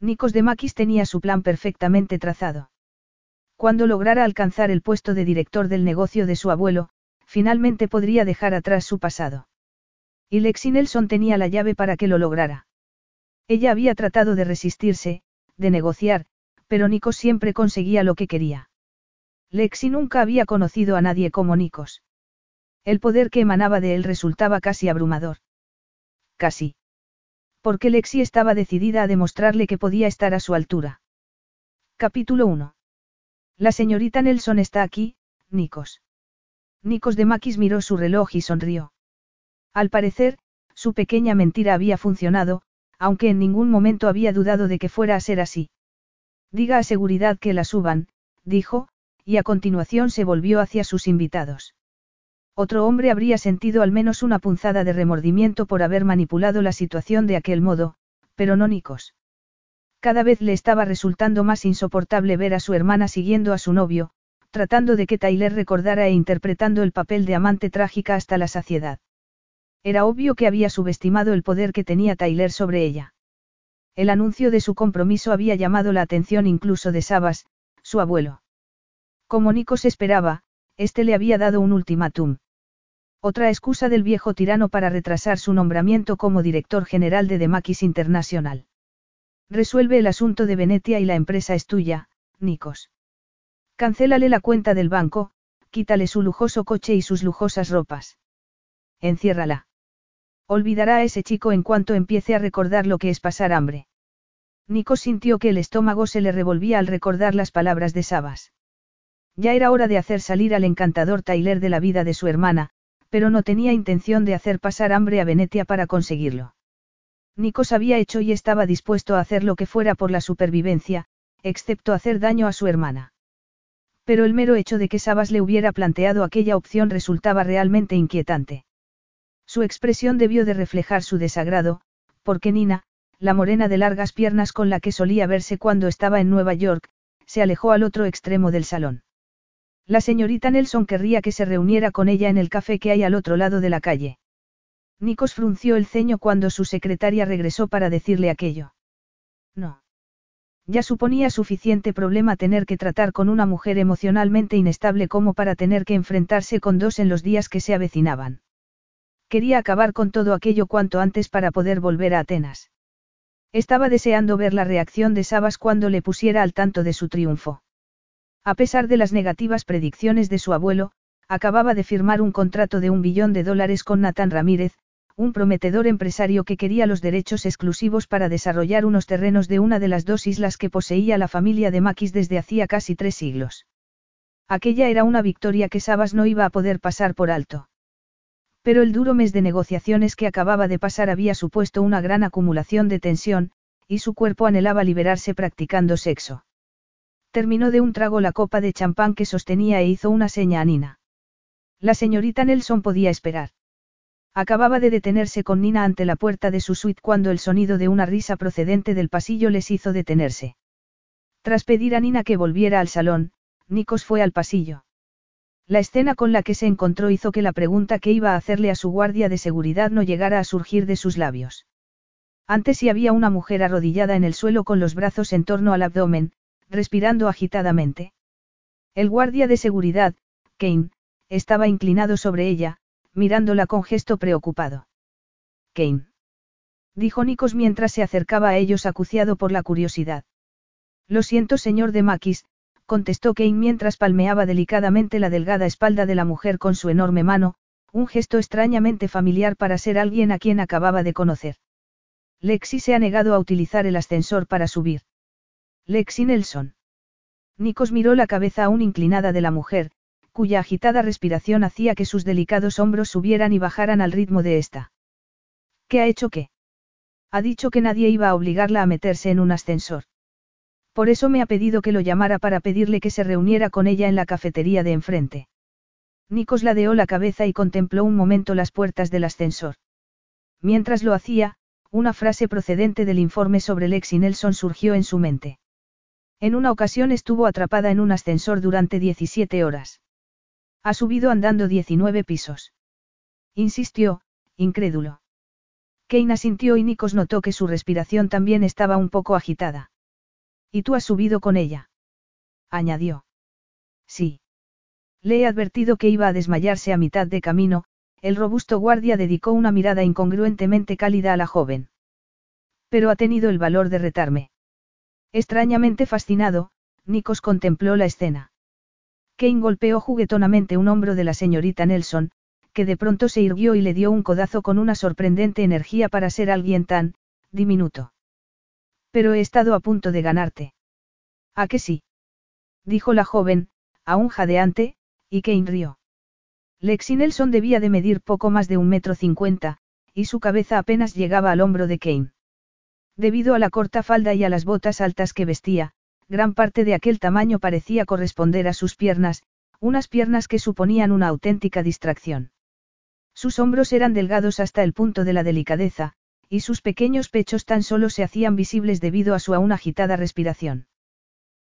Nikos de Makis tenía su plan perfectamente trazado. Cuando lograra alcanzar el puesto de director del negocio de su abuelo, finalmente podría dejar atrás su pasado. Y Lexi Nelson tenía la llave para que lo lograra. Ella había tratado de resistirse, de negociar, pero Nikos siempre conseguía lo que quería. Lexi nunca había conocido a nadie como Nikos. El poder que emanaba de él resultaba casi abrumador. Casi porque Lexi estaba decidida a demostrarle que podía estar a su altura. Capítulo 1. La señorita Nelson está aquí, Nikos. Nikos de Makis miró su reloj y sonrió. Al parecer, su pequeña mentira había funcionado, aunque en ningún momento había dudado de que fuera a ser así. Diga a seguridad que la suban, dijo, y a continuación se volvió hacia sus invitados. Otro hombre habría sentido al menos una punzada de remordimiento por haber manipulado la situación de aquel modo, pero no Nikos. Cada vez le estaba resultando más insoportable ver a su hermana siguiendo a su novio, tratando de que Tyler recordara e interpretando el papel de amante trágica hasta la saciedad. Era obvio que había subestimado el poder que tenía Tyler sobre ella. El anuncio de su compromiso había llamado la atención incluso de Sabas, su abuelo. Como Nikos esperaba, este le había dado un ultimátum. Otra excusa del viejo tirano para retrasar su nombramiento como director general de Demakis International. Resuelve el asunto de Venetia y la empresa es tuya, Nikos. Cancélale la cuenta del banco, quítale su lujoso coche y sus lujosas ropas. Enciérrala. Olvidará a ese chico en cuanto empiece a recordar lo que es pasar hambre. Nikos sintió que el estómago se le revolvía al recordar las palabras de Sabas. Ya era hora de hacer salir al encantador Tyler de la vida de su hermana, pero no tenía intención de hacer pasar hambre a Venetia para conseguirlo. Nikos había hecho y estaba dispuesto a hacer lo que fuera por la supervivencia, excepto hacer daño a su hermana. Pero el mero hecho de que Sabas le hubiera planteado aquella opción resultaba realmente inquietante. Su expresión debió de reflejar su desagrado, porque Nina, la morena de largas piernas con la que solía verse cuando estaba en Nueva York, se alejó al otro extremo del salón. La señorita Nelson querría que se reuniera con ella en el café que hay al otro lado de la calle. Nikos frunció el ceño cuando su secretaria regresó para decirle aquello. No. Ya suponía suficiente problema tener que tratar con una mujer emocionalmente inestable como para tener que enfrentarse con dos en los días que se avecinaban. Quería acabar con todo aquello cuanto antes para poder volver a Atenas. Estaba deseando ver la reacción de Sabas cuando le pusiera al tanto de su triunfo. A pesar de las negativas predicciones de su abuelo, acababa de firmar un contrato de un billón de dólares con Nathan Ramírez, un prometedor empresario que quería los derechos exclusivos para desarrollar unos terrenos de una de las dos islas que poseía la familia de Maquis desde hacía casi tres siglos. Aquella era una victoria que Sabas no iba a poder pasar por alto. Pero el duro mes de negociaciones que acababa de pasar había supuesto una gran acumulación de tensión, y su cuerpo anhelaba liberarse practicando sexo. Terminó de un trago la copa de champán que sostenía e hizo una seña a Nina. La señorita Nelson podía esperar. Acababa de detenerse con Nina ante la puerta de su suite cuando el sonido de una risa procedente del pasillo les hizo detenerse. Tras pedir a Nina que volviera al salón, Nikos fue al pasillo. La escena con la que se encontró hizo que la pregunta que iba a hacerle a su guardia de seguridad no llegara a surgir de sus labios. Antes si había una mujer arrodillada en el suelo con los brazos en torno al abdomen, respirando agitadamente. El guardia de seguridad, Kane, estaba inclinado sobre ella, mirándola con gesto preocupado. Kane. Dijo Nikos mientras se acercaba a ellos acuciado por la curiosidad. Lo siento, señor de Maquis, contestó Kane mientras palmeaba delicadamente la delgada espalda de la mujer con su enorme mano, un gesto extrañamente familiar para ser alguien a quien acababa de conocer. Lexi se ha negado a utilizar el ascensor para subir. Lexi Nelson. Nikos miró la cabeza aún inclinada de la mujer, cuya agitada respiración hacía que sus delicados hombros subieran y bajaran al ritmo de esta. ¿Qué ha hecho qué? Ha dicho que nadie iba a obligarla a meterse en un ascensor. Por eso me ha pedido que lo llamara para pedirle que se reuniera con ella en la cafetería de enfrente. Nikos ladeó la cabeza y contempló un momento las puertas del ascensor. Mientras lo hacía, una frase procedente del informe sobre Lexi Nelson surgió en su mente. En una ocasión estuvo atrapada en un ascensor durante 17 horas. Ha subido andando 19 pisos. Insistió, incrédulo. Kane asintió y Nikos notó que su respiración también estaba un poco agitada. ¿Y tú has subido con ella? añadió. Sí. Le he advertido que iba a desmayarse a mitad de camino, el robusto guardia dedicó una mirada incongruentemente cálida a la joven. Pero ha tenido el valor de retarme. Extrañamente fascinado, Nikos contempló la escena. Kane golpeó juguetonamente un hombro de la señorita Nelson, que de pronto se irguió y le dio un codazo con una sorprendente energía para ser alguien tan, diminuto. Pero he estado a punto de ganarte. ¿A que sí? Dijo la joven, aún jadeante, y Kane rió. Lexi Nelson debía de medir poco más de un metro cincuenta, y su cabeza apenas llegaba al hombro de Kane. Debido a la corta falda y a las botas altas que vestía, gran parte de aquel tamaño parecía corresponder a sus piernas, unas piernas que suponían una auténtica distracción. Sus hombros eran delgados hasta el punto de la delicadeza, y sus pequeños pechos tan solo se hacían visibles debido a su aún agitada respiración.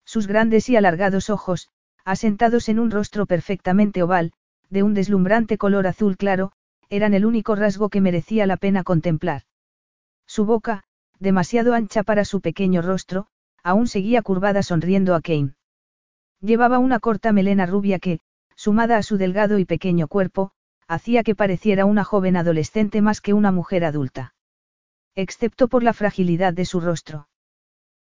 Sus grandes y alargados ojos, asentados en un rostro perfectamente oval, de un deslumbrante color azul claro, eran el único rasgo que merecía la pena contemplar. Su boca, demasiado ancha para su pequeño rostro, aún seguía curvada sonriendo a Kane. Llevaba una corta melena rubia que, sumada a su delgado y pequeño cuerpo, hacía que pareciera una joven adolescente más que una mujer adulta excepto por la fragilidad de su rostro.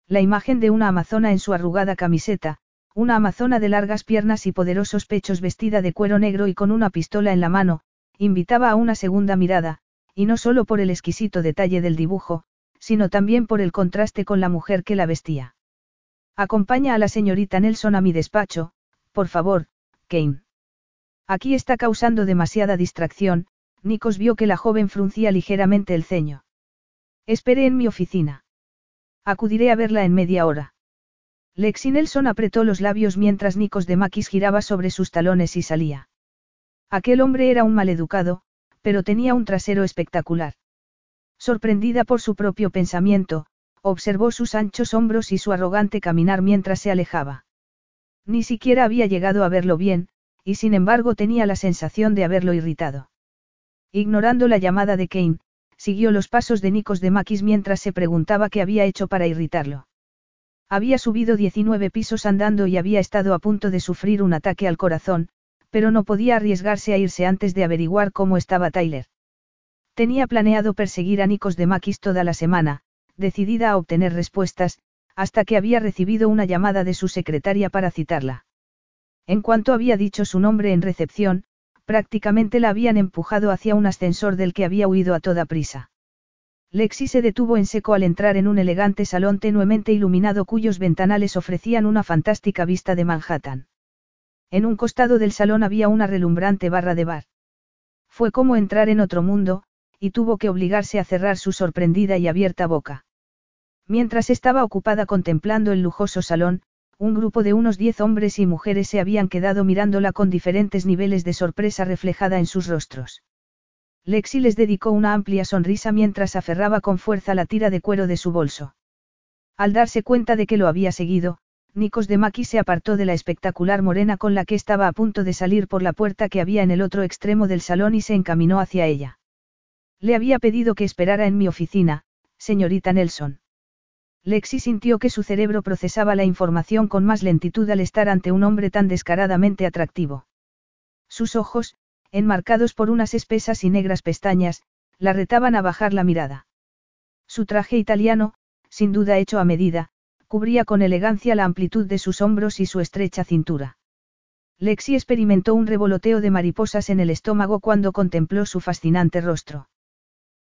La imagen de una amazona en su arrugada camiseta, una amazona de largas piernas y poderosos pechos vestida de cuero negro y con una pistola en la mano, invitaba a una segunda mirada, y no solo por el exquisito detalle del dibujo, sino también por el contraste con la mujer que la vestía. Acompaña a la señorita Nelson a mi despacho, por favor, Kane. Aquí está causando demasiada distracción, Nikos vio que la joven fruncía ligeramente el ceño. Espere en mi oficina. Acudiré a verla en media hora. Lexi Nelson apretó los labios mientras Nikos de Maquis giraba sobre sus talones y salía. Aquel hombre era un maleducado, pero tenía un trasero espectacular. Sorprendida por su propio pensamiento, observó sus anchos hombros y su arrogante caminar mientras se alejaba. Ni siquiera había llegado a verlo bien, y sin embargo tenía la sensación de haberlo irritado. Ignorando la llamada de Kane, siguió los pasos de Nikos de Maquis mientras se preguntaba qué había hecho para irritarlo. Había subido 19 pisos andando y había estado a punto de sufrir un ataque al corazón, pero no podía arriesgarse a irse antes de averiguar cómo estaba Tyler. Tenía planeado perseguir a Nikos de Maquis toda la semana, decidida a obtener respuestas, hasta que había recibido una llamada de su secretaria para citarla. En cuanto había dicho su nombre en recepción, prácticamente la habían empujado hacia un ascensor del que había huido a toda prisa. Lexi se detuvo en seco al entrar en un elegante salón tenuemente iluminado cuyos ventanales ofrecían una fantástica vista de Manhattan. En un costado del salón había una relumbrante barra de bar. Fue como entrar en otro mundo, y tuvo que obligarse a cerrar su sorprendida y abierta boca. Mientras estaba ocupada contemplando el lujoso salón, un grupo de unos diez hombres y mujeres se habían quedado mirándola con diferentes niveles de sorpresa reflejada en sus rostros. Lexi les dedicó una amplia sonrisa mientras aferraba con fuerza la tira de cuero de su bolso. Al darse cuenta de que lo había seguido, Nikos de Maki se apartó de la espectacular morena con la que estaba a punto de salir por la puerta que había en el otro extremo del salón y se encaminó hacia ella. Le había pedido que esperara en mi oficina, señorita Nelson. Lexi sintió que su cerebro procesaba la información con más lentitud al estar ante un hombre tan descaradamente atractivo. Sus ojos, enmarcados por unas espesas y negras pestañas, la retaban a bajar la mirada. Su traje italiano, sin duda hecho a medida, cubría con elegancia la amplitud de sus hombros y su estrecha cintura. Lexi experimentó un revoloteo de mariposas en el estómago cuando contempló su fascinante rostro.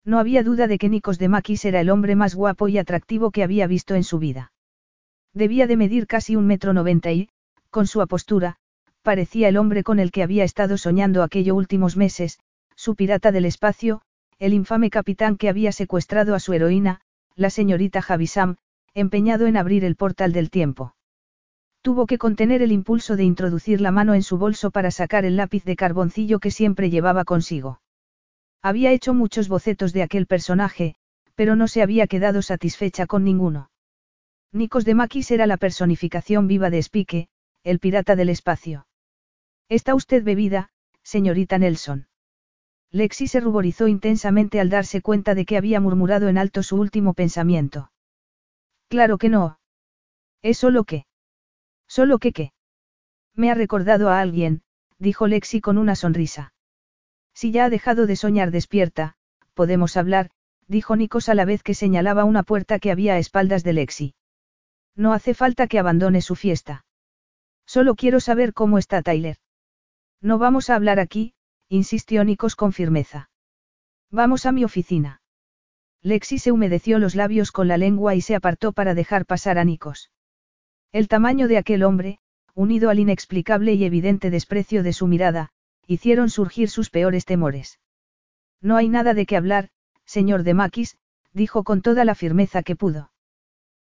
No había duda de que Nikos de Makis era el hombre más guapo y atractivo que había visto en su vida. Debía de medir casi un metro noventa y, con su apostura, parecía el hombre con el que había estado soñando aquellos últimos meses, su pirata del espacio, el infame capitán que había secuestrado a su heroína, la señorita Javisam, empeñado en abrir el portal del tiempo. Tuvo que contener el impulso de introducir la mano en su bolso para sacar el lápiz de carboncillo que siempre llevaba consigo. Había hecho muchos bocetos de aquel personaje, pero no se había quedado satisfecha con ninguno. Nikos de Maquis era la personificación viva de Spike, el pirata del espacio. ¿Está usted bebida, señorita Nelson? Lexi se ruborizó intensamente al darse cuenta de que había murmurado en alto su último pensamiento. Claro que no. ¿Es solo que? ¿Solo que qué? Me ha recordado a alguien, dijo Lexi con una sonrisa. Si ya ha dejado de soñar despierta, podemos hablar, dijo Nikos a la vez que señalaba una puerta que había a espaldas de Lexi. No hace falta que abandone su fiesta. Solo quiero saber cómo está Tyler. No vamos a hablar aquí, insistió Nikos con firmeza. Vamos a mi oficina. Lexi se humedeció los labios con la lengua y se apartó para dejar pasar a Nikos. El tamaño de aquel hombre, unido al inexplicable y evidente desprecio de su mirada, hicieron surgir sus peores temores. No hay nada de qué hablar, señor de Maquis, dijo con toda la firmeza que pudo.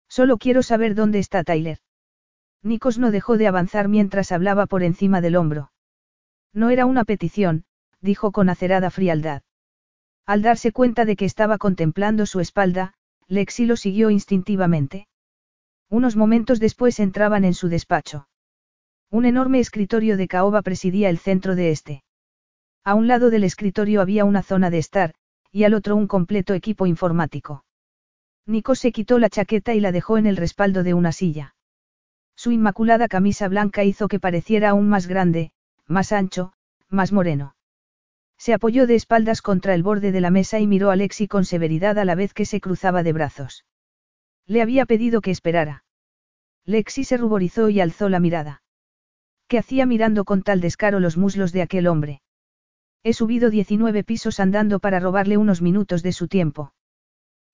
Solo quiero saber dónde está Tyler. Nikos no dejó de avanzar mientras hablaba por encima del hombro. No era una petición, dijo con acerada frialdad. Al darse cuenta de que estaba contemplando su espalda, Lexi lo siguió instintivamente. Unos momentos después entraban en su despacho. Un enorme escritorio de caoba presidía el centro de este. A un lado del escritorio había una zona de estar, y al otro un completo equipo informático. Nico se quitó la chaqueta y la dejó en el respaldo de una silla. Su inmaculada camisa blanca hizo que pareciera aún más grande, más ancho, más moreno. Se apoyó de espaldas contra el borde de la mesa y miró a Lexi con severidad a la vez que se cruzaba de brazos. Le había pedido que esperara. Lexi se ruborizó y alzó la mirada. ¿Qué hacía mirando con tal descaro los muslos de aquel hombre? He subido 19 pisos andando para robarle unos minutos de su tiempo.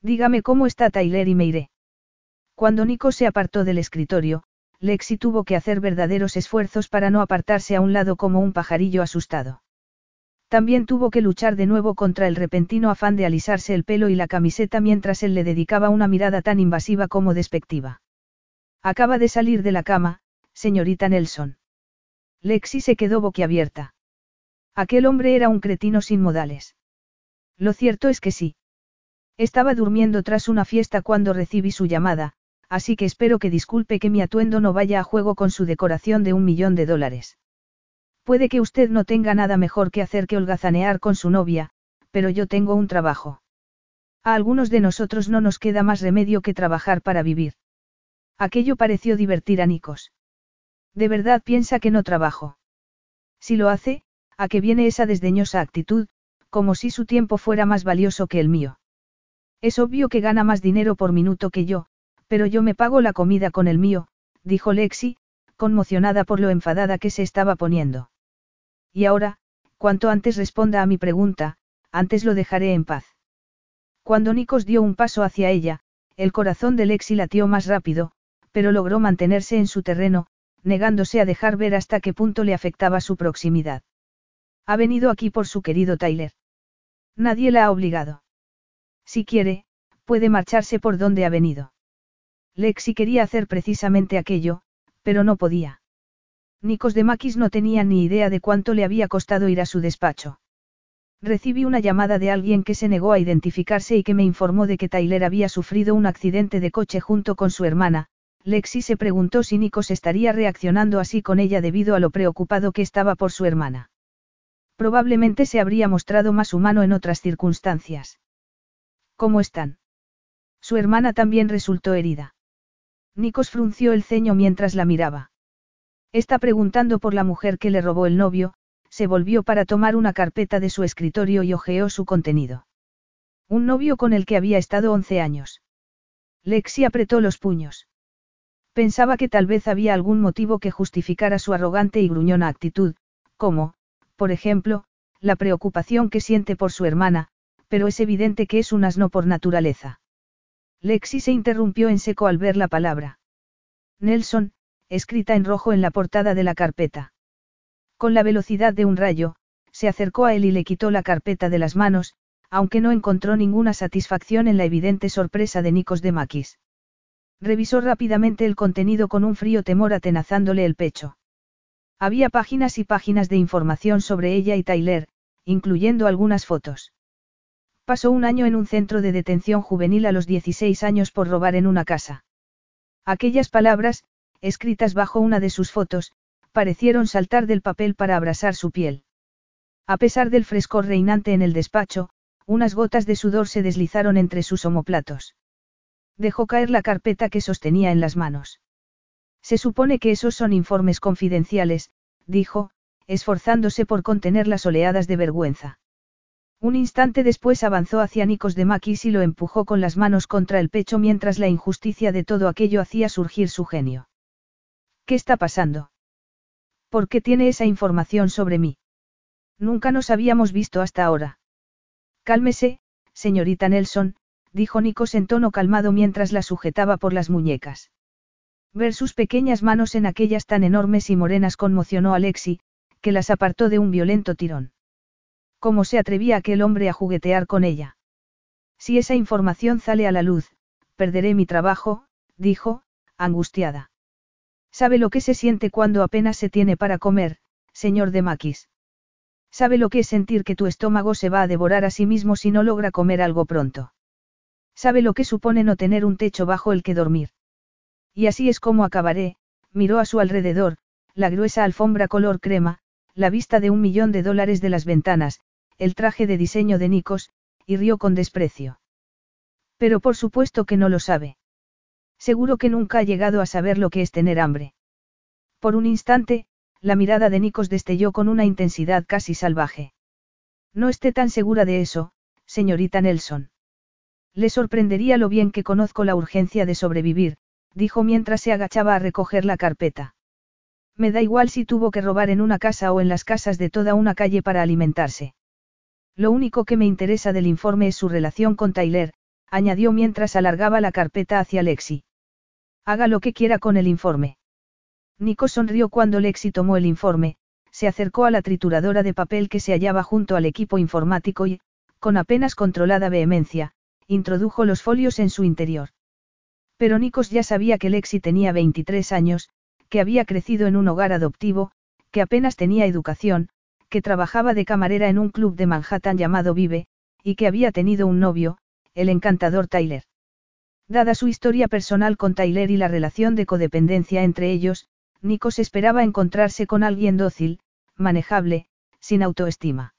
Dígame cómo está Tyler y me iré. Cuando Nico se apartó del escritorio, Lexi tuvo que hacer verdaderos esfuerzos para no apartarse a un lado como un pajarillo asustado. También tuvo que luchar de nuevo contra el repentino afán de alisarse el pelo y la camiseta mientras él le dedicaba una mirada tan invasiva como despectiva. Acaba de salir de la cama, señorita Nelson. Lexi se quedó boquiabierta. Aquel hombre era un cretino sin modales. Lo cierto es que sí. Estaba durmiendo tras una fiesta cuando recibí su llamada, así que espero que disculpe que mi atuendo no vaya a juego con su decoración de un millón de dólares. Puede que usted no tenga nada mejor que hacer que holgazanear con su novia, pero yo tengo un trabajo. A algunos de nosotros no nos queda más remedio que trabajar para vivir. Aquello pareció divertir a Nikos. ¿De verdad piensa que no trabajo? Si lo hace, ¿a qué viene esa desdeñosa actitud, como si su tiempo fuera más valioso que el mío? Es obvio que gana más dinero por minuto que yo, pero yo me pago la comida con el mío, dijo Lexi, conmocionada por lo enfadada que se estaba poniendo. Y ahora, cuanto antes responda a mi pregunta, antes lo dejaré en paz. Cuando Nikos dio un paso hacia ella, el corazón de Lexi latió más rápido, pero logró mantenerse en su terreno, negándose a dejar ver hasta qué punto le afectaba su proximidad. Ha venido aquí por su querido Tyler. Nadie la ha obligado. Si quiere, puede marcharse por donde ha venido. Lexi quería hacer precisamente aquello, pero no podía. Nikos de Maquis no tenía ni idea de cuánto le había costado ir a su despacho. Recibí una llamada de alguien que se negó a identificarse y que me informó de que Tyler había sufrido un accidente de coche junto con su hermana. Lexi se preguntó si Nikos estaría reaccionando así con ella debido a lo preocupado que estaba por su hermana. Probablemente se habría mostrado más humano en otras circunstancias. ¿Cómo están? Su hermana también resultó herida. Nikos frunció el ceño mientras la miraba. Está preguntando por la mujer que le robó el novio, se volvió para tomar una carpeta de su escritorio y hojeó su contenido. Un novio con el que había estado once años. Lexi apretó los puños. Pensaba que tal vez había algún motivo que justificara su arrogante y gruñona actitud, como, por ejemplo, la preocupación que siente por su hermana, pero es evidente que es un asno por naturaleza. Lexi se interrumpió en seco al ver la palabra. Nelson, escrita en rojo en la portada de la carpeta. Con la velocidad de un rayo, se acercó a él y le quitó la carpeta de las manos, aunque no encontró ninguna satisfacción en la evidente sorpresa de Nikos de Maquis. Revisó rápidamente el contenido con un frío temor atenazándole el pecho. Había páginas y páginas de información sobre ella y Tyler, incluyendo algunas fotos. Pasó un año en un centro de detención juvenil a los 16 años por robar en una casa. Aquellas palabras, escritas bajo una de sus fotos, parecieron saltar del papel para abrasar su piel. A pesar del frescor reinante en el despacho, unas gotas de sudor se deslizaron entre sus omoplatos. Dejó caer la carpeta que sostenía en las manos. Se supone que esos son informes confidenciales, dijo, esforzándose por contener las oleadas de vergüenza. Un instante después avanzó hacia Nikos de Maquis y lo empujó con las manos contra el pecho mientras la injusticia de todo aquello hacía surgir su genio. ¿Qué está pasando? ¿Por qué tiene esa información sobre mí? Nunca nos habíamos visto hasta ahora. Cálmese, señorita Nelson, dijo Nikos en tono calmado mientras la sujetaba por las muñecas. Ver sus pequeñas manos en aquellas tan enormes y morenas conmocionó a Lexi, que las apartó de un violento tirón. ¿Cómo se atrevía aquel hombre a juguetear con ella? Si esa información sale a la luz, perderé mi trabajo, dijo, angustiada. ¿Sabe lo que se siente cuando apenas se tiene para comer, señor de Maquis? ¿Sabe lo que es sentir que tu estómago se va a devorar a sí mismo si no logra comer algo pronto? ¿Sabe lo que supone no tener un techo bajo el que dormir? Y así es como acabaré, miró a su alrededor, la gruesa alfombra color crema, la vista de un millón de dólares de las ventanas, el traje de diseño de Nikos, y rió con desprecio. Pero por supuesto que no lo sabe. Seguro que nunca ha llegado a saber lo que es tener hambre. Por un instante, la mirada de Nikos destelló con una intensidad casi salvaje. No esté tan segura de eso, señorita Nelson. Le sorprendería lo bien que conozco la urgencia de sobrevivir, dijo mientras se agachaba a recoger la carpeta. Me da igual si tuvo que robar en una casa o en las casas de toda una calle para alimentarse. Lo único que me interesa del informe es su relación con Tyler, añadió mientras alargaba la carpeta hacia Lexi. Haga lo que quiera con el informe. Nico sonrió cuando Lexi tomó el informe, se acercó a la trituradora de papel que se hallaba junto al equipo informático y, con apenas controlada vehemencia, introdujo los folios en su interior. Pero Nikos ya sabía que Lexi tenía 23 años, que había crecido en un hogar adoptivo, que apenas tenía educación, que trabajaba de camarera en un club de Manhattan llamado Vive, y que había tenido un novio, el encantador Tyler. Dada su historia personal con Tyler y la relación de codependencia entre ellos, Nikos esperaba encontrarse con alguien dócil, manejable, sin autoestima.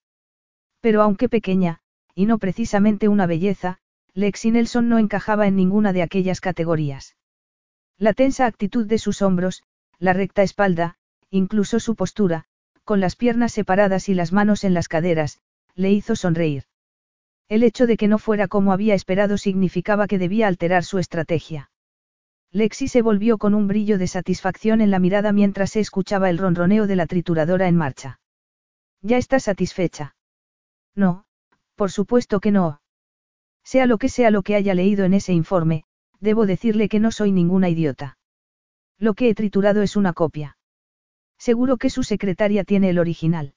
Pero aunque pequeña, y no precisamente una belleza, Lexi Nelson no encajaba en ninguna de aquellas categorías. La tensa actitud de sus hombros, la recta espalda, incluso su postura, con las piernas separadas y las manos en las caderas, le hizo sonreír. El hecho de que no fuera como había esperado significaba que debía alterar su estrategia. Lexi se volvió con un brillo de satisfacción en la mirada mientras se escuchaba el ronroneo de la trituradora en marcha. ¿Ya está satisfecha? No, por supuesto que no. Sea lo que sea lo que haya leído en ese informe, debo decirle que no soy ninguna idiota. Lo que he triturado es una copia. Seguro que su secretaria tiene el original.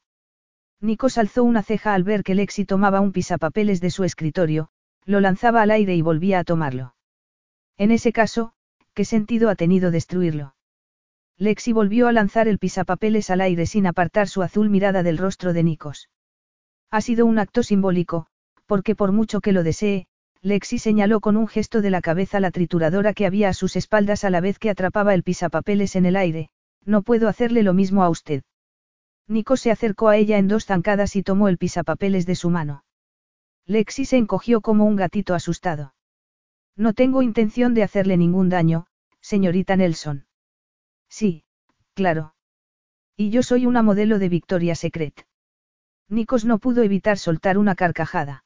Nikos alzó una ceja al ver que Lexi tomaba un pisapapeles de su escritorio, lo lanzaba al aire y volvía a tomarlo. En ese caso, ¿qué sentido ha tenido destruirlo? Lexi volvió a lanzar el pisapapeles al aire sin apartar su azul mirada del rostro de Nikos. Ha sido un acto simbólico, porque por mucho que lo desee, Lexi señaló con un gesto de la cabeza la trituradora que había a sus espaldas a la vez que atrapaba el pisapapeles en el aire, no puedo hacerle lo mismo a usted. Nico se acercó a ella en dos zancadas y tomó el pisapapeles de su mano. Lexi se encogió como un gatito asustado. No tengo intención de hacerle ningún daño, señorita Nelson. Sí, claro. Y yo soy una modelo de Victoria Secret. Nikos no pudo evitar soltar una carcajada.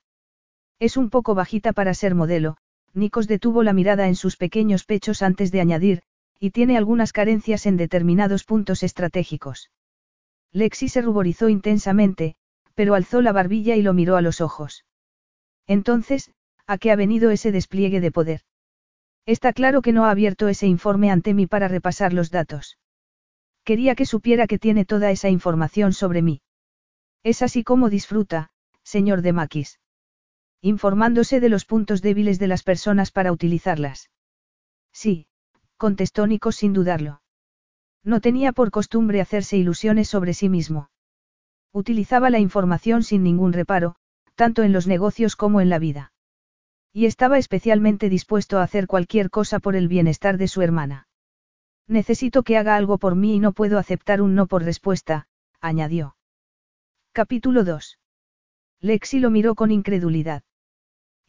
Es un poco bajita para ser modelo, Nikos detuvo la mirada en sus pequeños pechos antes de añadir, y tiene algunas carencias en determinados puntos estratégicos. Lexi se ruborizó intensamente, pero alzó la barbilla y lo miró a los ojos. Entonces, ¿a qué ha venido ese despliegue de poder? Está claro que no ha abierto ese informe ante mí para repasar los datos. Quería que supiera que tiene toda esa información sobre mí. Es así como disfruta, señor de Maquis. Informándose de los puntos débiles de las personas para utilizarlas. Sí, contestó Nico sin dudarlo. No tenía por costumbre hacerse ilusiones sobre sí mismo. Utilizaba la información sin ningún reparo, tanto en los negocios como en la vida. Y estaba especialmente dispuesto a hacer cualquier cosa por el bienestar de su hermana. Necesito que haga algo por mí y no puedo aceptar un no por respuesta, añadió. Capítulo 2. Lexi lo miró con incredulidad.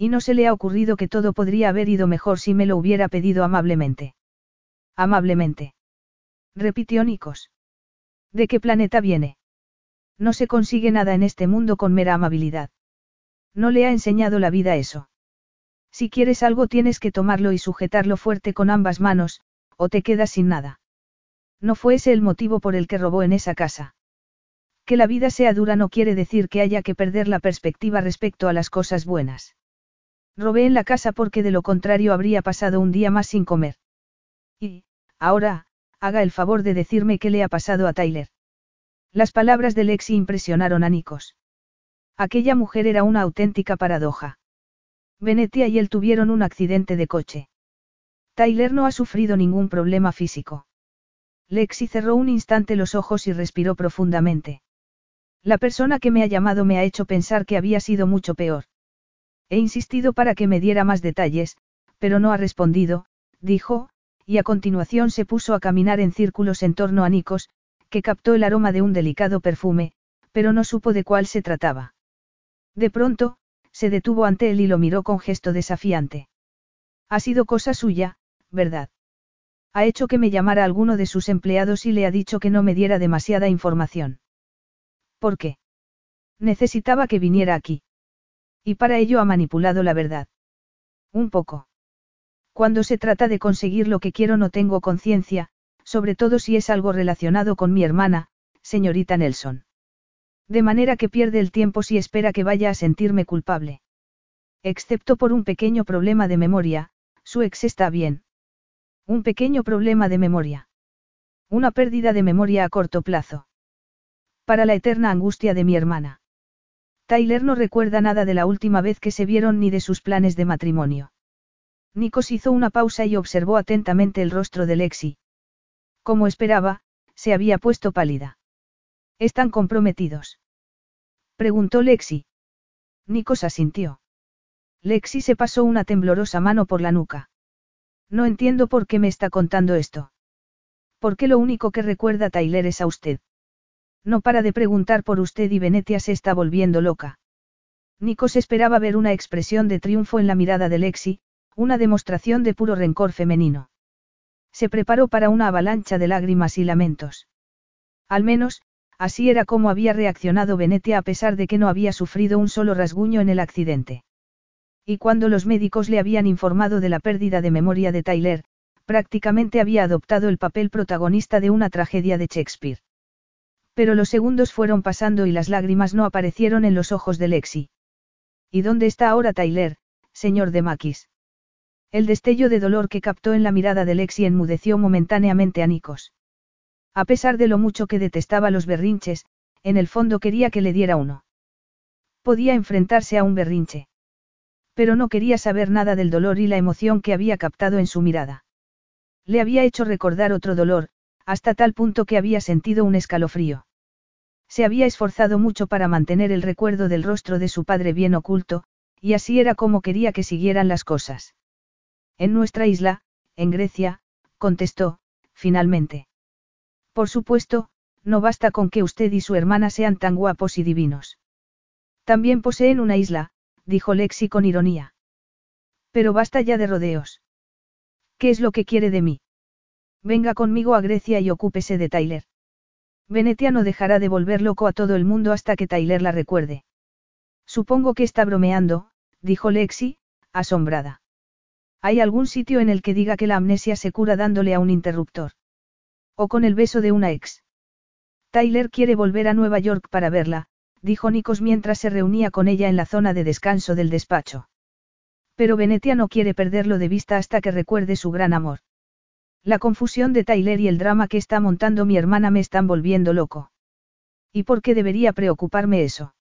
Y no se le ha ocurrido que todo podría haber ido mejor si me lo hubiera pedido amablemente. Amablemente. Repitió Nikos. ¿De qué planeta viene? No se consigue nada en este mundo con mera amabilidad. No le ha enseñado la vida eso. Si quieres algo tienes que tomarlo y sujetarlo fuerte con ambas manos, o te quedas sin nada. No fue ese el motivo por el que robó en esa casa. Que la vida sea dura no quiere decir que haya que perder la perspectiva respecto a las cosas buenas. Robé en la casa porque de lo contrario habría pasado un día más sin comer. Y, ahora, haga el favor de decirme qué le ha pasado a Tyler. Las palabras de Lexi impresionaron a Nikos. Aquella mujer era una auténtica paradoja. Venetia y él tuvieron un accidente de coche. Tyler no ha sufrido ningún problema físico. Lexi cerró un instante los ojos y respiró profundamente. La persona que me ha llamado me ha hecho pensar que había sido mucho peor. He insistido para que me diera más detalles, pero no ha respondido, dijo, y a continuación se puso a caminar en círculos en torno a Nikos, que captó el aroma de un delicado perfume, pero no supo de cuál se trataba. De pronto, se detuvo ante él y lo miró con gesto desafiante. Ha sido cosa suya, ¿verdad? Ha hecho que me llamara alguno de sus empleados y le ha dicho que no me diera demasiada información. ¿Por qué? Necesitaba que viniera aquí. Y para ello ha manipulado la verdad. Un poco. Cuando se trata de conseguir lo que quiero no tengo conciencia, sobre todo si es algo relacionado con mi hermana, señorita Nelson. De manera que pierde el tiempo si espera que vaya a sentirme culpable. Excepto por un pequeño problema de memoria, su ex está bien. Un pequeño problema de memoria. Una pérdida de memoria a corto plazo. Para la eterna angustia de mi hermana. Tyler no recuerda nada de la última vez que se vieron ni de sus planes de matrimonio. Nikos hizo una pausa y observó atentamente el rostro de Lexi. Como esperaba, se había puesto pálida. ¿Están comprometidos? Preguntó Lexi. Nikos asintió. Lexi se pasó una temblorosa mano por la nuca. No entiendo por qué me está contando esto. Porque lo único que recuerda Tyler es a usted. No para de preguntar por usted y Venetia se está volviendo loca. Nikos esperaba ver una expresión de triunfo en la mirada de Lexi, una demostración de puro rencor femenino. Se preparó para una avalancha de lágrimas y lamentos. Al menos, Así era como había reaccionado Venetia a pesar de que no había sufrido un solo rasguño en el accidente. Y cuando los médicos le habían informado de la pérdida de memoria de Tyler, prácticamente había adoptado el papel protagonista de una tragedia de Shakespeare. Pero los segundos fueron pasando y las lágrimas no aparecieron en los ojos de Lexi. ¿Y dónde está ahora Tyler, señor de Maquis? El destello de dolor que captó en la mirada de Lexi enmudeció momentáneamente a Nikos. A pesar de lo mucho que detestaba los berrinches, en el fondo quería que le diera uno. Podía enfrentarse a un berrinche. Pero no quería saber nada del dolor y la emoción que había captado en su mirada. Le había hecho recordar otro dolor, hasta tal punto que había sentido un escalofrío. Se había esforzado mucho para mantener el recuerdo del rostro de su padre bien oculto, y así era como quería que siguieran las cosas. En nuestra isla, en Grecia, contestó, finalmente. Por supuesto, no basta con que usted y su hermana sean tan guapos y divinos. También poseen una isla, dijo Lexi con ironía. Pero basta ya de rodeos. ¿Qué es lo que quiere de mí? Venga conmigo a Grecia y ocúpese de Tyler. Venetia no dejará de volver loco a todo el mundo hasta que Tyler la recuerde. Supongo que está bromeando, dijo Lexi, asombrada. ¿Hay algún sitio en el que diga que la amnesia se cura dándole a un interruptor? O con el beso de una ex. Tyler quiere volver a Nueva York para verla, dijo Nikos mientras se reunía con ella en la zona de descanso del despacho. Pero Venetia no quiere perderlo de vista hasta que recuerde su gran amor. La confusión de Tyler y el drama que está montando mi hermana me están volviendo loco. ¿Y por qué debería preocuparme eso?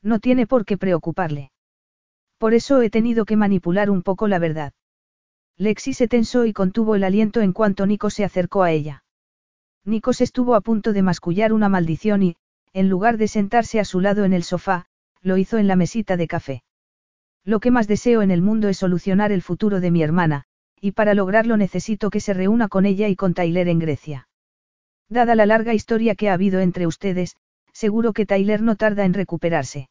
No tiene por qué preocuparle. Por eso he tenido que manipular un poco la verdad. Lexi se tensó y contuvo el aliento en cuanto Nico se acercó a ella. Nikos estuvo a punto de mascullar una maldición y, en lugar de sentarse a su lado en el sofá, lo hizo en la mesita de café. Lo que más deseo en el mundo es solucionar el futuro de mi hermana, y para lograrlo necesito que se reúna con ella y con Tyler en Grecia. Dada la larga historia que ha habido entre ustedes, seguro que Tyler no tarda en recuperarse.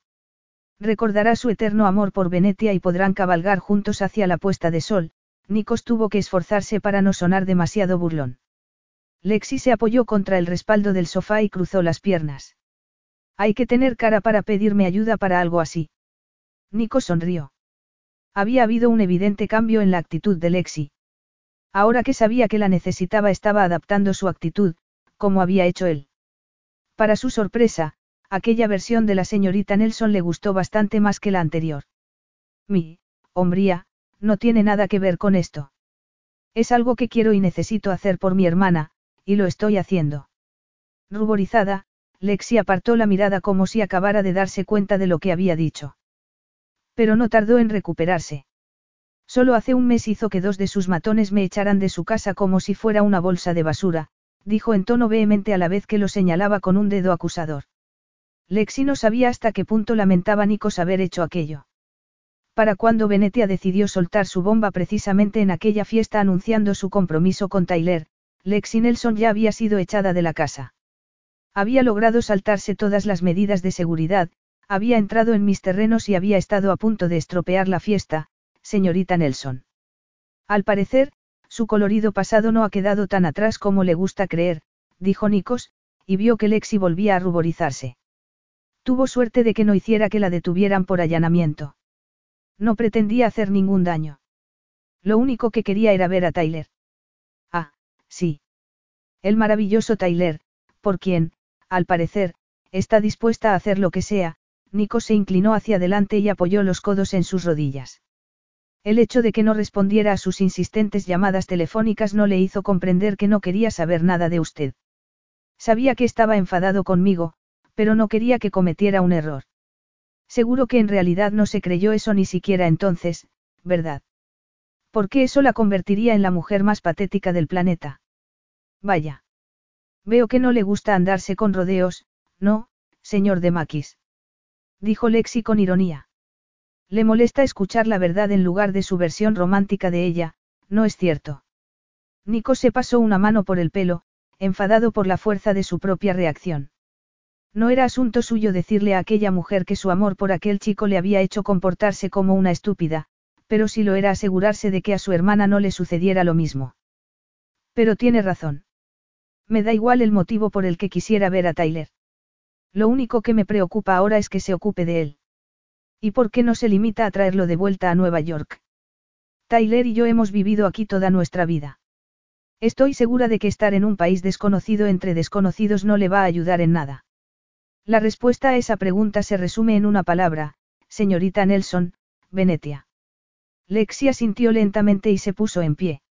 Recordará su eterno amor por Venetia y podrán cabalgar juntos hacia la puesta de sol, Nikos tuvo que esforzarse para no sonar demasiado burlón. Lexi se apoyó contra el respaldo del sofá y cruzó las piernas. Hay que tener cara para pedirme ayuda para algo así. Nico sonrió. Había habido un evidente cambio en la actitud de Lexi. Ahora que sabía que la necesitaba estaba adaptando su actitud, como había hecho él. Para su sorpresa, aquella versión de la señorita Nelson le gustó bastante más que la anterior. Mi, hombría, no tiene nada que ver con esto. Es algo que quiero y necesito hacer por mi hermana, y lo estoy haciendo. Ruborizada, Lexi apartó la mirada como si acabara de darse cuenta de lo que había dicho. Pero no tardó en recuperarse. Solo hace un mes hizo que dos de sus matones me echaran de su casa como si fuera una bolsa de basura, dijo en tono vehemente a la vez que lo señalaba con un dedo acusador. Lexi no sabía hasta qué punto lamentaba Nikos haber hecho aquello. Para cuando Venetia decidió soltar su bomba precisamente en aquella fiesta anunciando su compromiso con Tyler, Lexi Nelson ya había sido echada de la casa. Había logrado saltarse todas las medidas de seguridad, había entrado en mis terrenos y había estado a punto de estropear la fiesta, señorita Nelson. Al parecer, su colorido pasado no ha quedado tan atrás como le gusta creer, dijo Nikos, y vio que Lexi volvía a ruborizarse. Tuvo suerte de que no hiciera que la detuvieran por allanamiento. No pretendía hacer ningún daño. Lo único que quería era ver a Tyler. Ah, sí. El maravilloso Tyler, por quien, al parecer, está dispuesta a hacer lo que sea, Nico se inclinó hacia adelante y apoyó los codos en sus rodillas. El hecho de que no respondiera a sus insistentes llamadas telefónicas no le hizo comprender que no quería saber nada de usted. Sabía que estaba enfadado conmigo, pero no quería que cometiera un error. Seguro que en realidad no se creyó eso ni siquiera entonces, ¿verdad? Porque eso la convertiría en la mujer más patética del planeta. Vaya. Veo que no le gusta andarse con rodeos, ¿no, señor de Maquis? Dijo Lexi con ironía. Le molesta escuchar la verdad en lugar de su versión romántica de ella, ¿no es cierto? Nico se pasó una mano por el pelo, enfadado por la fuerza de su propia reacción. No era asunto suyo decirle a aquella mujer que su amor por aquel chico le había hecho comportarse como una estúpida, pero sí lo era asegurarse de que a su hermana no le sucediera lo mismo. Pero tiene razón. Me da igual el motivo por el que quisiera ver a Tyler. Lo único que me preocupa ahora es que se ocupe de él. ¿Y por qué no se limita a traerlo de vuelta a Nueva York? Tyler y yo hemos vivido aquí toda nuestra vida. Estoy segura de que estar en un país desconocido entre desconocidos no le va a ayudar en nada. La respuesta a esa pregunta se resume en una palabra, señorita Nelson, Venetia. Lexia sintió lentamente y se puso en pie.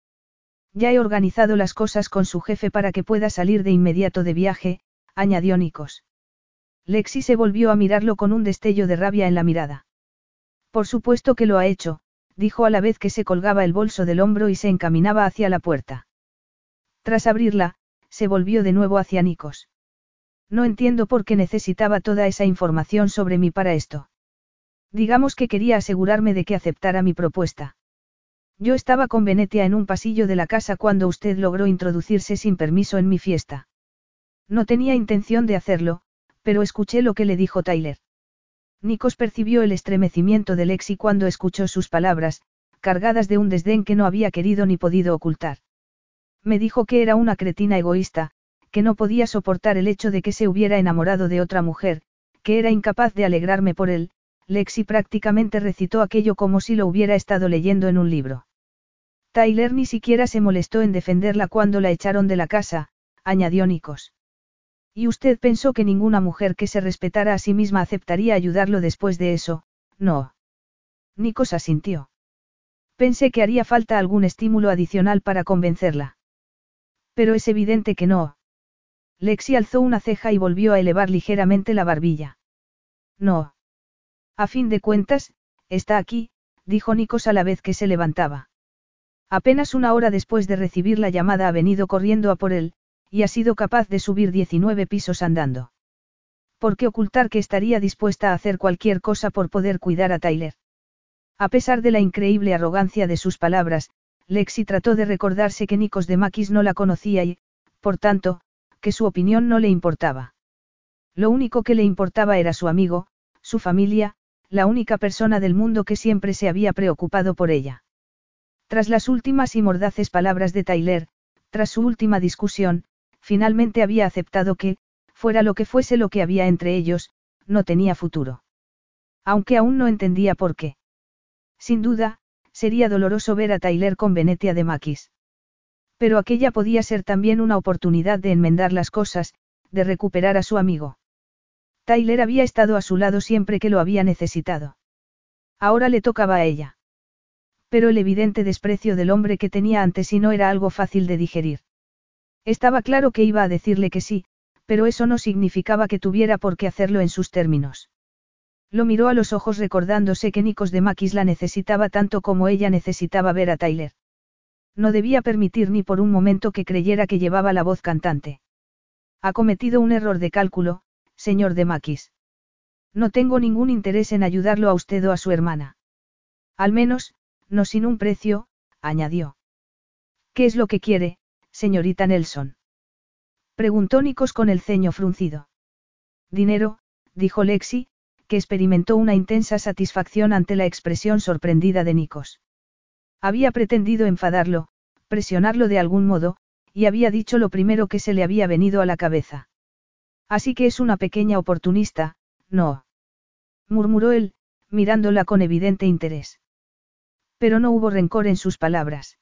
Ya he organizado las cosas con su jefe para que pueda salir de inmediato de viaje, añadió Nikos. Lexi se volvió a mirarlo con un destello de rabia en la mirada. Por supuesto que lo ha hecho, dijo a la vez que se colgaba el bolso del hombro y se encaminaba hacia la puerta. Tras abrirla, se volvió de nuevo hacia Nikos. No entiendo por qué necesitaba toda esa información sobre mí para esto. Digamos que quería asegurarme de que aceptara mi propuesta. Yo estaba con Venetia en un pasillo de la casa cuando usted logró introducirse sin permiso en mi fiesta. No tenía intención de hacerlo, pero escuché lo que le dijo Tyler. Nikos percibió el estremecimiento de Lexi cuando escuchó sus palabras, cargadas de un desdén que no había querido ni podido ocultar. Me dijo que era una cretina egoísta, que no podía soportar el hecho de que se hubiera enamorado de otra mujer, que era incapaz de alegrarme por él, Lexi prácticamente recitó aquello como si lo hubiera estado leyendo en un libro. Tyler ni siquiera se molestó en defenderla cuando la echaron de la casa, añadió Nikos. Y usted pensó que ninguna mujer que se respetara a sí misma aceptaría ayudarlo después de eso, no. Nikos asintió. Pensé que haría falta algún estímulo adicional para convencerla. Pero es evidente que no. Lexi alzó una ceja y volvió a elevar ligeramente la barbilla. No. A fin de cuentas, está aquí, dijo Nikos a la vez que se levantaba. Apenas una hora después de recibir la llamada ha venido corriendo a por él, y ha sido capaz de subir 19 pisos andando. ¿Por qué ocultar que estaría dispuesta a hacer cualquier cosa por poder cuidar a Tyler? A pesar de la increíble arrogancia de sus palabras, Lexi trató de recordarse que Nikos de Makis no la conocía y, por tanto, que su opinión no le importaba. Lo único que le importaba era su amigo, su familia, la única persona del mundo que siempre se había preocupado por ella. Tras las últimas y mordaces palabras de Tyler, tras su última discusión, finalmente había aceptado que, fuera lo que fuese lo que había entre ellos, no tenía futuro. Aunque aún no entendía por qué. Sin duda, sería doloroso ver a Tyler con Venetia de Maquis. Pero aquella podía ser también una oportunidad de enmendar las cosas, de recuperar a su amigo. Tyler había estado a su lado siempre que lo había necesitado. Ahora le tocaba a ella. Pero el evidente desprecio del hombre que tenía ante sí no era algo fácil de digerir. Estaba claro que iba a decirle que sí, pero eso no significaba que tuviera por qué hacerlo en sus términos. Lo miró a los ojos recordándose que Nikos de Maquis la necesitaba tanto como ella necesitaba ver a Tyler. No debía permitir ni por un momento que creyera que llevaba la voz cantante. Ha cometido un error de cálculo, señor de Maquis. No tengo ningún interés en ayudarlo a usted o a su hermana. Al menos, no sin un precio, añadió. ¿Qué es lo que quiere, señorita Nelson? Preguntó Nikos con el ceño fruncido. Dinero, dijo Lexi, que experimentó una intensa satisfacción ante la expresión sorprendida de Nikos. Había pretendido enfadarlo, presionarlo de algún modo, y había dicho lo primero que se le había venido a la cabeza. Así que es una pequeña oportunista, no. murmuró él, mirándola con evidente interés. Pero no hubo rencor en sus palabras.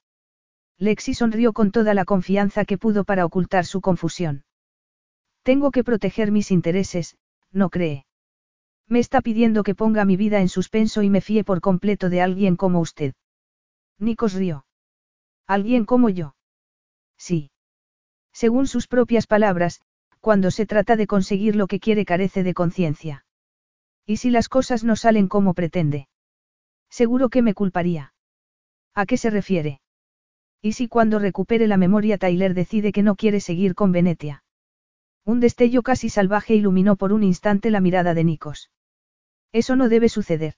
Lexi sonrió con toda la confianza que pudo para ocultar su confusión. Tengo que proteger mis intereses, ¿no cree? Me está pidiendo que ponga mi vida en suspenso y me fíe por completo de alguien como usted. Nikos rió. ¿Alguien como yo? Sí. Según sus propias palabras, cuando se trata de conseguir lo que quiere carece de conciencia. ¿Y si las cosas no salen como pretende? Seguro que me culparía. ¿A qué se refiere? ¿Y si cuando recupere la memoria Tyler decide que no quiere seguir con Venetia? Un destello casi salvaje iluminó por un instante la mirada de Nikos. Eso no debe suceder.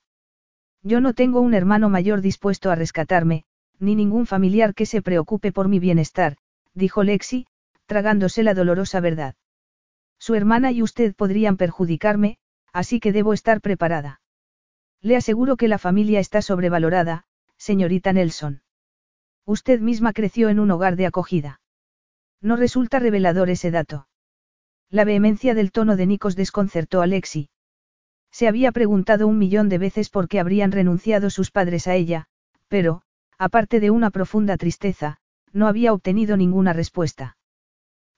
Yo no tengo un hermano mayor dispuesto a rescatarme, ni ningún familiar que se preocupe por mi bienestar, dijo Lexi, tragándose la dolorosa verdad. Su hermana y usted podrían perjudicarme, así que debo estar preparada. Le aseguro que la familia está sobrevalorada, señorita Nelson. Usted misma creció en un hogar de acogida. No resulta revelador ese dato. La vehemencia del tono de Nikos desconcertó a Lexi. Se había preguntado un millón de veces por qué habrían renunciado sus padres a ella, pero, aparte de una profunda tristeza, no había obtenido ninguna respuesta.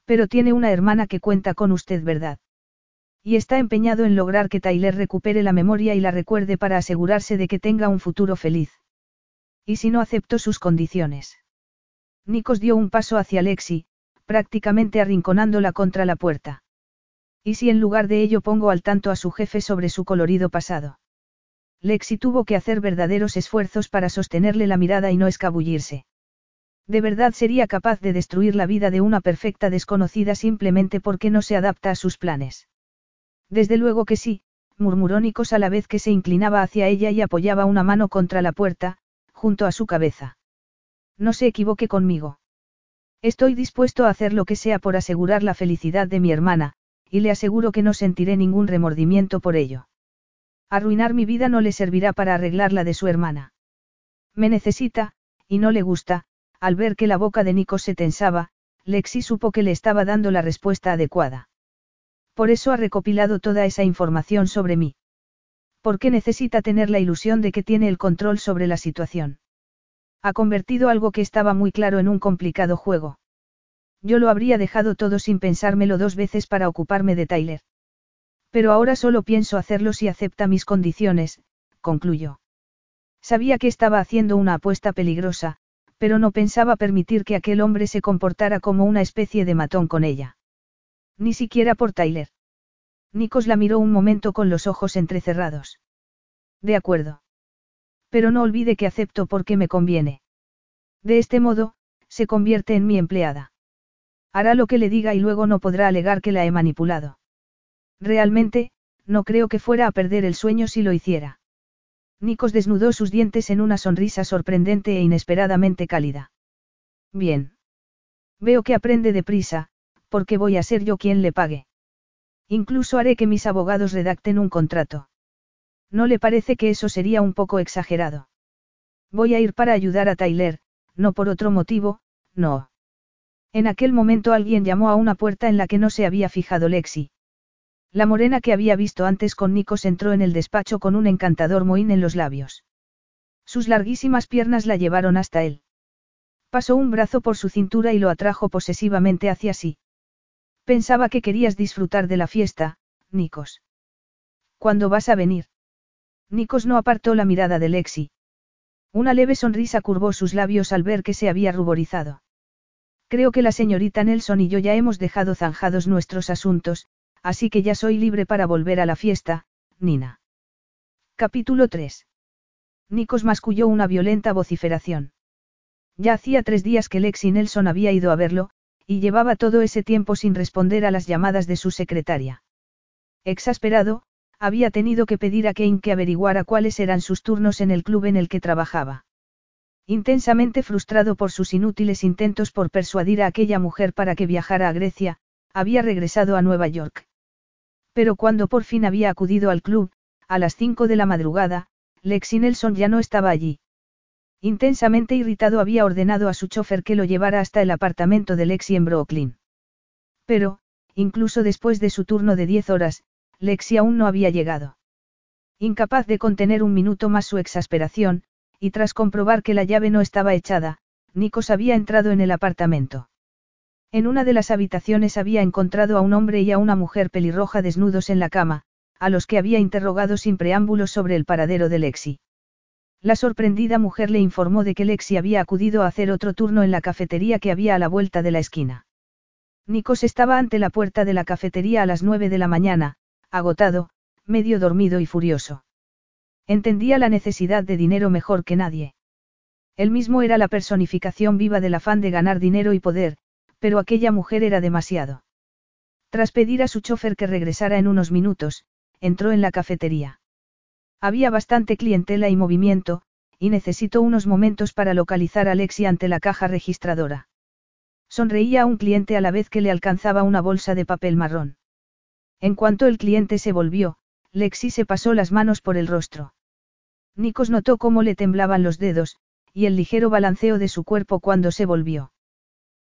Pero tiene una hermana que cuenta con usted, ¿verdad? Y está empeñado en lograr que Tyler recupere la memoria y la recuerde para asegurarse de que tenga un futuro feliz. ¿Y si no acepto sus condiciones? Nikos dio un paso hacia Lexi, prácticamente arrinconándola contra la puerta. ¿Y si en lugar de ello pongo al tanto a su jefe sobre su colorido pasado? Lexi tuvo que hacer verdaderos esfuerzos para sostenerle la mirada y no escabullirse. ¿De verdad sería capaz de destruir la vida de una perfecta desconocida simplemente porque no se adapta a sus planes? Desde luego que sí, murmuró Nikos a la vez que se inclinaba hacia ella y apoyaba una mano contra la puerta, junto a su cabeza. No se equivoque conmigo. Estoy dispuesto a hacer lo que sea por asegurar la felicidad de mi hermana, y le aseguro que no sentiré ningún remordimiento por ello. Arruinar mi vida no le servirá para arreglar la de su hermana. Me necesita, y no le gusta, al ver que la boca de Nico se tensaba, Lexi supo que le estaba dando la respuesta adecuada. Por eso ha recopilado toda esa información sobre mí. Porque necesita tener la ilusión de que tiene el control sobre la situación. Ha convertido algo que estaba muy claro en un complicado juego. Yo lo habría dejado todo sin pensármelo dos veces para ocuparme de Tyler. Pero ahora solo pienso hacerlo si acepta mis condiciones, concluyó. Sabía que estaba haciendo una apuesta peligrosa, pero no pensaba permitir que aquel hombre se comportara como una especie de matón con ella. Ni siquiera por Tyler. Nikos la miró un momento con los ojos entrecerrados. De acuerdo. Pero no olvide que acepto porque me conviene. De este modo, se convierte en mi empleada. Hará lo que le diga y luego no podrá alegar que la he manipulado. Realmente, no creo que fuera a perder el sueño si lo hiciera. Nikos desnudó sus dientes en una sonrisa sorprendente e inesperadamente cálida. Bien. Veo que aprende deprisa, porque voy a ser yo quien le pague. Incluso haré que mis abogados redacten un contrato. ¿No le parece que eso sería un poco exagerado? Voy a ir para ayudar a Tyler, no por otro motivo, no. En aquel momento alguien llamó a una puerta en la que no se había fijado Lexi. La morena que había visto antes con Nikos entró en el despacho con un encantador mohín en los labios. Sus larguísimas piernas la llevaron hasta él. Pasó un brazo por su cintura y lo atrajo posesivamente hacia sí. Pensaba que querías disfrutar de la fiesta, Nikos. ¿Cuándo vas a venir? Nikos no apartó la mirada de Lexi. Una leve sonrisa curvó sus labios al ver que se había ruborizado. Creo que la señorita Nelson y yo ya hemos dejado zanjados nuestros asuntos, así que ya soy libre para volver a la fiesta, Nina. Capítulo 3. Nikos masculló una violenta vociferación. Ya hacía tres días que Lexi Nelson había ido a verlo, y llevaba todo ese tiempo sin responder a las llamadas de su secretaria. Exasperado, había tenido que pedir a Kane que averiguara cuáles eran sus turnos en el club en el que trabajaba. Intensamente frustrado por sus inútiles intentos por persuadir a aquella mujer para que viajara a Grecia, había regresado a Nueva York. Pero cuando por fin había acudido al club, a las cinco de la madrugada, Lexi Nelson ya no estaba allí. Intensamente irritado había ordenado a su chofer que lo llevara hasta el apartamento de Lexi en Brooklyn. Pero, incluso después de su turno de diez horas, Lexi aún no había llegado. Incapaz de contener un minuto más su exasperación, y tras comprobar que la llave no estaba echada, Nikos había entrado en el apartamento. En una de las habitaciones había encontrado a un hombre y a una mujer pelirroja desnudos en la cama, a los que había interrogado sin preámbulos sobre el paradero de Lexi. La sorprendida mujer le informó de que Lexi había acudido a hacer otro turno en la cafetería que había a la vuelta de la esquina. Nikos estaba ante la puerta de la cafetería a las nueve de la mañana, agotado, medio dormido y furioso. Entendía la necesidad de dinero mejor que nadie. Él mismo era la personificación viva del afán de ganar dinero y poder, pero aquella mujer era demasiado. Tras pedir a su chofer que regresara en unos minutos, entró en la cafetería. Había bastante clientela y movimiento, y necesitó unos momentos para localizar a Lexi ante la caja registradora. Sonreía a un cliente a la vez que le alcanzaba una bolsa de papel marrón. En cuanto el cliente se volvió, Lexi se pasó las manos por el rostro. Nikos notó cómo le temblaban los dedos, y el ligero balanceo de su cuerpo cuando se volvió.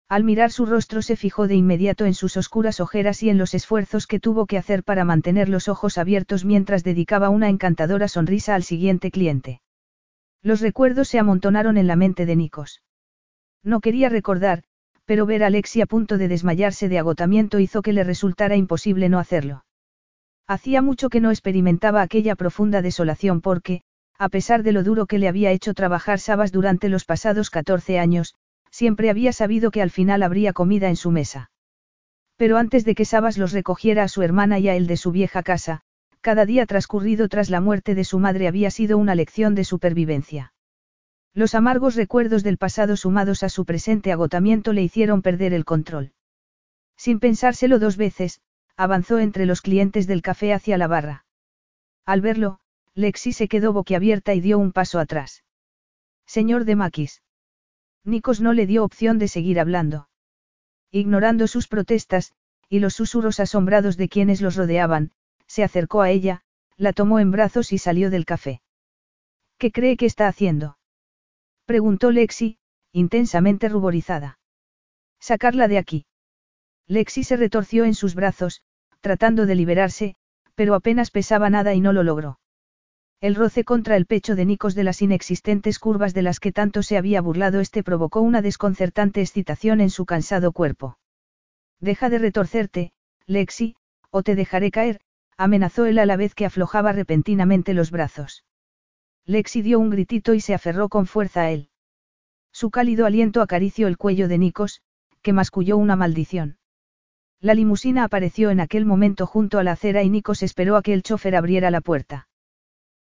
Al mirar su rostro se fijó de inmediato en sus oscuras ojeras y en los esfuerzos que tuvo que hacer para mantener los ojos abiertos mientras dedicaba una encantadora sonrisa al siguiente cliente. Los recuerdos se amontonaron en la mente de Nikos. No quería recordar, pero ver a Alexi a punto de desmayarse de agotamiento hizo que le resultara imposible no hacerlo. Hacía mucho que no experimentaba aquella profunda desolación porque, a pesar de lo duro que le había hecho trabajar Sabas durante los pasados 14 años, siempre había sabido que al final habría comida en su mesa. Pero antes de que Sabas los recogiera a su hermana y a él de su vieja casa, cada día transcurrido tras la muerte de su madre había sido una lección de supervivencia. Los amargos recuerdos del pasado sumados a su presente agotamiento le hicieron perder el control. Sin pensárselo dos veces, avanzó entre los clientes del café hacia la barra. Al verlo, Lexi se quedó boquiabierta y dio un paso atrás. Señor de Maquis. Nikos no le dio opción de seguir hablando. Ignorando sus protestas, y los susurros asombrados de quienes los rodeaban, se acercó a ella, la tomó en brazos y salió del café. ¿Qué cree que está haciendo? Preguntó Lexi, intensamente ruborizada. Sacarla de aquí. Lexi se retorció en sus brazos, tratando de liberarse, pero apenas pesaba nada y no lo logró. El roce contra el pecho de Nikos de las inexistentes curvas de las que tanto se había burlado este provocó una desconcertante excitación en su cansado cuerpo. Deja de retorcerte, Lexi, o te dejaré caer, amenazó él a la vez que aflojaba repentinamente los brazos. Lexi dio un gritito y se aferró con fuerza a él. Su cálido aliento acarició el cuello de Nikos, que masculló una maldición. La limusina apareció en aquel momento junto a la acera y Nikos esperó a que el chofer abriera la puerta.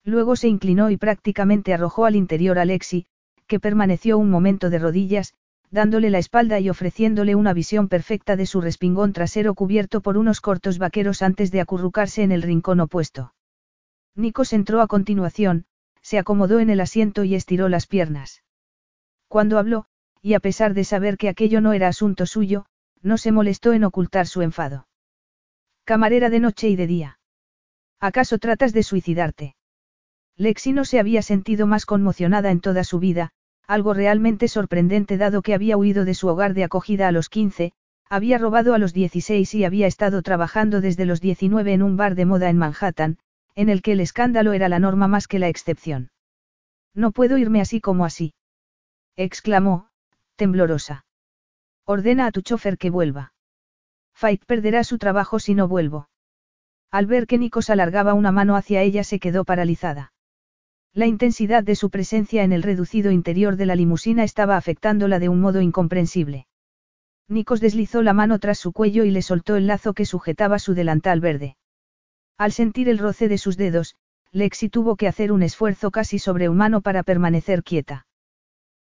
Luego se inclinó y prácticamente arrojó al interior a Lexi, que permaneció un momento de rodillas, dándole la espalda y ofreciéndole una visión perfecta de su respingón trasero cubierto por unos cortos vaqueros antes de acurrucarse en el rincón opuesto. Nikos entró a continuación, se acomodó en el asiento y estiró las piernas. Cuando habló, y a pesar de saber que aquello no era asunto suyo, no se molestó en ocultar su enfado. Camarera de noche y de día. ¿Acaso tratas de suicidarte? Lexi no se había sentido más conmocionada en toda su vida, algo realmente sorprendente dado que había huido de su hogar de acogida a los 15, había robado a los 16 y había estado trabajando desde los 19 en un bar de moda en Manhattan, en el que el escándalo era la norma más que la excepción. No puedo irme así como así. exclamó, temblorosa. Ordena a tu chofer que vuelva. Fight perderá su trabajo si no vuelvo. Al ver que Nikos alargaba una mano hacia ella se quedó paralizada. La intensidad de su presencia en el reducido interior de la limusina estaba afectándola de un modo incomprensible. Nikos deslizó la mano tras su cuello y le soltó el lazo que sujetaba su delantal verde. Al sentir el roce de sus dedos, Lexi tuvo que hacer un esfuerzo casi sobrehumano para permanecer quieta.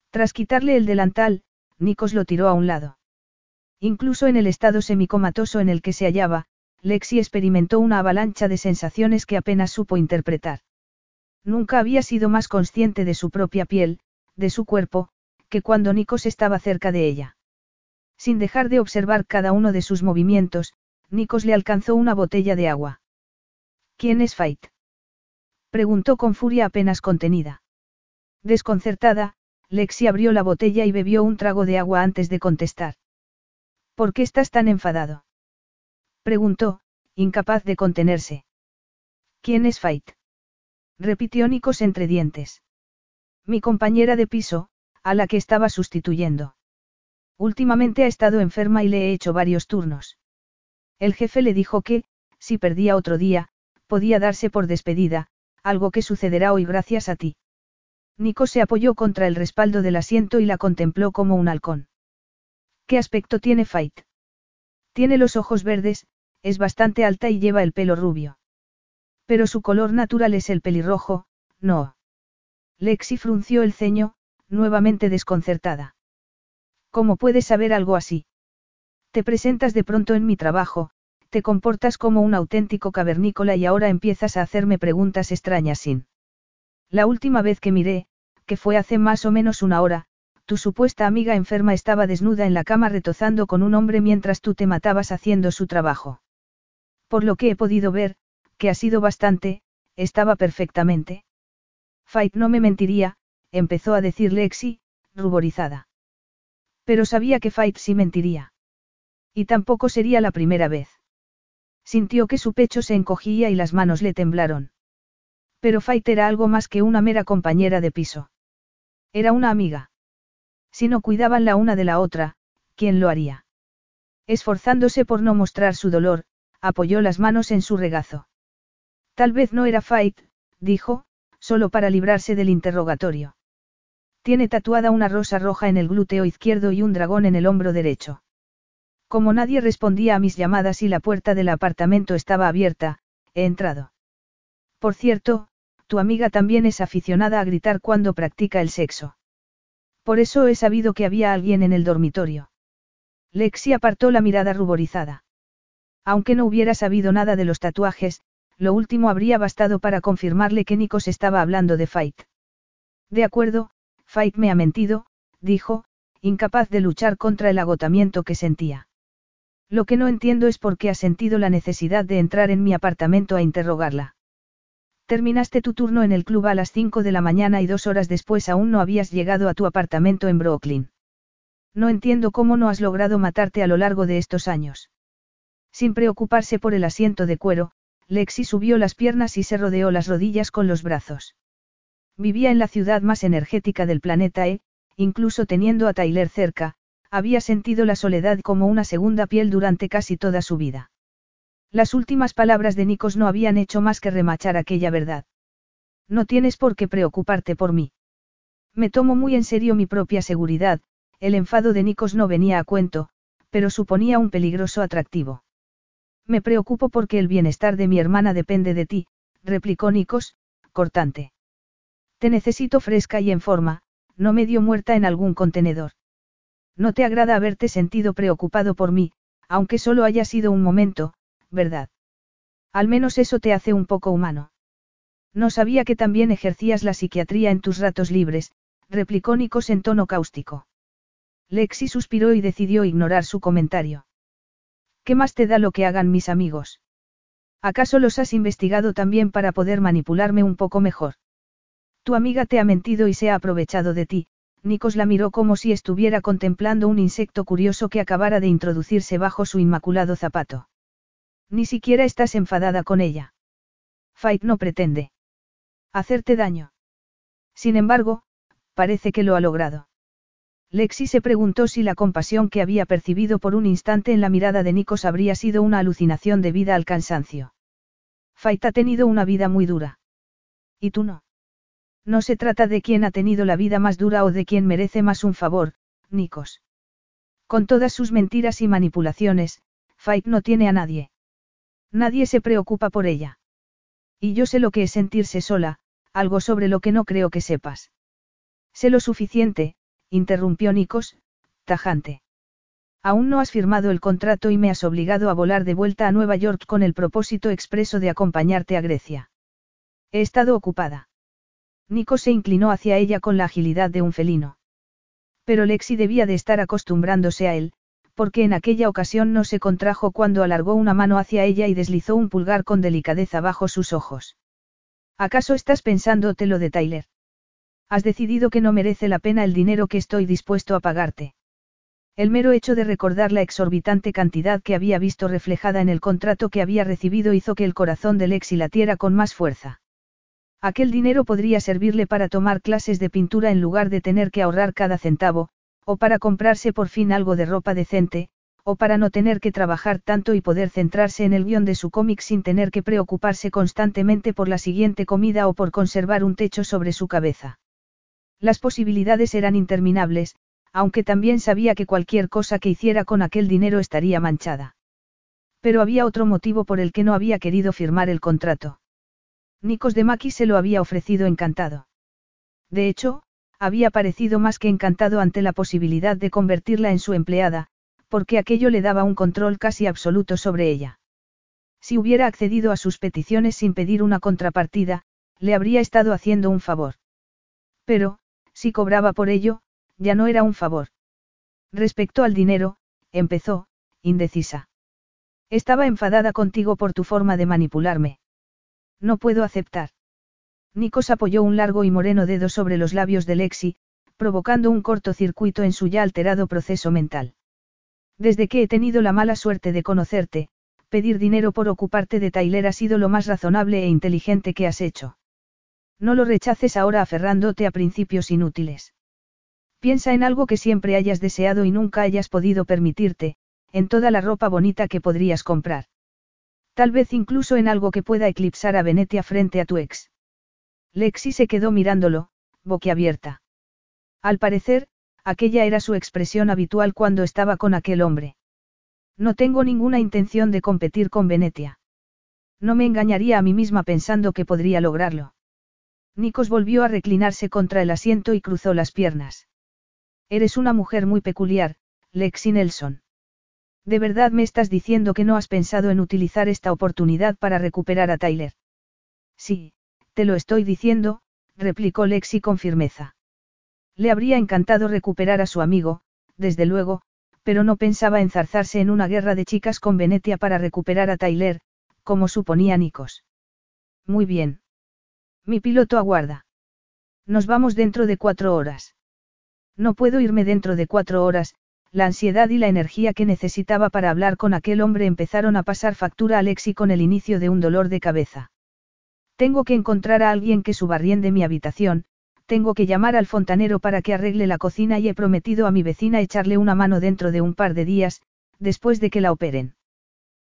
Tras quitarle el delantal, Nikos lo tiró a un lado. Incluso en el estado semicomatoso en el que se hallaba, Lexi experimentó una avalancha de sensaciones que apenas supo interpretar. Nunca había sido más consciente de su propia piel, de su cuerpo, que cuando Nikos estaba cerca de ella. Sin dejar de observar cada uno de sus movimientos, Nikos le alcanzó una botella de agua. ¿Quién es Fight? Preguntó con furia apenas contenida. Desconcertada, Lexi abrió la botella y bebió un trago de agua antes de contestar. ¿Por qué estás tan enfadado? Preguntó, incapaz de contenerse. ¿Quién es Fight? Repitió Nikos entre dientes. Mi compañera de piso, a la que estaba sustituyendo. Últimamente ha estado enferma y le he hecho varios turnos. El jefe le dijo que, si perdía otro día, podía darse por despedida, algo que sucederá hoy gracias a ti. Nico se apoyó contra el respaldo del asiento y la contempló como un halcón. ¿Qué aspecto tiene Fight? Tiene los ojos verdes, es bastante alta y lleva el pelo rubio. Pero su color natural es el pelirrojo, no. Lexi frunció el ceño, nuevamente desconcertada. ¿Cómo puedes saber algo así? Te presentas de pronto en mi trabajo, te comportas como un auténtico cavernícola y ahora empiezas a hacerme preguntas extrañas sin. La última vez que miré, que fue hace más o menos una hora, tu supuesta amiga enferma estaba desnuda en la cama retozando con un hombre mientras tú te matabas haciendo su trabajo. Por lo que he podido ver, que ha sido bastante, estaba perfectamente. Fight no me mentiría, empezó a decir Lexi, ruborizada. Pero sabía que Fight sí mentiría. Y tampoco sería la primera vez. Sintió que su pecho se encogía y las manos le temblaron. Pero Fight era algo más que una mera compañera de piso. Era una amiga. Si no cuidaban la una de la otra, ¿quién lo haría? Esforzándose por no mostrar su dolor, apoyó las manos en su regazo. Tal vez no era Fight, dijo, solo para librarse del interrogatorio. Tiene tatuada una rosa roja en el glúteo izquierdo y un dragón en el hombro derecho. Como nadie respondía a mis llamadas y la puerta del apartamento estaba abierta, he entrado. Por cierto, tu amiga también es aficionada a gritar cuando practica el sexo. Por eso he sabido que había alguien en el dormitorio. Lexi apartó la mirada ruborizada. Aunque no hubiera sabido nada de los tatuajes, lo último habría bastado para confirmarle que Nikos estaba hablando de Fight. De acuerdo, Fight me ha mentido, dijo, incapaz de luchar contra el agotamiento que sentía. Lo que no entiendo es por qué ha sentido la necesidad de entrar en mi apartamento a interrogarla. Terminaste tu turno en el club a las 5 de la mañana y dos horas después aún no habías llegado a tu apartamento en Brooklyn. No entiendo cómo no has logrado matarte a lo largo de estos años. Sin preocuparse por el asiento de cuero, Lexi subió las piernas y se rodeó las rodillas con los brazos. Vivía en la ciudad más energética del planeta E, incluso teniendo a Tyler cerca, había sentido la soledad como una segunda piel durante casi toda su vida. Las últimas palabras de Nikos no habían hecho más que remachar aquella verdad. No tienes por qué preocuparte por mí. Me tomo muy en serio mi propia seguridad, el enfado de Nikos no venía a cuento, pero suponía un peligroso atractivo. Me preocupo porque el bienestar de mi hermana depende de ti, replicó Nikos, cortante. Te necesito fresca y en forma, no medio muerta en algún contenedor. No te agrada haberte sentido preocupado por mí, aunque solo haya sido un momento, ¿verdad? Al menos eso te hace un poco humano. No sabía que también ejercías la psiquiatría en tus ratos libres, replicó Nikos en tono cáustico. Lexi suspiró y decidió ignorar su comentario. ¿Qué más te da lo que hagan mis amigos? ¿Acaso los has investigado también para poder manipularme un poco mejor? Tu amiga te ha mentido y se ha aprovechado de ti. Nikos la miró como si estuviera contemplando un insecto curioso que acabara de introducirse bajo su inmaculado zapato. Ni siquiera estás enfadada con ella. Fight no pretende hacerte daño. Sin embargo, parece que lo ha logrado. Lexi se preguntó si la compasión que había percibido por un instante en la mirada de Nikos habría sido una alucinación debida al cansancio. Fight ha tenido una vida muy dura. ¿Y tú no? No se trata de quién ha tenido la vida más dura o de quién merece más un favor, Nikos. Con todas sus mentiras y manipulaciones, Fight no tiene a nadie. Nadie se preocupa por ella. Y yo sé lo que es sentirse sola, algo sobre lo que no creo que sepas. Sé lo suficiente, interrumpió Nikos, tajante. Aún no has firmado el contrato y me has obligado a volar de vuelta a Nueva York con el propósito expreso de acompañarte a Grecia. He estado ocupada. Nikos se inclinó hacia ella con la agilidad de un felino. Pero Lexi debía de estar acostumbrándose a él, porque en aquella ocasión no se contrajo cuando alargó una mano hacia ella y deslizó un pulgar con delicadeza bajo sus ojos. ¿Acaso estás pensándote lo de Tyler? Has decidido que no merece la pena el dinero que estoy dispuesto a pagarte. El mero hecho de recordar la exorbitante cantidad que había visto reflejada en el contrato que había recibido hizo que el corazón de Lexi latiera con más fuerza. Aquel dinero podría servirle para tomar clases de pintura en lugar de tener que ahorrar cada centavo, o para comprarse por fin algo de ropa decente, o para no tener que trabajar tanto y poder centrarse en el guion de su cómic sin tener que preocuparse constantemente por la siguiente comida o por conservar un techo sobre su cabeza. Las posibilidades eran interminables, aunque también sabía que cualquier cosa que hiciera con aquel dinero estaría manchada. Pero había otro motivo por el que no había querido firmar el contrato. Nikos de Maki se lo había ofrecido encantado. De hecho, había parecido más que encantado ante la posibilidad de convertirla en su empleada, porque aquello le daba un control casi absoluto sobre ella. Si hubiera accedido a sus peticiones sin pedir una contrapartida, le habría estado haciendo un favor. Pero, si cobraba por ello, ya no era un favor. Respecto al dinero, empezó, indecisa. Estaba enfadada contigo por tu forma de manipularme. No puedo aceptar. Nikos apoyó un largo y moreno dedo sobre los labios de Lexi, provocando un cortocircuito en su ya alterado proceso mental. Desde que he tenido la mala suerte de conocerte, pedir dinero por ocuparte de Tyler ha sido lo más razonable e inteligente que has hecho. No lo rechaces ahora aferrándote a principios inútiles. Piensa en algo que siempre hayas deseado y nunca hayas podido permitirte, en toda la ropa bonita que podrías comprar. Tal vez incluso en algo que pueda eclipsar a Venetia frente a tu ex. Lexi se quedó mirándolo, boquiabierta. Al parecer, aquella era su expresión habitual cuando estaba con aquel hombre. No tengo ninguna intención de competir con Venetia. No me engañaría a mí misma pensando que podría lograrlo. Nikos volvió a reclinarse contra el asiento y cruzó las piernas. Eres una mujer muy peculiar, Lexi Nelson. ¿De verdad me estás diciendo que no has pensado en utilizar esta oportunidad para recuperar a Tyler? Sí, te lo estoy diciendo, replicó Lexi con firmeza. Le habría encantado recuperar a su amigo, desde luego, pero no pensaba enzarzarse en una guerra de chicas con Venetia para recuperar a Tyler, como suponía Nikos. Muy bien. Mi piloto aguarda. Nos vamos dentro de cuatro horas. No puedo irme dentro de cuatro horas, la ansiedad y la energía que necesitaba para hablar con aquel hombre empezaron a pasar factura a Lexi con el inicio de un dolor de cabeza. Tengo que encontrar a alguien que subarriende mi habitación, tengo que llamar al fontanero para que arregle la cocina y he prometido a mi vecina echarle una mano dentro de un par de días, después de que la operen.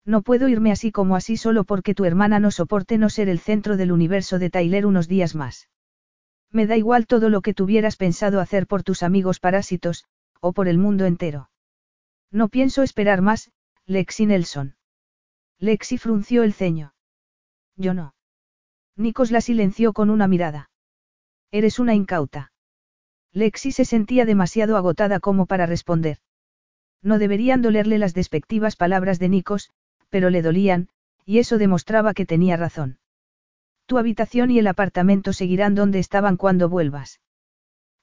No puedo irme así como así solo porque tu hermana no soporte no ser el centro del universo de Tyler unos días más. Me da igual todo lo que tuvieras pensado hacer por tus amigos parásitos, o por el mundo entero. No pienso esperar más, Lexi Nelson. Lexi frunció el ceño. Yo no. Nikos la silenció con una mirada. Eres una incauta. Lexi se sentía demasiado agotada como para responder. No deberían dolerle las despectivas palabras de Nikos, pero le dolían, y eso demostraba que tenía razón. Tu habitación y el apartamento seguirán donde estaban cuando vuelvas.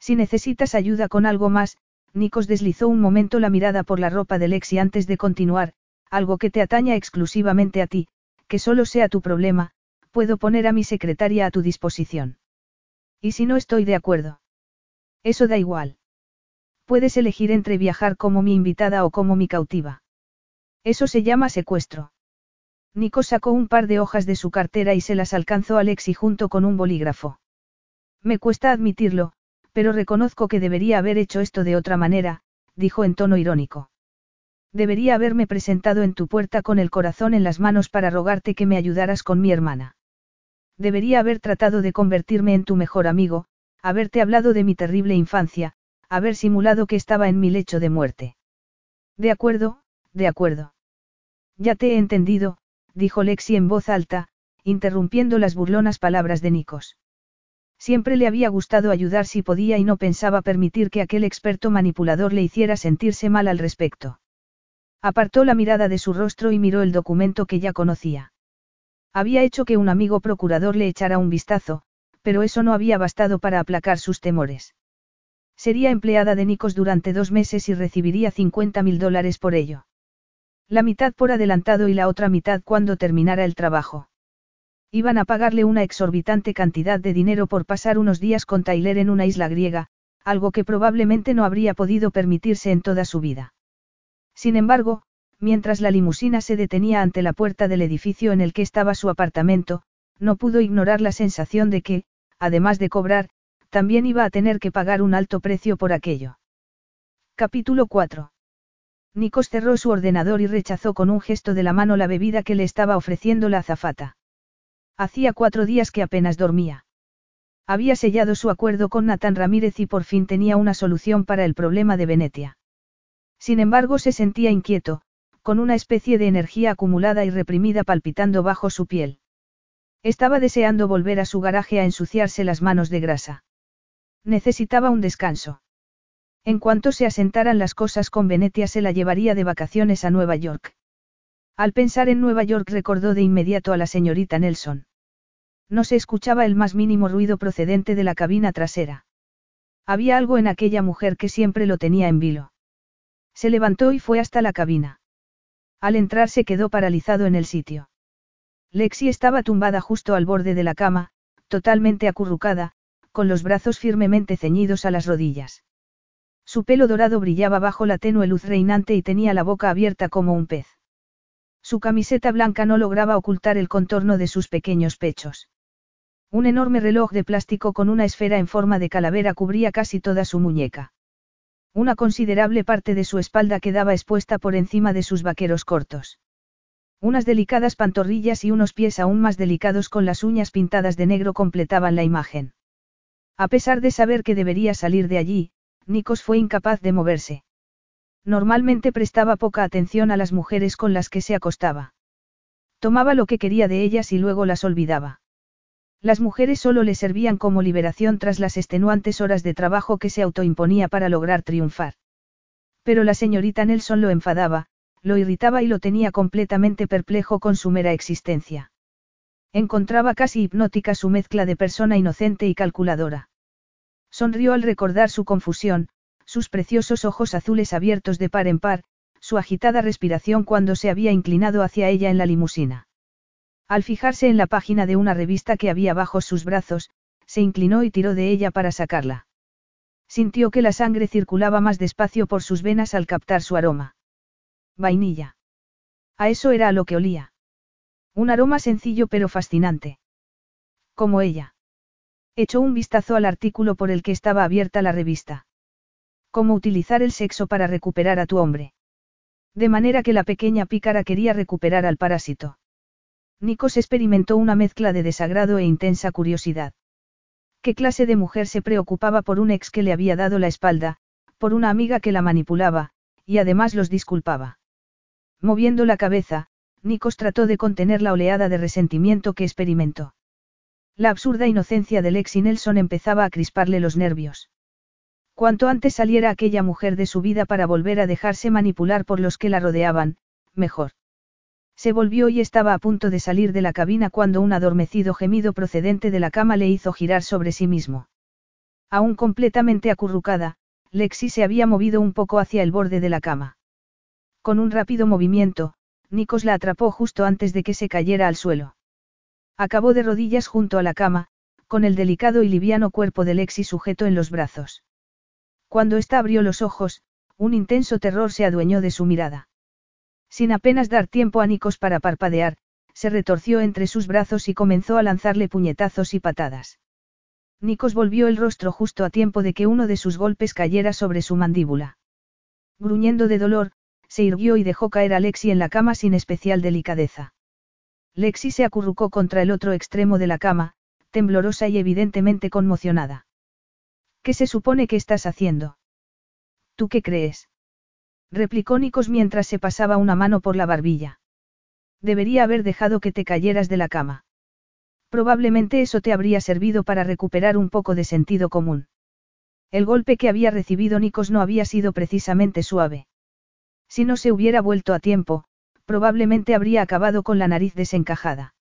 Si necesitas ayuda con algo más, Nikos deslizó un momento la mirada por la ropa de Lexi antes de continuar, algo que te ataña exclusivamente a ti, que solo sea tu problema, puedo poner a mi secretaria a tu disposición. ¿Y si no estoy de acuerdo? Eso da igual. Puedes elegir entre viajar como mi invitada o como mi cautiva. Eso se llama secuestro. Nico sacó un par de hojas de su cartera y se las alcanzó a Lexi junto con un bolígrafo. Me cuesta admitirlo, pero reconozco que debería haber hecho esto de otra manera, dijo en tono irónico. Debería haberme presentado en tu puerta con el corazón en las manos para rogarte que me ayudaras con mi hermana. Debería haber tratado de convertirme en tu mejor amigo, haberte hablado de mi terrible infancia, haber simulado que estaba en mi lecho de muerte. De acuerdo, de acuerdo. Ya te he entendido, dijo Lexi en voz alta, interrumpiendo las burlonas palabras de Nikos. Siempre le había gustado ayudar si podía y no pensaba permitir que aquel experto manipulador le hiciera sentirse mal al respecto. Apartó la mirada de su rostro y miró el documento que ya conocía. Había hecho que un amigo procurador le echara un vistazo, pero eso no había bastado para aplacar sus temores. Sería empleada de Nikos durante dos meses y recibiría 50 mil dólares por ello. La mitad por adelantado y la otra mitad cuando terminara el trabajo. Iban a pagarle una exorbitante cantidad de dinero por pasar unos días con Tyler en una isla griega, algo que probablemente no habría podido permitirse en toda su vida. Sin embargo, mientras la limusina se detenía ante la puerta del edificio en el que estaba su apartamento, no pudo ignorar la sensación de que, además de cobrar, también iba a tener que pagar un alto precio por aquello. Capítulo 4. Nikos cerró su ordenador y rechazó con un gesto de la mano la bebida que le estaba ofreciendo la azafata. Hacía cuatro días que apenas dormía. Había sellado su acuerdo con Nathan Ramírez y por fin tenía una solución para el problema de Venetia. Sin embargo, se sentía inquieto, con una especie de energía acumulada y reprimida palpitando bajo su piel. Estaba deseando volver a su garaje a ensuciarse las manos de grasa. Necesitaba un descanso. En cuanto se asentaran las cosas con Venetia se la llevaría de vacaciones a Nueva York. Al pensar en Nueva York recordó de inmediato a la señorita Nelson. No se escuchaba el más mínimo ruido procedente de la cabina trasera. Había algo en aquella mujer que siempre lo tenía en vilo. Se levantó y fue hasta la cabina. Al entrar se quedó paralizado en el sitio. Lexi estaba tumbada justo al borde de la cama, totalmente acurrucada, con los brazos firmemente ceñidos a las rodillas. Su pelo dorado brillaba bajo la tenue luz reinante y tenía la boca abierta como un pez. Su camiseta blanca no lograba ocultar el contorno de sus pequeños pechos. Un enorme reloj de plástico con una esfera en forma de calavera cubría casi toda su muñeca. Una considerable parte de su espalda quedaba expuesta por encima de sus vaqueros cortos. Unas delicadas pantorrillas y unos pies aún más delicados con las uñas pintadas de negro completaban la imagen. A pesar de saber que debería salir de allí, Nikos fue incapaz de moverse. Normalmente prestaba poca atención a las mujeres con las que se acostaba. Tomaba lo que quería de ellas y luego las olvidaba. Las mujeres solo le servían como liberación tras las extenuantes horas de trabajo que se autoimponía para lograr triunfar. Pero la señorita Nelson lo enfadaba, lo irritaba y lo tenía completamente perplejo con su mera existencia. Encontraba casi hipnótica su mezcla de persona inocente y calculadora. Sonrió al recordar su confusión, sus preciosos ojos azules abiertos de par en par, su agitada respiración cuando se había inclinado hacia ella en la limusina. Al fijarse en la página de una revista que había bajo sus brazos, se inclinó y tiró de ella para sacarla. Sintió que la sangre circulaba más despacio por sus venas al captar su aroma. Vainilla. A eso era a lo que olía. Un aroma sencillo pero fascinante. Como ella. Echó un vistazo al artículo por el que estaba abierta la revista. Cómo utilizar el sexo para recuperar a tu hombre. De manera que la pequeña pícara quería recuperar al parásito. Nikos experimentó una mezcla de desagrado e intensa curiosidad. ¿Qué clase de mujer se preocupaba por un ex que le había dado la espalda, por una amiga que la manipulaba, y además los disculpaba? Moviendo la cabeza, Nikos trató de contener la oleada de resentimiento que experimentó. La absurda inocencia de Lexi Nelson empezaba a crisparle los nervios. Cuanto antes saliera aquella mujer de su vida para volver a dejarse manipular por los que la rodeaban, mejor. Se volvió y estaba a punto de salir de la cabina cuando un adormecido gemido procedente de la cama le hizo girar sobre sí mismo. Aún completamente acurrucada, Lexi se había movido un poco hacia el borde de la cama. Con un rápido movimiento, Nikos la atrapó justo antes de que se cayera al suelo. Acabó de rodillas junto a la cama, con el delicado y liviano cuerpo de Lexi sujeto en los brazos. Cuando ésta abrió los ojos, un intenso terror se adueñó de su mirada. Sin apenas dar tiempo a Nikos para parpadear, se retorció entre sus brazos y comenzó a lanzarle puñetazos y patadas. Nikos volvió el rostro justo a tiempo de que uno de sus golpes cayera sobre su mandíbula. Gruñendo de dolor, se irguió y dejó caer a Lexi en la cama sin especial delicadeza. Lexi se acurrucó contra el otro extremo de la cama, temblorosa y evidentemente conmocionada. ¿Qué se supone que estás haciendo? ¿Tú qué crees? replicó Nikos mientras se pasaba una mano por la barbilla. Debería haber dejado que te cayeras de la cama. Probablemente eso te habría servido para recuperar un poco de sentido común. El golpe que había recibido Nikos no había sido precisamente suave. Si no se hubiera vuelto a tiempo, probablemente habría acabado con la nariz desencajada.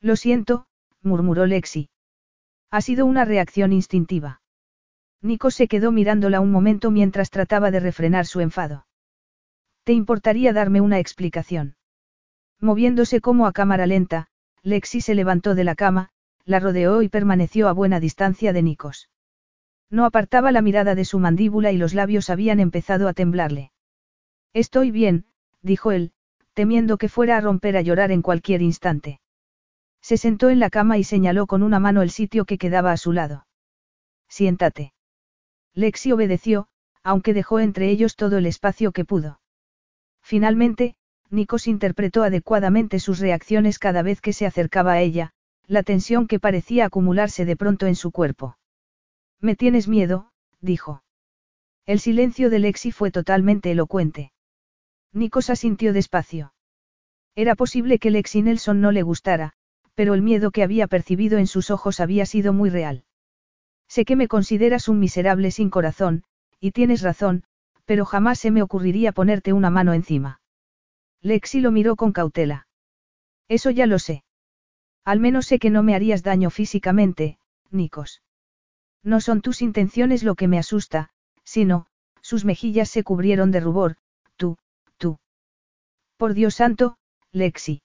Lo siento, murmuró Lexi. Ha sido una reacción instintiva. Nico se quedó mirándola un momento mientras trataba de refrenar su enfado. ¿Te importaría darme una explicación? Moviéndose como a cámara lenta, Lexi se levantó de la cama, la rodeó y permaneció a buena distancia de Nikos. No apartaba la mirada de su mandíbula y los labios habían empezado a temblarle. Estoy bien, dijo él, temiendo que fuera a romper a llorar en cualquier instante. Se sentó en la cama y señaló con una mano el sitio que quedaba a su lado. Siéntate. Lexi obedeció, aunque dejó entre ellos todo el espacio que pudo. Finalmente, Nikos interpretó adecuadamente sus reacciones cada vez que se acercaba a ella, la tensión que parecía acumularse de pronto en su cuerpo. Me tienes miedo, dijo. El silencio de Lexi fue totalmente elocuente. Nikos asintió despacio. Era posible que Lexi Nelson no le gustara, pero el miedo que había percibido en sus ojos había sido muy real. Sé que me consideras un miserable sin corazón, y tienes razón, pero jamás se me ocurriría ponerte una mano encima. Lexi lo miró con cautela. Eso ya lo sé. Al menos sé que no me harías daño físicamente, Nikos. No son tus intenciones lo que me asusta, sino, sus mejillas se cubrieron de rubor, por Dios santo, Lexi.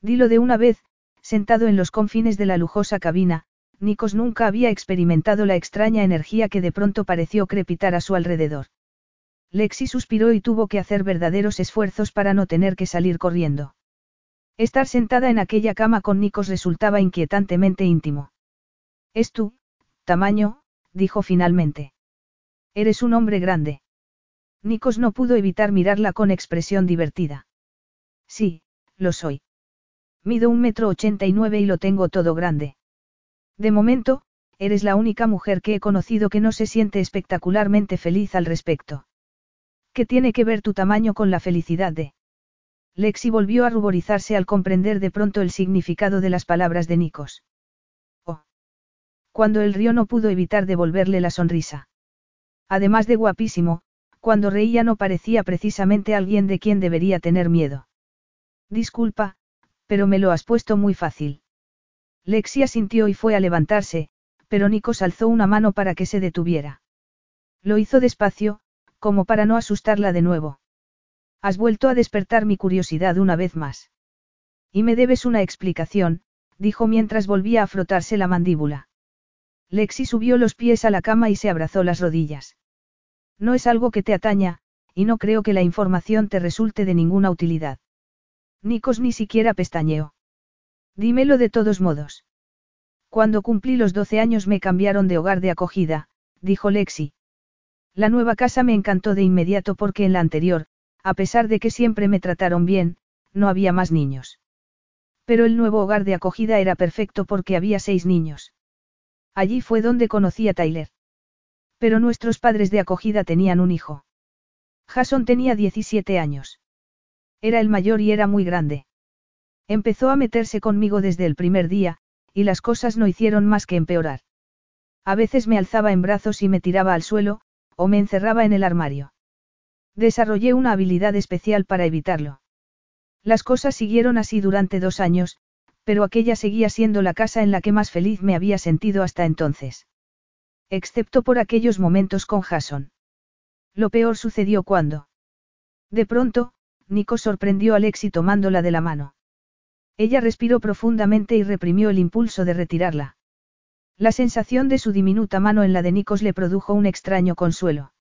Dilo de una vez, sentado en los confines de la lujosa cabina, Nikos nunca había experimentado la extraña energía que de pronto pareció crepitar a su alrededor. Lexi suspiró y tuvo que hacer verdaderos esfuerzos para no tener que salir corriendo. Estar sentada en aquella cama con Nikos resultaba inquietantemente íntimo. Es tú, tamaño, dijo finalmente. Eres un hombre grande. Nikos no pudo evitar mirarla con expresión divertida. Sí, lo soy. Mido un metro ochenta y nueve y lo tengo todo grande. De momento, eres la única mujer que he conocido que no se siente espectacularmente feliz al respecto. ¿Qué tiene que ver tu tamaño con la felicidad de? Lexi volvió a ruborizarse al comprender de pronto el significado de las palabras de Nikos. Oh. Cuando el río no pudo evitar devolverle la sonrisa. Además de guapísimo, cuando reía no parecía precisamente alguien de quien debería tener miedo. Disculpa, pero me lo has puesto muy fácil. Lexia sintió y fue a levantarse, pero Nikos alzó una mano para que se detuviera. Lo hizo despacio, como para no asustarla de nuevo. Has vuelto a despertar mi curiosidad una vez más. Y me debes una explicación, dijo mientras volvía a frotarse la mandíbula. Lexi subió los pies a la cama y se abrazó las rodillas. No es algo que te ataña, y no creo que la información te resulte de ninguna utilidad. Nikos ni siquiera pestañeó. Dímelo de todos modos. Cuando cumplí los 12 años me cambiaron de hogar de acogida, dijo Lexi. La nueva casa me encantó de inmediato porque en la anterior, a pesar de que siempre me trataron bien, no había más niños. Pero el nuevo hogar de acogida era perfecto porque había seis niños. Allí fue donde conocí a Tyler. Pero nuestros padres de acogida tenían un hijo. Jason tenía 17 años. Era el mayor y era muy grande. Empezó a meterse conmigo desde el primer día, y las cosas no hicieron más que empeorar. A veces me alzaba en brazos y me tiraba al suelo, o me encerraba en el armario. Desarrollé una habilidad especial para evitarlo. Las cosas siguieron así durante dos años, pero aquella seguía siendo la casa en la que más feliz me había sentido hasta entonces. Excepto por aquellos momentos con Jason. Lo peor sucedió cuando. De pronto, Nico sorprendió a Lexi tomándola de la mano. Ella respiró profundamente y reprimió el impulso de retirarla. La sensación de su diminuta mano en la de Nikos le produjo un extraño consuelo.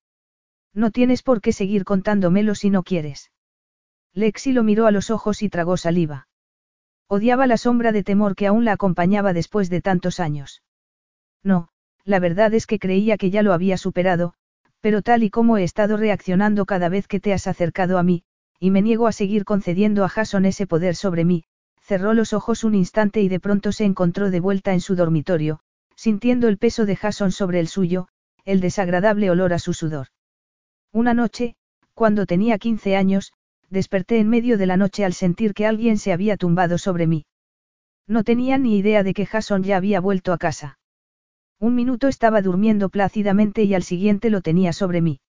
No tienes por qué seguir contándomelo si no quieres. Lexi lo miró a los ojos y tragó saliva. Odiaba la sombra de temor que aún la acompañaba después de tantos años. No, la verdad es que creía que ya lo había superado, pero tal y como he estado reaccionando cada vez que te has acercado a mí, y me niego a seguir concediendo a Jason ese poder sobre mí, cerró los ojos un instante y de pronto se encontró de vuelta en su dormitorio, sintiendo el peso de Jason sobre el suyo, el desagradable olor a su sudor. Una noche, cuando tenía 15 años, desperté en medio de la noche al sentir que alguien se había tumbado sobre mí. No tenía ni idea de que Jason ya había vuelto a casa. Un minuto estaba durmiendo plácidamente y al siguiente lo tenía sobre mí.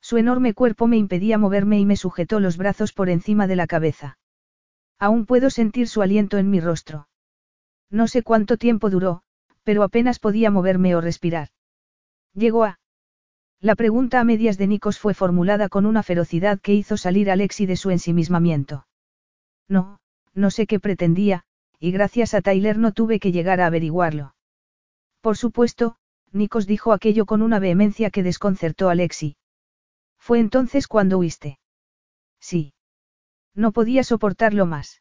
Su enorme cuerpo me impedía moverme y me sujetó los brazos por encima de la cabeza. Aún puedo sentir su aliento en mi rostro. No sé cuánto tiempo duró, pero apenas podía moverme o respirar. Llegó a... La pregunta a medias de Nikos fue formulada con una ferocidad que hizo salir a Lexi de su ensimismamiento. No, no sé qué pretendía, y gracias a Tyler no tuve que llegar a averiguarlo. Por supuesto, Nikos dijo aquello con una vehemencia que desconcertó a Lexi. Fue entonces cuando huiste. Sí. No podía soportarlo más.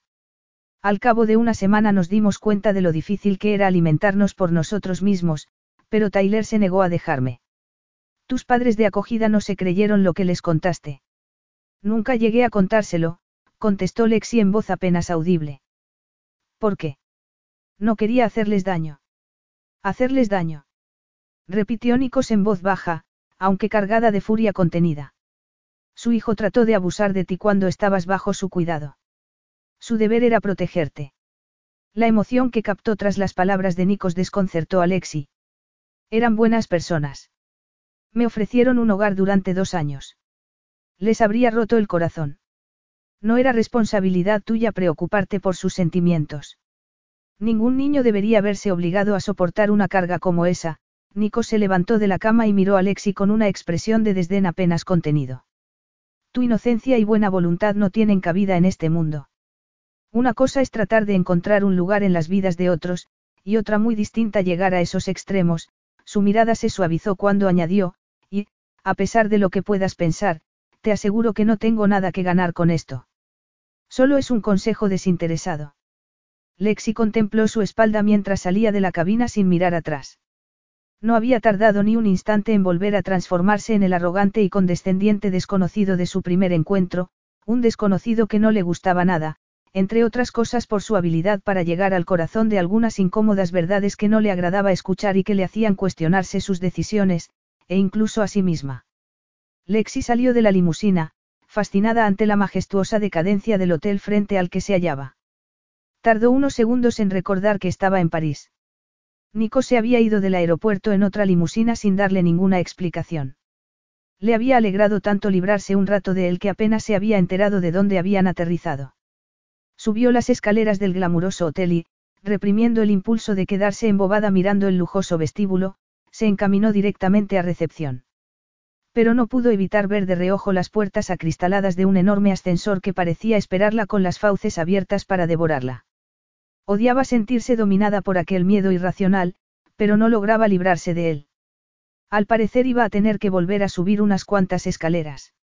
Al cabo de una semana nos dimos cuenta de lo difícil que era alimentarnos por nosotros mismos, pero Tyler se negó a dejarme. Tus padres de acogida no se creyeron lo que les contaste. Nunca llegué a contárselo, contestó Lexi en voz apenas audible. ¿Por qué? No quería hacerles daño. Hacerles daño. Repitió Nikos en voz baja, aunque cargada de furia contenida. Su hijo trató de abusar de ti cuando estabas bajo su cuidado. Su deber era protegerte. La emoción que captó tras las palabras de Nikos desconcertó a Lexi. Eran buenas personas. Me ofrecieron un hogar durante dos años. Les habría roto el corazón. No era responsabilidad tuya preocuparte por sus sentimientos. Ningún niño debería verse obligado a soportar una carga como esa. Nico se levantó de la cama y miró a Lexi con una expresión de desdén apenas contenido. Tu inocencia y buena voluntad no tienen cabida en este mundo. Una cosa es tratar de encontrar un lugar en las vidas de otros, y otra muy distinta llegar a esos extremos, su mirada se suavizó cuando añadió, y, a pesar de lo que puedas pensar, te aseguro que no tengo nada que ganar con esto. Solo es un consejo desinteresado. Lexi contempló su espalda mientras salía de la cabina sin mirar atrás. No había tardado ni un instante en volver a transformarse en el arrogante y condescendiente desconocido de su primer encuentro, un desconocido que no le gustaba nada, entre otras cosas por su habilidad para llegar al corazón de algunas incómodas verdades que no le agradaba escuchar y que le hacían cuestionarse sus decisiones, e incluso a sí misma. Lexi salió de la limusina, fascinada ante la majestuosa decadencia del hotel frente al que se hallaba. Tardó unos segundos en recordar que estaba en París. Nico se había ido del aeropuerto en otra limusina sin darle ninguna explicación. Le había alegrado tanto librarse un rato de él que apenas se había enterado de dónde habían aterrizado. Subió las escaleras del glamuroso hotel y, reprimiendo el impulso de quedarse embobada mirando el lujoso vestíbulo, se encaminó directamente a recepción. Pero no pudo evitar ver de reojo las puertas acristaladas de un enorme ascensor que parecía esperarla con las fauces abiertas para devorarla. Odiaba sentirse dominada por aquel miedo irracional, pero no lograba librarse de él. Al parecer iba a tener que volver a subir unas cuantas escaleras.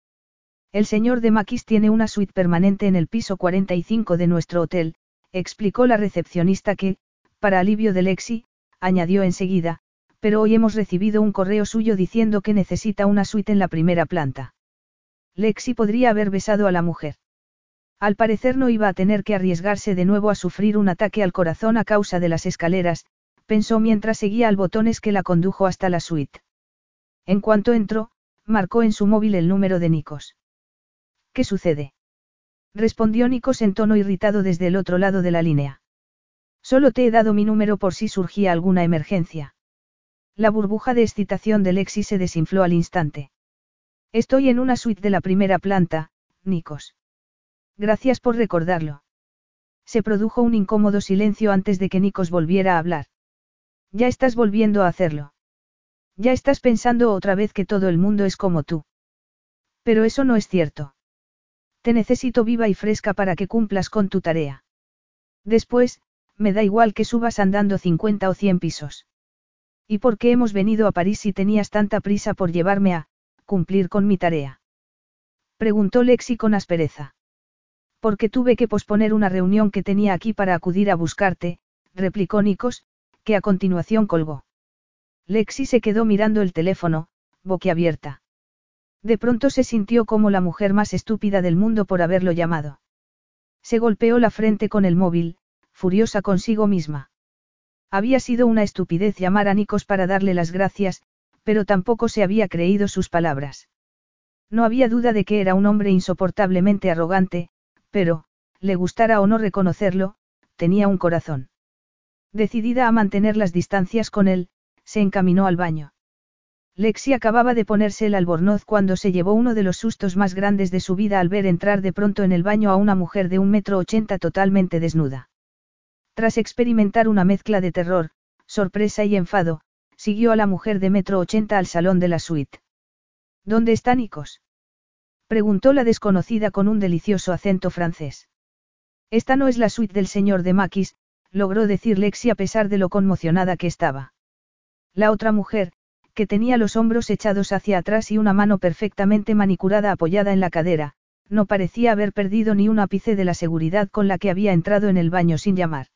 El señor de Maquis tiene una suite permanente en el piso 45 de nuestro hotel, explicó la recepcionista que, para alivio de Lexi, añadió enseguida, pero hoy hemos recibido un correo suyo diciendo que necesita una suite en la primera planta. Lexi podría haber besado a la mujer. Al parecer no iba a tener que arriesgarse de nuevo a sufrir un ataque al corazón a causa de las escaleras, pensó mientras seguía al botones que la condujo hasta la suite. En cuanto entró, marcó en su móvil el número de Nikos. ¿Qué sucede? Respondió Nikos en tono irritado desde el otro lado de la línea. Solo te he dado mi número por si surgía alguna emergencia. La burbuja de excitación de Lexi se desinfló al instante. Estoy en una suite de la primera planta, Nikos. Gracias por recordarlo. Se produjo un incómodo silencio antes de que Nikos volviera a hablar. Ya estás volviendo a hacerlo. Ya estás pensando otra vez que todo el mundo es como tú. Pero eso no es cierto. Te necesito viva y fresca para que cumplas con tu tarea. Después, me da igual que subas andando 50 o 100 pisos. ¿Y por qué hemos venido a París si tenías tanta prisa por llevarme a, cumplir con mi tarea? Preguntó Lexi con aspereza. Porque tuve que posponer una reunión que tenía aquí para acudir a buscarte, replicó Nikos, que a continuación colgó. Lexi se quedó mirando el teléfono, boquiabierta. De pronto se sintió como la mujer más estúpida del mundo por haberlo llamado. Se golpeó la frente con el móvil, furiosa consigo misma. Había sido una estupidez llamar a Nikos para darle las gracias, pero tampoco se había creído sus palabras. No había duda de que era un hombre insoportablemente arrogante, pero, le gustara o no reconocerlo, tenía un corazón. Decidida a mantener las distancias con él, se encaminó al baño. Lexi acababa de ponerse el albornoz cuando se llevó uno de los sustos más grandes de su vida al ver entrar de pronto en el baño a una mujer de un metro ochenta totalmente desnuda. Tras experimentar una mezcla de terror, sorpresa y enfado, siguió a la mujer de metro ochenta al salón de la suite. ¿Dónde está Nikos? Preguntó la desconocida con un delicioso acento francés. Esta no es la suite del señor de Maquis, logró decir Lexi a pesar de lo conmocionada que estaba. La otra mujer, que tenía los hombros echados hacia atrás y una mano perfectamente manicurada apoyada en la cadera, no parecía haber perdido ni un ápice de la seguridad con la que había entrado en el baño sin llamar.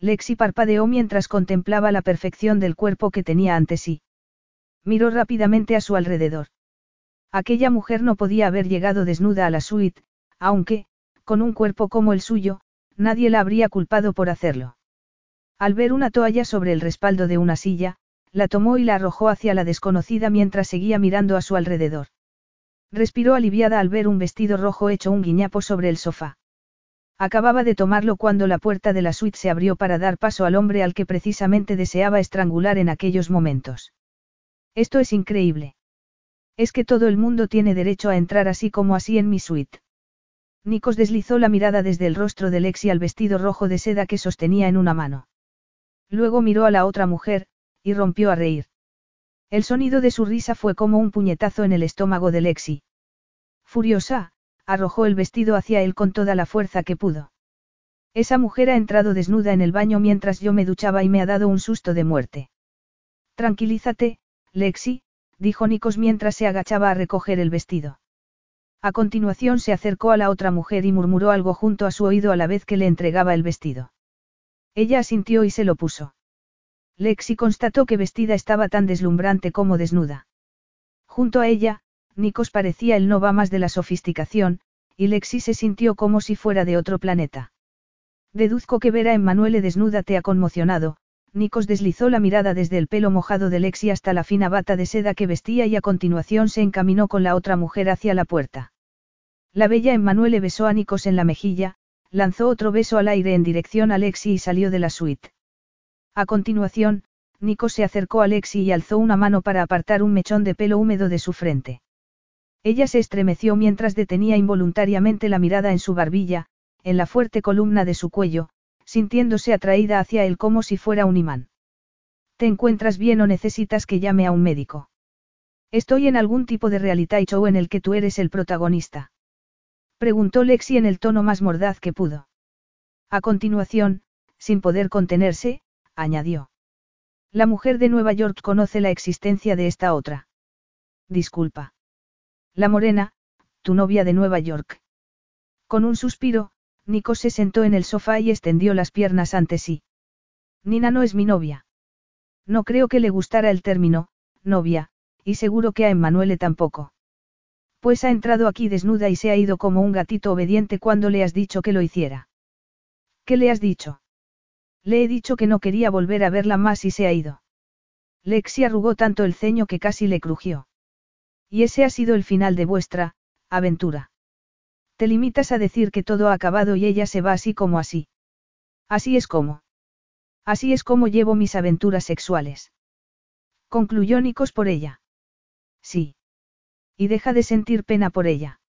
Lexi parpadeó mientras contemplaba la perfección del cuerpo que tenía ante sí. Miró rápidamente a su alrededor. Aquella mujer no podía haber llegado desnuda a la suite, aunque, con un cuerpo como el suyo, nadie la habría culpado por hacerlo. Al ver una toalla sobre el respaldo de una silla, la tomó y la arrojó hacia la desconocida mientras seguía mirando a su alrededor. Respiró aliviada al ver un vestido rojo hecho un guiñapo sobre el sofá. Acababa de tomarlo cuando la puerta de la suite se abrió para dar paso al hombre al que precisamente deseaba estrangular en aquellos momentos. Esto es increíble. Es que todo el mundo tiene derecho a entrar así como así en mi suite. Nikos deslizó la mirada desde el rostro de Lexi al vestido rojo de seda que sostenía en una mano. Luego miró a la otra mujer, y rompió a reír. El sonido de su risa fue como un puñetazo en el estómago de Lexi. Furiosa, arrojó el vestido hacia él con toda la fuerza que pudo. Esa mujer ha entrado desnuda en el baño mientras yo me duchaba y me ha dado un susto de muerte. Tranquilízate, Lexi, dijo Nikos mientras se agachaba a recoger el vestido. A continuación se acercó a la otra mujer y murmuró algo junto a su oído a la vez que le entregaba el vestido. Ella asintió y se lo puso. Lexi constató que vestida estaba tan deslumbrante como desnuda. Junto a ella, Nikos parecía el no va más de la sofisticación, y Lexi se sintió como si fuera de otro planeta. Deduzco que ver a Emmanuele desnuda te ha conmocionado, Nikos deslizó la mirada desde el pelo mojado de Lexi hasta la fina bata de seda que vestía y a continuación se encaminó con la otra mujer hacia la puerta. La bella Emmanuele besó a Nikos en la mejilla, lanzó otro beso al aire en dirección a Lexi y salió de la suite. A continuación, Nikos se acercó a Lexi y alzó una mano para apartar un mechón de pelo húmedo de su frente. Ella se estremeció mientras detenía involuntariamente la mirada en su barbilla, en la fuerte columna de su cuello, sintiéndose atraída hacia él como si fuera un imán. ¿Te encuentras bien o necesitas que llame a un médico? Estoy en algún tipo de reality show en el que tú eres el protagonista. Preguntó Lexi en el tono más mordaz que pudo. A continuación, sin poder contenerse, añadió. La mujer de Nueva York conoce la existencia de esta otra. Disculpa. La morena, tu novia de Nueva York. Con un suspiro, Nico se sentó en el sofá y extendió las piernas ante sí. Nina no es mi novia. No creo que le gustara el término, novia, y seguro que a Emmanuele tampoco. Pues ha entrado aquí desnuda y se ha ido como un gatito obediente cuando le has dicho que lo hiciera. ¿Qué le has dicho? Le he dicho que no quería volver a verla más y se ha ido. Lexi arrugó tanto el ceño que casi le crujió. Y ese ha sido el final de vuestra, aventura. Te limitas a decir que todo ha acabado y ella se va así como así. Así es como. Así es como llevo mis aventuras sexuales. Concluyó Nikos por ella. Sí. Y deja de sentir pena por ella.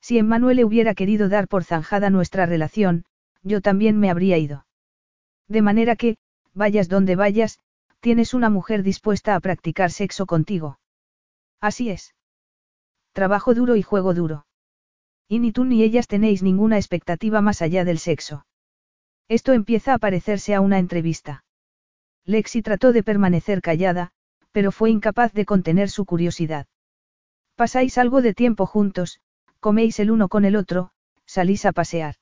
Si Emmanuel hubiera querido dar por zanjada nuestra relación, yo también me habría ido. De manera que, vayas donde vayas, tienes una mujer dispuesta a practicar sexo contigo. Así es. Trabajo duro y juego duro. Y ni tú ni ellas tenéis ninguna expectativa más allá del sexo. Esto empieza a parecerse a una entrevista. Lexi trató de permanecer callada, pero fue incapaz de contener su curiosidad. Pasáis algo de tiempo juntos, coméis el uno con el otro, salís a pasear.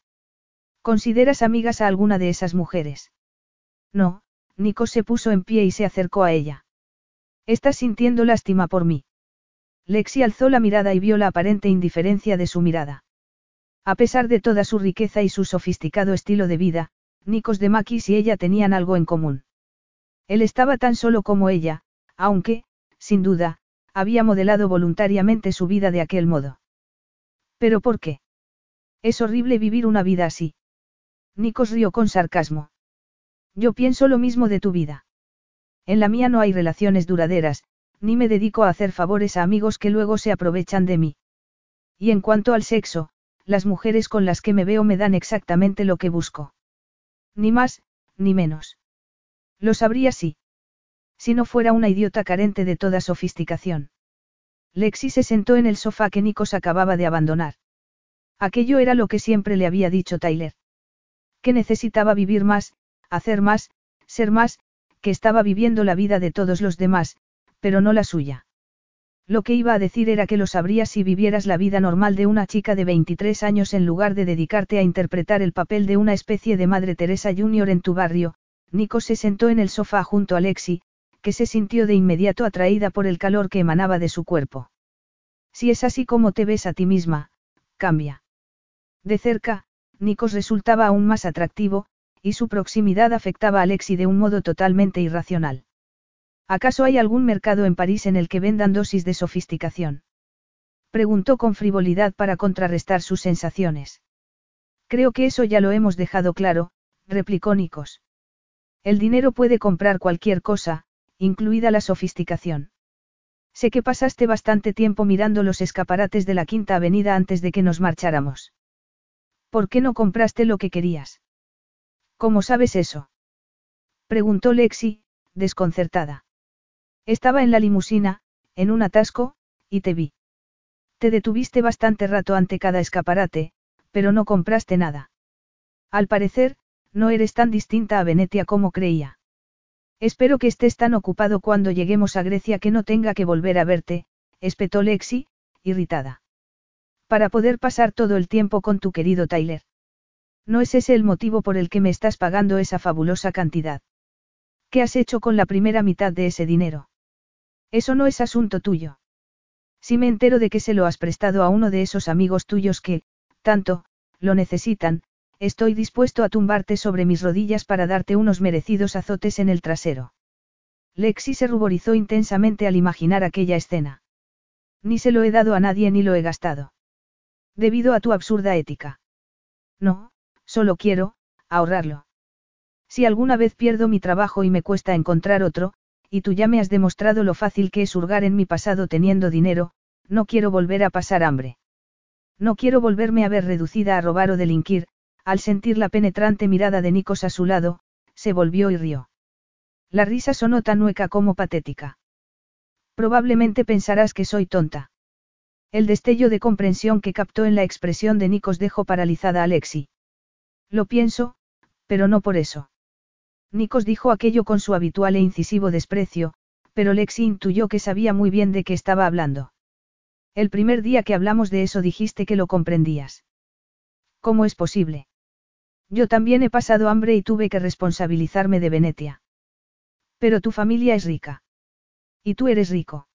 ¿Consideras amigas a alguna de esas mujeres? No, Nico se puso en pie y se acercó a ella. Estás sintiendo lástima por mí. Lexi alzó la mirada y vio la aparente indiferencia de su mirada. A pesar de toda su riqueza y su sofisticado estilo de vida, Nikos de Makis y ella tenían algo en común. Él estaba tan solo como ella, aunque, sin duda, había modelado voluntariamente su vida de aquel modo. ¿Pero por qué? Es horrible vivir una vida así. Nikos rió con sarcasmo. Yo pienso lo mismo de tu vida. En la mía no hay relaciones duraderas, ni me dedico a hacer favores a amigos que luego se aprovechan de mí. Y en cuanto al sexo, las mujeres con las que me veo me dan exactamente lo que busco. Ni más, ni menos. Lo sabría si. Si no fuera una idiota carente de toda sofisticación. Lexi se sentó en el sofá que Nikos acababa de abandonar. Aquello era lo que siempre le había dicho Tyler. Que necesitaba vivir más, hacer más, ser más, que estaba viviendo la vida de todos los demás, pero no la suya. Lo que iba a decir era que lo sabrías si vivieras la vida normal de una chica de 23 años en lugar de dedicarte a interpretar el papel de una especie de Madre Teresa Jr. en tu barrio. Nico se sentó en el sofá junto a Lexi, que se sintió de inmediato atraída por el calor que emanaba de su cuerpo. Si es así como te ves a ti misma, cambia. De cerca, Nikos resultaba aún más atractivo, y su proximidad afectaba a Lexi de un modo totalmente irracional. ¿Acaso hay algún mercado en París en el que vendan dosis de sofisticación? Preguntó con frivolidad para contrarrestar sus sensaciones. Creo que eso ya lo hemos dejado claro, replicó Nikos. El dinero puede comprar cualquier cosa, incluida la sofisticación. Sé que pasaste bastante tiempo mirando los escaparates de la Quinta Avenida antes de que nos marcháramos. ¿Por qué no compraste lo que querías? ¿Cómo sabes eso? Preguntó Lexi, desconcertada. Estaba en la limusina, en un atasco, y te vi. Te detuviste bastante rato ante cada escaparate, pero no compraste nada. Al parecer, no eres tan distinta a Venetia como creía. Espero que estés tan ocupado cuando lleguemos a Grecia que no tenga que volver a verte, espetó Lexi, irritada. Para poder pasar todo el tiempo con tu querido Tyler. No es ese el motivo por el que me estás pagando esa fabulosa cantidad. ¿Qué has hecho con la primera mitad de ese dinero? Eso no es asunto tuyo. Si me entero de que se lo has prestado a uno de esos amigos tuyos que, tanto, lo necesitan, estoy dispuesto a tumbarte sobre mis rodillas para darte unos merecidos azotes en el trasero. Lexi se ruborizó intensamente al imaginar aquella escena. Ni se lo he dado a nadie ni lo he gastado. Debido a tu absurda ética. No, solo quiero, ahorrarlo. Si alguna vez pierdo mi trabajo y me cuesta encontrar otro, y tú ya me has demostrado lo fácil que es hurgar en mi pasado teniendo dinero, no quiero volver a pasar hambre. No quiero volverme a ver reducida a robar o delinquir, al sentir la penetrante mirada de Nikos a su lado, se volvió y rió. La risa sonó tan hueca como patética. Probablemente pensarás que soy tonta. El destello de comprensión que captó en la expresión de Nikos dejó paralizada a Lexi. Lo pienso, pero no por eso. Nikos dijo aquello con su habitual e incisivo desprecio, pero Lexi intuyó que sabía muy bien de qué estaba hablando. El primer día que hablamos de eso dijiste que lo comprendías. ¿Cómo es posible? Yo también he pasado hambre y tuve que responsabilizarme de Venetia. Pero tu familia es rica. Y tú eres rico.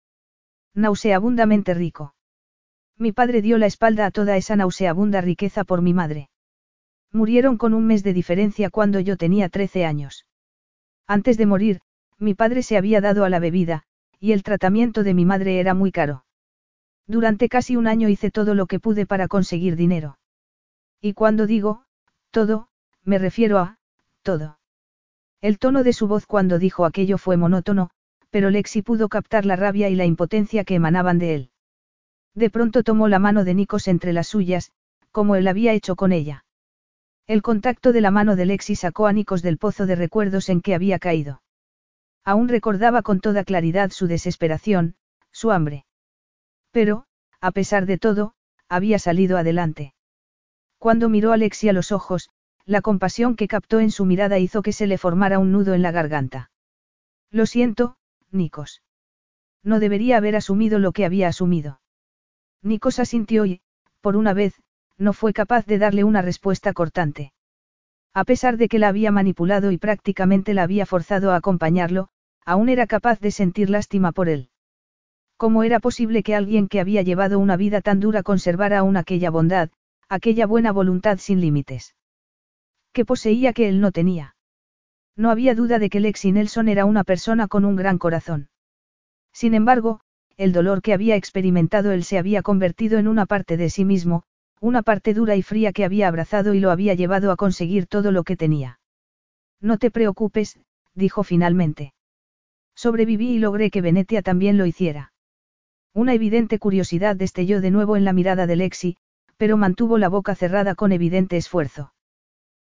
Nauseabundamente rico. Mi padre dio la espalda a toda esa nauseabunda riqueza por mi madre. Murieron con un mes de diferencia cuando yo tenía 13 años. Antes de morir, mi padre se había dado a la bebida, y el tratamiento de mi madre era muy caro. Durante casi un año hice todo lo que pude para conseguir dinero. Y cuando digo, todo, me refiero a, todo. El tono de su voz cuando dijo aquello fue monótono, pero Lexi pudo captar la rabia y la impotencia que emanaban de él. De pronto tomó la mano de Nikos entre las suyas, como él había hecho con ella. El contacto de la mano de Lexi sacó a Nikos del pozo de recuerdos en que había caído. Aún recordaba con toda claridad su desesperación, su hambre. Pero, a pesar de todo, había salido adelante. Cuando miró a Lexi a los ojos, la compasión que captó en su mirada hizo que se le formara un nudo en la garganta. Lo siento, Nikos. No debería haber asumido lo que había asumido. Nikos asintió y, por una vez, no fue capaz de darle una respuesta cortante. A pesar de que la había manipulado y prácticamente la había forzado a acompañarlo, aún era capaz de sentir lástima por él. ¿Cómo era posible que alguien que había llevado una vida tan dura conservara aún aquella bondad, aquella buena voluntad sin límites? ¿Qué poseía que él no tenía? No había duda de que Lexi Nelson era una persona con un gran corazón. Sin embargo, el dolor que había experimentado él se había convertido en una parte de sí mismo, una parte dura y fría que había abrazado y lo había llevado a conseguir todo lo que tenía. No te preocupes, dijo finalmente. Sobreviví y logré que Venetia también lo hiciera. Una evidente curiosidad destelló de nuevo en la mirada de Lexi, pero mantuvo la boca cerrada con evidente esfuerzo.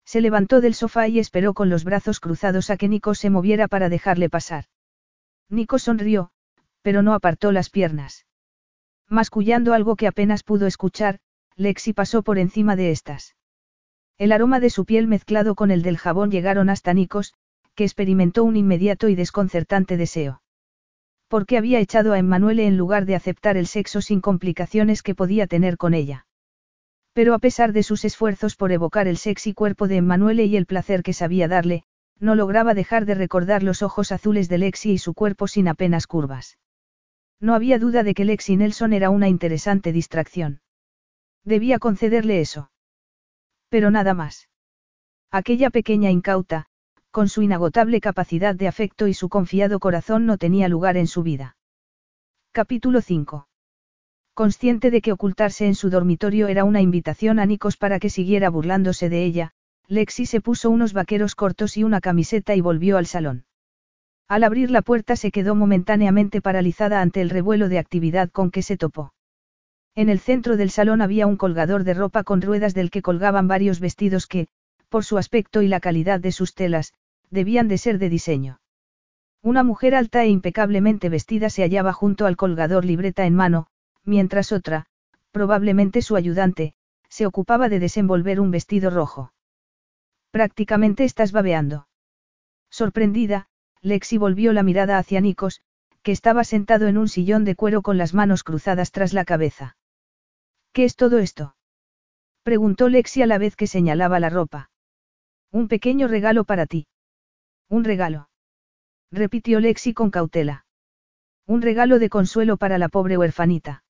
Se levantó del sofá y esperó con los brazos cruzados a que Nico se moviera para dejarle pasar. Nico sonrió, pero no apartó las piernas. Mascullando algo que apenas pudo escuchar, Lexi pasó por encima de estas. El aroma de su piel mezclado con el del jabón llegaron hasta Nikos, que experimentó un inmediato y desconcertante deseo. ¿Por qué había echado a Emmanuele en lugar de aceptar el sexo sin complicaciones que podía tener con ella? Pero a pesar de sus esfuerzos por evocar el sexy cuerpo de Emmanuele y el placer que sabía darle, no lograba dejar de recordar los ojos azules de Lexi y su cuerpo sin apenas curvas. No había duda de que Lexi Nelson era una interesante distracción. Debía concederle eso. Pero nada más. Aquella pequeña incauta, con su inagotable capacidad de afecto y su confiado corazón no tenía lugar en su vida. Capítulo 5. Consciente de que ocultarse en su dormitorio era una invitación a Nikos para que siguiera burlándose de ella, Lexi se puso unos vaqueros cortos y una camiseta y volvió al salón. Al abrir la puerta se quedó momentáneamente paralizada ante el revuelo de actividad con que se topó. En el centro del salón había un colgador de ropa con ruedas del que colgaban varios vestidos que, por su aspecto y la calidad de sus telas, debían de ser de diseño. Una mujer alta e impecablemente vestida se hallaba junto al colgador libreta en mano, mientras otra, probablemente su ayudante, se ocupaba de desenvolver un vestido rojo. Prácticamente estás babeando. Sorprendida, Lexi volvió la mirada hacia Nikos, que estaba sentado en un sillón de cuero con las manos cruzadas tras la cabeza. ¿Qué es todo esto? preguntó Lexi a la vez que señalaba la ropa. Un pequeño regalo para ti. Un regalo. repitió Lexi con cautela. Un regalo de consuelo para la pobre huerfanita.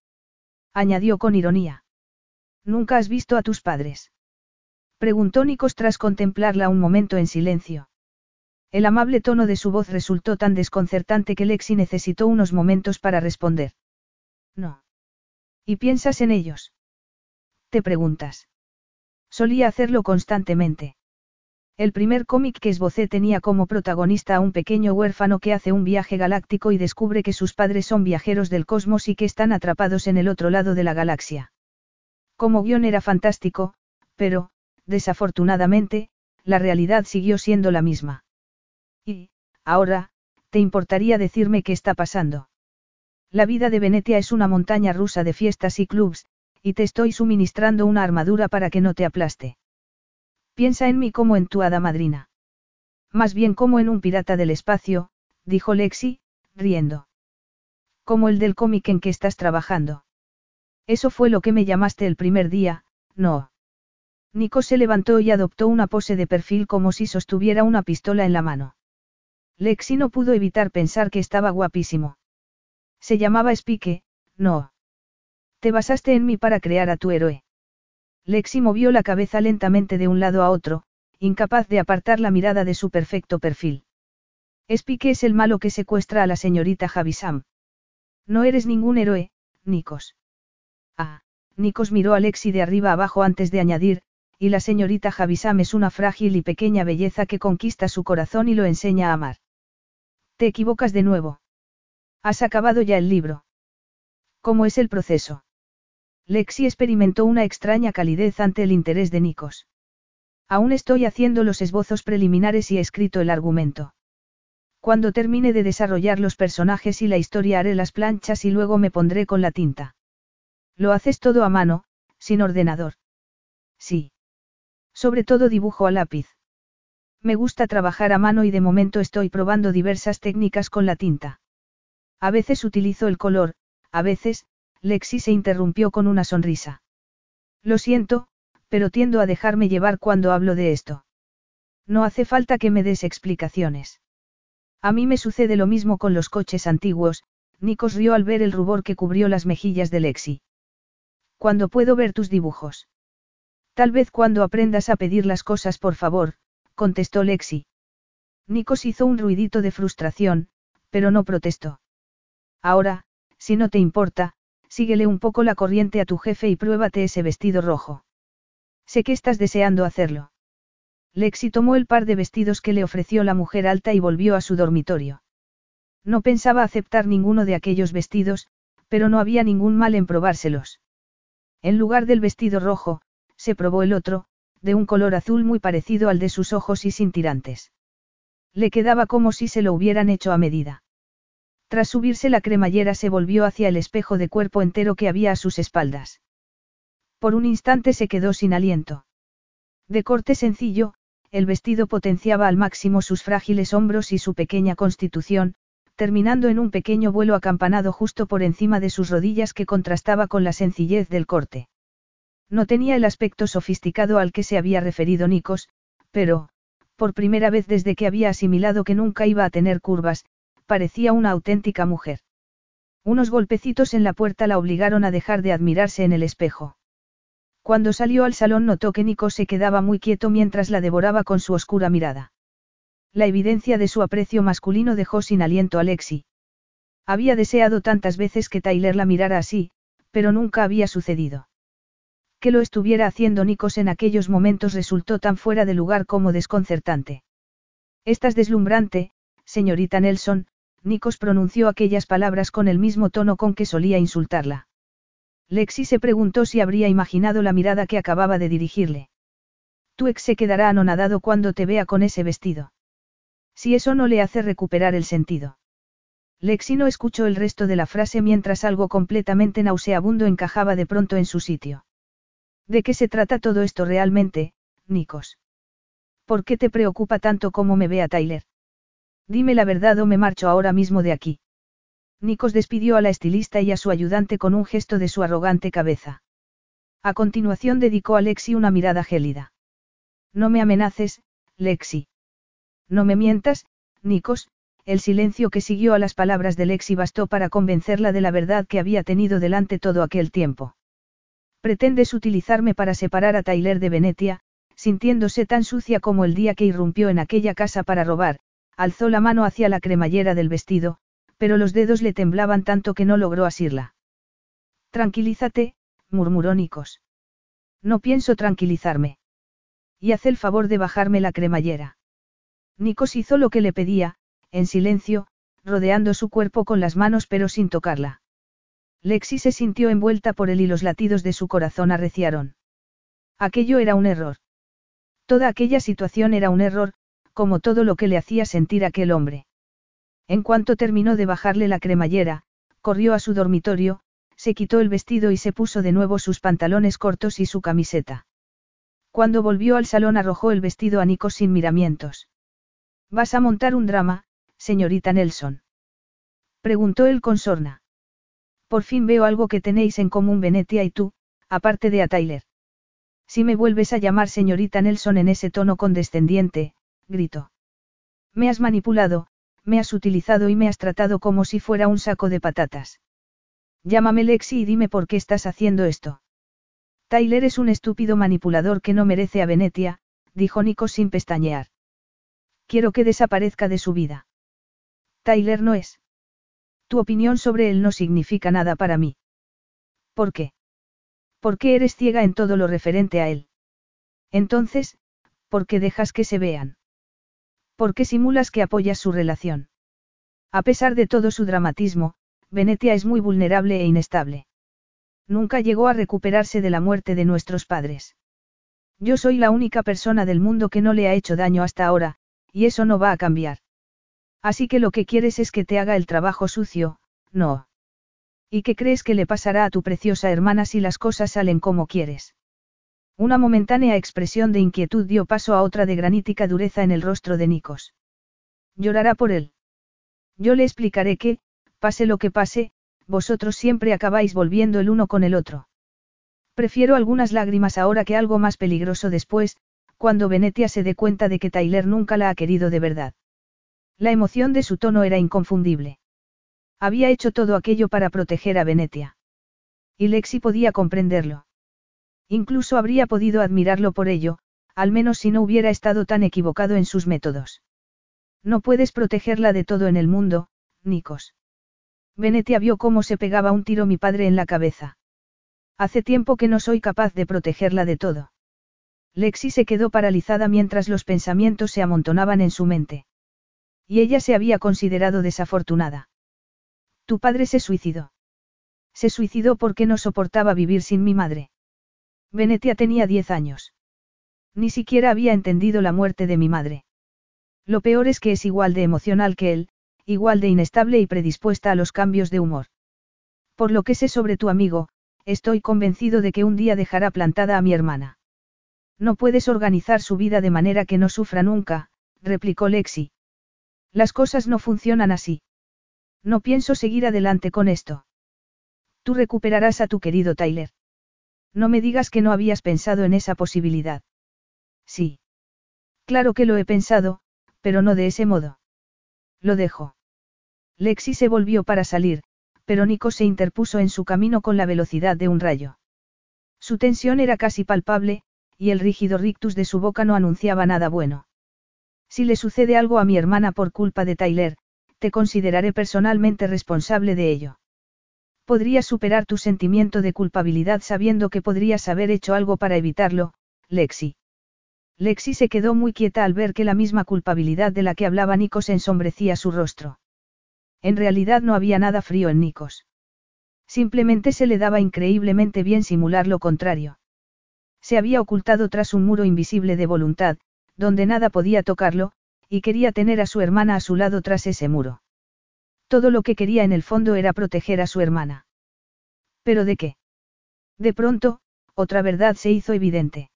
Añadió con ironía. ¿Nunca has visto a tus padres? Preguntó Nikos tras contemplarla un momento en silencio. El amable tono de su voz resultó tan desconcertante que Lexi necesitó unos momentos para responder. No. ¿Y piensas en ellos? Te preguntas. Solía hacerlo constantemente. El primer cómic que esbocé tenía como protagonista a un pequeño huérfano que hace un viaje galáctico y descubre que sus padres son viajeros del cosmos y que están atrapados en el otro lado de la galaxia. Como guion era fantástico, pero, desafortunadamente, la realidad siguió siendo la misma. Y, ahora, ¿te importaría decirme qué está pasando? La vida de Venetia es una montaña rusa de fiestas y clubs, y te estoy suministrando una armadura para que no te aplaste. Piensa en mí como en tu hada madrina. Más bien como en un pirata del espacio, dijo Lexi, riendo. Como el del cómic en que estás trabajando. Eso fue lo que me llamaste el primer día, no. Nico se levantó y adoptó una pose de perfil como si sostuviera una pistola en la mano. Lexi no pudo evitar pensar que estaba guapísimo. Se llamaba Spike, no. Te basaste en mí para crear a tu héroe. Lexi movió la cabeza lentamente de un lado a otro, incapaz de apartar la mirada de su perfecto perfil. Spike es el malo que secuestra a la señorita Javisam. No eres ningún héroe, Nikos. Ah, Nikos miró a Lexi de arriba abajo antes de añadir, y la señorita Javisam es una frágil y pequeña belleza que conquista su corazón y lo enseña a amar. Te equivocas de nuevo. Has acabado ya el libro. ¿Cómo es el proceso? Lexi experimentó una extraña calidez ante el interés de Nikos. Aún estoy haciendo los esbozos preliminares y he escrito el argumento. Cuando termine de desarrollar los personajes y la historia haré las planchas y luego me pondré con la tinta. Lo haces todo a mano, sin ordenador. Sí. Sobre todo dibujo a lápiz. Me gusta trabajar a mano y de momento estoy probando diversas técnicas con la tinta. A veces utilizo el color, a veces, Lexi se interrumpió con una sonrisa. Lo siento, pero tiendo a dejarme llevar cuando hablo de esto. No hace falta que me des explicaciones. A mí me sucede lo mismo con los coches antiguos, Nikos rió al ver el rubor que cubrió las mejillas de Lexi. ¿Cuándo puedo ver tus dibujos? Tal vez cuando aprendas a pedir las cosas por favor, contestó Lexi. Nikos hizo un ruidito de frustración, pero no protestó. Ahora, si no te importa, síguele un poco la corriente a tu jefe y pruébate ese vestido rojo. Sé que estás deseando hacerlo. Lexi tomó el par de vestidos que le ofreció la mujer alta y volvió a su dormitorio. No pensaba aceptar ninguno de aquellos vestidos, pero no había ningún mal en probárselos. En lugar del vestido rojo, se probó el otro, de un color azul muy parecido al de sus ojos y sin tirantes. Le quedaba como si se lo hubieran hecho a medida. Tras subirse la cremallera se volvió hacia el espejo de cuerpo entero que había a sus espaldas. Por un instante se quedó sin aliento. De corte sencillo, el vestido potenciaba al máximo sus frágiles hombros y su pequeña constitución, terminando en un pequeño vuelo acampanado justo por encima de sus rodillas que contrastaba con la sencillez del corte. No tenía el aspecto sofisticado al que se había referido Nikos, pero, por primera vez desde que había asimilado que nunca iba a tener curvas, parecía una auténtica mujer. Unos golpecitos en la puerta la obligaron a dejar de admirarse en el espejo. Cuando salió al salón notó que Nico se quedaba muy quieto mientras la devoraba con su oscura mirada. La evidencia de su aprecio masculino dejó sin aliento a Lexi. Había deseado tantas veces que Tyler la mirara así, pero nunca había sucedido. Que lo estuviera haciendo Nikos en aquellos momentos resultó tan fuera de lugar como desconcertante. Estás deslumbrante, señorita Nelson, Nikos pronunció aquellas palabras con el mismo tono con que solía insultarla. Lexi se preguntó si habría imaginado la mirada que acababa de dirigirle. Tu ex se quedará anonadado cuando te vea con ese vestido. Si eso no le hace recuperar el sentido. Lexi no escuchó el resto de la frase mientras algo completamente nauseabundo encajaba de pronto en su sitio. ¿De qué se trata todo esto realmente, Nikos? ¿Por qué te preocupa tanto como me vea Tyler? Dime la verdad o me marcho ahora mismo de aquí. Nikos despidió a la estilista y a su ayudante con un gesto de su arrogante cabeza. A continuación dedicó a Lexi una mirada gélida. No me amenaces, Lexi. No me mientas, Nikos, el silencio que siguió a las palabras de Lexi bastó para convencerla de la verdad que había tenido delante todo aquel tiempo. Pretendes utilizarme para separar a Tyler de Venetia, sintiéndose tan sucia como el día que irrumpió en aquella casa para robar, alzó la mano hacia la cremallera del vestido, pero los dedos le temblaban tanto que no logró asirla. Tranquilízate, murmuró Nikos. No pienso tranquilizarme. Y haz el favor de bajarme la cremallera. Nikos hizo lo que le pedía, en silencio, rodeando su cuerpo con las manos pero sin tocarla. Lexi se sintió envuelta por él y los latidos de su corazón arreciaron. Aquello era un error. Toda aquella situación era un error, como todo lo que le hacía sentir aquel hombre. En cuanto terminó de bajarle la cremallera, corrió a su dormitorio, se quitó el vestido y se puso de nuevo sus pantalones cortos y su camiseta. Cuando volvió al salón arrojó el vestido a Nico sin miramientos. ¿Vas a montar un drama, señorita Nelson? Preguntó él con sorna. Por fin veo algo que tenéis en común Venetia y tú, aparte de a Tyler. Si me vuelves a llamar señorita Nelson en ese tono condescendiente, gritó. Me has manipulado, me has utilizado y me has tratado como si fuera un saco de patatas. Llámame Lexi y dime por qué estás haciendo esto. Tyler es un estúpido manipulador que no merece a Venetia, dijo Nico sin pestañear. Quiero que desaparezca de su vida. Tyler no es. Tu opinión sobre él no significa nada para mí. ¿Por qué? ¿Por qué eres ciega en todo lo referente a él? Entonces, ¿por qué dejas que se vean? ¿Por qué simulas que apoyas su relación? A pesar de todo su dramatismo, Venetia es muy vulnerable e inestable. Nunca llegó a recuperarse de la muerte de nuestros padres. Yo soy la única persona del mundo que no le ha hecho daño hasta ahora, y eso no va a cambiar. Así que lo que quieres es que te haga el trabajo sucio, no. ¿Y qué crees que le pasará a tu preciosa hermana si las cosas salen como quieres? Una momentánea expresión de inquietud dio paso a otra de granítica dureza en el rostro de Nikos. Llorará por él. Yo le explicaré que, pase lo que pase, vosotros siempre acabáis volviendo el uno con el otro. Prefiero algunas lágrimas ahora que algo más peligroso después, cuando Venetia se dé cuenta de que Tyler nunca la ha querido de verdad. La emoción de su tono era inconfundible. Había hecho todo aquello para proteger a Venetia. Y Lexi podía comprenderlo. Incluso habría podido admirarlo por ello, al menos si no hubiera estado tan equivocado en sus métodos. No puedes protegerla de todo en el mundo, Nikos. Venetia vio cómo se pegaba un tiro mi padre en la cabeza. Hace tiempo que no soy capaz de protegerla de todo. Lexi se quedó paralizada mientras los pensamientos se amontonaban en su mente. Y ella se había considerado desafortunada. Tu padre se suicidó. Se suicidó porque no soportaba vivir sin mi madre. Venetia tenía diez años. Ni siquiera había entendido la muerte de mi madre. Lo peor es que es igual de emocional que él, igual de inestable y predispuesta a los cambios de humor. Por lo que sé sobre tu amigo, estoy convencido de que un día dejará plantada a mi hermana. No puedes organizar su vida de manera que no sufra nunca, replicó Lexi. Las cosas no funcionan así. No pienso seguir adelante con esto. Tú recuperarás a tu querido Tyler. No me digas que no habías pensado en esa posibilidad. Sí. Claro que lo he pensado, pero no de ese modo. Lo dejo. Lexi se volvió para salir, pero Nico se interpuso en su camino con la velocidad de un rayo. Su tensión era casi palpable, y el rígido rictus de su boca no anunciaba nada bueno. Si le sucede algo a mi hermana por culpa de Tyler, te consideraré personalmente responsable de ello. Podrías superar tu sentimiento de culpabilidad sabiendo que podrías haber hecho algo para evitarlo, Lexi. Lexi se quedó muy quieta al ver que la misma culpabilidad de la que hablaba Nikos ensombrecía su rostro. En realidad no había nada frío en Nikos. Simplemente se le daba increíblemente bien simular lo contrario. Se había ocultado tras un muro invisible de voluntad, donde nada podía tocarlo, y quería tener a su hermana a su lado tras ese muro. Todo lo que quería en el fondo era proteger a su hermana. ¿Pero de qué? De pronto, otra verdad se hizo evidente.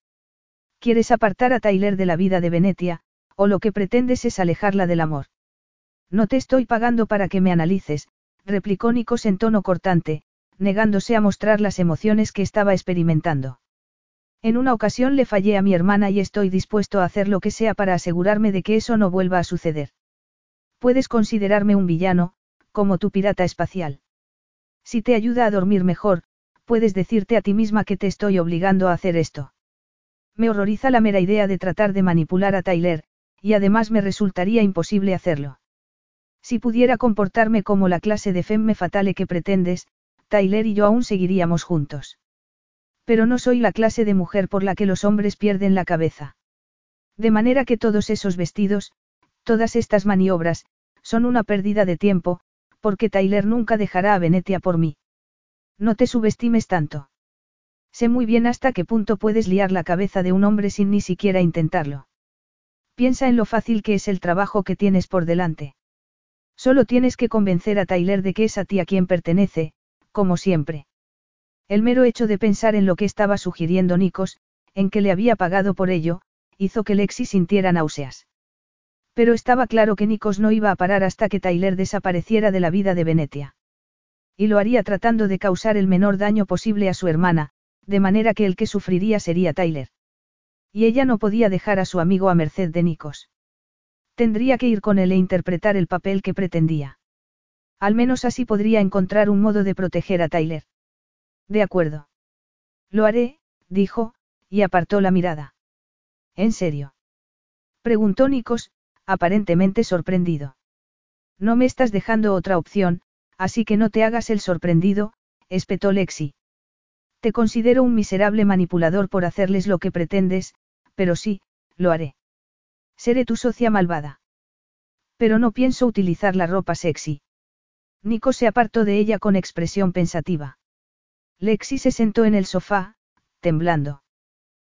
Quieres apartar a Tyler de la vida de Venetia, o lo que pretendes es alejarla del amor. No te estoy pagando para que me analices, replicó Nikos en tono cortante, negándose a mostrar las emociones que estaba experimentando. En una ocasión le fallé a mi hermana y estoy dispuesto a hacer lo que sea para asegurarme de que eso no vuelva a suceder. Puedes considerarme un villano, como tu pirata espacial. Si te ayuda a dormir mejor, puedes decirte a ti misma que te estoy obligando a hacer esto. Me horroriza la mera idea de tratar de manipular a Tyler, y además me resultaría imposible hacerlo. Si pudiera comportarme como la clase de femme fatale que pretendes, Tyler y yo aún seguiríamos juntos. Pero no soy la clase de mujer por la que los hombres pierden la cabeza. De manera que todos esos vestidos, todas estas maniobras, son una pérdida de tiempo, porque Tyler nunca dejará a Venetia por mí. No te subestimes tanto. Sé muy bien hasta qué punto puedes liar la cabeza de un hombre sin ni siquiera intentarlo. Piensa en lo fácil que es el trabajo que tienes por delante. Solo tienes que convencer a Tyler de que es a ti a quien pertenece, como siempre. El mero hecho de pensar en lo que estaba sugiriendo Nikos, en que le había pagado por ello, hizo que Lexi sintiera náuseas. Pero estaba claro que Nikos no iba a parar hasta que Tyler desapareciera de la vida de Venetia. Y lo haría tratando de causar el menor daño posible a su hermana, de manera que el que sufriría sería Tyler. Y ella no podía dejar a su amigo a merced de Nikos. Tendría que ir con él e interpretar el papel que pretendía. Al menos así podría encontrar un modo de proteger a Tyler. De acuerdo. Lo haré, dijo, y apartó la mirada. ¿En serio? Preguntó Nikos, aparentemente sorprendido. No me estás dejando otra opción, así que no te hagas el sorprendido, espetó Lexi. Te considero un miserable manipulador por hacerles lo que pretendes, pero sí, lo haré. Seré tu socia malvada. Pero no pienso utilizar la ropa sexy. Nico se apartó de ella con expresión pensativa. Lexi se sentó en el sofá, temblando.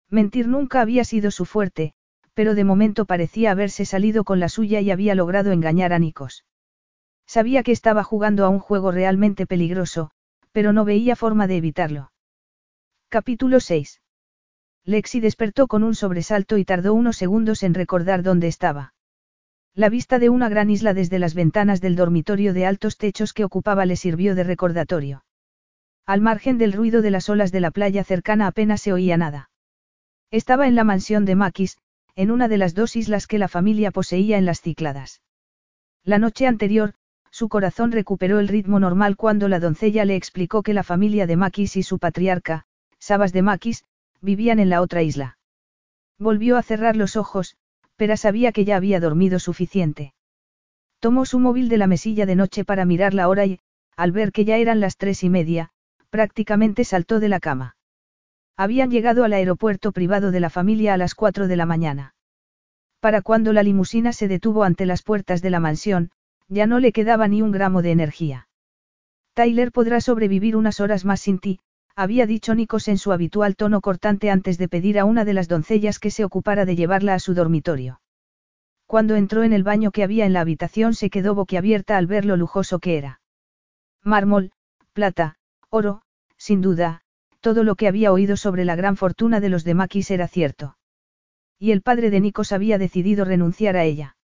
Mentir nunca había sido su fuerte, pero de momento parecía haberse salido con la suya y había logrado engañar a Nikos. Sabía que estaba jugando a un juego realmente peligroso, pero no veía forma de evitarlo. Capítulo 6. Lexi despertó con un sobresalto y tardó unos segundos en recordar dónde estaba. La vista de una gran isla desde las ventanas del dormitorio de altos techos que ocupaba le sirvió de recordatorio. Al margen del ruido de las olas de la playa cercana apenas se oía nada. Estaba en la mansión de Maquis, en una de las dos islas que la familia poseía en las Cícladas. La noche anterior, su corazón recuperó el ritmo normal cuando la doncella le explicó que la familia de Maquis y su patriarca, Sabas de Maquis, vivían en la otra isla. Volvió a cerrar los ojos, pero sabía que ya había dormido suficiente. Tomó su móvil de la mesilla de noche para mirar la hora y, al ver que ya eran las tres y media, prácticamente saltó de la cama. Habían llegado al aeropuerto privado de la familia a las cuatro de la mañana. Para cuando la limusina se detuvo ante las puertas de la mansión, ya no le quedaba ni un gramo de energía. Tyler podrá sobrevivir unas horas más sin ti, había dicho Nikos en su habitual tono cortante antes de pedir a una de las doncellas que se ocupara de llevarla a su dormitorio. Cuando entró en el baño que había en la habitación se quedó boquiabierta al ver lo lujoso que era. Mármol, plata, oro, sin duda, todo lo que había oído sobre la gran fortuna de los de Maquis era cierto. Y el padre de Nikos había decidido renunciar a ella.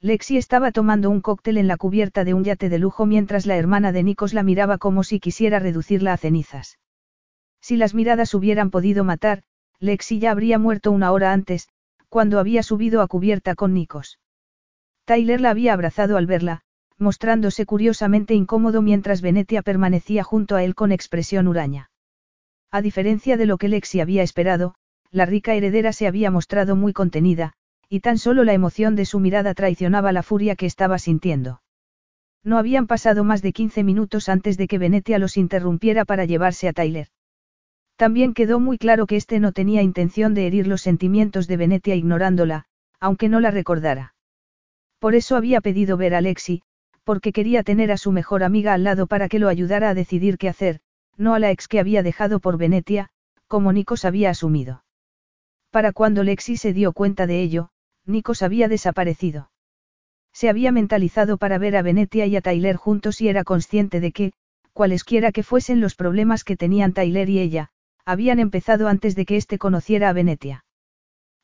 Lexi estaba tomando un cóctel en la cubierta de un yate de lujo mientras la hermana de Nikos la miraba como si quisiera reducirla a cenizas. Si las miradas hubieran podido matar, Lexi ya habría muerto una hora antes, cuando había subido a cubierta con Nikos. Tyler la había abrazado al verla, mostrándose curiosamente incómodo mientras Venetia permanecía junto a él con expresión huraña. A diferencia de lo que Lexi había esperado, la rica heredera se había mostrado muy contenida, y tan solo la emoción de su mirada traicionaba la furia que estaba sintiendo. No habían pasado más de 15 minutos antes de que Venetia los interrumpiera para llevarse a Tyler. También quedó muy claro que éste no tenía intención de herir los sentimientos de Venetia ignorándola, aunque no la recordara. Por eso había pedido ver a Lexi, porque quería tener a su mejor amiga al lado para que lo ayudara a decidir qué hacer, no a la ex que había dejado por Venetia, como Nikos había asumido. Para cuando Lexi se dio cuenta de ello, Nikos había desaparecido. Se había mentalizado para ver a Venetia y a Tyler juntos y era consciente de que, cualesquiera que fuesen los problemas que tenían Tyler y ella, habían empezado antes de que éste conociera a Venetia.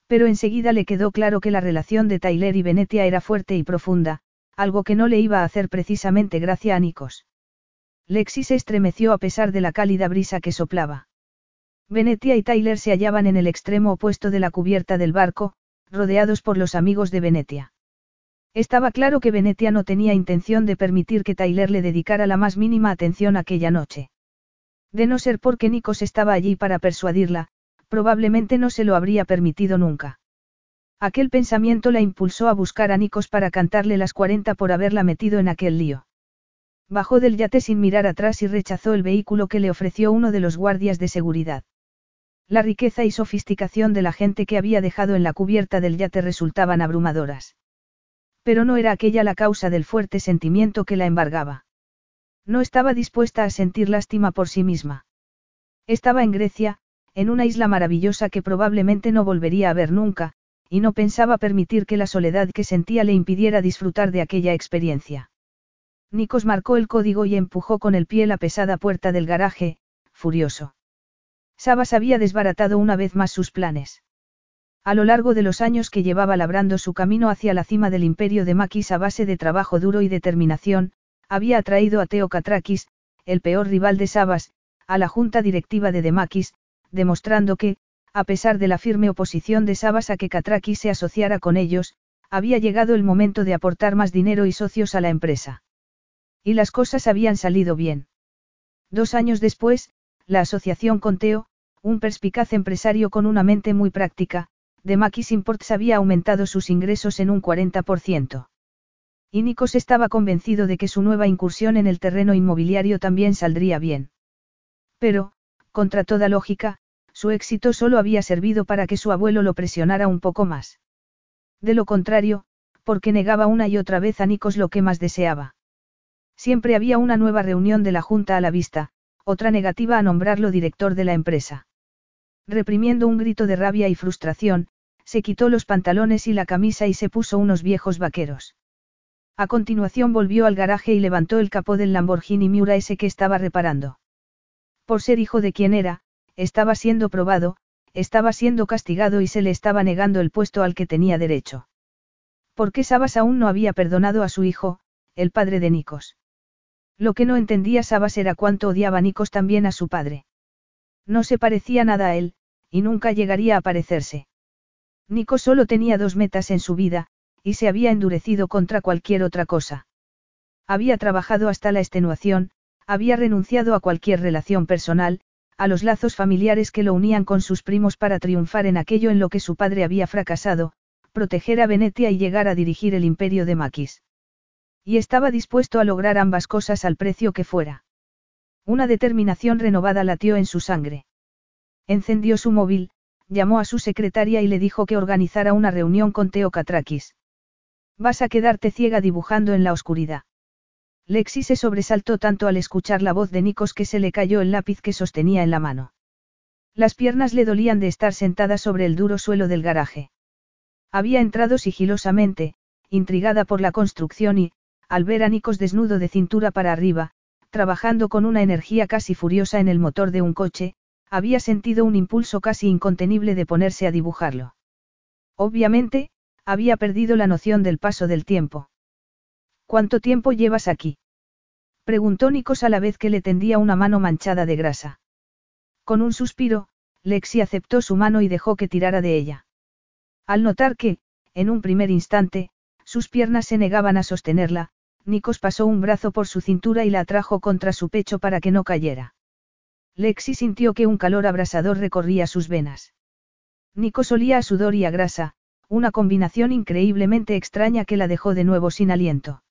Pero enseguida le quedó claro que la relación de Tyler y Venetia era fuerte y profunda, algo que no le iba a hacer precisamente gracia a Nikos. Lexi se estremeció a pesar de la cálida brisa que soplaba. Venetia y Tyler se hallaban en el extremo opuesto de la cubierta del barco, rodeados por los amigos de Venetia. Estaba claro que Venetia no tenía intención de permitir que Tyler le dedicara la más mínima atención aquella noche. De no ser porque Nikos estaba allí para persuadirla, probablemente no se lo habría permitido nunca. Aquel pensamiento la impulsó a buscar a Nikos para cantarle las 40 por haberla metido en aquel lío. Bajó del yate sin mirar atrás y rechazó el vehículo que le ofreció uno de los guardias de seguridad. La riqueza y sofisticación de la gente que había dejado en la cubierta del yate resultaban abrumadoras. Pero no era aquella la causa del fuerte sentimiento que la embargaba. No estaba dispuesta a sentir lástima por sí misma. Estaba en Grecia, en una isla maravillosa que probablemente no volvería a ver nunca, y no pensaba permitir que la soledad que sentía le impidiera disfrutar de aquella experiencia. Nikos marcó el código y empujó con el pie la pesada puerta del garaje, furioso. Sabas había desbaratado una vez más sus planes. A lo largo de los años que llevaba labrando su camino hacia la cima del imperio de Maquis a base de trabajo duro y determinación, había atraído a Teo Katrakis, el peor rival de Sabas, a la junta directiva de Demakis, demostrando que, a pesar de la firme oposición de Sabas a que Katrakis se asociara con ellos, había llegado el momento de aportar más dinero y socios a la empresa. Y las cosas habían salido bien. Dos años después, la asociación con Teo, un perspicaz empresario con una mente muy práctica, de Makis Imports había aumentado sus ingresos en un 40%. Y Nikos estaba convencido de que su nueva incursión en el terreno inmobiliario también saldría bien. Pero, contra toda lógica, su éxito solo había servido para que su abuelo lo presionara un poco más. De lo contrario, porque negaba una y otra vez a Nikos lo que más deseaba. Siempre había una nueva reunión de la Junta a la vista, otra negativa a nombrarlo director de la empresa. Reprimiendo un grito de rabia y frustración, se quitó los pantalones y la camisa y se puso unos viejos vaqueros. A continuación volvió al garaje y levantó el capó del Lamborghini Miura ese que estaba reparando. Por ser hijo de quien era, estaba siendo probado, estaba siendo castigado y se le estaba negando el puesto al que tenía derecho. ¿Por qué Sabas aún no había perdonado a su hijo, el padre de Nikos? Lo que no entendía Sabas era cuánto odiaba Nikos también a su padre. No se parecía nada a él, y nunca llegaría a parecerse. Nikos solo tenía dos metas en su vida, y se había endurecido contra cualquier otra cosa. Había trabajado hasta la extenuación, había renunciado a cualquier relación personal, a los lazos familiares que lo unían con sus primos para triunfar en aquello en lo que su padre había fracasado, proteger a Venetia y llegar a dirigir el imperio de Maquis. Y estaba dispuesto a lograr ambas cosas al precio que fuera. Una determinación renovada latió en su sangre. Encendió su móvil, llamó a su secretaria y le dijo que organizara una reunión con Teo Catrakis. Vas a quedarte ciega dibujando en la oscuridad. Lexi se sobresaltó tanto al escuchar la voz de Nikos que se le cayó el lápiz que sostenía en la mano. Las piernas le dolían de estar sentada sobre el duro suelo del garaje. Había entrado sigilosamente, intrigada por la construcción y, al ver a Nikos desnudo de cintura para arriba, trabajando con una energía casi furiosa en el motor de un coche, había sentido un impulso casi incontenible de ponerse a dibujarlo. Obviamente, había perdido la noción del paso del tiempo. ¿Cuánto tiempo llevas aquí? preguntó Nikos a la vez que le tendía una mano manchada de grasa. Con un suspiro, Lexi aceptó su mano y dejó que tirara de ella. Al notar que, en un primer instante, sus piernas se negaban a sostenerla, Nikos pasó un brazo por su cintura y la atrajo contra su pecho para que no cayera. Lexi sintió que un calor abrasador recorría sus venas. Nikos olía a sudor y a grasa, una combinación increíblemente extraña que la dejó de nuevo sin aliento.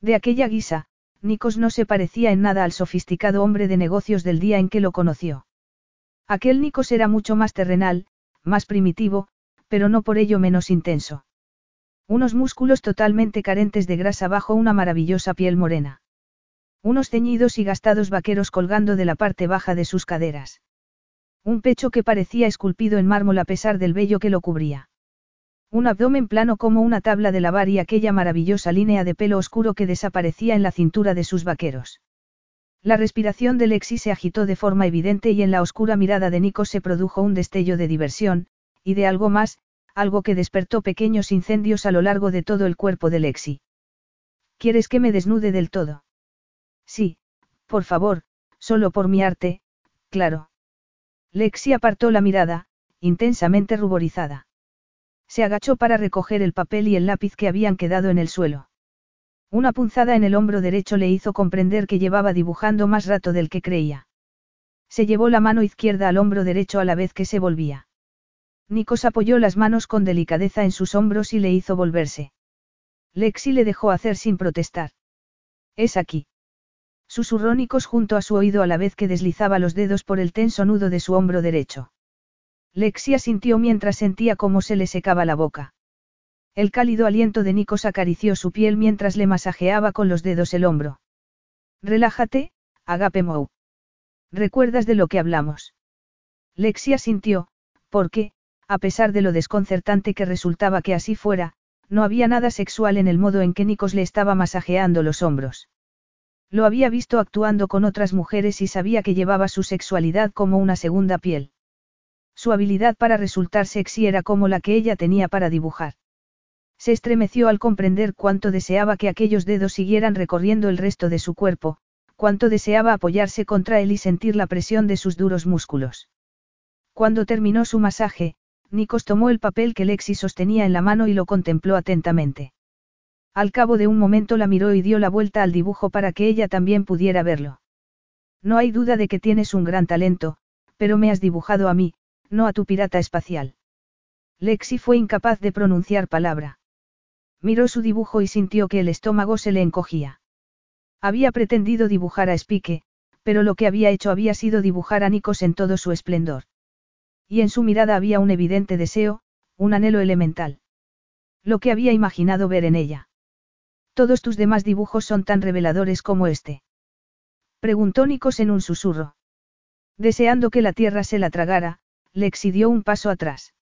De aquella guisa, Nikos no se parecía en nada al sofisticado hombre de negocios del día en que lo conoció. Aquel Nikos era mucho más terrenal, más primitivo, pero no por ello menos intenso. Unos músculos totalmente carentes de grasa bajo una maravillosa piel morena. Unos ceñidos y gastados vaqueros colgando de la parte baja de sus caderas. Un pecho que parecía esculpido en mármol a pesar del vello que lo cubría. Un abdomen plano como una tabla de lavar y aquella maravillosa línea de pelo oscuro que desaparecía en la cintura de sus vaqueros. La respiración de Lexi se agitó de forma evidente y en la oscura mirada de Nico se produjo un destello de diversión, y de algo más, algo que despertó pequeños incendios a lo largo de todo el cuerpo de Lexi. ¿Quieres que me desnude del todo? Sí, por favor, solo por mi arte, claro. Lexi apartó la mirada, intensamente ruborizada. Se agachó para recoger el papel y el lápiz que habían quedado en el suelo. Una punzada en el hombro derecho le hizo comprender que llevaba dibujando más rato del que creía. Se llevó la mano izquierda al hombro derecho a la vez que se volvía. Nikos apoyó las manos con delicadeza en sus hombros y le hizo volverse. Lexi le dejó hacer sin protestar. Es aquí. Susurró Nikos junto a su oído a la vez que deslizaba los dedos por el tenso nudo de su hombro derecho. Lexi asintió mientras sentía cómo se le secaba la boca. El cálido aliento de Nikos acarició su piel mientras le masajeaba con los dedos el hombro. Relájate, Agape Mou. ¿Recuerdas de lo que hablamos? Lexi asintió, porque, a pesar de lo desconcertante que resultaba que así fuera, no había nada sexual en el modo en que Nikos le estaba masajeando los hombros. Lo había visto actuando con otras mujeres y sabía que llevaba su sexualidad como una segunda piel. Su habilidad para resultar sexy era como la que ella tenía para dibujar. Se estremeció al comprender cuánto deseaba que aquellos dedos siguieran recorriendo el resto de su cuerpo, cuánto deseaba apoyarse contra él y sentir la presión de sus duros músculos. Cuando terminó su masaje, Nikos tomó el papel que Lexi sostenía en la mano y lo contempló atentamente. Al cabo de un momento la miró y dio la vuelta al dibujo para que ella también pudiera verlo. No hay duda de que tienes un gran talento, pero me has dibujado a mí, no a tu pirata espacial. Lexi fue incapaz de pronunciar palabra. Miró su dibujo y sintió que el estómago se le encogía. Había pretendido dibujar a Spike, pero lo que había hecho había sido dibujar a Nikos en todo su esplendor. Y en su mirada había un evidente deseo, un anhelo elemental. Lo que había imaginado ver en ella. Todos tus demás dibujos son tan reveladores como este. Preguntó Nikos en un susurro. Deseando que la tierra se la tragara, le exidió un paso atrás.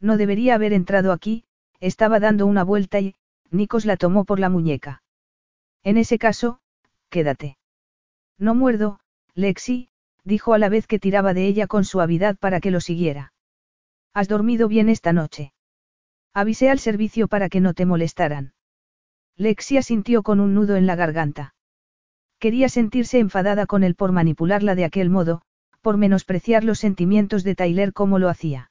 No debería haber entrado aquí, estaba dando una vuelta y, Nikos la tomó por la muñeca. En ese caso, quédate. No muerdo, Lexi, dijo a la vez que tiraba de ella con suavidad para que lo siguiera. ¿Has dormido bien esta noche? Avisé al servicio para que no te molestaran. Lexi asintió con un nudo en la garganta. Quería sentirse enfadada con él por manipularla de aquel modo, por menospreciar los sentimientos de Tyler como lo hacía.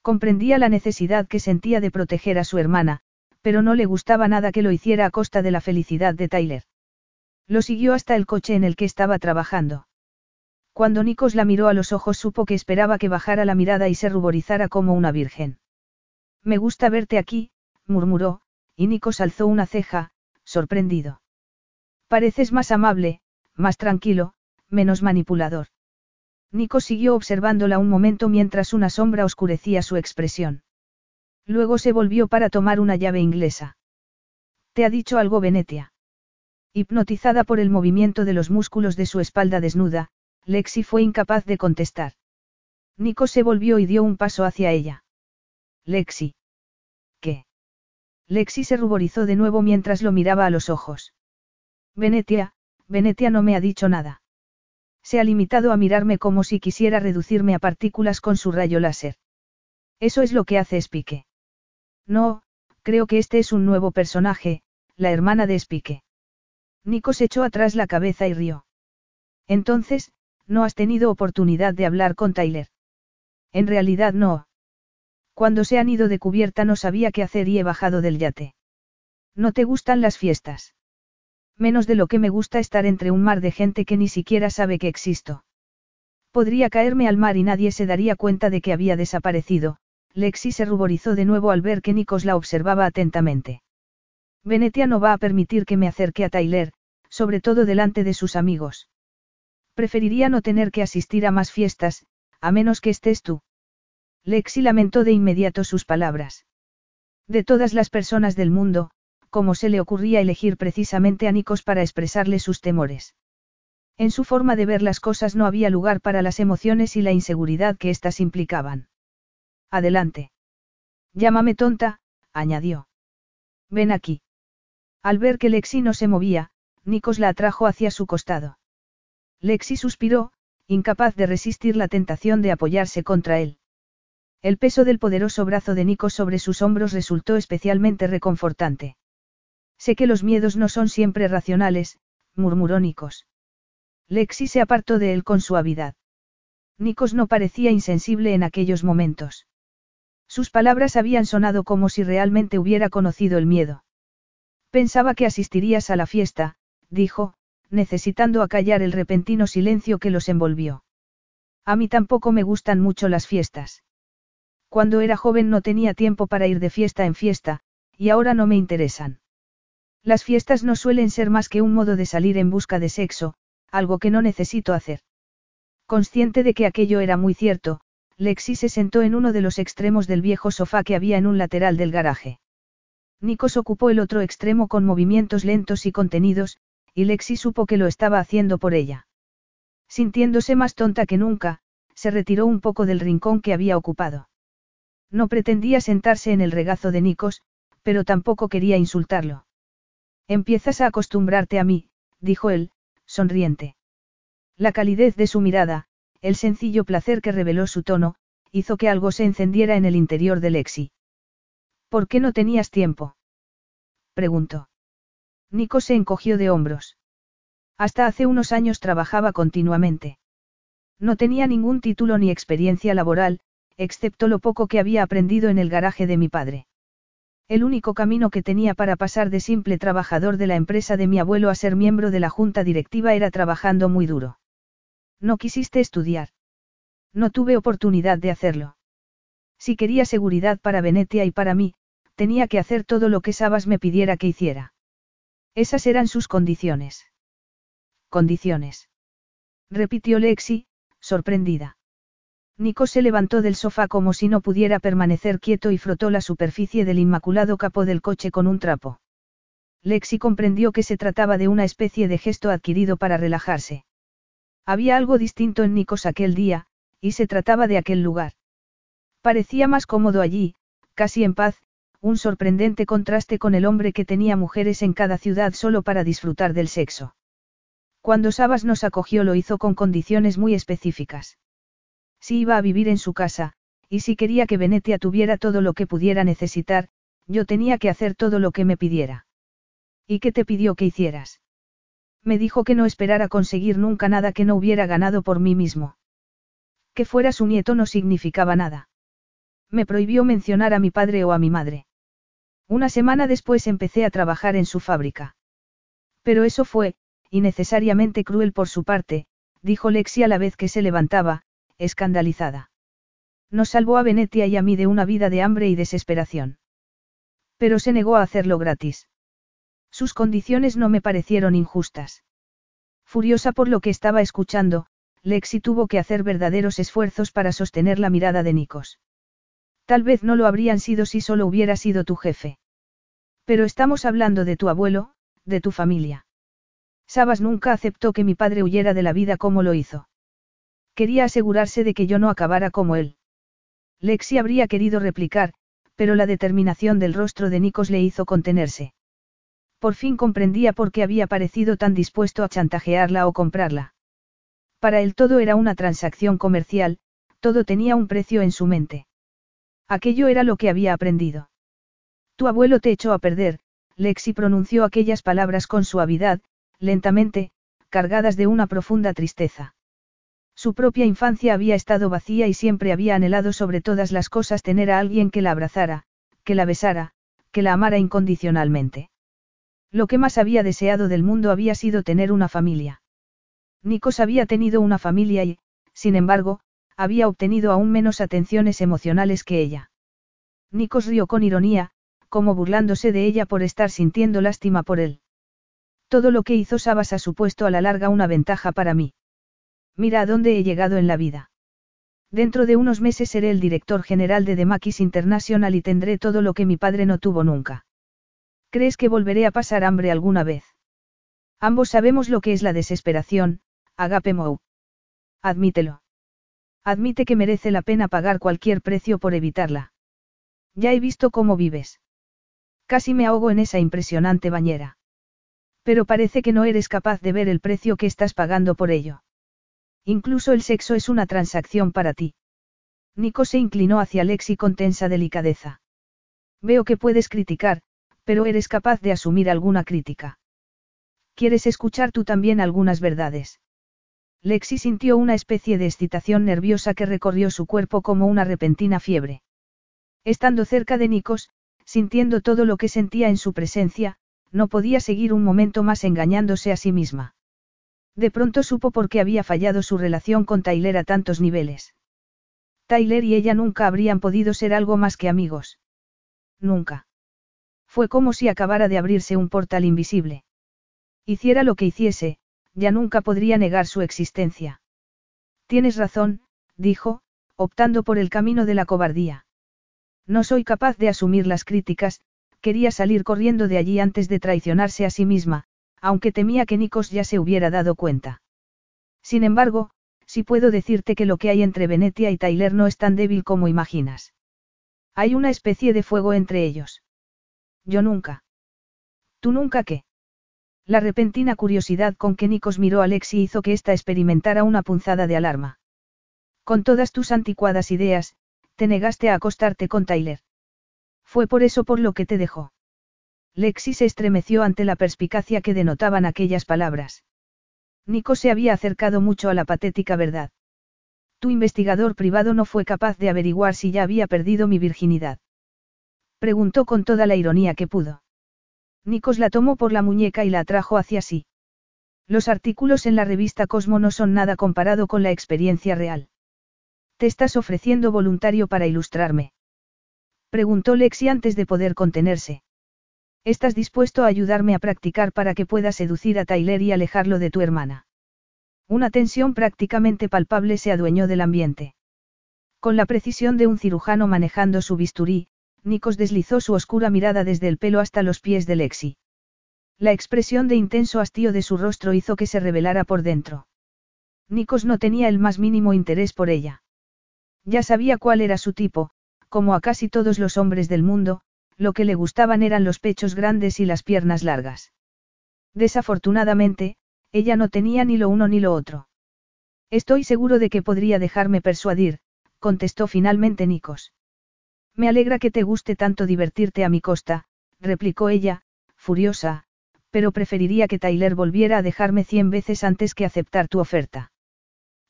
Comprendía la necesidad que sentía de proteger a su hermana, pero no le gustaba nada que lo hiciera a costa de la felicidad de Tyler. Lo siguió hasta el coche en el que estaba trabajando. Cuando Nikos la miró a los ojos supo que esperaba que bajara la mirada y se ruborizara como una virgen. Me gusta verte aquí, murmuró, y Nikos alzó una ceja, sorprendido. Pareces más amable, más tranquilo, menos manipulador. Nico siguió observándola un momento mientras una sombra oscurecía su expresión. Luego se volvió para tomar una llave inglesa. ¿Te ha dicho algo Venetia? Hipnotizada por el movimiento de los músculos de su espalda desnuda, Lexi fue incapaz de contestar. Nico se volvió y dio un paso hacia ella. Lexi. ¿Qué? Lexi se ruborizó de nuevo mientras lo miraba a los ojos. Venetia, Venetia no me ha dicho nada. Se ha limitado a mirarme como si quisiera reducirme a partículas con su rayo láser. Eso es lo que hace Spike. No, creo que este es un nuevo personaje, la hermana de Spike. Nico se echó atrás la cabeza y rió. Entonces, no has tenido oportunidad de hablar con Tyler. En realidad no. Cuando se han ido de cubierta no sabía qué hacer y he bajado del yate. ¿No te gustan las fiestas? Menos de lo que me gusta estar entre un mar de gente que ni siquiera sabe que existo. Podría caerme al mar y nadie se daría cuenta de que había desaparecido, Lexi se ruborizó de nuevo al ver que Nikos la observaba atentamente. Venetia no va a permitir que me acerque a Tyler, sobre todo delante de sus amigos. Preferiría no tener que asistir a más fiestas, a menos que estés tú. Lexi lamentó de inmediato sus palabras. De todas las personas del mundo, cómo se le ocurría elegir precisamente a Nikos para expresarle sus temores. En su forma de ver las cosas no había lugar para las emociones y la inseguridad que éstas implicaban. Adelante. Llámame tonta, añadió. Ven aquí. Al ver que Lexi no se movía, Nikos la atrajo hacia su costado. Lexi suspiró, incapaz de resistir la tentación de apoyarse contra él. El peso del poderoso brazo de Nikos sobre sus hombros resultó especialmente reconfortante. Sé que los miedos no son siempre racionales, murmuró Nikos. Lexi se apartó de él con suavidad. Nikos no parecía insensible en aquellos momentos. Sus palabras habían sonado como si realmente hubiera conocido el miedo. Pensaba que asistirías a la fiesta, dijo, necesitando acallar el repentino silencio que los envolvió. A mí tampoco me gustan mucho las fiestas. Cuando era joven no tenía tiempo para ir de fiesta en fiesta, y ahora no me interesan. Las fiestas no suelen ser más que un modo de salir en busca de sexo, algo que no necesito hacer. Consciente de que aquello era muy cierto, Lexi se sentó en uno de los extremos del viejo sofá que había en un lateral del garaje. Nikos ocupó el otro extremo con movimientos lentos y contenidos, y Lexi supo que lo estaba haciendo por ella. Sintiéndose más tonta que nunca, se retiró un poco del rincón que había ocupado. No pretendía sentarse en el regazo de Nikos, pero tampoco quería insultarlo. Empiezas a acostumbrarte a mí, dijo él, sonriente. La calidez de su mirada, el sencillo placer que reveló su tono, hizo que algo se encendiera en el interior de Lexi. ¿Por qué no tenías tiempo? preguntó. Nico se encogió de hombros. Hasta hace unos años trabajaba continuamente. No tenía ningún título ni experiencia laboral, excepto lo poco que había aprendido en el garaje de mi padre. El único camino que tenía para pasar de simple trabajador de la empresa de mi abuelo a ser miembro de la junta directiva era trabajando muy duro. No quisiste estudiar. No tuve oportunidad de hacerlo. Si quería seguridad para Venetia y para mí, tenía que hacer todo lo que Sabas me pidiera que hiciera. Esas eran sus condiciones. Condiciones. Repitió Lexi, sorprendida. Nico se levantó del sofá como si no pudiera permanecer quieto y frotó la superficie del inmaculado capó del coche con un trapo. Lexi comprendió que se trataba de una especie de gesto adquirido para relajarse. Había algo distinto en Nikos aquel día, y se trataba de aquel lugar. Parecía más cómodo allí, casi en paz, un sorprendente contraste con el hombre que tenía mujeres en cada ciudad solo para disfrutar del sexo. Cuando Sabas nos acogió lo hizo con condiciones muy específicas. Si iba a vivir en su casa, y si quería que Venetia tuviera todo lo que pudiera necesitar, yo tenía que hacer todo lo que me pidiera. ¿Y qué te pidió que hicieras? Me dijo que no esperara conseguir nunca nada que no hubiera ganado por mí mismo. Que fuera su nieto no significaba nada. Me prohibió mencionar a mi padre o a mi madre. Una semana después empecé a trabajar en su fábrica. Pero eso fue, innecesariamente cruel por su parte, dijo Lexi a la vez que se levantaba, escandalizada. Nos salvó a Venetia y a mí de una vida de hambre y desesperación. Pero se negó a hacerlo gratis. Sus condiciones no me parecieron injustas. Furiosa por lo que estaba escuchando, Lexi tuvo que hacer verdaderos esfuerzos para sostener la mirada de Nikos. Tal vez no lo habrían sido si solo hubiera sido tu jefe. Pero estamos hablando de tu abuelo, de tu familia. Sabas nunca aceptó que mi padre huyera de la vida como lo hizo. Quería asegurarse de que yo no acabara como él. Lexi habría querido replicar, pero la determinación del rostro de Nikos le hizo contenerse. Por fin comprendía por qué había parecido tan dispuesto a chantajearla o comprarla. Para él todo era una transacción comercial, todo tenía un precio en su mente. Aquello era lo que había aprendido. Tu abuelo te echó a perder, Lexi pronunció aquellas palabras con suavidad, lentamente, cargadas de una profunda tristeza. Su propia infancia había estado vacía y siempre había anhelado sobre todas las cosas tener a alguien que la abrazara, que la besara, que la amara incondicionalmente. Lo que más había deseado del mundo había sido tener una familia. Nikos había tenido una familia y, sin embargo, había obtenido aún menos atenciones emocionales que ella. Nikos rió con ironía, como burlándose de ella por estar sintiendo lástima por él. Todo lo que hizo Sabas ha supuesto a la larga una ventaja para mí. Mira a dónde he llegado en la vida. Dentro de unos meses seré el director general de Demakis International y tendré todo lo que mi padre no tuvo nunca. ¿Crees que volveré a pasar hambre alguna vez? Ambos sabemos lo que es la desesperación, Agape Mou. Admítelo. Admite que merece la pena pagar cualquier precio por evitarla. Ya he visto cómo vives. Casi me ahogo en esa impresionante bañera. Pero parece que no eres capaz de ver el precio que estás pagando por ello. Incluso el sexo es una transacción para ti. Nico se inclinó hacia Lexi con tensa delicadeza. Veo que puedes criticar, pero eres capaz de asumir alguna crítica. ¿Quieres escuchar tú también algunas verdades? Lexi sintió una especie de excitación nerviosa que recorrió su cuerpo como una repentina fiebre. Estando cerca de Nikos, sintiendo todo lo que sentía en su presencia, no podía seguir un momento más engañándose a sí misma. De pronto supo por qué había fallado su relación con Tyler a tantos niveles. Tyler y ella nunca habrían podido ser algo más que amigos. Nunca. Fue como si acabara de abrirse un portal invisible. Hiciera lo que hiciese, ya nunca podría negar su existencia. Tienes razón, dijo, optando por el camino de la cobardía. No soy capaz de asumir las críticas, quería salir corriendo de allí antes de traicionarse a sí misma, aunque temía que Nikos ya se hubiera dado cuenta. Sin embargo, sí puedo decirte que lo que hay entre Venetia y Tyler no es tan débil como imaginas. Hay una especie de fuego entre ellos. Yo nunca. ¿Tú nunca qué? La repentina curiosidad con que Nikos miró a Lexi hizo que ésta experimentara una punzada de alarma. Con todas tus anticuadas ideas, te negaste a acostarte con Tyler. Fue por eso por lo que te dejó. Lexi se estremeció ante la perspicacia que denotaban aquellas palabras. Nico se había acercado mucho a la patética verdad. Tu investigador privado no fue capaz de averiguar si ya había perdido mi virginidad. Preguntó con toda la ironía que pudo. Nikos la tomó por la muñeca y la atrajo hacia sí. Los artículos en la revista Cosmo no son nada comparado con la experiencia real. ¿Te estás ofreciendo voluntario para ilustrarme? Preguntó Lexi antes de poder contenerse. ¿Estás dispuesto a ayudarme a practicar para que pueda seducir a Tyler y alejarlo de tu hermana? Una tensión prácticamente palpable se adueñó del ambiente. Con la precisión de un cirujano manejando su bisturí, Nikos deslizó su oscura mirada desde el pelo hasta los pies de Lexi. La expresión de intenso hastío de su rostro hizo que se revelara por dentro. Nikos no tenía el más mínimo interés por ella. Ya sabía cuál era su tipo, como a casi todos los hombres del mundo, lo que le gustaban eran los pechos grandes y las piernas largas. Desafortunadamente, ella no tenía ni lo uno ni lo otro. Estoy seguro de que podría dejarme persuadir, contestó finalmente Nikos. Me alegra que te guste tanto divertirte a mi costa, replicó ella, furiosa, pero preferiría que Tyler volviera a dejarme cien veces antes que aceptar tu oferta.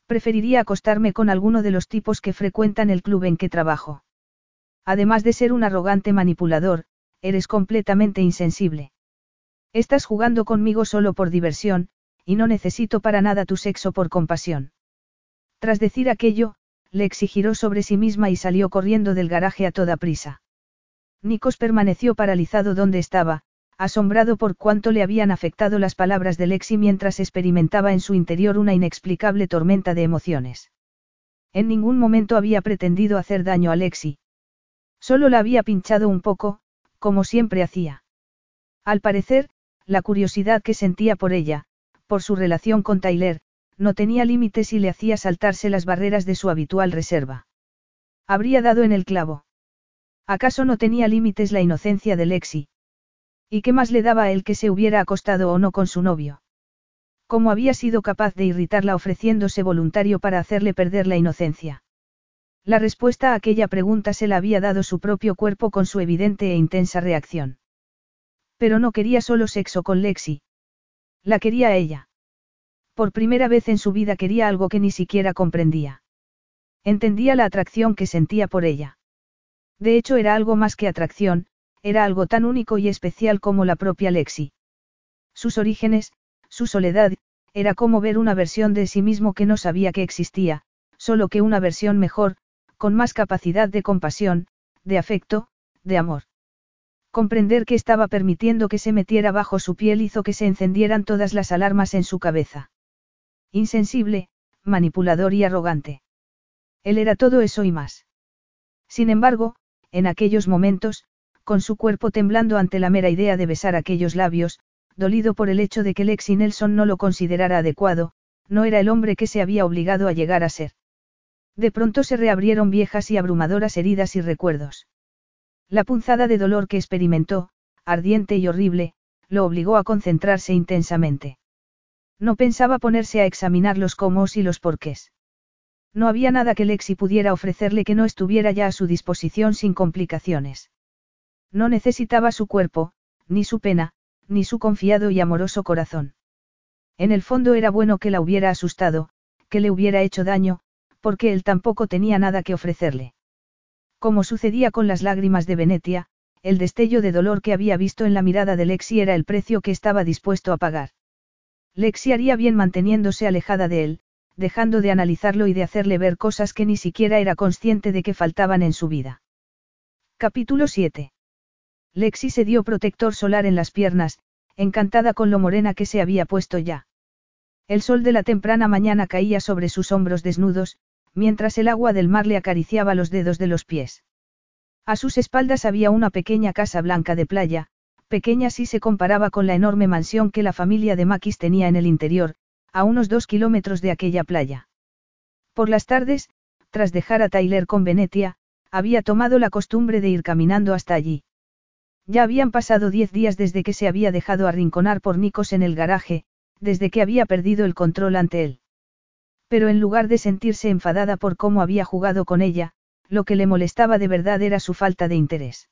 Preferiría acostarme con alguno de los tipos que frecuentan el club en que trabajo. Además de ser un arrogante manipulador, eres completamente insensible. Estás jugando conmigo solo por diversión, y no necesito para nada tu sexo por compasión. Tras decir aquello, le exigiró sobre sí misma y salió corriendo del garaje a toda prisa. Nikos permaneció paralizado donde estaba, asombrado por cuánto le habían afectado las palabras de Lexi mientras experimentaba en su interior una inexplicable tormenta de emociones. En ningún momento había pretendido hacer daño a Lexi. Solo la había pinchado un poco, como siempre hacía. Al parecer, la curiosidad que sentía por ella, por su relación con Tyler, no tenía límites y le hacía saltarse las barreras de su habitual reserva. Habría dado en el clavo. ¿Acaso no tenía límites la inocencia de Lexi? ¿Y qué más le daba a él que se hubiera acostado o no con su novio? ¿Cómo había sido capaz de irritarla ofreciéndose voluntario para hacerle perder la inocencia? La respuesta a aquella pregunta se la había dado su propio cuerpo con su evidente e intensa reacción. Pero no quería solo sexo con Lexi. La quería a ella. Por primera vez en su vida quería algo que ni siquiera comprendía. Entendía la atracción que sentía por ella. De hecho era algo más que atracción, era algo tan único y especial como la propia Lexi. Sus orígenes, su soledad, era como ver una versión de sí mismo que no sabía que existía, solo que una versión mejor, con más capacidad de compasión, de afecto, de amor. Comprender que estaba permitiendo que se metiera bajo su piel hizo que se encendieran todas las alarmas en su cabeza. Insensible, manipulador y arrogante. Él era todo eso y más. Sin embargo, en aquellos momentos, con su cuerpo temblando ante la mera idea de besar aquellos labios, dolido por el hecho de que Lexi Nelson no lo considerara adecuado, no era el hombre que se había obligado a llegar a ser. De pronto se reabrieron viejas y abrumadoras heridas y recuerdos. La punzada de dolor que experimentó, ardiente y horrible, lo obligó a concentrarse intensamente. No pensaba ponerse a examinar los cómo y los porqués. No había nada que Lexi pudiera ofrecerle que no estuviera ya a su disposición sin complicaciones. No necesitaba su cuerpo, ni su pena, ni su confiado y amoroso corazón. En el fondo era bueno que la hubiera asustado, que le hubiera hecho daño, porque él tampoco tenía nada que ofrecerle. Como sucedía con las lágrimas de Venetia, el destello de dolor que había visto en la mirada de Lexi era el precio que estaba dispuesto a pagar. Lexi haría bien manteniéndose alejada de él, dejando de analizarlo y de hacerle ver cosas que ni siquiera era consciente de que faltaban en su vida. Capítulo 7. Lexi se dio protector solar en las piernas, encantada con lo morena que se había puesto ya. El sol de la temprana mañana caía sobre sus hombros desnudos, mientras el agua del mar le acariciaba los dedos de los pies. A sus espaldas había una pequeña casa blanca de playa, pequeña si se comparaba con la enorme mansión que la familia de Maquis tenía en el interior, a unos dos kilómetros de aquella playa. Por las tardes, tras dejar a Tyler con Venetia, había tomado la costumbre de ir caminando hasta allí. Ya habían pasado diez días desde que se había dejado arrinconar por Nikos en el garaje, desde que había perdido el control ante él. Pero en lugar de sentirse enfadada por cómo había jugado con ella, lo que le molestaba de verdad era su falta de interés.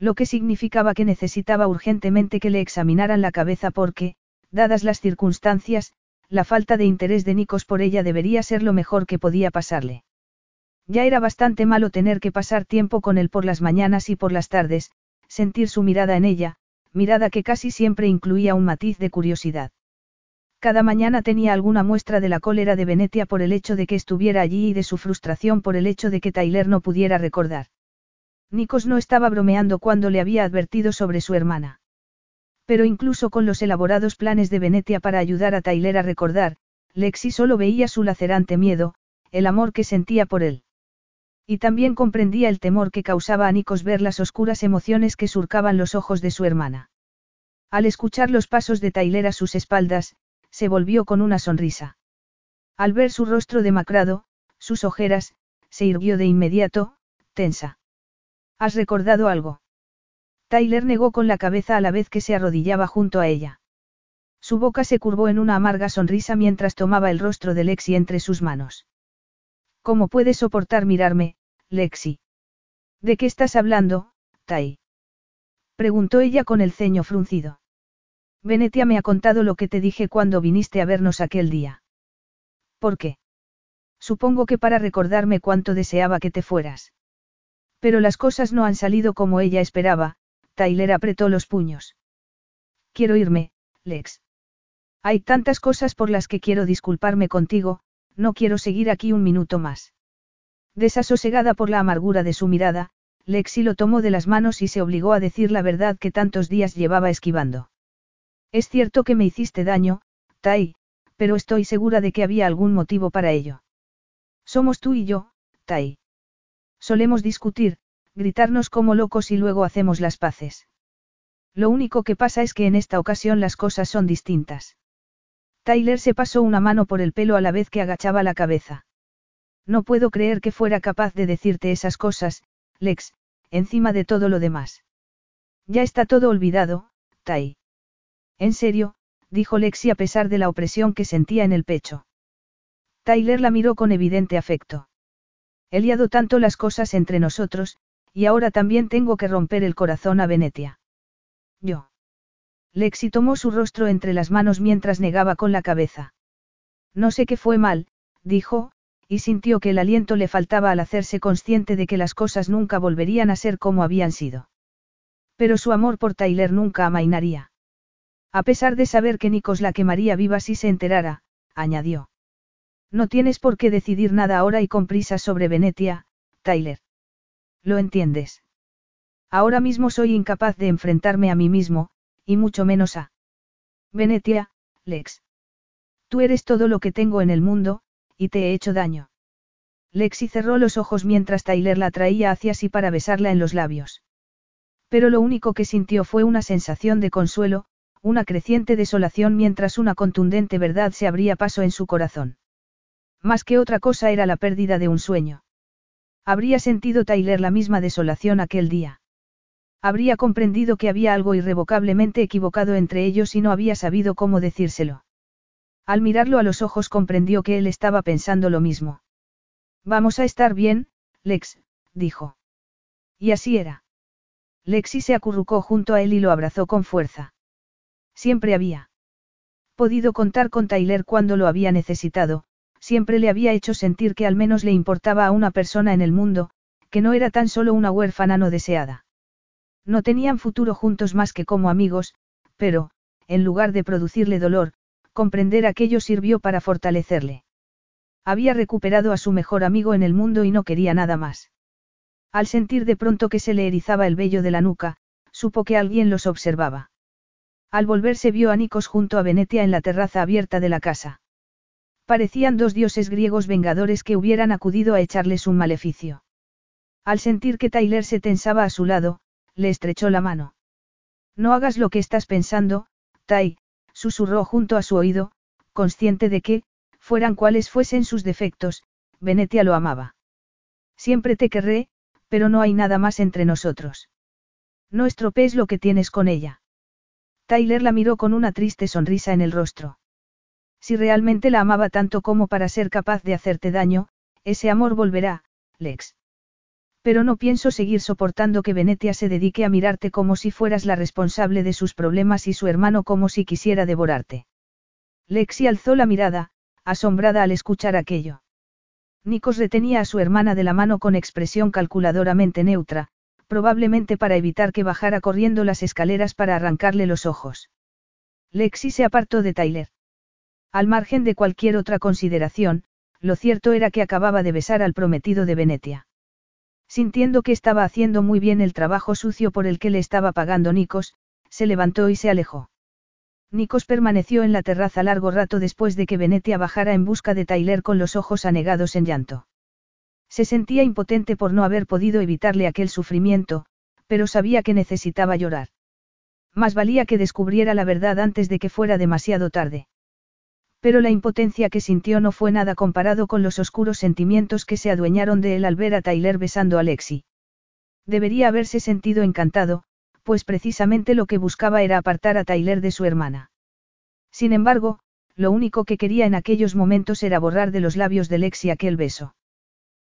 Lo que significaba que necesitaba urgentemente que le examinaran la cabeza porque, dadas las circunstancias, la falta de interés de Nikos por ella debería ser lo mejor que podía pasarle. Ya era bastante malo tener que pasar tiempo con él por las mañanas y por las tardes, sentir su mirada en ella, mirada que casi siempre incluía un matiz de curiosidad. Cada mañana tenía alguna muestra de la cólera de Venetia por el hecho de que estuviera allí y de su frustración por el hecho de que Tyler no pudiera recordar. Nikos no estaba bromeando cuando le había advertido sobre su hermana. Pero incluso con los elaborados planes de Venetia para ayudar a Tyler a recordar, Lexi solo veía su lacerante miedo, el amor que sentía por él. Y también comprendía el temor que causaba a Nikos ver las oscuras emociones que surcaban los ojos de su hermana. Al escuchar los pasos de Tyler a sus espaldas, se volvió con una sonrisa. Al ver su rostro demacrado, sus ojeras, se irguió de inmediato, tensa. ¿Has recordado algo? Tyler negó con la cabeza a la vez que se arrodillaba junto a ella. Su boca se curvó en una amarga sonrisa mientras tomaba el rostro de Lexi entre sus manos. ¿Cómo puedes soportar mirarme, Lexi? ¿De qué estás hablando, Tai? Preguntó ella con el ceño fruncido. Venetia me ha contado lo que te dije cuando viniste a vernos aquel día. ¿Por qué? Supongo que para recordarme cuánto deseaba que te fueras. Pero las cosas no han salido como ella esperaba, Tyler apretó los puños. Quiero irme, Lex. Hay tantas cosas por las que quiero disculparme contigo, no quiero seguir aquí un minuto más. Desasosegada por la amargura de su mirada, Lexi lo tomó de las manos y se obligó a decir la verdad que tantos días llevaba esquivando. Es cierto que me hiciste daño, Tai, pero estoy segura de que había algún motivo para ello. Somos tú y yo, Tai. Solemos discutir, gritarnos como locos y luego hacemos las paces. Lo único que pasa es que en esta ocasión las cosas son distintas. Tyler se pasó una mano por el pelo a la vez que agachaba la cabeza. No puedo creer que fuera capaz de decirte esas cosas, Lex, encima de todo lo demás. Ya está todo olvidado, Tai. En serio, dijo Lexi a pesar de la opresión que sentía en el pecho. Tyler la miró con evidente afecto. He liado tanto las cosas entre nosotros, y ahora también tengo que romper el corazón a Venetia. Yo. Lexi tomó su rostro entre las manos mientras negaba con la cabeza. No sé qué fue mal, dijo, y sintió que el aliento le faltaba al hacerse consciente de que las cosas nunca volverían a ser como habían sido. Pero su amor por Tyler nunca amainaría. A pesar de saber que Nikos la quemaría viva si se enterara, añadió. No tienes por qué decidir nada ahora y con prisa sobre Venetia, Tyler. ¿Lo entiendes? Ahora mismo soy incapaz de enfrentarme a mí mismo, y mucho menos a Venetia, Lex. Tú eres todo lo que tengo en el mundo, y te he hecho daño. Lexi cerró los ojos mientras Tyler la traía hacia sí para besarla en los labios. Pero lo único que sintió fue una sensación de consuelo, una creciente desolación mientras una contundente verdad se abría paso en su corazón. Más que otra cosa era la pérdida de un sueño. Habría sentido Tyler la misma desolación aquel día. Habría comprendido que había algo irrevocablemente equivocado entre ellos y no había sabido cómo decírselo. Al mirarlo a los ojos comprendió que él estaba pensando lo mismo. Vamos a estar bien, Lex, dijo. Y así era. Lexi se acurrucó junto a él y lo abrazó con fuerza. Siempre había podido contar con Tyler cuando lo había necesitado, siempre le había hecho sentir que al menos le importaba a una persona en el mundo, que no era tan solo una huérfana no deseada. No tenían futuro juntos más que como amigos, pero, en lugar de producirle dolor, comprender aquello sirvió para fortalecerle. Había recuperado a su mejor amigo en el mundo y no quería nada más. Al sentir de pronto que se le erizaba el vello de la nuca, supo que alguien los observaba. Al volverse vio a Nikos junto a Venetia en la terraza abierta de la casa. Parecían dos dioses griegos vengadores que hubieran acudido a echarles un maleficio. Al sentir que Tyler se tensaba a su lado, le estrechó la mano. No hagas lo que estás pensando, Tai, susurró junto a su oído, consciente de que, fueran cuales fuesen sus defectos, Venetia lo amaba. Siempre te querré, pero no hay nada más entre nosotros. No estropees lo que tienes con ella. Tyler la miró con una triste sonrisa en el rostro. Si realmente la amaba tanto como para ser capaz de hacerte daño, ese amor volverá, Lex. Pero no pienso seguir soportando que Venetia se dedique a mirarte como si fueras la responsable de sus problemas y su hermano como si quisiera devorarte. Lexi alzó la mirada, asombrada al escuchar aquello. Nikos retenía a su hermana de la mano con expresión calculadoramente neutra, probablemente para evitar que bajara corriendo las escaleras para arrancarle los ojos. Lexi se apartó de Tyler. Al margen de cualquier otra consideración, lo cierto era que acababa de besar al prometido de Venetia. Sintiendo que estaba haciendo muy bien el trabajo sucio por el que le estaba pagando Nikos, se levantó y se alejó. Nikos permaneció en la terraza largo rato después de que Venetia bajara en busca de Tyler con los ojos anegados en llanto. Se sentía impotente por no haber podido evitarle aquel sufrimiento, pero sabía que necesitaba llorar. Más valía que descubriera la verdad antes de que fuera demasiado tarde. Pero la impotencia que sintió no fue nada comparado con los oscuros sentimientos que se adueñaron de él al ver a Tyler besando a Lexi. Debería haberse sentido encantado, pues precisamente lo que buscaba era apartar a Tyler de su hermana. Sin embargo, lo único que quería en aquellos momentos era borrar de los labios de Lexi aquel beso.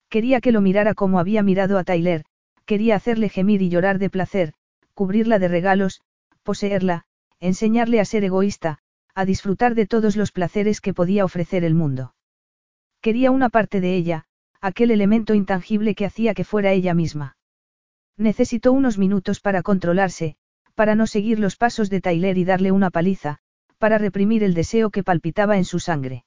Quería que lo mirara como había mirado a Tyler, quería hacerle gemir y llorar de placer, cubrirla de regalos, poseerla, enseñarle a ser egoísta, a disfrutar de todos los placeres que podía ofrecer el mundo. Quería una parte de ella, aquel elemento intangible que hacía que fuera ella misma. Necesitó unos minutos para controlarse, para no seguir los pasos de Tyler y darle una paliza, para reprimir el deseo que palpitaba en su sangre.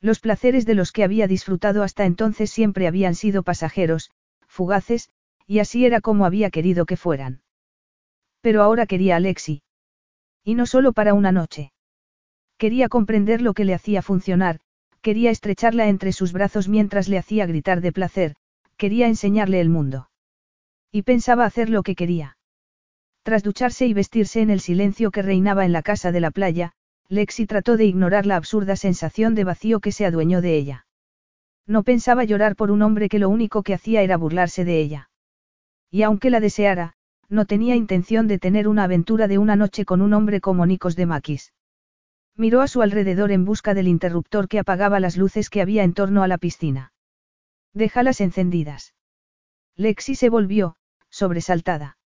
Los placeres de los que había disfrutado hasta entonces siempre habían sido pasajeros, fugaces, y así era como había querido que fueran. Pero ahora quería a Alexi. Y no solo para una noche. Quería comprender lo que le hacía funcionar, quería estrecharla entre sus brazos mientras le hacía gritar de placer, quería enseñarle el mundo. Y pensaba hacer lo que quería. Tras ducharse y vestirse en el silencio que reinaba en la casa de la playa, Lexi trató de ignorar la absurda sensación de vacío que se adueñó de ella. No pensaba llorar por un hombre que lo único que hacía era burlarse de ella. Y aunque la deseara, no tenía intención de tener una aventura de una noche con un hombre como Nikos de Maquis. Miró a su alrededor en busca del interruptor que apagaba las luces que había en torno a la piscina. Déjalas encendidas. Lexi se volvió, sobresaltada.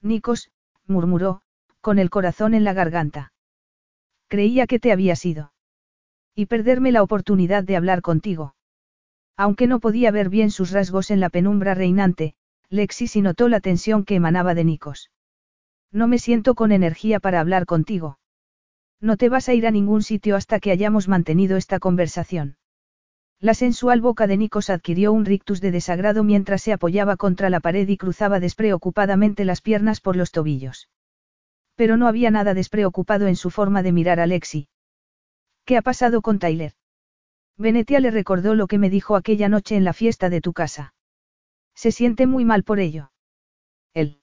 Nikos, murmuró, con el corazón en la garganta. Creía que te había sido. Y perderme la oportunidad de hablar contigo. Aunque no podía ver bien sus rasgos en la penumbra reinante, Lexi sí notó la tensión que emanaba de Nikos. No me siento con energía para hablar contigo. No te vas a ir a ningún sitio hasta que hayamos mantenido esta conversación. La sensual boca de Nikos adquirió un rictus de desagrado mientras se apoyaba contra la pared y cruzaba despreocupadamente las piernas por los tobillos. Pero no había nada despreocupado en su forma de mirar a Lexi. ¿Qué ha pasado con Tyler? Venetia le recordó lo que me dijo aquella noche en la fiesta de tu casa. Se siente muy mal por ello. Él.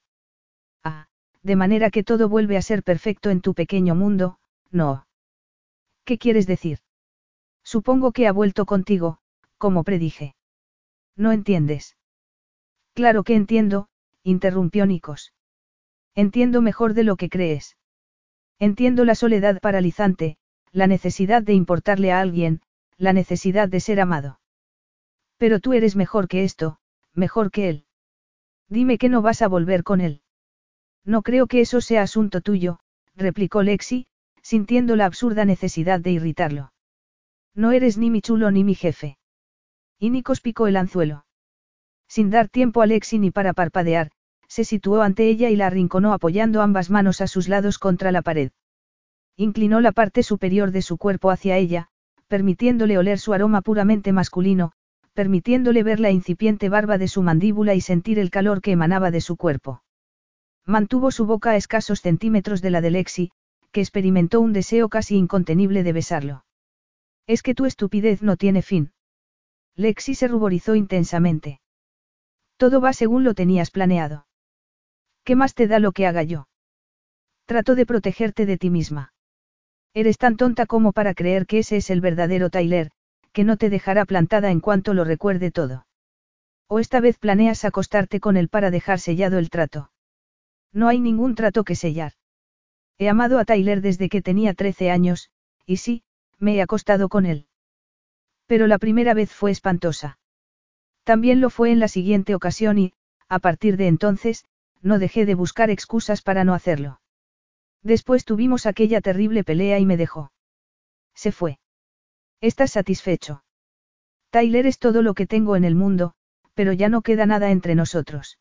Ah, de manera que todo vuelve a ser perfecto en tu pequeño mundo, no. ¿Qué quieres decir? Supongo que ha vuelto contigo, como predije. ¿No entiendes? Claro que entiendo, interrumpió Nikos. Entiendo mejor de lo que crees. Entiendo la soledad paralizante, la necesidad de importarle a alguien, la necesidad de ser amado. Pero tú eres mejor que esto, mejor que él. Dime que no vas a volver con él. No creo que eso sea asunto tuyo, replicó Lexi, sintiendo la absurda necesidad de irritarlo. No eres ni mi chulo ni mi jefe. Y Nikos picó el anzuelo. Sin dar tiempo a Lexi ni para parpadear, se situó ante ella y la arrinconó apoyando ambas manos a sus lados contra la pared. Inclinó la parte superior de su cuerpo hacia ella, permitiéndole oler su aroma puramente masculino, permitiéndole ver la incipiente barba de su mandíbula y sentir el calor que emanaba de su cuerpo. Mantuvo su boca a escasos centímetros de la de Lexi, que experimentó un deseo casi incontenible de besarlo. Es que tu estupidez no tiene fin. Lexi se ruborizó intensamente. Todo va según lo tenías planeado. ¿Qué más te da lo que haga yo? Trato de protegerte de ti misma. Eres tan tonta como para creer que ese es el verdadero Tyler, que no te dejará plantada en cuanto lo recuerde todo. O esta vez planeas acostarte con él para dejar sellado el trato. No hay ningún trato que sellar. He amado a Tyler desde que tenía 13 años, y sí, me he acostado con él. Pero la primera vez fue espantosa. También lo fue en la siguiente ocasión y, a partir de entonces, no dejé de buscar excusas para no hacerlo. Después tuvimos aquella terrible pelea y me dejó. Se fue. ¿Estás satisfecho? Tyler es todo lo que tengo en el mundo, pero ya no queda nada entre nosotros.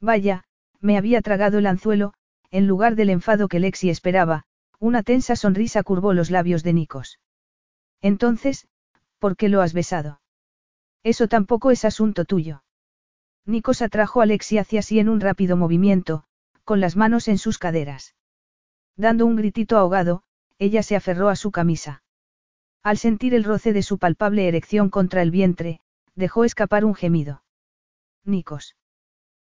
Vaya, me había tragado el anzuelo, en lugar del enfado que Lexi esperaba, una tensa sonrisa curvó los labios de Nikos. Entonces, ¿por qué lo has besado? Eso tampoco es asunto tuyo. Nikos atrajo a Lexi hacia sí en un rápido movimiento, con las manos en sus caderas. Dando un gritito ahogado, ella se aferró a su camisa. Al sentir el roce de su palpable erección contra el vientre, dejó escapar un gemido. Nikos.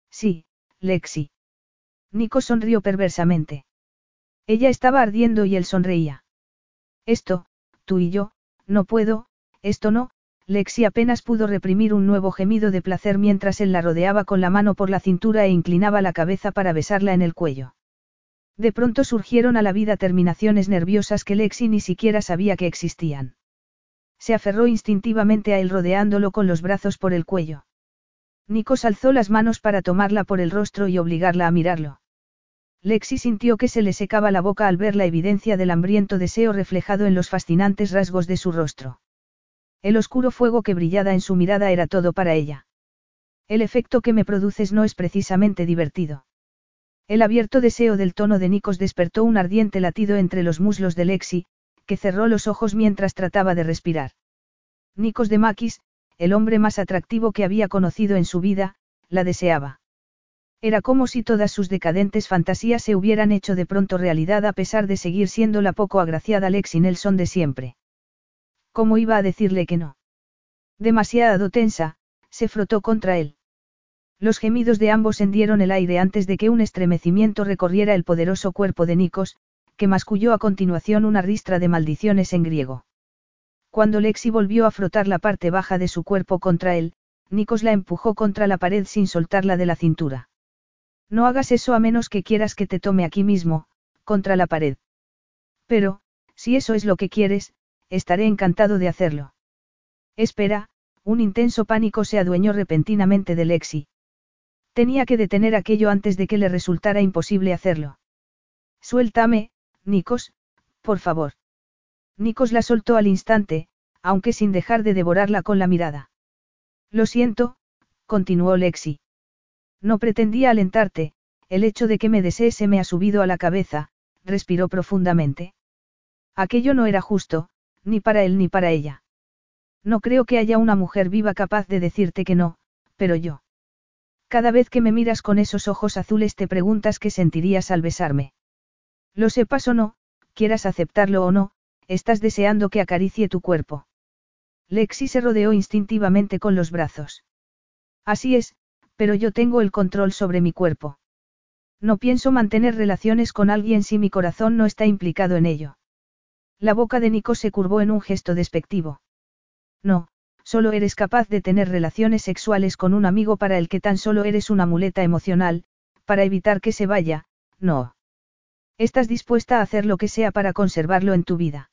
Sí, Lexi. Nikos sonrió perversamente. Ella estaba ardiendo y él sonreía. Esto, tú y yo, no puedo, esto no, Lexi apenas pudo reprimir un nuevo gemido de placer mientras él la rodeaba con la mano por la cintura e inclinaba la cabeza para besarla en el cuello. De pronto surgieron a la vida terminaciones nerviosas que Lexi ni siquiera sabía que existían. Se aferró instintivamente a él rodeándolo con los brazos por el cuello. Nikos alzó las manos para tomarla por el rostro y obligarla a mirarlo. Lexi sintió que se le secaba la boca al ver la evidencia del hambriento deseo reflejado en los fascinantes rasgos de su rostro. El oscuro fuego que brillaba en su mirada era todo para ella. El efecto que me produces no es precisamente divertido. El abierto deseo del tono de Nikos despertó un ardiente latido entre los muslos de Lexi, que cerró los ojos mientras trataba de respirar. Nikos de Makis, el hombre más atractivo que había conocido en su vida, la deseaba. Era como si todas sus decadentes fantasías se hubieran hecho de pronto realidad a pesar de seguir siendo la poco agraciada Lexi Nelson de siempre. ¿Cómo iba a decirle que no? Demasiado tensa, se frotó contra él. Los gemidos de ambos hendieron el aire antes de que un estremecimiento recorriera el poderoso cuerpo de Nikos, que masculló a continuación una ristra de maldiciones en griego. Cuando Lexi volvió a frotar la parte baja de su cuerpo contra él, Nikos la empujó contra la pared sin soltarla de la cintura. No hagas eso a menos que quieras que te tome aquí mismo, contra la pared. Pero, si eso es lo que quieres, estaré encantado de hacerlo. Espera, un intenso pánico se adueñó repentinamente de Lexi. Tenía que detener aquello antes de que le resultara imposible hacerlo. Suéltame, Nikos, por favor. Nikos la soltó al instante, aunque sin dejar de devorarla con la mirada. Lo siento, continuó Lexi. No pretendía alentarte, el hecho de que me desees se me ha subido a la cabeza, respiró profundamente. Aquello no era justo, ni para él ni para ella. No creo que haya una mujer viva capaz de decirte que no, pero yo. Cada vez que me miras con esos ojos azules te preguntas qué sentirías al besarme. Lo sepas o no, quieras aceptarlo o no, estás deseando que acaricie tu cuerpo. Lexi se rodeó instintivamente con los brazos. Así es, pero yo tengo el control sobre mi cuerpo. No pienso mantener relaciones con alguien si mi corazón no está implicado en ello. La boca de Nico se curvó en un gesto despectivo. No, solo eres capaz de tener relaciones sexuales con un amigo para el que tan solo eres una muleta emocional, para evitar que se vaya, no. Estás dispuesta a hacer lo que sea para conservarlo en tu vida.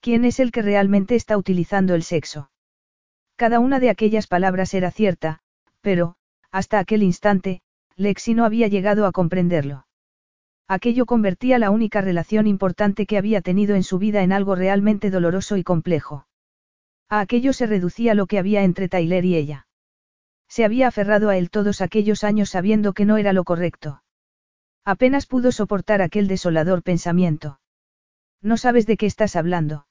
¿Quién es el que realmente está utilizando el sexo? Cada una de aquellas palabras era cierta, pero, hasta aquel instante, Lexi no había llegado a comprenderlo. Aquello convertía la única relación importante que había tenido en su vida en algo realmente doloroso y complejo. A aquello se reducía lo que había entre Tyler y ella. Se había aferrado a él todos aquellos años sabiendo que no era lo correcto. Apenas pudo soportar aquel desolador pensamiento. No sabes de qué estás hablando.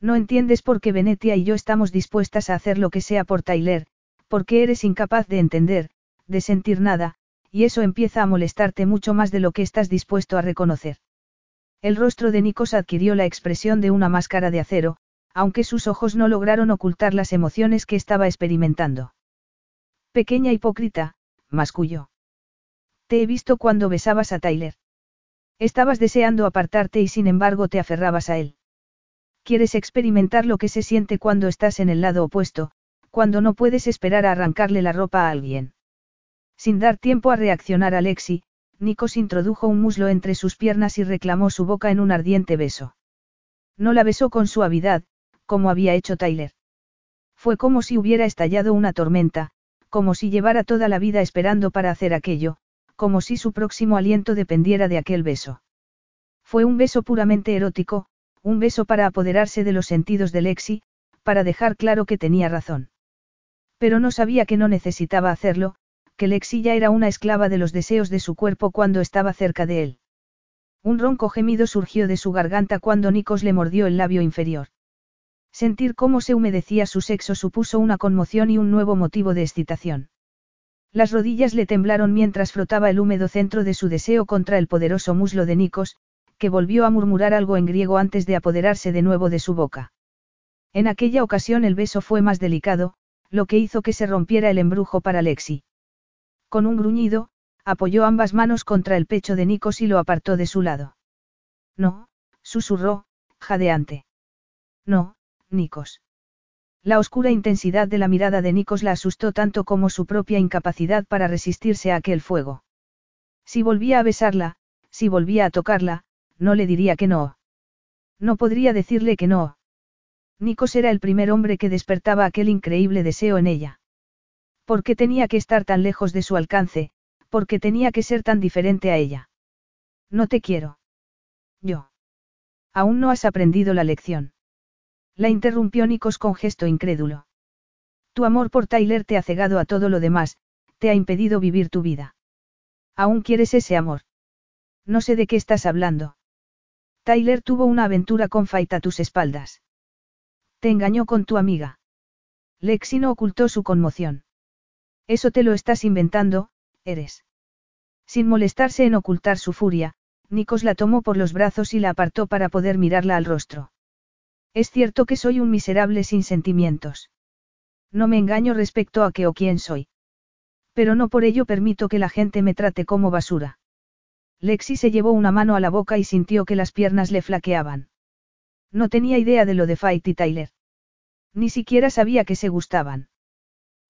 No entiendes por qué Venetia y yo estamos dispuestas a hacer lo que sea por Tyler, porque eres incapaz de entender, de sentir nada, y eso empieza a molestarte mucho más de lo que estás dispuesto a reconocer. El rostro de Nikos adquirió la expresión de una máscara de acero, aunque sus ojos no lograron ocultar las emociones que estaba experimentando. Pequeña hipócrita, masculló. Te he visto cuando besabas a Tyler. Estabas deseando apartarte y sin embargo te aferrabas a él. Quieres experimentar lo que se siente cuando estás en el lado opuesto, cuando no puedes esperar a arrancarle la ropa a alguien. Sin dar tiempo a reaccionar a Lexi, Nikos introdujo un muslo entre sus piernas y reclamó su boca en un ardiente beso. No la besó con suavidad, como había hecho Tyler. Fue como si hubiera estallado una tormenta, como si llevara toda la vida esperando para hacer aquello, como si su próximo aliento dependiera de aquel beso. Fue un beso puramente erótico, un beso para apoderarse de los sentidos de Lexi, para dejar claro que tenía razón. Pero no sabía que no necesitaba hacerlo, que Lexi ya era una esclava de los deseos de su cuerpo cuando estaba cerca de él. Un ronco gemido surgió de su garganta cuando Nikos le mordió el labio inferior. Sentir cómo se humedecía su sexo supuso una conmoción y un nuevo motivo de excitación. Las rodillas le temblaron mientras frotaba el húmedo centro de su deseo contra el poderoso muslo de Nikos, que volvió a murmurar algo en griego antes de apoderarse de nuevo de su boca. En aquella ocasión el beso fue más delicado, lo que hizo que se rompiera el embrujo para Lexi. Con un gruñido, apoyó ambas manos contra el pecho de Nikos y lo apartó de su lado. No, susurró, jadeante. No, Nikos. La oscura intensidad de la mirada de Nikos la asustó tanto como su propia incapacidad para resistirse a aquel fuego. Si volvía a besarla, si volvía a tocarla, no le diría que no. No podría decirle que no. Nikos era el primer hombre que despertaba aquel increíble deseo en ella. ¿Por qué tenía que estar tan lejos de su alcance? ¿Por qué tenía que ser tan diferente a ella? No te quiero. Yo. Aún no has aprendido la lección. La interrumpió Nikos con gesto incrédulo. Tu amor por Tyler te ha cegado a todo lo demás, te ha impedido vivir tu vida. ¿Aún quieres ese amor? No sé de qué estás hablando. Tyler tuvo una aventura con Fight a tus espaldas. Te engañó con tu amiga. Lexi no ocultó su conmoción. Eso te lo estás inventando, eres. Sin molestarse en ocultar su furia, Nikos la tomó por los brazos y la apartó para poder mirarla al rostro. Es cierto que soy un miserable sin sentimientos. No me engaño respecto a qué o quién soy. Pero no por ello permito que la gente me trate como basura. Lexi se llevó una mano a la boca y sintió que las piernas le flaqueaban. No tenía idea de lo de Fight y Tyler. Ni siquiera sabía que se gustaban.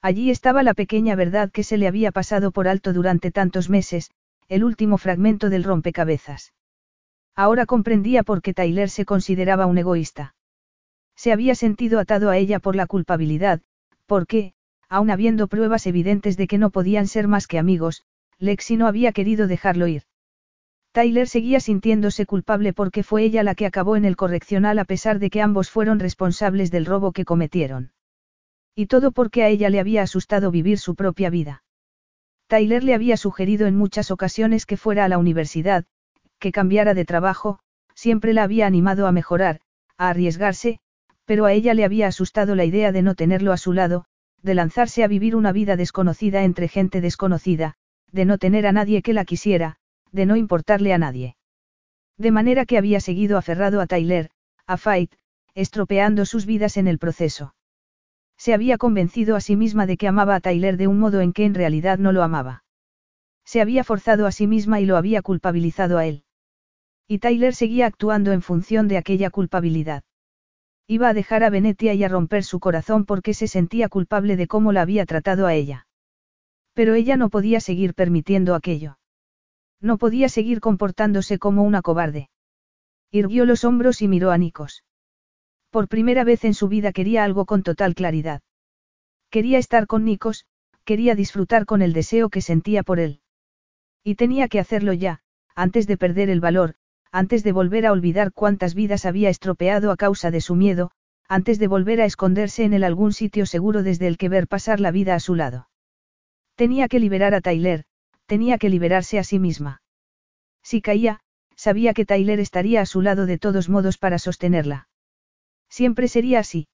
Allí estaba la pequeña verdad que se le había pasado por alto durante tantos meses, el último fragmento del rompecabezas. Ahora comprendía por qué Tyler se consideraba un egoísta. Se había sentido atado a ella por la culpabilidad, porque, aun habiendo pruebas evidentes de que no podían ser más que amigos, Lexi no había querido dejarlo ir. Tyler seguía sintiéndose culpable porque fue ella la que acabó en el correccional a pesar de que ambos fueron responsables del robo que cometieron. Y todo porque a ella le había asustado vivir su propia vida. Tyler le había sugerido en muchas ocasiones que fuera a la universidad, que cambiara de trabajo, siempre la había animado a mejorar, a arriesgarse, pero a ella le había asustado la idea de no tenerlo a su lado, de lanzarse a vivir una vida desconocida entre gente desconocida, de no tener a nadie que la quisiera, de no importarle a nadie. De manera que había seguido aferrado a Tyler, a Fight, estropeando sus vidas en el proceso. Se había convencido a sí misma de que amaba a Tyler de un modo en que en realidad no lo amaba. Se había forzado a sí misma y lo había culpabilizado a él. Y Tyler seguía actuando en función de aquella culpabilidad. Iba a dejar a Venetia y a romper su corazón porque se sentía culpable de cómo la había tratado a ella. Pero ella no podía seguir permitiendo aquello. No podía seguir comportándose como una cobarde. Irguió los hombros y miró a Nikos. Por primera vez en su vida quería algo con total claridad. Quería estar con Nikos, quería disfrutar con el deseo que sentía por él. Y tenía que hacerlo ya, antes de perder el valor, antes de volver a olvidar cuántas vidas había estropeado a causa de su miedo, antes de volver a esconderse en algún sitio seguro desde el que ver pasar la vida a su lado. Tenía que liberar a Tyler, tenía que liberarse a sí misma. Si caía, sabía que Tyler estaría a su lado de todos modos para sostenerla. Siempre sería así.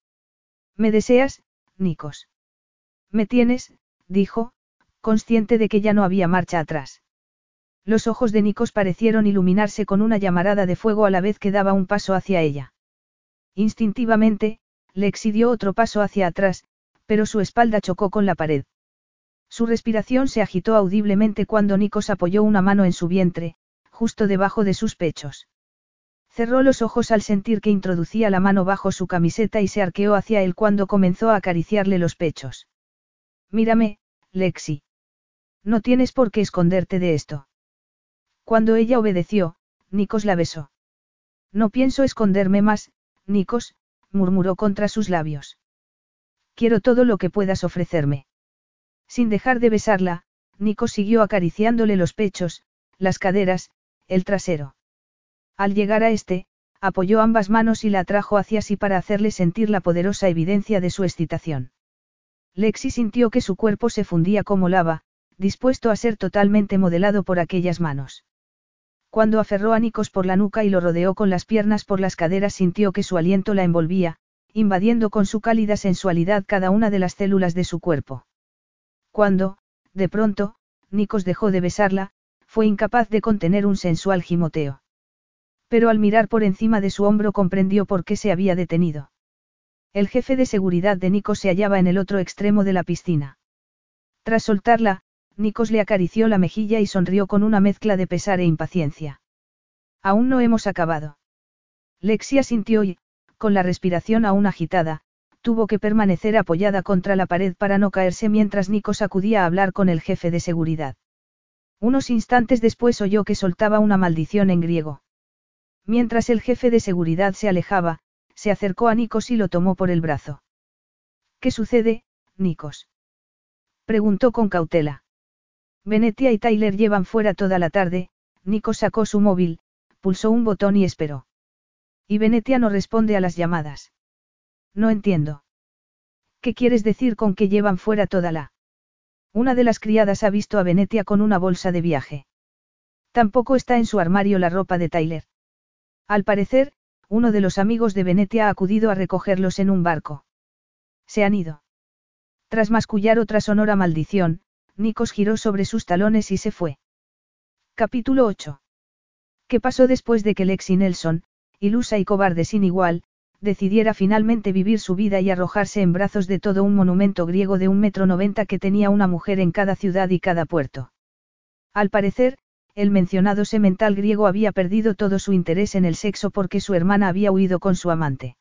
¿Me deseas, Nikos? Me tienes, dijo, consciente de que ya no había marcha atrás. Los ojos de Nikos parecieron iluminarse con una llamarada de fuego a la vez que daba un paso hacia ella. Instintivamente, Lexi dio otro paso hacia atrás, pero su espalda chocó con la pared. Su respiración se agitó audiblemente cuando Nikos apoyó una mano en su vientre, justo debajo de sus pechos. Cerró los ojos al sentir que introducía la mano bajo su camiseta y se arqueó hacia él cuando comenzó a acariciarle los pechos. Mírame, Lexi. No tienes por qué esconderte de esto. Cuando ella obedeció, Nikos la besó. No pienso esconderme más, Nikos, murmuró contra sus labios. Quiero todo lo que puedas ofrecerme. Sin dejar de besarla, Nikos siguió acariciándole los pechos, las caderas, el trasero. Al llegar a este, apoyó ambas manos y la atrajo hacia sí para hacerle sentir la poderosa evidencia de su excitación. Lexi sintió que su cuerpo se fundía como lava, dispuesto a ser totalmente modelado por aquellas manos. Cuando aferró a Nikos por la nuca y lo rodeó con las piernas por las caderas sintió que su aliento la envolvía, invadiendo con su cálida sensualidad cada una de las células de su cuerpo. Cuando, de pronto, Nikos dejó de besarla, fue incapaz de contener un sensual gimoteo. Pero al mirar por encima de su hombro comprendió por qué se había detenido. El jefe de seguridad de Nikos se hallaba en el otro extremo de la piscina. Tras soltarla, Nikos le acarició la mejilla y sonrió con una mezcla de pesar e impaciencia. Aún no hemos acabado. Lexia sintió y, con la respiración aún agitada, tuvo que permanecer apoyada contra la pared para no caerse mientras Nikos acudía a hablar con el jefe de seguridad. Unos instantes después oyó que soltaba una maldición en griego. Mientras el jefe de seguridad se alejaba, se acercó a Nikos y lo tomó por el brazo. ¿Qué sucede, Nikos? Preguntó con cautela. Venetia y Tyler llevan fuera toda la tarde, Nikos sacó su móvil, pulsó un botón y esperó. Y Venetia no responde a las llamadas. No entiendo. ¿Qué quieres decir con que llevan fuera toda la? Una de las criadas ha visto a Venetia con una bolsa de viaje. Tampoco está en su armario la ropa de Tyler. Al parecer, uno de los amigos de Venetia ha acudido a recogerlos en un barco. Se han ido. Tras mascullar otra sonora maldición, Nikos giró sobre sus talones y se fue. Capítulo 8. ¿Qué pasó después de que Lexi Nelson, ilusa y cobarde sin igual, decidiera finalmente vivir su vida y arrojarse en brazos de todo un monumento griego de un metro noventa que tenía una mujer en cada ciudad y cada puerto. Al parecer, el mencionado semental griego había perdido todo su interés en el sexo porque su hermana había huido con su amante.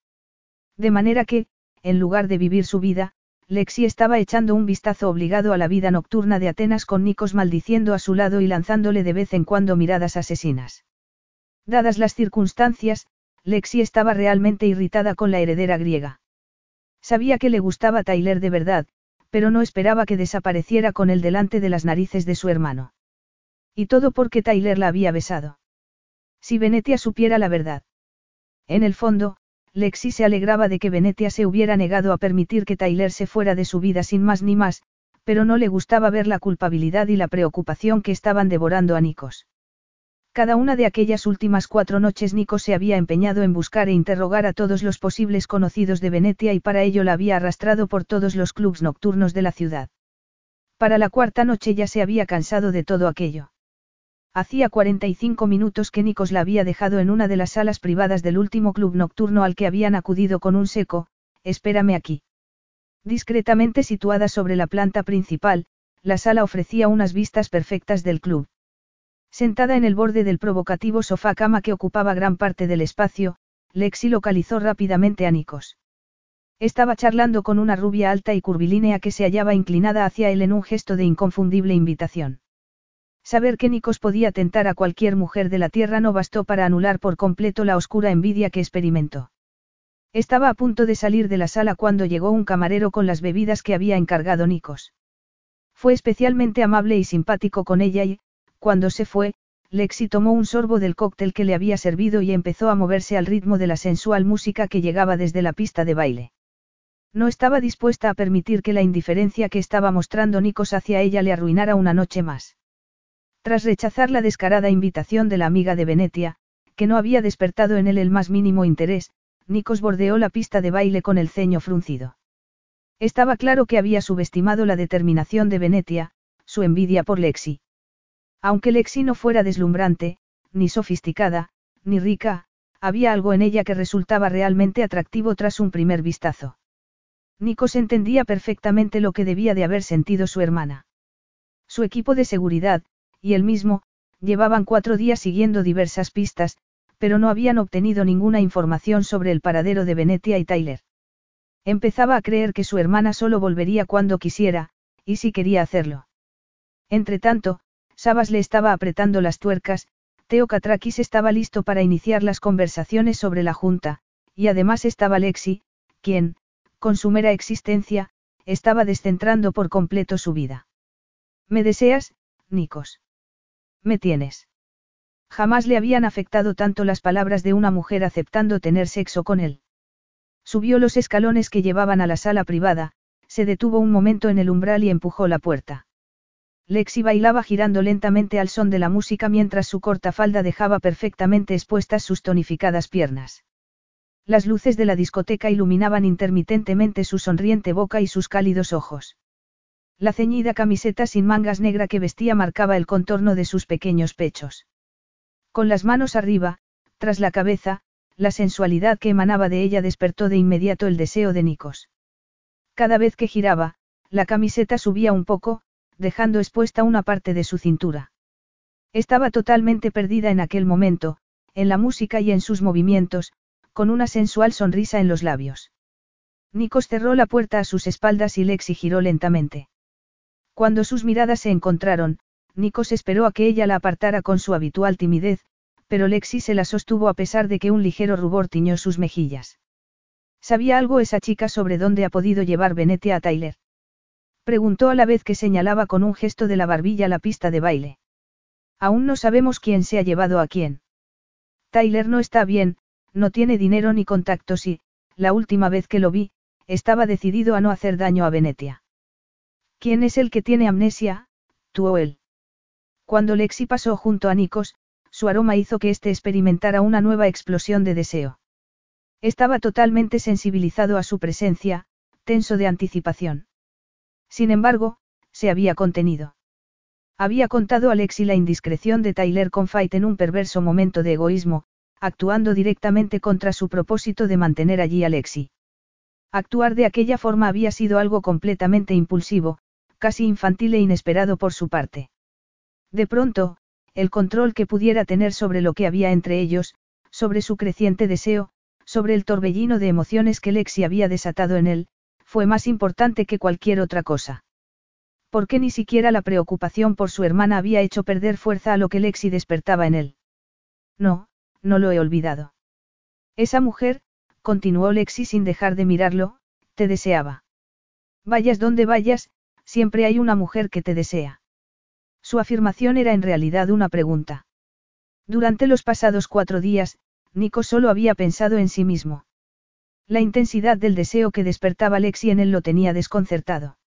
De manera que, en lugar de vivir su vida, Lexi estaba echando un vistazo obligado a la vida nocturna de Atenas con Nikos maldiciendo a su lado y lanzándole de vez en cuando miradas asesinas. Dadas las circunstancias, Lexi estaba realmente irritada con la heredera griega. Sabía que le gustaba Tyler de verdad, pero no esperaba que desapareciera con él delante de las narices de su hermano. Y todo porque Tyler la había besado. Si Venetia supiera la verdad. En el fondo, Lexi se alegraba de que Venetia se hubiera negado a permitir que Tyler se fuera de su vida sin más ni más, pero no le gustaba ver la culpabilidad y la preocupación que estaban devorando a Nikos. Cada una de aquellas últimas cuatro noches Nico se había empeñado en buscar e interrogar a todos los posibles conocidos de Venetia y para ello la había arrastrado por todos los clubs nocturnos de la ciudad. Para la cuarta noche ya se había cansado de todo aquello. Hacía 45 minutos que Nikos la había dejado en una de las salas privadas del último club nocturno al que habían acudido con un seco, espérame aquí. Discretamente situada sobre la planta principal, la sala ofrecía unas vistas perfectas del club. Sentada en el borde del provocativo sofá cama que ocupaba gran parte del espacio, Lexi localizó rápidamente a Nikos. Estaba charlando con una rubia alta y curvilínea que se hallaba inclinada hacia él en un gesto de inconfundible invitación. Saber que Nikos podía tentar a cualquier mujer de la tierra no bastó para anular por completo la oscura envidia que experimentó. Estaba a punto de salir de la sala cuando llegó un camarero con las bebidas que había encargado Nikos. Fue especialmente amable y simpático con ella y, cuando se fue, Lexi tomó un sorbo del cóctel que le había servido y empezó a moverse al ritmo de la sensual música que llegaba desde la pista de baile. No estaba dispuesta a permitir que la indiferencia que estaba mostrando Nikos hacia ella le arruinara una noche más. Tras rechazar la descarada invitación de la amiga de Venetia, que no había despertado en él el más mínimo interés, Nikos bordeó la pista de baile con el ceño fruncido. Estaba claro que había subestimado la determinación de Venetia, su envidia por Lexi. Aunque Lexi no fuera deslumbrante, ni sofisticada, ni rica, había algo en ella que resultaba realmente atractivo tras un primer vistazo. Nikos entendía perfectamente lo que debía de haber sentido su hermana. Su equipo de seguridad, y él mismo, llevaban cuatro días siguiendo diversas pistas, pero no habían obtenido ninguna información sobre el paradero de Venetia y Tyler. Empezaba a creer que su hermana solo volvería cuando quisiera, y si quería hacerlo. Entretanto, Sabas le estaba apretando las tuercas, Teo Katrakis estaba listo para iniciar las conversaciones sobre la Junta, y además estaba Lexi, quien, con su mera existencia, estaba descentrando por completo su vida. ¿Me deseas, Nikos? ¿Me tienes? Jamás le habían afectado tanto las palabras de una mujer aceptando tener sexo con él. Subió los escalones que llevaban a la sala privada, se detuvo un momento en el umbral y empujó la puerta. Lexi bailaba girando lentamente al son de la música mientras su corta falda dejaba perfectamente expuestas sus tonificadas piernas. Las luces de la discoteca iluminaban intermitentemente su sonriente boca y sus cálidos ojos. La ceñida camiseta sin mangas negra que vestía marcaba el contorno de sus pequeños pechos. Con las manos arriba, tras la cabeza, la sensualidad que emanaba de ella despertó de inmediato el deseo de Nikos. Cada vez que giraba, la camiseta subía un poco, dejando expuesta una parte de su cintura. Estaba totalmente perdida en aquel momento, en la música y en sus movimientos, con una sensual sonrisa en los labios. Nikos cerró la puerta a sus espaldas y Lexi giró lentamente. Cuando sus miradas se encontraron, Nikos esperó a que ella la apartara con su habitual timidez, pero Lexi se la sostuvo a pesar de que un ligero rubor tiñó sus mejillas. ¿Sabía algo esa chica sobre dónde ha podido llevar Venetia a Tyler? Preguntó a la vez que señalaba con un gesto de la barbilla la pista de baile. Aún no sabemos quién se ha llevado a quién. Tyler no está bien, no tiene dinero ni contactos y, la última vez que lo vi, estaba decidido a no hacer daño a Venetia. ¿Quién es el que tiene amnesia, tú o él? Cuando Lexi pasó junto a Nikos, su aroma hizo que éste experimentara una nueva explosión de deseo. Estaba totalmente sensibilizado a su presencia, tenso de anticipación. Sin embargo, se había contenido. Había contado a Lexi la indiscreción de Tyler con Fight en un perverso momento de egoísmo, actuando directamente contra su propósito de mantener allí a Lexi. Actuar de aquella forma había sido algo completamente impulsivo, casi infantil e inesperado por su parte. De pronto, el control que pudiera tener sobre lo que había entre ellos, sobre su creciente deseo, sobre el torbellino de emociones que Lexi había desatado en él, fue más importante que cualquier otra cosa. Porque ni siquiera la preocupación por su hermana había hecho perder fuerza a lo que Lexi despertaba en él. No, no lo he olvidado. Esa mujer, continuó Lexi sin dejar de mirarlo, te deseaba. Vayas donde vayas, siempre hay una mujer que te desea. Su afirmación era en realidad una pregunta. Durante los pasados cuatro días, Nico solo había pensado en sí mismo. La intensidad del deseo que despertaba Lexi en él lo tenía desconcertado.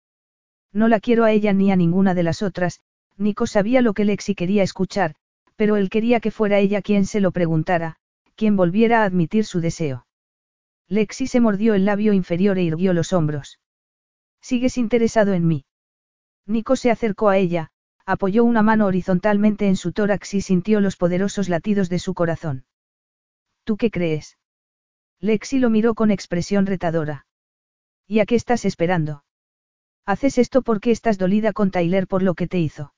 No la quiero a ella ni a ninguna de las otras, Nico sabía lo que Lexi quería escuchar, pero él quería que fuera ella quien se lo preguntara, quien volviera a admitir su deseo. Lexi se mordió el labio inferior e irguió los hombros. ¿Sigues interesado en mí? Nico se acercó a ella, apoyó una mano horizontalmente en su tórax y sintió los poderosos latidos de su corazón. ¿Tú qué crees? Lexi lo miró con expresión retadora. ¿Y a qué estás esperando? Haces esto porque estás dolida con Tyler por lo que te hizo.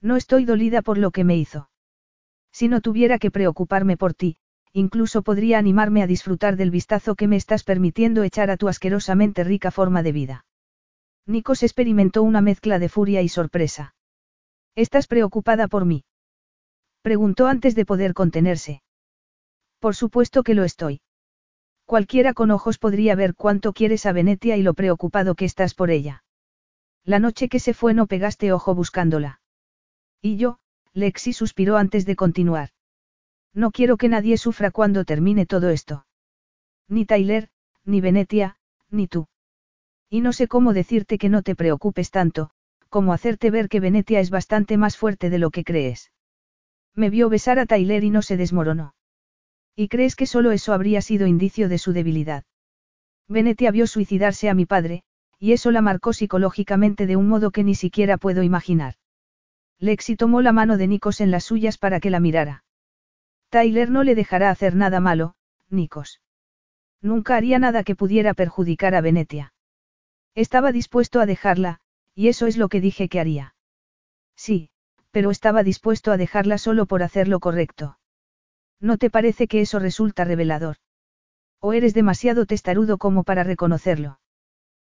No estoy dolida por lo que me hizo. Si no tuviera que preocuparme por ti, incluso podría animarme a disfrutar del vistazo que me estás permitiendo echar a tu asquerosamente rica forma de vida. Nikos experimentó una mezcla de furia y sorpresa. ¿Estás preocupada por mí? Preguntó antes de poder contenerse. Por supuesto que lo estoy. Cualquiera con ojos podría ver cuánto quieres a Venetia y lo preocupado que estás por ella. La noche que se fue no pegaste ojo buscándola. Y yo, Lexi suspiró antes de continuar. No quiero que nadie sufra cuando termine todo esto. Ni Tyler, ni Venetia, ni tú. Y no sé cómo decirte que no te preocupes tanto, como hacerte ver que Venetia es bastante más fuerte de lo que crees. Me vio besar a Tyler y no se desmoronó. ¿Y crees que solo eso habría sido indicio de su debilidad? Venetia vio suicidarse a mi padre, y eso la marcó psicológicamente de un modo que ni siquiera puedo imaginar. Lexi tomó la mano de Nikos en las suyas para que la mirara. Tyler no le dejará hacer nada malo, Nikos. Nunca haría nada que pudiera perjudicar a Venetia. Estaba dispuesto a dejarla, y eso es lo que dije que haría. Sí, pero estaba dispuesto a dejarla solo por hacer lo correcto. ¿No te parece que eso resulta revelador? ¿O eres demasiado testarudo como para reconocerlo?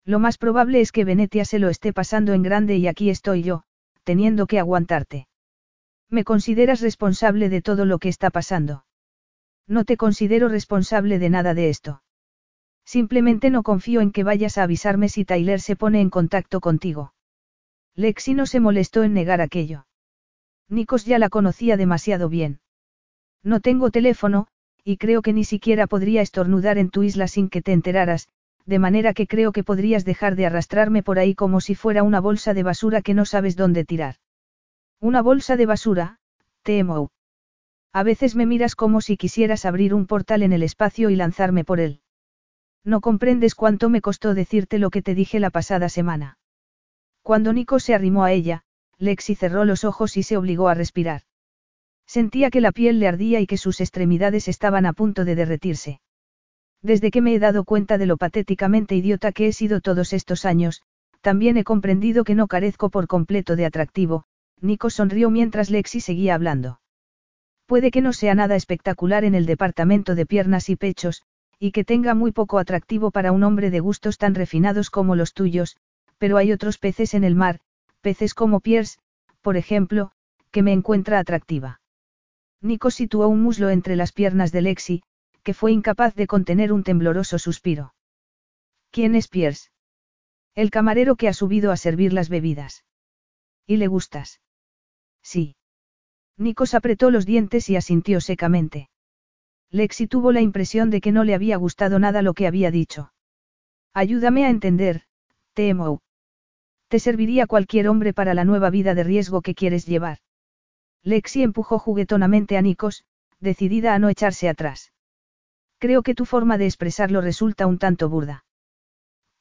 Lo más probable es que Venetia se lo esté pasando en grande y aquí estoy yo, teniendo que aguantarte. ¿Me consideras responsable de todo lo que está pasando? No te considero responsable de nada de esto. Simplemente no confío en que vayas a avisarme si Tyler se pone en contacto contigo. Lexi no se molestó en negar aquello. Nikos ya la conocía demasiado bien. No tengo teléfono, y creo que ni siquiera podría estornudar en tu isla sin que te enteraras, de manera que creo que podrías dejar de arrastrarme por ahí como si fuera una bolsa de basura que no sabes dónde tirar. Una bolsa de basura, temo. A veces me miras como si quisieras abrir un portal en el espacio y lanzarme por él. No comprendes cuánto me costó decirte lo que te dije la pasada semana. Cuando Nico se arrimó a ella, Lexi cerró los ojos y se obligó a respirar. Sentía que la piel le ardía y que sus extremidades estaban a punto de derretirse. Desde que me he dado cuenta de lo patéticamente idiota que he sido todos estos años, también he comprendido que no carezco por completo de atractivo, Nico sonrió mientras Lexi seguía hablando. Puede que no sea nada espectacular en el departamento de piernas y pechos, y que tenga muy poco atractivo para un hombre de gustos tan refinados como los tuyos, pero hay otros peces en el mar, peces como Pierce, por ejemplo, que me encuentra atractiva. Nico situó un muslo entre las piernas de Lexi, que fue incapaz de contener un tembloroso suspiro. ¿Quién es Pierce? El camarero que ha subido a servir las bebidas. ¿Y le gustas? Sí. Nikos apretó los dientes y asintió secamente. Lexi tuvo la impresión de que no le había gustado nada lo que había dicho. Ayúdame a entender, Temo. Te serviría cualquier hombre para la nueva vida de riesgo que quieres llevar. Lexi empujó juguetonamente a Nikos, decidida a no echarse atrás. Creo que tu forma de expresarlo resulta un tanto burda.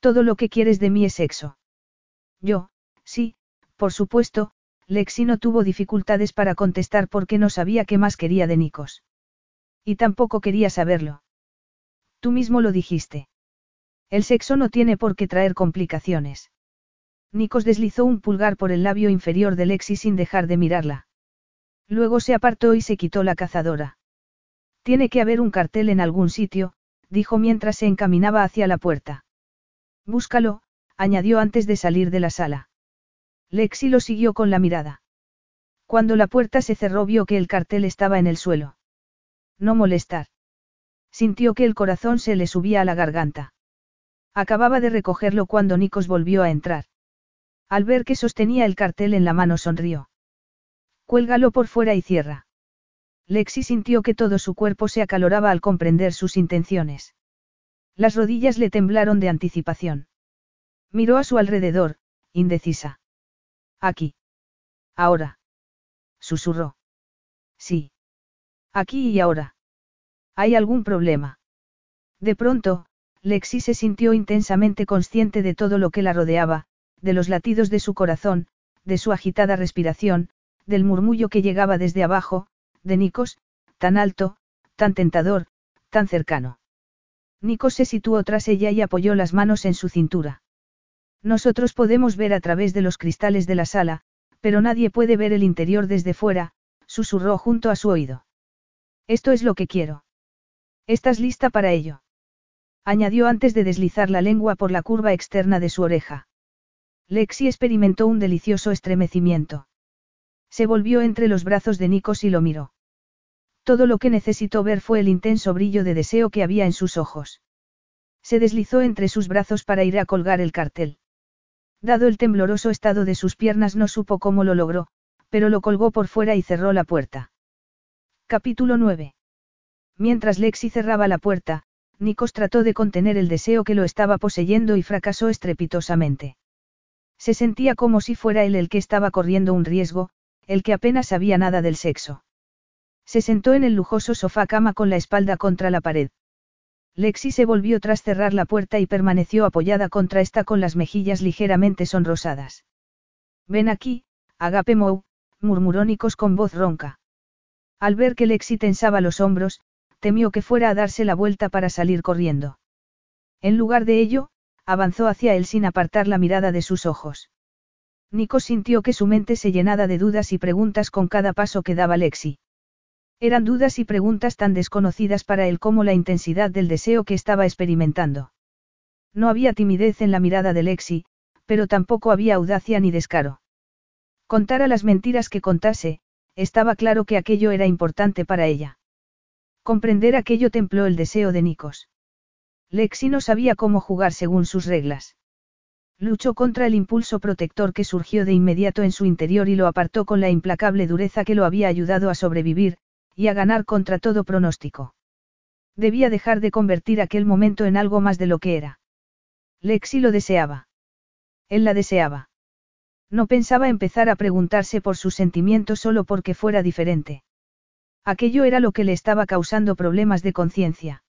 Todo lo que quieres de mí es sexo. Yo, sí, por supuesto, Lexi no tuvo dificultades para contestar porque no sabía qué más quería de Nikos. Y tampoco quería saberlo. Tú mismo lo dijiste. El sexo no tiene por qué traer complicaciones. Nikos deslizó un pulgar por el labio inferior de Lexi sin dejar de mirarla. Luego se apartó y se quitó la cazadora. Tiene que haber un cartel en algún sitio, dijo mientras se encaminaba hacia la puerta. Búscalo, añadió antes de salir de la sala. Lexi lo siguió con la mirada. Cuando la puerta se cerró vio que el cartel estaba en el suelo. No molestar. Sintió que el corazón se le subía a la garganta. Acababa de recogerlo cuando Nikos volvió a entrar. Al ver que sostenía el cartel en la mano sonrió. Cuélgalo por fuera y cierra. Lexi sintió que todo su cuerpo se acaloraba al comprender sus intenciones. Las rodillas le temblaron de anticipación. Miró a su alrededor, indecisa. Aquí. Ahora. Susurró. Sí. Aquí y ahora. ¿Hay algún problema? De pronto, Lexi se sintió intensamente consciente de todo lo que la rodeaba, de los latidos de su corazón, de su agitada respiración, del murmullo que llegaba desde abajo, de Nikos, tan alto, tan tentador, tan cercano. Nikos se situó tras ella y apoyó las manos en su cintura. Nosotros podemos ver a través de los cristales de la sala, pero nadie puede ver el interior desde fuera, susurró junto a su oído. Esto es lo que quiero. ¿Estás lista para ello? Añadió antes de deslizar la lengua por la curva externa de su oreja. Lexi experimentó un delicioso estremecimiento. Se volvió entre los brazos de Nikos y lo miró. Todo lo que necesitó ver fue el intenso brillo de deseo que había en sus ojos. Se deslizó entre sus brazos para ir a colgar el cartel. Dado el tembloroso estado de sus piernas no supo cómo lo logró, pero lo colgó por fuera y cerró la puerta. Capítulo 9. Mientras Lexi cerraba la puerta, Nikos trató de contener el deseo que lo estaba poseyendo y fracasó estrepitosamente. Se sentía como si fuera él el que estaba corriendo un riesgo, el que apenas sabía nada del sexo. Se sentó en el lujoso sofá cama con la espalda contra la pared. Lexi se volvió tras cerrar la puerta y permaneció apoyada contra esta con las mejillas ligeramente sonrosadas. Ven aquí, Agape Mou, murmuró Nikos con voz ronca. Al ver que Lexi tensaba los hombros, temió que fuera a darse la vuelta para salir corriendo. En lugar de ello, avanzó hacia él sin apartar la mirada de sus ojos. Nico sintió que su mente se llenaba de dudas y preguntas con cada paso que daba Lexi. Eran dudas y preguntas tan desconocidas para él como la intensidad del deseo que estaba experimentando. No había timidez en la mirada de Lexi, pero tampoco había audacia ni descaro. Contara las mentiras que contase, estaba claro que aquello era importante para ella. Comprender aquello templó el deseo de Nikos. Lexi no sabía cómo jugar según sus reglas. Luchó contra el impulso protector que surgió de inmediato en su interior y lo apartó con la implacable dureza que lo había ayudado a sobrevivir, y a ganar contra todo pronóstico. Debía dejar de convertir aquel momento en algo más de lo que era. Lexi lo deseaba. Él la deseaba. No pensaba empezar a preguntarse por sus sentimientos solo porque fuera diferente. Aquello era lo que le estaba causando problemas de conciencia.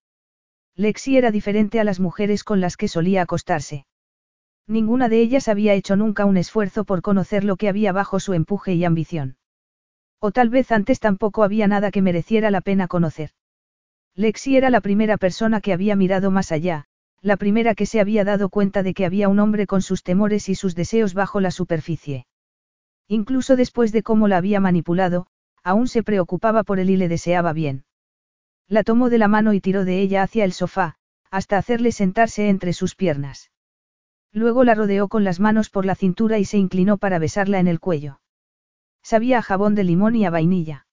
Lexi era diferente a las mujeres con las que solía acostarse. Ninguna de ellas había hecho nunca un esfuerzo por conocer lo que había bajo su empuje y ambición. O tal vez antes tampoco había nada que mereciera la pena conocer. Lexi era la primera persona que había mirado más allá, la primera que se había dado cuenta de que había un hombre con sus temores y sus deseos bajo la superficie. Incluso después de cómo la había manipulado, aún se preocupaba por él y le deseaba bien. La tomó de la mano y tiró de ella hacia el sofá, hasta hacerle sentarse entre sus piernas. Luego la rodeó con las manos por la cintura y se inclinó para besarla en el cuello. Sabía a jabón de limón y a vainilla.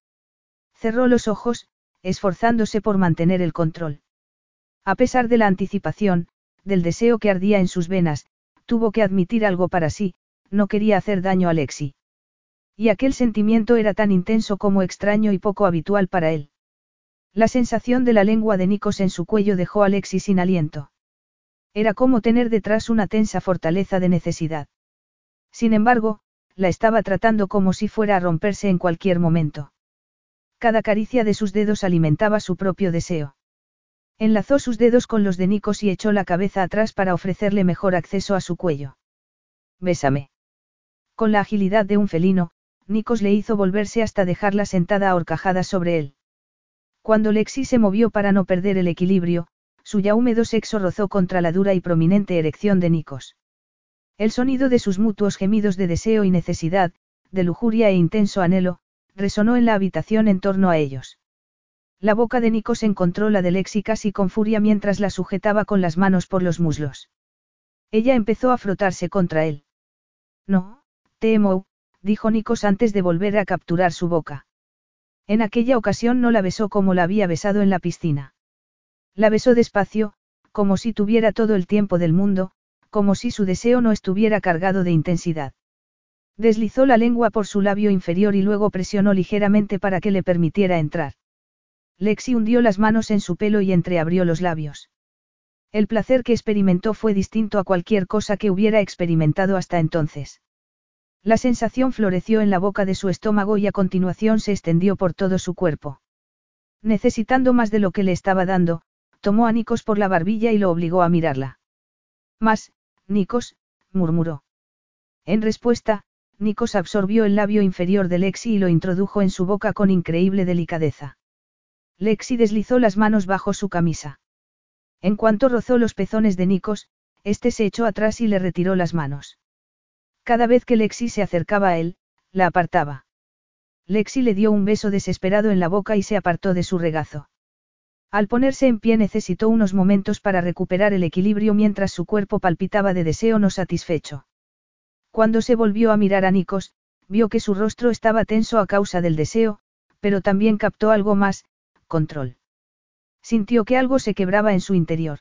Cerró los ojos, esforzándose por mantener el control. A pesar de la anticipación, del deseo que ardía en sus venas, tuvo que admitir algo para sí, no quería hacer daño a Lexi. Y aquel sentimiento era tan intenso como extraño y poco habitual para él. La sensación de la lengua de Nikos en su cuello dejó a Lexi sin aliento. Era como tener detrás una tensa fortaleza de necesidad. Sin embargo, la estaba tratando como si fuera a romperse en cualquier momento. Cada caricia de sus dedos alimentaba su propio deseo. Enlazó sus dedos con los de Nikos y echó la cabeza atrás para ofrecerle mejor acceso a su cuello. Bésame. Con la agilidad de un felino, Nikos le hizo volverse hasta dejarla sentada a sobre él. Cuando Lexi se movió para no perder el equilibrio, su ya húmedo sexo rozó contra la dura y prominente erección de Nikos. El sonido de sus mutuos gemidos de deseo y necesidad, de lujuria e intenso anhelo, resonó en la habitación en torno a ellos. La boca de Nikos encontró la de Lexi casi con furia mientras la sujetaba con las manos por los muslos. Ella empezó a frotarse contra él. No, temo, dijo Nikos antes de volver a capturar su boca. En aquella ocasión no la besó como la había besado en la piscina. La besó despacio, como si tuviera todo el tiempo del mundo, como si su deseo no estuviera cargado de intensidad. Deslizó la lengua por su labio inferior y luego presionó ligeramente para que le permitiera entrar. Lexi hundió las manos en su pelo y entreabrió los labios. El placer que experimentó fue distinto a cualquier cosa que hubiera experimentado hasta entonces. La sensación floreció en la boca de su estómago y a continuación se extendió por todo su cuerpo. Necesitando más de lo que le estaba dando, tomó a Nikos por la barbilla y lo obligó a mirarla. Más, Nikos, murmuró. En respuesta, Nikos absorbió el labio inferior de Lexi y lo introdujo en su boca con increíble delicadeza. Lexi deslizó las manos bajo su camisa. En cuanto rozó los pezones de Nikos, este se echó atrás y le retiró las manos. Cada vez que Lexi se acercaba a él, la apartaba. Lexi le dio un beso desesperado en la boca y se apartó de su regazo. Al ponerse en pie necesitó unos momentos para recuperar el equilibrio mientras su cuerpo palpitaba de deseo no satisfecho. Cuando se volvió a mirar a Nikos, vio que su rostro estaba tenso a causa del deseo, pero también captó algo más, control. Sintió que algo se quebraba en su interior.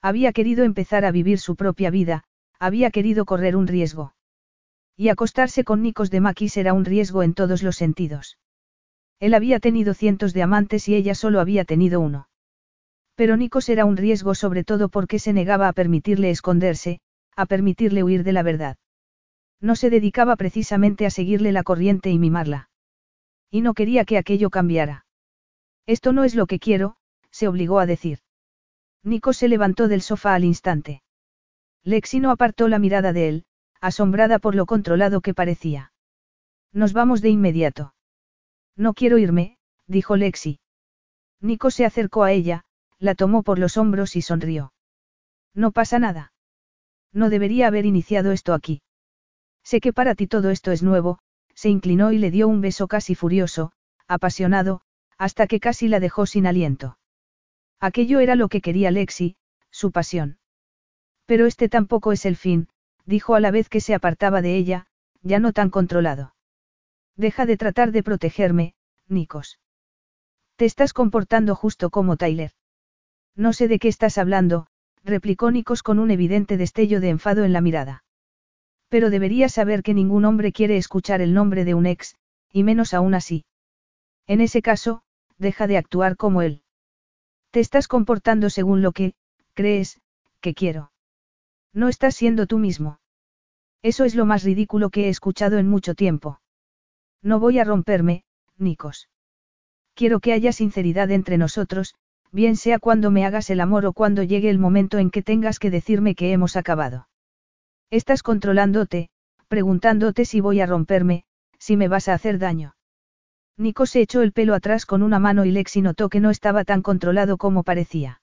Había querido empezar a vivir su propia vida, había querido correr un riesgo. Y acostarse con Nikos de Maquis era un riesgo en todos los sentidos. Él había tenido cientos de amantes y ella solo había tenido uno. Pero Nikos era un riesgo sobre todo porque se negaba a permitirle esconderse, a permitirle huir de la verdad. No se dedicaba precisamente a seguirle la corriente y mimarla. Y no quería que aquello cambiara. Esto no es lo que quiero, se obligó a decir. Nikos se levantó del sofá al instante. Lexi no apartó la mirada de él, asombrada por lo controlado que parecía. Nos vamos de inmediato. No quiero irme, dijo Lexi. Nico se acercó a ella, la tomó por los hombros y sonrió. No pasa nada. No debería haber iniciado esto aquí. Sé que para ti todo esto es nuevo, se inclinó y le dio un beso casi furioso, apasionado, hasta que casi la dejó sin aliento. Aquello era lo que quería Lexi, su pasión. Pero este tampoco es el fin, dijo a la vez que se apartaba de ella, ya no tan controlado. Deja de tratar de protegerme, Nikos. Te estás comportando justo como Tyler. No sé de qué estás hablando, replicó Nikos con un evidente destello de enfado en la mirada. Pero deberías saber que ningún hombre quiere escuchar el nombre de un ex, y menos aún así. En ese caso, deja de actuar como él. Te estás comportando según lo que, crees, que quiero. No estás siendo tú mismo. Eso es lo más ridículo que he escuchado en mucho tiempo. No voy a romperme, Nikos. Quiero que haya sinceridad entre nosotros, bien sea cuando me hagas el amor o cuando llegue el momento en que tengas que decirme que hemos acabado. Estás controlándote, preguntándote si voy a romperme, si me vas a hacer daño. Nico se echó el pelo atrás con una mano y Lexi notó que no estaba tan controlado como parecía.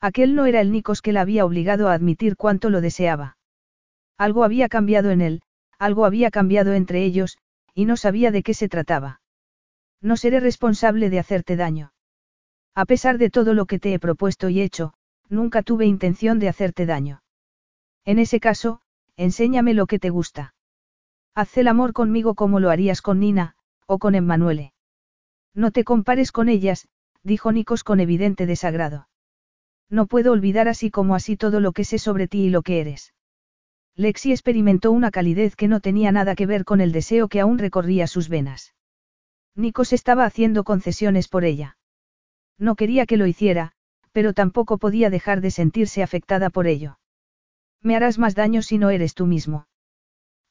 Aquel no era el Nikos que la había obligado a admitir cuánto lo deseaba. Algo había cambiado en él, algo había cambiado entre ellos, y no sabía de qué se trataba. No seré responsable de hacerte daño. A pesar de todo lo que te he propuesto y hecho, nunca tuve intención de hacerte daño. En ese caso, enséñame lo que te gusta. Haz el amor conmigo como lo harías con Nina, o con Emmanuele. No te compares con ellas, dijo Nikos con evidente desagrado. No puedo olvidar así como así todo lo que sé sobre ti y lo que eres. Lexi experimentó una calidez que no tenía nada que ver con el deseo que aún recorría sus venas. Nikos estaba haciendo concesiones por ella. No quería que lo hiciera, pero tampoco podía dejar de sentirse afectada por ello. Me harás más daño si no eres tú mismo.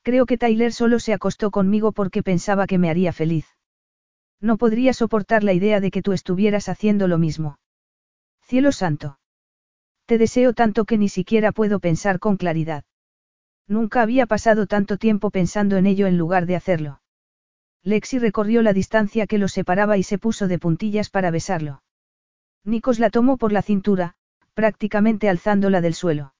Creo que Tyler solo se acostó conmigo porque pensaba que me haría feliz. No podría soportar la idea de que tú estuvieras haciendo lo mismo. Cielo santo. Te deseo tanto que ni siquiera puedo pensar con claridad. Nunca había pasado tanto tiempo pensando en ello en lugar de hacerlo. Lexi recorrió la distancia que los separaba y se puso de puntillas para besarlo. Nikos la tomó por la cintura, prácticamente alzándola del suelo.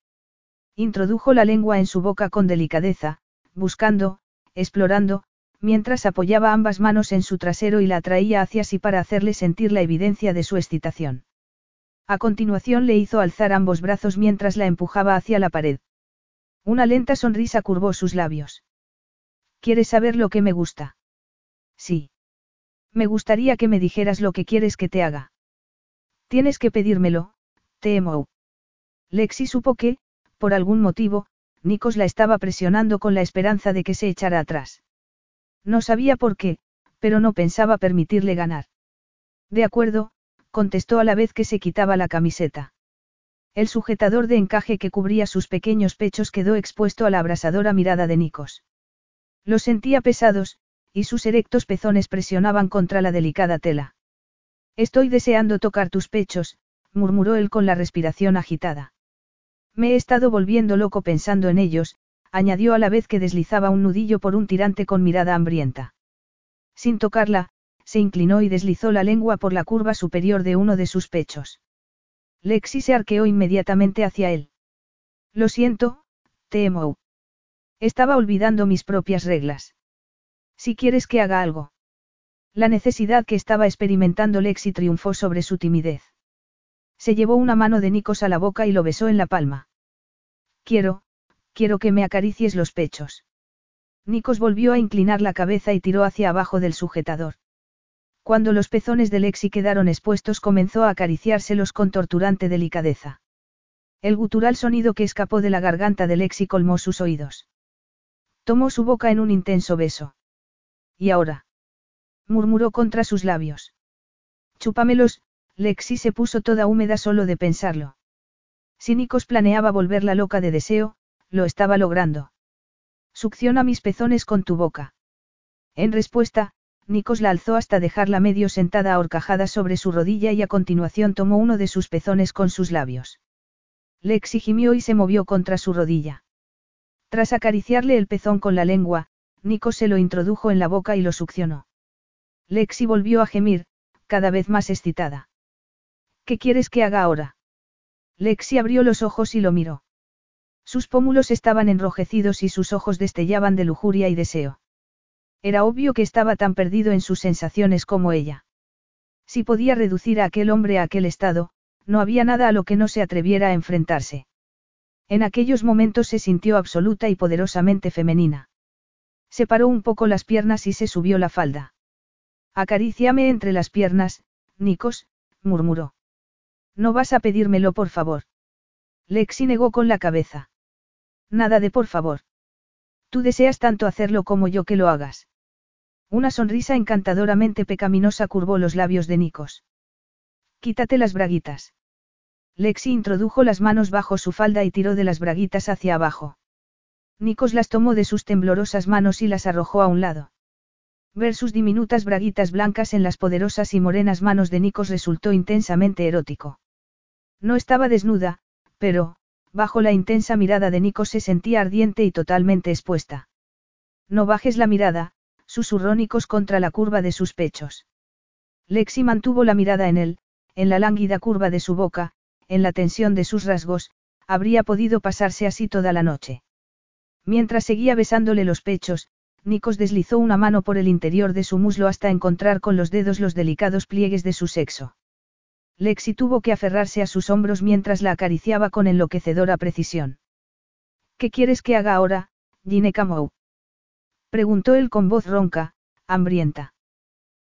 Introdujo la lengua en su boca con delicadeza, buscando, explorando, mientras apoyaba ambas manos en su trasero y la atraía hacia sí para hacerle sentir la evidencia de su excitación. A continuación le hizo alzar ambos brazos mientras la empujaba hacia la pared. Una lenta sonrisa curvó sus labios. ¿Quieres saber lo que me gusta? Sí. Me gustaría que me dijeras lo que quieres que te haga. Tienes que pedírmelo, Temo. Lexi supo que, por algún motivo, Nikos la estaba presionando con la esperanza de que se echara atrás. No sabía por qué, pero no pensaba permitirle ganar. De acuerdo, contestó a la vez que se quitaba la camiseta. El sujetador de encaje que cubría sus pequeños pechos quedó expuesto a la abrasadora mirada de Nikos. Los sentía pesados, y sus erectos pezones presionaban contra la delicada tela. Estoy deseando tocar tus pechos, murmuró él con la respiración agitada. Me he estado volviendo loco pensando en ellos, añadió a la vez que deslizaba un nudillo por un tirante con mirada hambrienta. Sin tocarla, se inclinó y deslizó la lengua por la curva superior de uno de sus pechos. Lexi se arqueó inmediatamente hacia él. Lo siento, Temo. Estaba olvidando mis propias reglas. Si quieres que haga algo. La necesidad que estaba experimentando Lexi triunfó sobre su timidez. Se llevó una mano de Nikos a la boca y lo besó en la palma. Quiero, quiero que me acaricies los pechos. Nikos volvió a inclinar la cabeza y tiró hacia abajo del sujetador. Cuando los pezones de Lexi quedaron expuestos comenzó a acariciárselos con torturante delicadeza. El gutural sonido que escapó de la garganta de Lexi colmó sus oídos. Tomó su boca en un intenso beso. ¿Y ahora? murmuró contra sus labios. Chúpamelos, Lexi se puso toda húmeda solo de pensarlo. Si Nikos planeaba volverla loca de deseo, lo estaba logrando. Succiona mis pezones con tu boca. En respuesta, Nikos la alzó hasta dejarla medio sentada ahorcajada sobre su rodilla y a continuación tomó uno de sus pezones con sus labios. Lexi gimió y se movió contra su rodilla. Tras acariciarle el pezón con la lengua, Nikos se lo introdujo en la boca y lo succionó. Lexi volvió a gemir, cada vez más excitada. ¿Qué quieres que haga ahora? Lexi abrió los ojos y lo miró. Sus pómulos estaban enrojecidos y sus ojos destellaban de lujuria y deseo. Era obvio que estaba tan perdido en sus sensaciones como ella. Si podía reducir a aquel hombre a aquel estado, no había nada a lo que no se atreviera a enfrentarse. En aquellos momentos se sintió absoluta y poderosamente femenina. Separó un poco las piernas y se subió la falda. Acaríciame entre las piernas, Nikos, murmuró. No vas a pedírmelo por favor. Lexi negó con la cabeza. Nada de por favor. Tú deseas tanto hacerlo como yo que lo hagas. Una sonrisa encantadoramente pecaminosa curvó los labios de Nikos. Quítate las braguitas. Lexi introdujo las manos bajo su falda y tiró de las braguitas hacia abajo. Nikos las tomó de sus temblorosas manos y las arrojó a un lado. Ver sus diminutas braguitas blancas en las poderosas y morenas manos de Nikos resultó intensamente erótico. No estaba desnuda, pero, bajo la intensa mirada de Nikos se sentía ardiente y totalmente expuesta. No bajes la mirada, susurró Nikos contra la curva de sus pechos. Lexi mantuvo la mirada en él, en la lánguida curva de su boca, en la tensión de sus rasgos, habría podido pasarse así toda la noche. Mientras seguía besándole los pechos, Nikos deslizó una mano por el interior de su muslo hasta encontrar con los dedos los delicados pliegues de su sexo. Lexi tuvo que aferrarse a sus hombros mientras la acariciaba con enloquecedora precisión. ¿Qué quieres que haga ahora, Ginecamou? Preguntó él con voz ronca, hambrienta.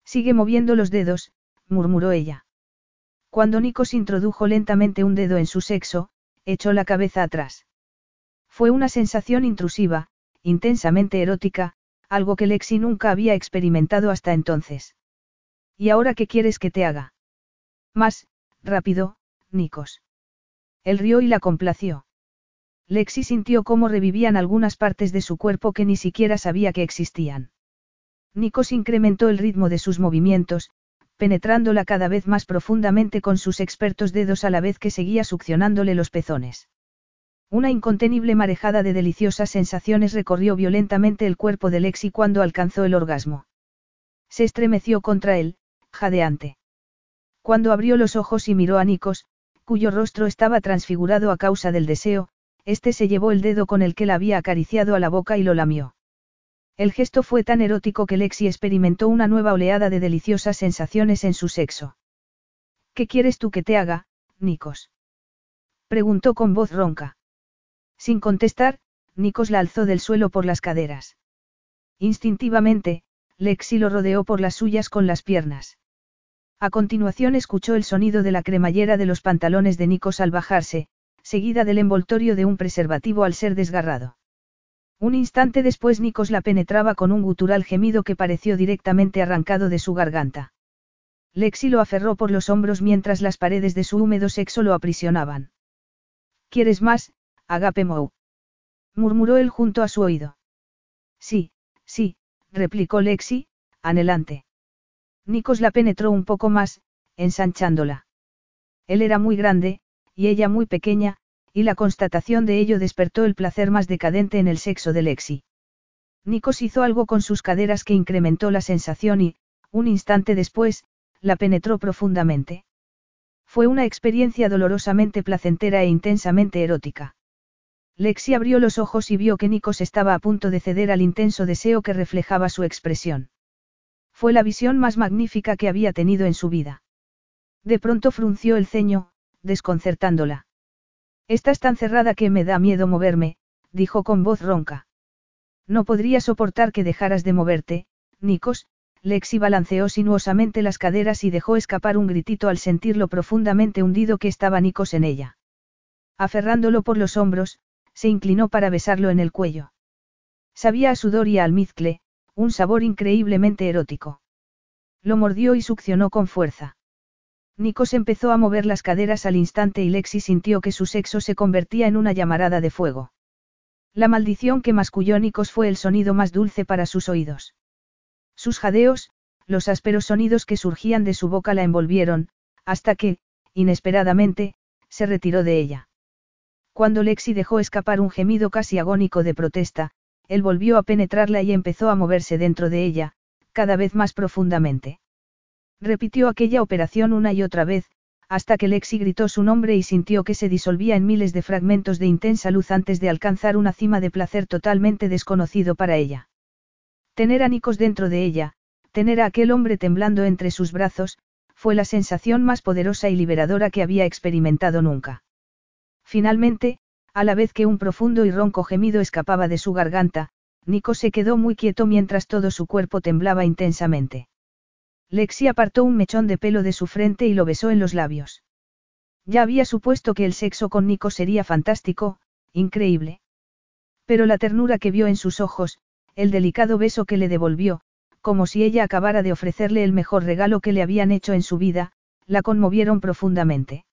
Sigue moviendo los dedos, murmuró ella. Cuando Nikos introdujo lentamente un dedo en su sexo, echó la cabeza atrás. Fue una sensación intrusiva, intensamente erótica, algo que Lexi nunca había experimentado hasta entonces. ¿Y ahora qué quieres que te haga? Más, rápido, Nikos. Él rió y la complació. Lexi sintió cómo revivían algunas partes de su cuerpo que ni siquiera sabía que existían. Nikos incrementó el ritmo de sus movimientos, penetrándola cada vez más profundamente con sus expertos dedos a la vez que seguía succionándole los pezones. Una incontenible marejada de deliciosas sensaciones recorrió violentamente el cuerpo de Lexi cuando alcanzó el orgasmo. Se estremeció contra él, jadeante. Cuando abrió los ojos y miró a Nikos, cuyo rostro estaba transfigurado a causa del deseo, este se llevó el dedo con el que la había acariciado a la boca y lo lamió. El gesto fue tan erótico que Lexi experimentó una nueva oleada de deliciosas sensaciones en su sexo. ¿Qué quieres tú que te haga, Nikos? Preguntó con voz ronca. Sin contestar, Nikos la alzó del suelo por las caderas. Instintivamente, Lexi lo rodeó por las suyas con las piernas. A continuación escuchó el sonido de la cremallera de los pantalones de Nikos al bajarse, seguida del envoltorio de un preservativo al ser desgarrado. Un instante después Nikos la penetraba con un gutural gemido que pareció directamente arrancado de su garganta. Lexi lo aferró por los hombros mientras las paredes de su húmedo sexo lo aprisionaban. ¿Quieres más, Agape Mou? murmuró él junto a su oído. Sí, sí, replicó Lexi, anhelante. Nikos la penetró un poco más, ensanchándola. Él era muy grande, y ella muy pequeña, y la constatación de ello despertó el placer más decadente en el sexo de Lexi. Nikos hizo algo con sus caderas que incrementó la sensación y, un instante después, la penetró profundamente. Fue una experiencia dolorosamente placentera e intensamente erótica. Lexi abrió los ojos y vio que Nikos estaba a punto de ceder al intenso deseo que reflejaba su expresión. Fue la visión más magnífica que había tenido en su vida. De pronto frunció el ceño, desconcertándola. Estás tan cerrada que me da miedo moverme, dijo con voz ronca. No podría soportar que dejaras de moverte, Nikos, Lexi balanceó sinuosamente las caderas y dejó escapar un gritito al sentir lo profundamente hundido que estaba Nikos en ella. Aferrándolo por los hombros, se inclinó para besarlo en el cuello. Sabía a sudor y a almizcle, un sabor increíblemente erótico. Lo mordió y succionó con fuerza. Nikos empezó a mover las caderas al instante y Lexi sintió que su sexo se convertía en una llamarada de fuego. La maldición que masculló Nikos fue el sonido más dulce para sus oídos. Sus jadeos, los ásperos sonidos que surgían de su boca la envolvieron, hasta que, inesperadamente, se retiró de ella. Cuando Lexi dejó escapar un gemido casi agónico de protesta, él volvió a penetrarla y empezó a moverse dentro de ella, cada vez más profundamente. Repitió aquella operación una y otra vez, hasta que Lexi gritó su nombre y sintió que se disolvía en miles de fragmentos de intensa luz antes de alcanzar una cima de placer totalmente desconocido para ella. Tener a Nikos dentro de ella, tener a aquel hombre temblando entre sus brazos, fue la sensación más poderosa y liberadora que había experimentado nunca. Finalmente, a la vez que un profundo y ronco gemido escapaba de su garganta, Nico se quedó muy quieto mientras todo su cuerpo temblaba intensamente. Lexi apartó un mechón de pelo de su frente y lo besó en los labios. Ya había supuesto que el sexo con Nico sería fantástico, increíble. Pero la ternura que vio en sus ojos, el delicado beso que le devolvió, como si ella acabara de ofrecerle el mejor regalo que le habían hecho en su vida, la conmovieron profundamente.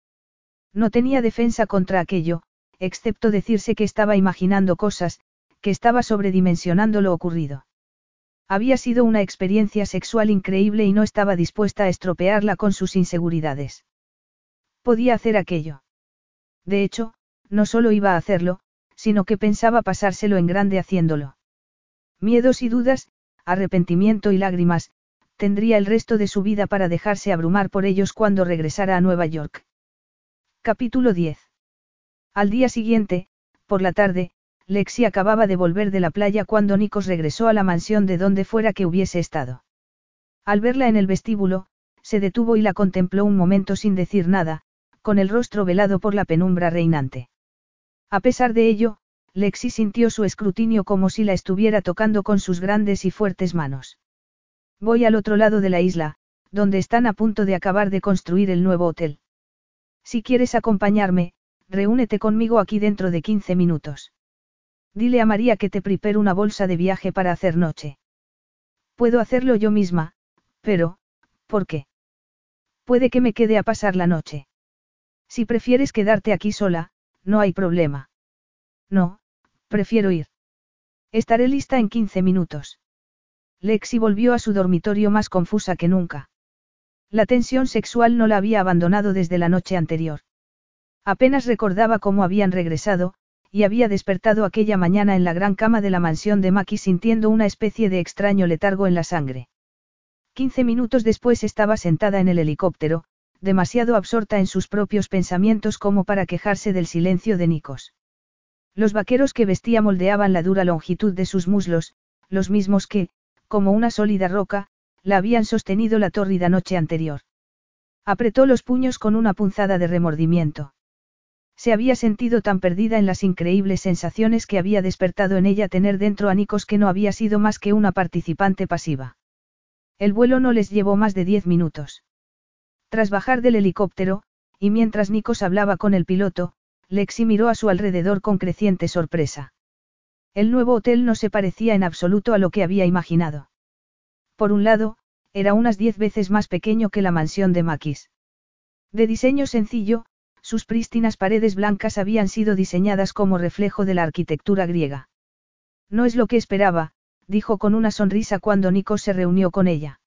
No tenía defensa contra aquello, excepto decirse que estaba imaginando cosas, que estaba sobredimensionando lo ocurrido. Había sido una experiencia sexual increíble y no estaba dispuesta a estropearla con sus inseguridades. Podía hacer aquello. De hecho, no solo iba a hacerlo, sino que pensaba pasárselo en grande haciéndolo. Miedos y dudas, arrepentimiento y lágrimas, tendría el resto de su vida para dejarse abrumar por ellos cuando regresara a Nueva York. Capítulo 10. Al día siguiente, por la tarde, Lexi acababa de volver de la playa cuando Nikos regresó a la mansión de donde fuera que hubiese estado. Al verla en el vestíbulo, se detuvo y la contempló un momento sin decir nada, con el rostro velado por la penumbra reinante. A pesar de ello, Lexi sintió su escrutinio como si la estuviera tocando con sus grandes y fuertes manos. Voy al otro lado de la isla, donde están a punto de acabar de construir el nuevo hotel. Si quieres acompañarme, reúnete conmigo aquí dentro de 15 minutos. Dile a María que te prepare una bolsa de viaje para hacer noche. Puedo hacerlo yo misma, pero, ¿por qué? Puede que me quede a pasar la noche. Si prefieres quedarte aquí sola, no hay problema. No, prefiero ir. Estaré lista en 15 minutos. Lexi volvió a su dormitorio más confusa que nunca. La tensión sexual no la había abandonado desde la noche anterior. Apenas recordaba cómo habían regresado, y había despertado aquella mañana en la gran cama de la mansión de Maki sintiendo una especie de extraño letargo en la sangre. Quince minutos después estaba sentada en el helicóptero, demasiado absorta en sus propios pensamientos como para quejarse del silencio de Nikos. Los vaqueros que vestía moldeaban la dura longitud de sus muslos, los mismos que, como una sólida roca, la habían sostenido la tórrida noche anterior. Apretó los puños con una punzada de remordimiento. Se había sentido tan perdida en las increíbles sensaciones que había despertado en ella tener dentro a Nikos que no había sido más que una participante pasiva. El vuelo no les llevó más de diez minutos. Tras bajar del helicóptero, y mientras Nikos hablaba con el piloto, Lexi miró a su alrededor con creciente sorpresa. El nuevo hotel no se parecía en absoluto a lo que había imaginado. Por un lado, era unas diez veces más pequeño que la mansión de Maquis. De diseño sencillo, sus prístinas paredes blancas habían sido diseñadas como reflejo de la arquitectura griega. No es lo que esperaba, dijo con una sonrisa cuando Nico se reunió con ella.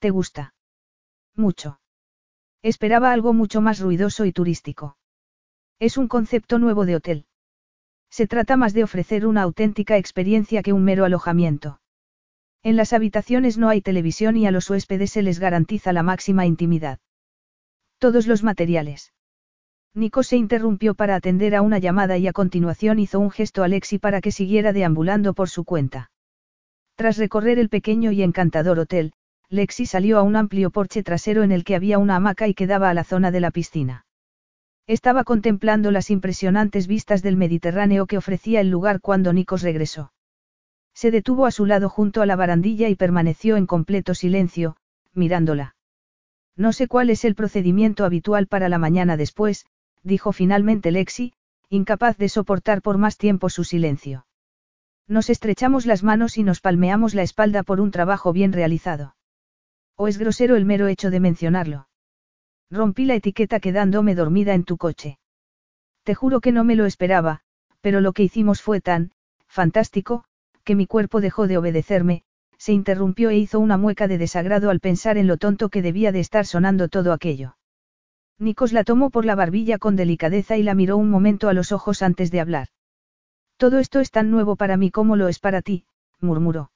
¿Te gusta? Mucho. Esperaba algo mucho más ruidoso y turístico. Es un concepto nuevo de hotel. Se trata más de ofrecer una auténtica experiencia que un mero alojamiento. En las habitaciones no hay televisión y a los huéspedes se les garantiza la máxima intimidad. Todos los materiales. Nico se interrumpió para atender a una llamada y a continuación hizo un gesto a Lexi para que siguiera deambulando por su cuenta. Tras recorrer el pequeño y encantador hotel, Lexi salió a un amplio porche trasero en el que había una hamaca y quedaba a la zona de la piscina. Estaba contemplando las impresionantes vistas del Mediterráneo que ofrecía el lugar cuando Nikos regresó. Se detuvo a su lado junto a la barandilla y permaneció en completo silencio, mirándola. No sé cuál es el procedimiento habitual para la mañana después, dijo finalmente Lexi, incapaz de soportar por más tiempo su silencio. Nos estrechamos las manos y nos palmeamos la espalda por un trabajo bien realizado. ¿O es grosero el mero hecho de mencionarlo? Rompí la etiqueta quedándome dormida en tu coche. Te juro que no me lo esperaba, pero lo que hicimos fue tan, fantástico, que mi cuerpo dejó de obedecerme, se interrumpió e hizo una mueca de desagrado al pensar en lo tonto que debía de estar sonando todo aquello. Nikos la tomó por la barbilla con delicadeza y la miró un momento a los ojos antes de hablar. Todo esto es tan nuevo para mí como lo es para ti, murmuró.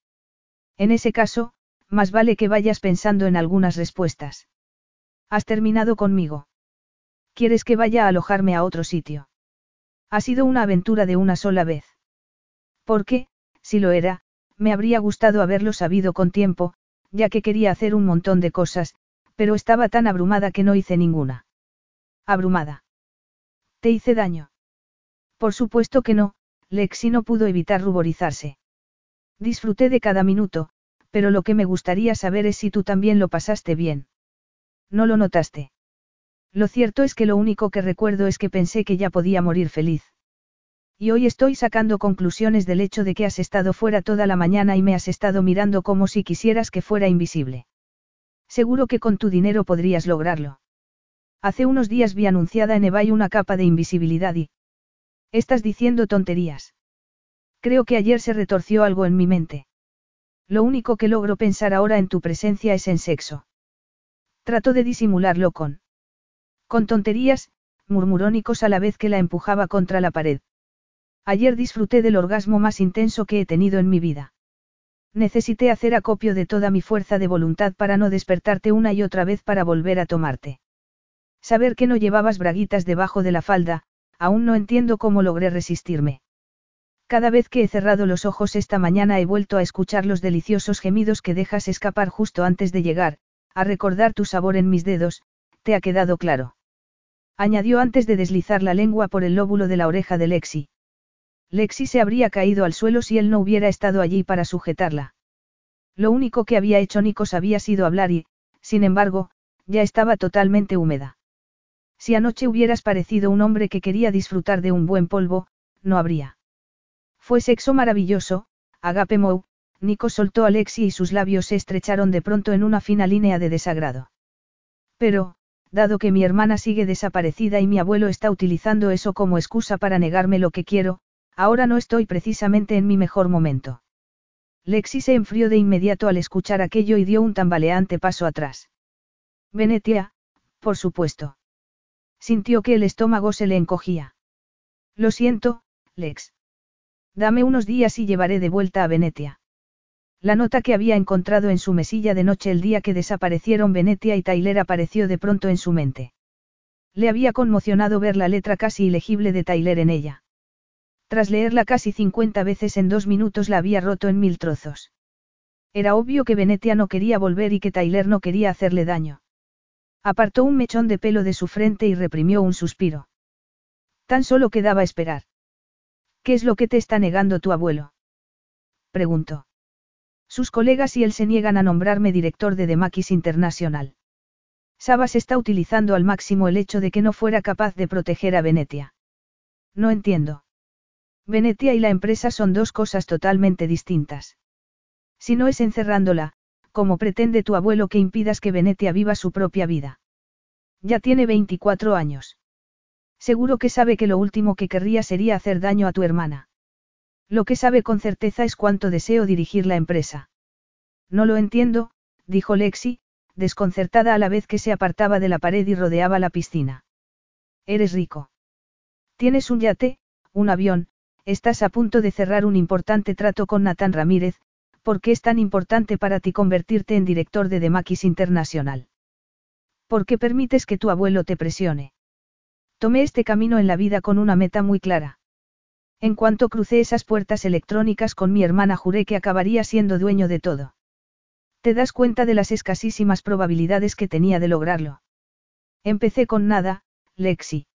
En ese caso, más vale que vayas pensando en algunas respuestas. ¿Has terminado conmigo? ¿Quieres que vaya a alojarme a otro sitio? Ha sido una aventura de una sola vez. Porque, si lo era, me habría gustado haberlo sabido con tiempo, ya que quería hacer un montón de cosas, pero estaba tan abrumada que no hice ninguna. Abrumada. ¿Te hice daño? Por supuesto que no, Lexi no pudo evitar ruborizarse. Disfruté de cada minuto, pero lo que me gustaría saber es si tú también lo pasaste bien. No lo notaste. Lo cierto es que lo único que recuerdo es que pensé que ya podía morir feliz. Y hoy estoy sacando conclusiones del hecho de que has estado fuera toda la mañana y me has estado mirando como si quisieras que fuera invisible. Seguro que con tu dinero podrías lograrlo. Hace unos días vi anunciada en eBay una capa de invisibilidad y... Estás diciendo tonterías. Creo que ayer se retorció algo en mi mente. Lo único que logro pensar ahora en tu presencia es en sexo. Trato de disimularlo con... Con tonterías, murmuró Nikos a la vez que la empujaba contra la pared. Ayer disfruté del orgasmo más intenso que he tenido en mi vida. Necesité hacer acopio de toda mi fuerza de voluntad para no despertarte una y otra vez para volver a tomarte. Saber que no llevabas braguitas debajo de la falda, aún no entiendo cómo logré resistirme. Cada vez que he cerrado los ojos esta mañana he vuelto a escuchar los deliciosos gemidos que dejas escapar justo antes de llegar, a recordar tu sabor en mis dedos, ¿te ha quedado claro? Añadió antes de deslizar la lengua por el lóbulo de la oreja de Lexi. Lexi se habría caído al suelo si él no hubiera estado allí para sujetarla. Lo único que había hecho Nikos había sido hablar y, sin embargo, ya estaba totalmente húmeda. Si anoche hubieras parecido un hombre que quería disfrutar de un buen polvo, no habría. Fue sexo maravilloso, Agape Mou, Nico soltó a Lexi y sus labios se estrecharon de pronto en una fina línea de desagrado. Pero, dado que mi hermana sigue desaparecida y mi abuelo está utilizando eso como excusa para negarme lo que quiero, ahora no estoy precisamente en mi mejor momento. Lexi se enfrió de inmediato al escuchar aquello y dio un tambaleante paso atrás. Venetia, por supuesto. Sintió que el estómago se le encogía. Lo siento, Lex. Dame unos días y llevaré de vuelta a Venetia. La nota que había encontrado en su mesilla de noche el día que desaparecieron Venetia y Tyler apareció de pronto en su mente. Le había conmocionado ver la letra casi ilegible de Tyler en ella. Tras leerla casi 50 veces en dos minutos la había roto en mil trozos. Era obvio que Venetia no quería volver y que Tyler no quería hacerle daño. Apartó un mechón de pelo de su frente y reprimió un suspiro. Tan solo quedaba esperar. ¿Qué es lo que te está negando tu abuelo? Preguntó. Sus colegas y él se niegan a nombrarme director de Demakis Internacional. Sabas está utilizando al máximo el hecho de que no fuera capaz de proteger a Venetia. No entiendo. Venetia y la empresa son dos cosas totalmente distintas. Si no es encerrándola, como pretende tu abuelo que impidas que Venetia viva su propia vida? Ya tiene 24 años. Seguro que sabe que lo último que querría sería hacer daño a tu hermana. Lo que sabe con certeza es cuánto deseo dirigir la empresa. No lo entiendo, dijo Lexi, desconcertada a la vez que se apartaba de la pared y rodeaba la piscina. Eres rico. Tienes un yate, un avión, estás a punto de cerrar un importante trato con Natán Ramírez, ¿por qué es tan importante para ti convertirte en director de Demakis Internacional? ¿Por qué permites que tu abuelo te presione? Tomé este camino en la vida con una meta muy clara. En cuanto crucé esas puertas electrónicas con mi hermana juré que acabaría siendo dueño de todo. Te das cuenta de las escasísimas probabilidades que tenía de lograrlo. Empecé con nada, Lexi.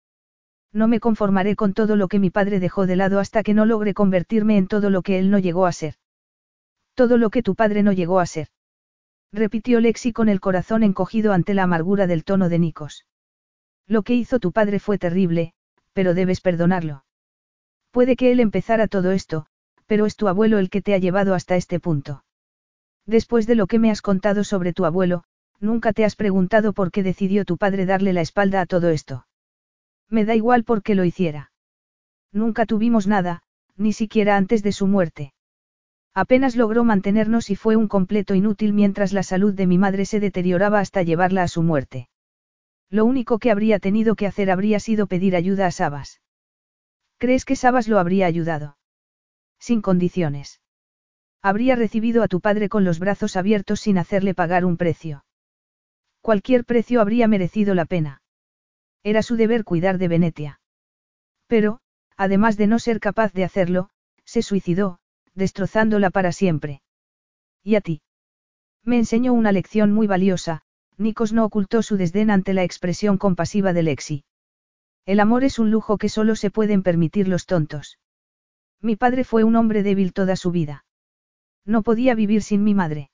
No me conformaré con todo lo que mi padre dejó de lado hasta que no logre convertirme en todo lo que él no llegó a ser. Todo lo que tu padre no llegó a ser. Repitió Lexi con el corazón encogido ante la amargura del tono de Nikos. Lo que hizo tu padre fue terrible, pero debes perdonarlo. Puede que él empezara todo esto, pero es tu abuelo el que te ha llevado hasta este punto. Después de lo que me has contado sobre tu abuelo, nunca te has preguntado por qué decidió tu padre darle la espalda a todo esto. Me da igual por qué lo hiciera. Nunca tuvimos nada, ni siquiera antes de su muerte. Apenas logró mantenernos y fue un completo inútil mientras la salud de mi madre se deterioraba hasta llevarla a su muerte. Lo único que habría tenido que hacer habría sido pedir ayuda a Sabas. ¿Crees que Sabas lo habría ayudado? Sin condiciones. Habría recibido a tu padre con los brazos abiertos sin hacerle pagar un precio. Cualquier precio habría merecido la pena. Era su deber cuidar de Venetia. Pero, además de no ser capaz de hacerlo, se suicidó, destrozándola para siempre. ¿Y a ti? Me enseñó una lección muy valiosa, Nikos no ocultó su desdén ante la expresión compasiva de Lexi. El amor es un lujo que solo se pueden permitir los tontos. Mi padre fue un hombre débil toda su vida. No podía vivir sin mi madre.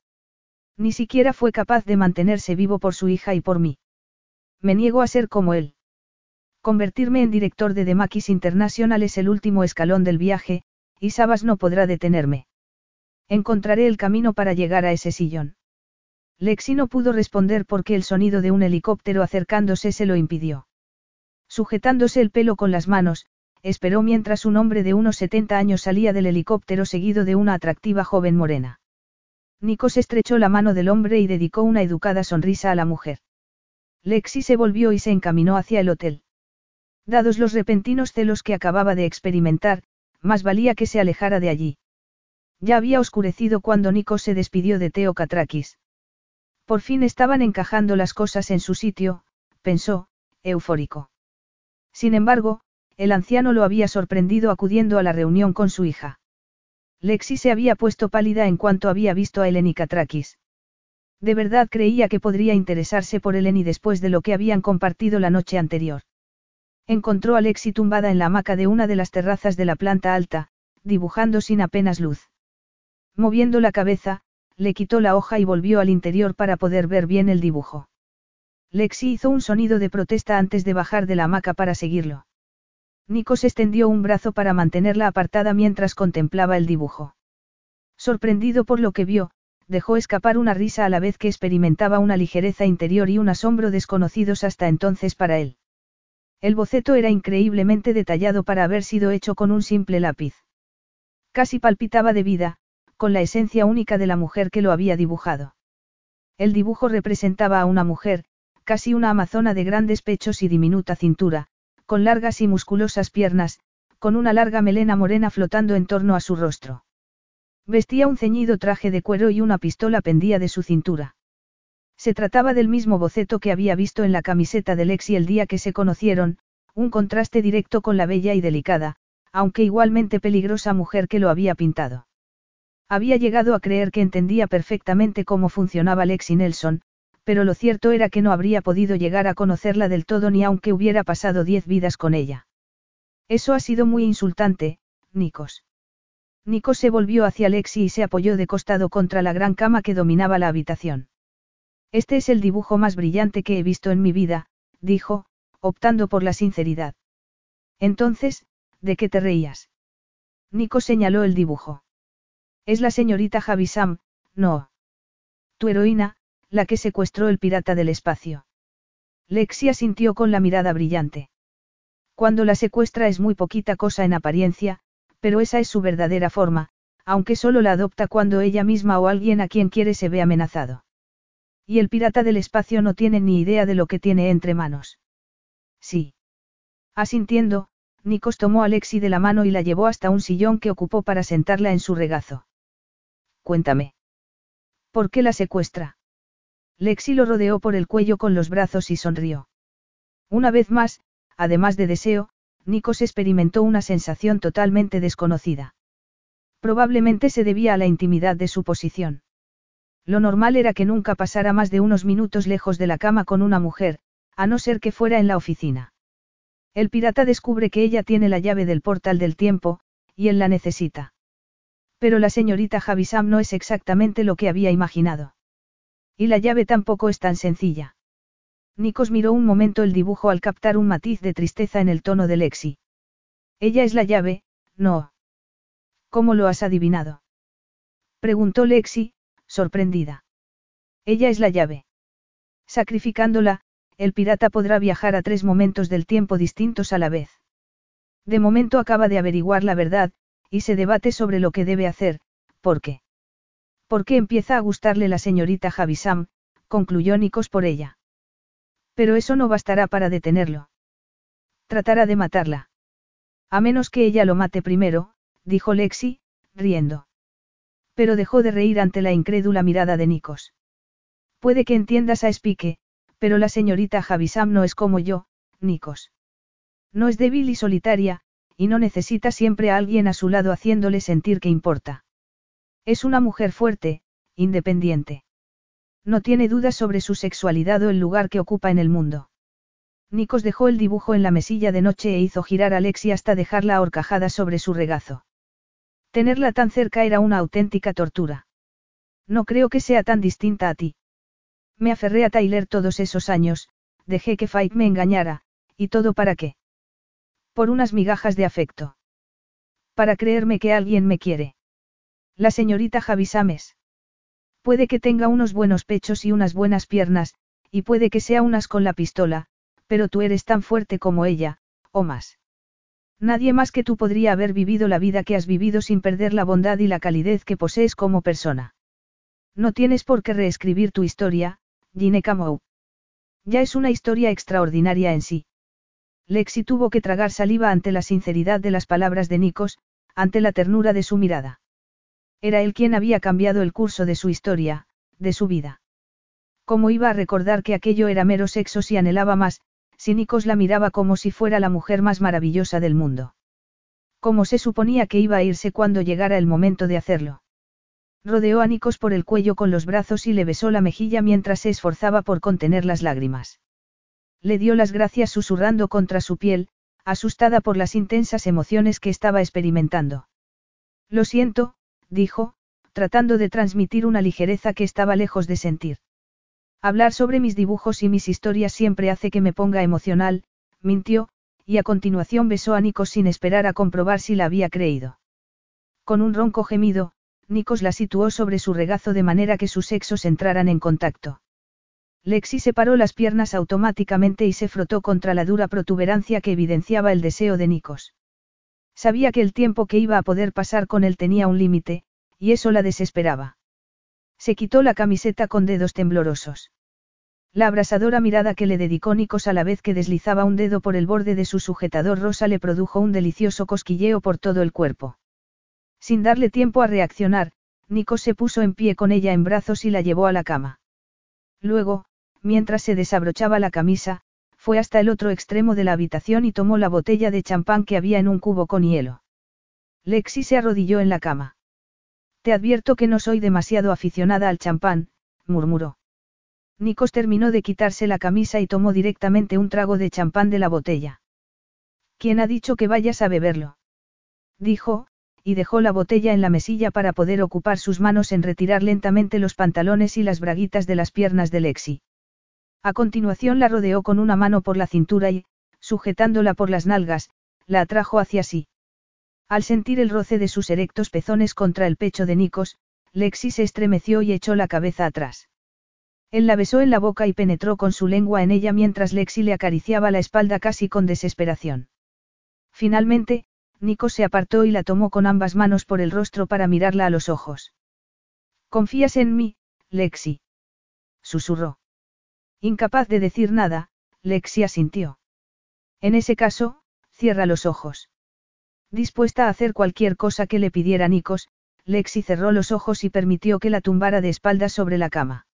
Ni siquiera fue capaz de mantenerse vivo por su hija y por mí. Me niego a ser como él. Convertirme en director de Demakis International es el último escalón del viaje, y Sabas no podrá detenerme. Encontraré el camino para llegar a ese sillón. Lexi no pudo responder porque el sonido de un helicóptero acercándose se lo impidió. Sujetándose el pelo con las manos, esperó mientras un hombre de unos 70 años salía del helicóptero seguido de una atractiva joven morena. Nikos estrechó la mano del hombre y dedicó una educada sonrisa a la mujer. Lexi se volvió y se encaminó hacia el hotel. Dados los repentinos celos que acababa de experimentar, más valía que se alejara de allí. Ya había oscurecido cuando Nikos se despidió de Teo Katrakis. Por fin estaban encajando las cosas en su sitio, pensó, eufórico. Sin embargo, el anciano lo había sorprendido acudiendo a la reunión con su hija. Lexi se había puesto pálida en cuanto había visto a Eleni Katrakis. De verdad creía que podría interesarse por Eleni después de lo que habían compartido la noche anterior. Encontró a Lexi tumbada en la hamaca de una de las terrazas de la planta alta, dibujando sin apenas luz. Moviendo la cabeza, le quitó la hoja y volvió al interior para poder ver bien el dibujo. Lexi hizo un sonido de protesta antes de bajar de la hamaca para seguirlo. Nikos extendió un brazo para mantenerla apartada mientras contemplaba el dibujo. Sorprendido por lo que vio, dejó escapar una risa a la vez que experimentaba una ligereza interior y un asombro desconocidos hasta entonces para él. El boceto era increíblemente detallado para haber sido hecho con un simple lápiz. Casi palpitaba de vida, con la esencia única de la mujer que lo había dibujado. El dibujo representaba a una mujer, casi una amazona de grandes pechos y diminuta cintura, con largas y musculosas piernas, con una larga melena morena flotando en torno a su rostro. Vestía un ceñido traje de cuero y una pistola pendía de su cintura. Se trataba del mismo boceto que había visto en la camiseta de Lexi el día que se conocieron, un contraste directo con la bella y delicada, aunque igualmente peligrosa mujer que lo había pintado. Había llegado a creer que entendía perfectamente cómo funcionaba Lexi Nelson, pero lo cierto era que no habría podido llegar a conocerla del todo ni aunque hubiera pasado diez vidas con ella. Eso ha sido muy insultante, Nikos. Nikos se volvió hacia Lexi y se apoyó de costado contra la gran cama que dominaba la habitación. Este es el dibujo más brillante que he visto en mi vida, dijo, optando por la sinceridad. Entonces, ¿de qué te reías? Nico señaló el dibujo. Es la señorita Javisam, no. Tu heroína, la que secuestró el pirata del espacio. Lexia sintió con la mirada brillante. Cuando la secuestra es muy poquita cosa en apariencia, pero esa es su verdadera forma, aunque solo la adopta cuando ella misma o alguien a quien quiere se ve amenazado. Y el pirata del espacio no tiene ni idea de lo que tiene entre manos. Sí. Asintiendo, Nikos tomó a Lexi de la mano y la llevó hasta un sillón que ocupó para sentarla en su regazo. Cuéntame. ¿Por qué la secuestra? Lexi lo rodeó por el cuello con los brazos y sonrió. Una vez más, además de deseo, Nikos experimentó una sensación totalmente desconocida. Probablemente se debía a la intimidad de su posición. Lo normal era que nunca pasara más de unos minutos lejos de la cama con una mujer, a no ser que fuera en la oficina. El pirata descubre que ella tiene la llave del portal del tiempo, y él la necesita. Pero la señorita Javisam no es exactamente lo que había imaginado. Y la llave tampoco es tan sencilla. Nikos miró un momento el dibujo al captar un matiz de tristeza en el tono de Lexi. Ella es la llave, no. ¿Cómo lo has adivinado? Preguntó Lexi, sorprendida. Ella es la llave. Sacrificándola, el pirata podrá viajar a tres momentos del tiempo distintos a la vez. De momento acaba de averiguar la verdad, y se debate sobre lo que debe hacer, ¿por qué? ¿Por qué empieza a gustarle la señorita Javisam? concluyó Nikos por ella. Pero eso no bastará para detenerlo. Tratará de matarla. A menos que ella lo mate primero, dijo Lexi, riendo pero dejó de reír ante la incrédula mirada de Nikos. Puede que entiendas a Spike, pero la señorita Javisam no es como yo, Nikos. No es débil y solitaria, y no necesita siempre a alguien a su lado haciéndole sentir que importa. Es una mujer fuerte, independiente. No tiene dudas sobre su sexualidad o el lugar que ocupa en el mundo. Nikos dejó el dibujo en la mesilla de noche e hizo girar a Lexi hasta dejarla ahorcajada sobre su regazo. Tenerla tan cerca era una auténtica tortura. No creo que sea tan distinta a ti. Me aferré a Tyler todos esos años, dejé que Fight me engañara, ¿y todo para qué? Por unas migajas de afecto. Para creerme que alguien me quiere. La señorita Javisames. Puede que tenga unos buenos pechos y unas buenas piernas, y puede que sea unas con la pistola, pero tú eres tan fuerte como ella, o más. Nadie más que tú podría haber vivido la vida que has vivido sin perder la bondad y la calidez que posees como persona. No tienes por qué reescribir tu historia, Gineka Mou. Ya es una historia extraordinaria en sí. Lexi tuvo que tragar saliva ante la sinceridad de las palabras de Nikos, ante la ternura de su mirada. Era él quien había cambiado el curso de su historia, de su vida. ¿Cómo iba a recordar que aquello era mero sexo si anhelaba más, si Nikos la miraba como si fuera la mujer más maravillosa del mundo? ¿Cómo se suponía que iba a irse cuando llegara el momento de hacerlo? Rodeó a Nikos por el cuello con los brazos y le besó la mejilla mientras se esforzaba por contener las lágrimas. Le dio las gracias susurrando contra su piel, asustada por las intensas emociones que estaba experimentando. Lo siento, dijo, tratando de transmitir una ligereza que estaba lejos de sentir. Hablar sobre mis dibujos y mis historias siempre hace que me ponga emocional, mintió, y a continuación besó a Nikos sin esperar a comprobar si la había creído. Con un ronco gemido, Nikos la situó sobre su regazo de manera que sus sexos entraran en contacto. Lexi separó las piernas automáticamente y se frotó contra la dura protuberancia que evidenciaba el deseo de Nikos. Sabía que el tiempo que iba a poder pasar con él tenía un límite, y eso la desesperaba. Se quitó la camiseta con dedos temblorosos. La abrasadora mirada que le dedicó Nikos a la vez que deslizaba un dedo por el borde de su sujetador rosa le produjo un delicioso cosquilleo por todo el cuerpo. Sin darle tiempo a reaccionar, Nikos se puso en pie con ella en brazos y la llevó a la cama. Luego, mientras se desabrochaba la camisa, fue hasta el otro extremo de la habitación y tomó la botella de champán que había en un cubo con hielo. Lexi se arrodilló en la cama. Te advierto que no soy demasiado aficionada al champán, murmuró. Nikos terminó de quitarse la camisa y tomó directamente un trago de champán de la botella. ¿Quién ha dicho que vayas a beberlo? Dijo, y dejó la botella en la mesilla para poder ocupar sus manos en retirar lentamente los pantalones y las braguitas de las piernas de Lexi. A continuación la rodeó con una mano por la cintura y, sujetándola por las nalgas, la atrajo hacia sí. Al sentir el roce de sus erectos pezones contra el pecho de Nikos, Lexi se estremeció y echó la cabeza atrás. Él la besó en la boca y penetró con su lengua en ella mientras Lexi le acariciaba la espalda casi con desesperación. Finalmente, Nikos se apartó y la tomó con ambas manos por el rostro para mirarla a los ojos. ¿Confías en mí, Lexi? Susurró. Incapaz de decir nada, Lexi asintió. En ese caso, cierra los ojos. Dispuesta a hacer cualquier cosa que le pidiera Nikos, Lexi cerró los ojos y permitió que la tumbara de espaldas sobre la cama.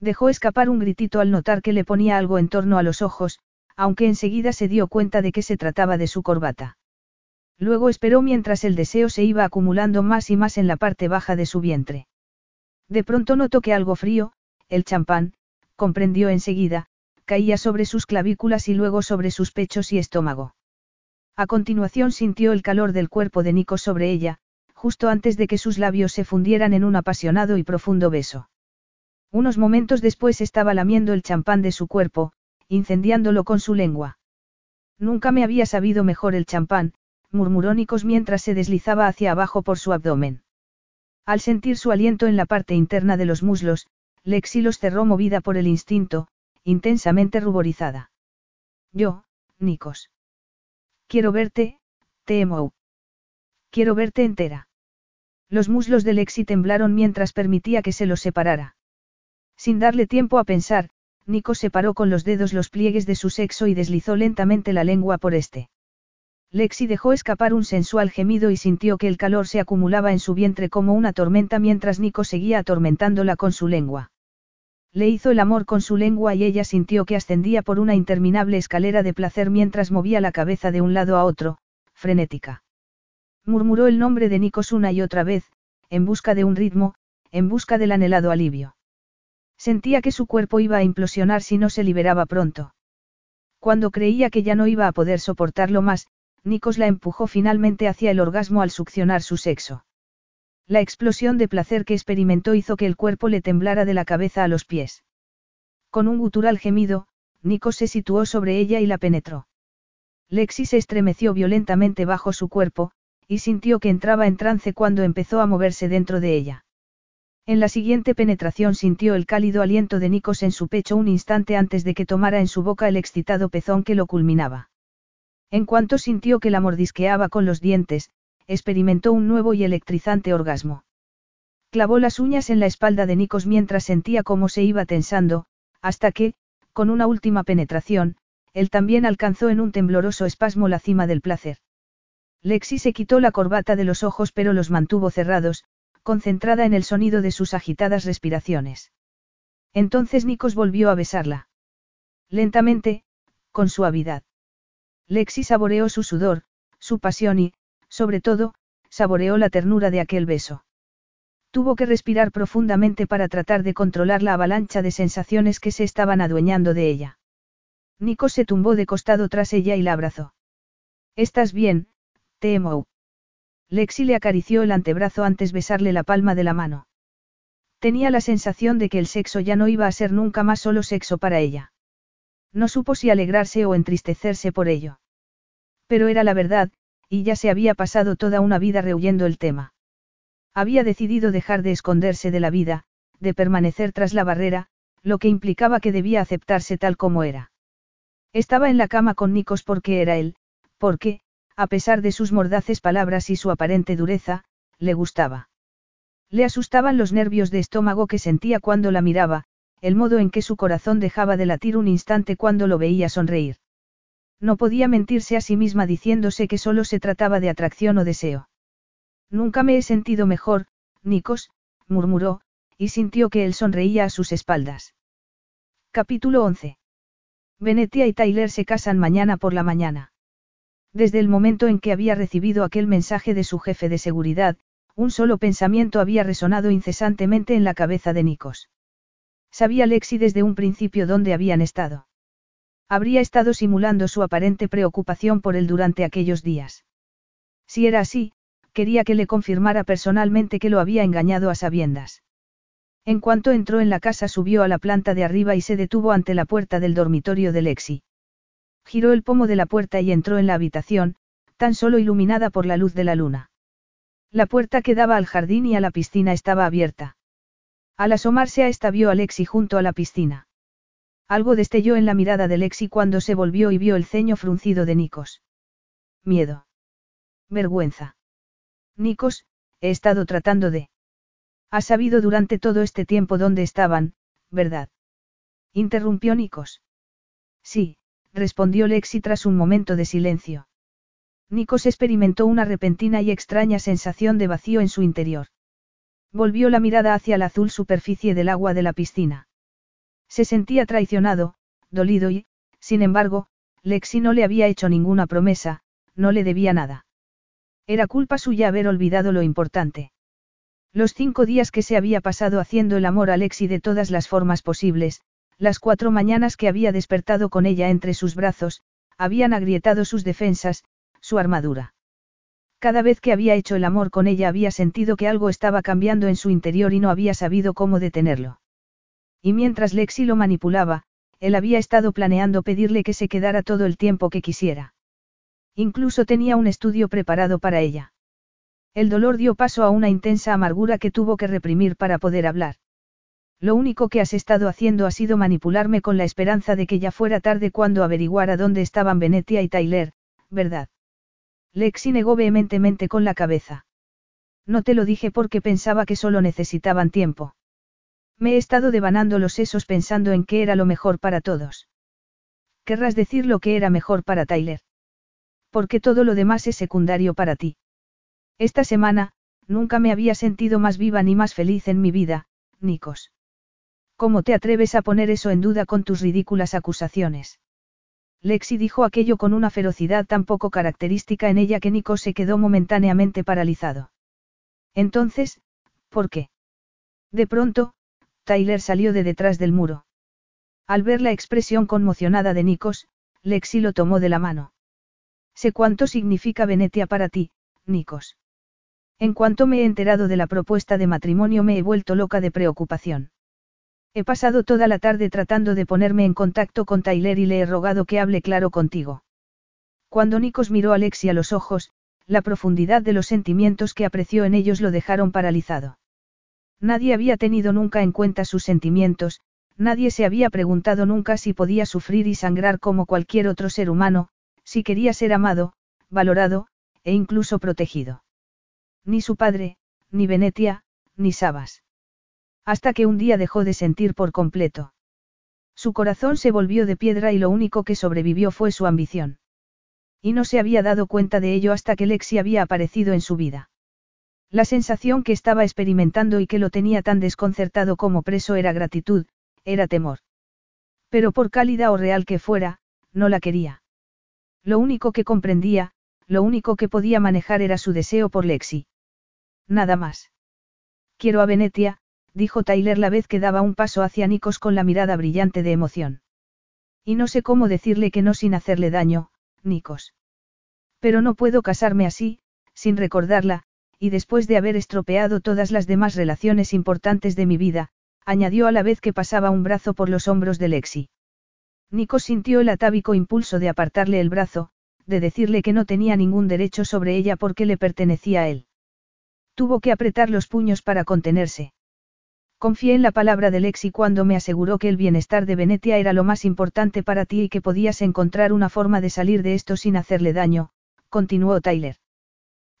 Dejó escapar un gritito al notar que le ponía algo en torno a los ojos, aunque enseguida se dio cuenta de que se trataba de su corbata. Luego esperó mientras el deseo se iba acumulando más y más en la parte baja de su vientre. De pronto notó que algo frío, el champán, comprendió enseguida, caía sobre sus clavículas y luego sobre sus pechos y estómago. A continuación sintió el calor del cuerpo de Nico sobre ella, justo antes de que sus labios se fundieran en un apasionado y profundo beso. Unos momentos después estaba lamiendo el champán de su cuerpo, incendiándolo con su lengua. Nunca me había sabido mejor el champán, murmuró Nikos mientras se deslizaba hacia abajo por su abdomen. Al sentir su aliento en la parte interna de los muslos, Lexi los cerró movida por el instinto, intensamente ruborizada. Yo, Nikos. Quiero verte, Temo. Quiero verte entera. Los muslos de Lexi temblaron mientras permitía que se los separara. Sin darle tiempo a pensar, Nikos separó con los dedos los pliegues de su sexo y deslizó lentamente la lengua por este. Lexi dejó escapar un sensual gemido y sintió que el calor se acumulaba en su vientre como una tormenta mientras Nico seguía atormentándola con su lengua. Le hizo el amor con su lengua y ella sintió que ascendía por una interminable escalera de placer mientras movía la cabeza de un lado a otro, frenética. Murmuró el nombre de Nikos una y otra vez, en busca de un ritmo, en busca del anhelado alivio. Sentía que su cuerpo iba a implosionar si no se liberaba pronto. Cuando creía que ya no iba a poder soportarlo más, Nikos la empujó finalmente hacia el orgasmo al succionar su sexo. La explosión de placer que experimentó hizo que el cuerpo le temblara de la cabeza a los pies. Con un gutural gemido, Nico se situó sobre ella y la penetró. Lexi se estremeció violentamente bajo su cuerpo, y sintió que entraba en trance cuando empezó a moverse dentro de ella. En la siguiente penetración sintió el cálido aliento de Nikos en su pecho un instante antes de que tomara en su boca el excitado pezón que lo culminaba. En cuanto sintió que la mordisqueaba con los dientes, experimentó un nuevo y electrizante orgasmo. Clavó las uñas en la espalda de Nikos mientras sentía cómo se iba tensando, hasta que, con una última penetración, él también alcanzó en un tembloroso espasmo la cima del placer. Lexi se quitó la corbata de los ojos pero los mantuvo cerrados, concentrada en el sonido de sus agitadas respiraciones. Entonces Nikos volvió a besarla. Lentamente, con suavidad. Lexi saboreó su sudor, su pasión y, sobre todo, saboreó la ternura de aquel beso. Tuvo que respirar profundamente para tratar de controlar la avalancha de sensaciones que se estaban adueñando de ella. Nikos se tumbó de costado tras ella y la abrazó. ¿Estás bien, Temo? Lexi le acarició el antebrazo antes besarle la palma de la mano. Tenía la sensación de que el sexo ya no iba a ser nunca más solo sexo para ella. No supo si alegrarse o entristecerse por ello. Pero era la verdad, y ya se había pasado toda una vida rehuyendo el tema. Había decidido dejar de esconderse de la vida, de permanecer tras la barrera, lo que implicaba que debía aceptarse tal como era. Estaba en la cama con Nikos porque era él, porque, a pesar de sus mordaces palabras y su aparente dureza, le gustaba. Le asustaban los nervios de estómago que sentía cuando la miraba, el modo en que su corazón dejaba de latir un instante cuando lo veía sonreír. No podía mentirse a sí misma diciéndose que solo se trataba de atracción o deseo. Nunca me he sentido mejor, Nikos, murmuró, y sintió que él sonreía a sus espaldas. Capítulo 11. Venetia y Tyler se casan mañana por la mañana. Desde el momento en que había recibido aquel mensaje de su jefe de seguridad, un solo pensamiento había resonado incesantemente en la cabeza de Nikos. Sabía Lexi desde un principio dónde habían estado. Habría estado simulando su aparente preocupación por él durante aquellos días. Si era así, quería que le confirmara personalmente que lo había engañado a sabiendas. En cuanto entró en la casa subió a la planta de arriba y se detuvo ante la puerta del dormitorio de Lexi. Giró el pomo de la puerta y entró en la habitación, tan solo iluminada por la luz de la luna. La puerta que daba al jardín y a la piscina estaba abierta. Al asomarse a esta vio a Lexi junto a la piscina. Algo destelló en la mirada de Lexi cuando se volvió y vio el ceño fruncido de Nikos. Miedo. Vergüenza. Nikos, he estado tratando de... Has sabido durante todo este tiempo dónde estaban, ¿verdad? Interrumpió Nikos. Sí, respondió Lexi tras un momento de silencio. Nikos experimentó una repentina y extraña sensación de vacío en su interior. Volvió la mirada hacia la azul superficie del agua de la piscina. Se sentía traicionado, dolido y, sin embargo, Lexi no le había hecho ninguna promesa, no le debía nada. Era culpa suya haber olvidado lo importante. Los cinco días que se había pasado haciendo el amor a Lexi de todas las formas posibles, las cuatro mañanas que había despertado con ella entre sus brazos, habían agrietado sus defensas, su armadura. Cada vez que había hecho el amor con ella había sentido que algo estaba cambiando en su interior y no había sabido cómo detenerlo. Y mientras Lexi lo manipulaba, él había estado planeando pedirle que se quedara todo el tiempo que quisiera. Incluso tenía un estudio preparado para ella. El dolor dio paso a una intensa amargura que tuvo que reprimir para poder hablar. Lo único que has estado haciendo ha sido manipularme con la esperanza de que ya fuera tarde cuando averiguara dónde estaban Venetia y Tyler, ¿verdad? Lexi negó vehementemente con la cabeza. No te lo dije porque pensaba que solo necesitaban tiempo. Me he estado devanando los sesos pensando en qué era lo mejor para todos. Querrás decir lo que era mejor para Tyler. Porque todo lo demás es secundario para ti. Esta semana, nunca me había sentido más viva ni más feliz en mi vida, Nikos. ¿Cómo te atreves a poner eso en duda con tus ridículas acusaciones? Lexi dijo aquello con una ferocidad tan poco característica en ella que Nico se quedó momentáneamente paralizado. Entonces, ¿por qué? De pronto, Tyler salió de detrás del muro. Al ver la expresión conmocionada de Nikos, Lexi lo tomó de la mano. Sé cuánto significa Venetia para ti, Nikos. En cuanto me he enterado de la propuesta de matrimonio me he vuelto loca de preocupación. He pasado toda la tarde tratando de ponerme en contacto con Tyler y le he rogado que hable claro contigo. Cuando Nikos miró a Lexi a los ojos, la profundidad de los sentimientos que apreció en ellos lo dejaron paralizado. Nadie había tenido nunca en cuenta sus sentimientos, nadie se había preguntado nunca si podía sufrir y sangrar como cualquier otro ser humano, si quería ser amado, valorado, e incluso protegido. Ni su padre, ni Venetia, ni Sabas. Hasta que un día dejó de sentir por completo. Su corazón se volvió de piedra y lo único que sobrevivió fue su ambición. Y no se había dado cuenta de ello hasta que Lexi había aparecido en su vida. La sensación que estaba experimentando y que lo tenía tan desconcertado como preso era gratitud, era temor. Pero por cálida o real que fuera, no la quería. Lo único que comprendía, lo único que podía manejar era su deseo por Lexi. Nada más. Quiero a Venetia, dijo Tyler la vez que daba un paso hacia Nikos con la mirada brillante de emoción. Y no sé cómo decirle que no sin hacerle daño, Nikos. Pero no puedo casarme así, sin recordarla, y después de haber estropeado todas las demás relaciones importantes de mi vida, añadió a la vez que pasaba un brazo por los hombros de Lexi. Nikos sintió el atávico impulso de apartarle el brazo, de decirle que no tenía ningún derecho sobre ella porque le pertenecía a él. Tuvo que apretar los puños para contenerse. Confié en la palabra de Lexi cuando me aseguró que el bienestar de Venetia era lo más importante para ti y que podías encontrar una forma de salir de esto sin hacerle daño, continuó Tyler.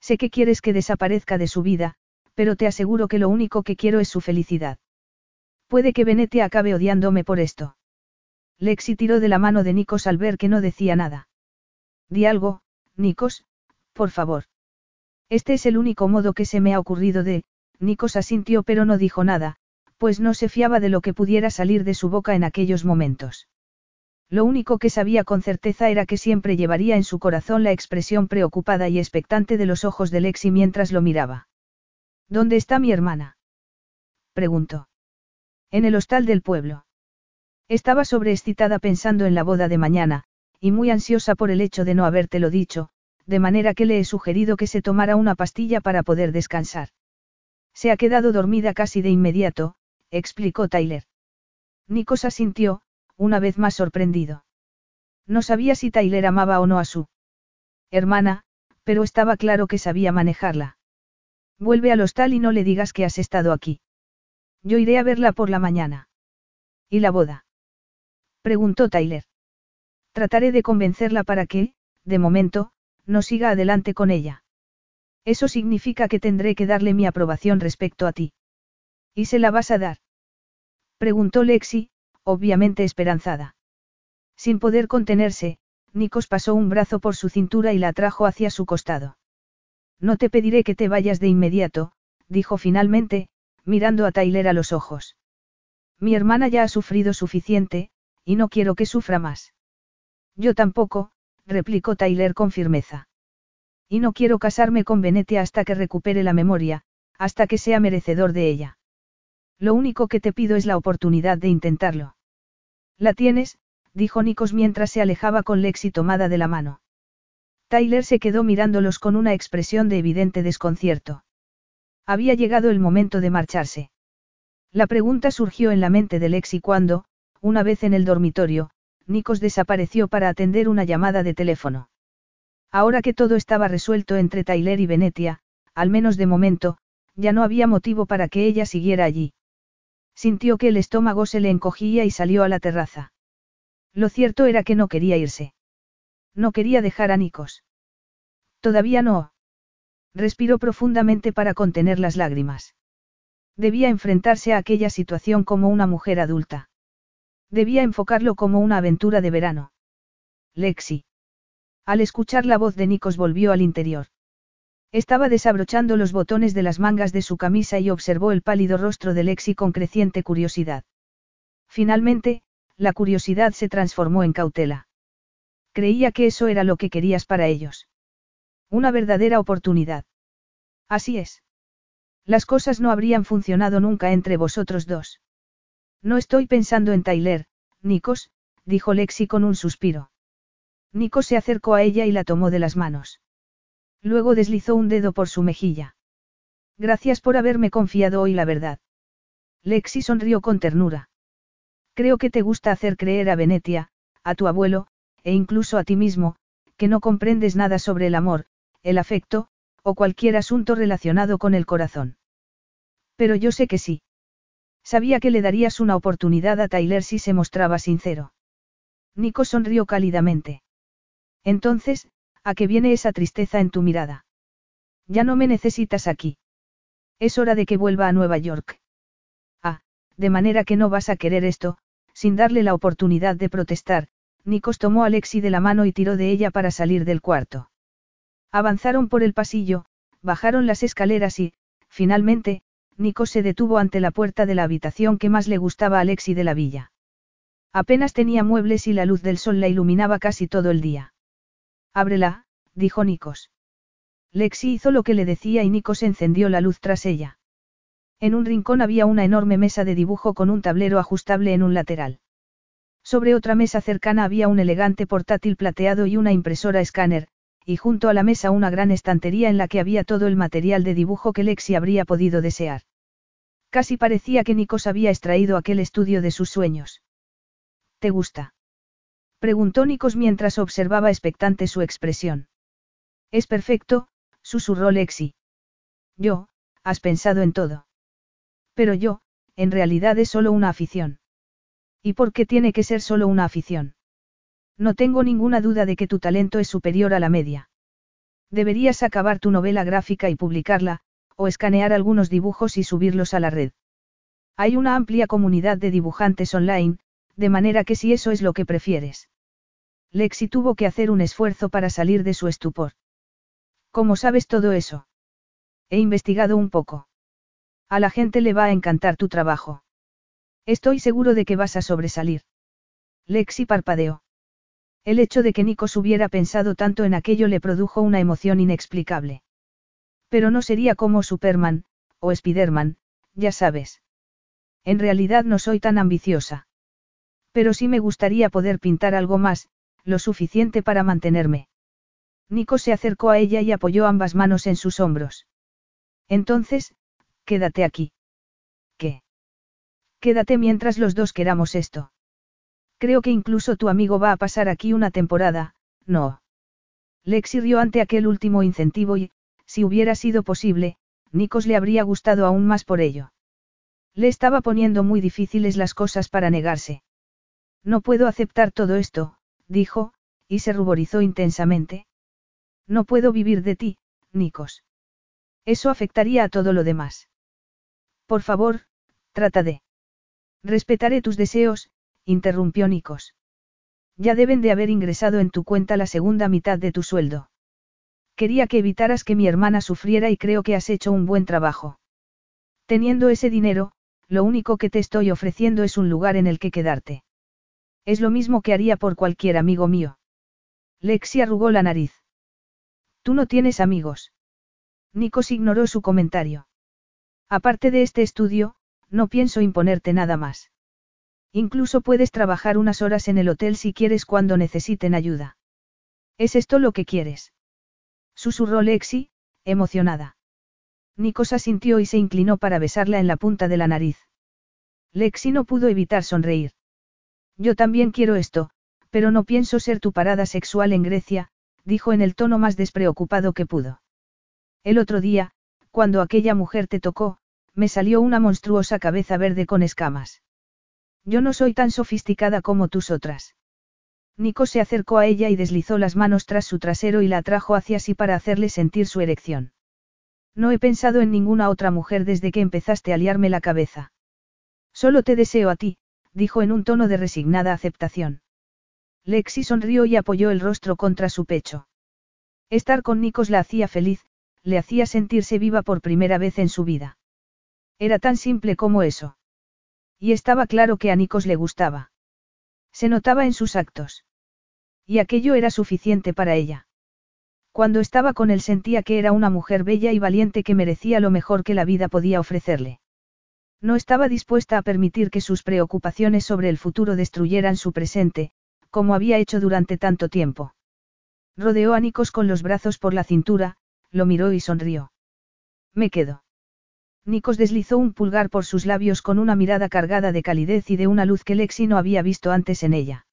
Sé que quieres que desaparezca de su vida, pero te aseguro que lo único que quiero es su felicidad. Puede que Venetia acabe odiándome por esto. Lexi tiró de la mano de Nikos al ver que no decía nada. Di algo, Nikos, por favor. Este es el único modo que se me ha ocurrido de, Nikos asintió pero no dijo nada, pues no se fiaba de lo que pudiera salir de su boca en aquellos momentos. Lo único que sabía con certeza era que siempre llevaría en su corazón la expresión preocupada y expectante de los ojos de Lexi mientras lo miraba. ¿Dónde está mi hermana? preguntó. En el hostal del pueblo. Estaba sobreexcitada pensando en la boda de mañana, y muy ansiosa por el hecho de no habértelo dicho, de manera que le he sugerido que se tomara una pastilla para poder descansar. Se ha quedado dormida casi de inmediato, explicó Tyler. Nikos asintió, una vez más sorprendido. No sabía si Tyler amaba o no a su hermana, pero estaba claro que sabía manejarla. Vuelve al hostal y no le digas que has estado aquí. Yo iré a verla por la mañana. ¿Y la boda? Preguntó Tyler. Trataré de convencerla para que, de momento, no siga adelante con ella. Eso significa que tendré que darle mi aprobación respecto a ti. ¿Y se la vas a dar? Preguntó Lexi, obviamente esperanzada. Sin poder contenerse, Nikos pasó un brazo por su cintura y la atrajo hacia su costado. No te pediré que te vayas de inmediato, dijo finalmente, mirando a Tyler a los ojos. Mi hermana ya ha sufrido suficiente, y no quiero que sufra más. Yo tampoco, replicó Tyler con firmeza. Y no quiero casarme con Venetia hasta que recupere la memoria, hasta que sea merecedor de ella. Lo único que te pido es la oportunidad de intentarlo. La tienes, dijo Nikos mientras se alejaba con Lexi tomada de la mano. Tyler se quedó mirándolos con una expresión de evidente desconcierto. Había llegado el momento de marcharse. La pregunta surgió en la mente de Lexi cuando, una vez en el dormitorio, Nikos desapareció para atender una llamada de teléfono. Ahora que todo estaba resuelto entre Tyler y Venetia, al menos de momento, ya no había motivo para que ella siguiera allí. Sintió que el estómago se le encogía y salió a la terraza. Lo cierto era que no quería irse. No quería dejar a Nikos. Todavía no. Respiró profundamente para contener las lágrimas. Debía enfrentarse a aquella situación como una mujer adulta. Debía enfocarlo como una aventura de verano. Lexi. Al escuchar la voz de Nikos volvió al interior. Estaba desabrochando los botones de las mangas de su camisa y observó el pálido rostro de Lexi con creciente curiosidad. Finalmente, la curiosidad se transformó en cautela. Creía que eso era lo que querías para ellos. Una verdadera oportunidad. Así es. Las cosas no habrían funcionado nunca entre vosotros dos. No estoy pensando en Tyler, Nikos, dijo Lexi con un suspiro. Nikos se acercó a ella y la tomó de las manos. Luego deslizó un dedo por su mejilla. Gracias por haberme confiado hoy la verdad. Lexi sonrió con ternura. Creo que te gusta hacer creer a Venetia, a tu abuelo, e incluso a ti mismo, que no comprendes nada sobre el amor, el afecto, o cualquier asunto relacionado con el corazón. Pero yo sé que sí. Sabía que le darías una oportunidad a Tyler si se mostraba sincero. Nico sonrió cálidamente. Entonces, ¿A qué viene esa tristeza en tu mirada? Ya no me necesitas aquí. Es hora de que vuelva a Nueva York. Ah, de manera que no vas a querer esto, sin darle la oportunidad de protestar, Nikos tomó a Alexi de la mano y tiró de ella para salir del cuarto. Avanzaron por el pasillo, bajaron las escaleras y, Finalmente, Nico se detuvo ante la puerta de la habitación que más le gustaba a Lexi de la villa. Apenas tenía muebles y la luz del sol la iluminaba casi todo el día. Ábrela, dijo Nikos. Lexi hizo lo que le decía y Nikos encendió la luz tras ella. En un rincón había una enorme mesa de dibujo con un tablero ajustable en un lateral. Sobre otra mesa cercana había un elegante portátil plateado y una impresora escáner, y junto a la mesa una gran estantería en la que había todo el material de dibujo que Lexi habría podido desear. Casi parecía que Nikos había extraído aquel estudio de sus sueños. ¿Te gusta? Preguntó Nikos mientras observaba expectante su expresión. Es perfecto, susurró Lexi. Yo, has pensado en todo. Pero yo, en realidad es solo una afición. ¿Y por qué tiene que ser solo una afición? No tengo ninguna duda de que tu talento es superior a la media. Deberías acabar tu novela gráfica y publicarla, o escanear algunos dibujos y subirlos a la red. Hay una amplia comunidad de dibujantes online, de manera que si eso es lo que prefieres. Lexi tuvo que hacer un esfuerzo para salir de su estupor. ¿Cómo sabes todo eso? He investigado un poco. A la gente le va a encantar tu trabajo. Estoy seguro de que vas a sobresalir. Lexi parpadeó. El hecho de que Nikos hubiera pensado tanto en aquello le produjo una emoción inexplicable. Pero no sería como Superman, o Spiderman, ya sabes. En realidad no soy tan ambiciosa. Pero sí me gustaría poder pintar algo más, lo suficiente para mantenerme. Nico se acercó a ella y apoyó ambas manos en sus hombros. Entonces, Quédate aquí. ¿Qué? Quédate mientras los dos queramos esto. Creo que incluso tu amigo va a pasar aquí una temporada, no. Lexi rió ante aquel último incentivo y, si hubiera sido posible, Nikos le habría gustado aún más por ello. Le estaba poniendo muy difíciles las cosas para negarse. No puedo aceptar todo esto, dijo, y se ruborizó intensamente. No puedo vivir de ti, Nikos. Eso afectaría a todo lo demás. Por favor, trata de. Respetaré tus deseos, interrumpió Nikos. Ya deben de haber ingresado en tu cuenta la segunda mitad de tu sueldo. Quería que evitaras que mi hermana sufriera y creo que has hecho un buen trabajo. Teniendo ese dinero, lo único que te estoy ofreciendo es un lugar en el que quedarte. Es lo mismo que haría por cualquier amigo mío. Lexi arrugó la nariz. Tú no tienes amigos. Nikos ignoró su comentario. Aparte de este estudio, no pienso imponerte nada más. Incluso puedes trabajar unas horas en el hotel si quieres cuando necesiten ayuda. ¿Es esto lo que quieres? Susurró Lexi, emocionada. Nikos asintió y se inclinó para besarla en la punta de la nariz. Lexi no pudo evitar sonreír. Yo también quiero esto, pero no pienso ser tu parada sexual en Grecia, dijo en el tono más despreocupado que pudo. El otro día, cuando aquella mujer te tocó, me salió una monstruosa cabeza verde con escamas. Yo no soy tan sofisticada como tus otras. Nico se acercó a ella y deslizó las manos tras su trasero y la atrajo hacia sí para hacerle sentir su erección. No he pensado en ninguna otra mujer desde que empezaste a liarme la cabeza. Solo te deseo a ti, dijo en un tono de resignada aceptación. Lexi sonrió y apoyó el rostro contra su pecho. Estar con Nikos la hacía feliz, le hacía sentirse viva por primera vez en su vida. Era tan simple como eso. Y estaba claro que a Nikos le gustaba. Se notaba en sus actos. Y aquello era suficiente para ella. Cuando estaba con él sentía que era una mujer bella y valiente que merecía lo mejor que la vida podía ofrecerle. No estaba dispuesta a permitir que sus preocupaciones sobre el futuro destruyeran su presente, como había hecho durante tanto tiempo. Rodeó a Nikos con los brazos por la cintura, lo miró y sonrió. Me quedo. Nikos deslizó un pulgar por sus labios con una mirada cargada de calidez y de una luz que Lexi no había visto antes en ella.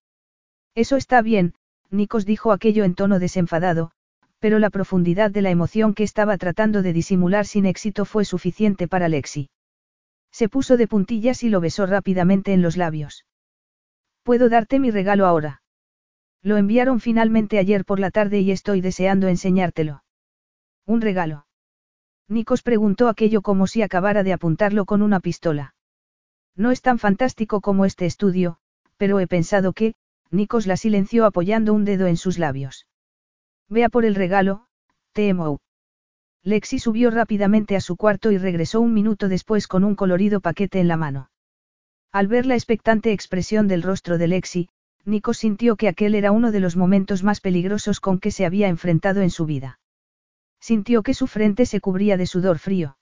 Eso está bien, Nikos dijo aquello en tono desenfadado, pero la profundidad de la emoción que estaba tratando de disimular sin éxito fue suficiente para Lexi. Se puso de puntillas y lo besó rápidamente en los labios. ¿Puedo darte mi regalo ahora? Lo enviaron finalmente ayer por la tarde y estoy deseando enseñártelo. Un regalo. Nikos preguntó aquello como si acabara de apuntarlo con una pistola. No es tan fantástico como este estudio, pero he pensado que, Nikos la silenció apoyando un dedo en sus labios. Vea por el regalo, TMO. Lexi subió rápidamente a su cuarto y regresó un minuto después con un colorido paquete en la mano. Al ver la expectante expresión del rostro de Lexi, Nico sintió que aquel era uno de los momentos más peligrosos con que se había enfrentado en su vida. Sintió que su frente se cubría de sudor frío.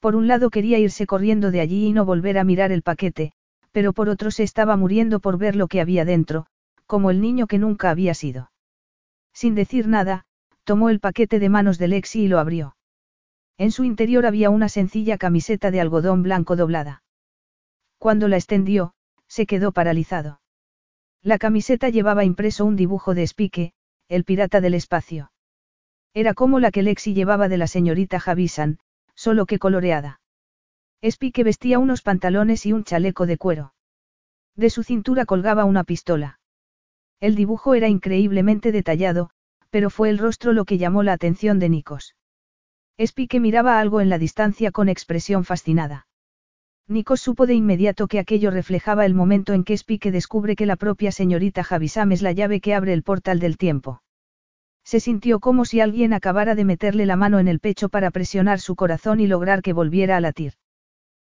Por un lado quería irse corriendo de allí y no volver a mirar el paquete, pero por otro se estaba muriendo por ver lo que había dentro, como el niño que nunca había sido. Sin decir nada, tomó el paquete de manos de Lexi y lo abrió. En su interior había una sencilla camiseta de algodón blanco doblada. Cuando la extendió, se quedó paralizado. La camiseta llevaba impreso un dibujo de Spike, el pirata del espacio. Era como la que Lexi llevaba de la señorita Javisan, solo que coloreada. Spike vestía unos pantalones y un chaleco de cuero. De su cintura colgaba una pistola. El dibujo era increíblemente detallado, pero fue el rostro lo que llamó la atención de Nikos. Spike miraba algo en la distancia con expresión fascinada. Nikos supo de inmediato que aquello reflejaba el momento en que Spike descubre que la propia señorita Javisam es la llave que abre el portal del tiempo. Se sintió como si alguien acabara de meterle la mano en el pecho para presionar su corazón y lograr que volviera a latir.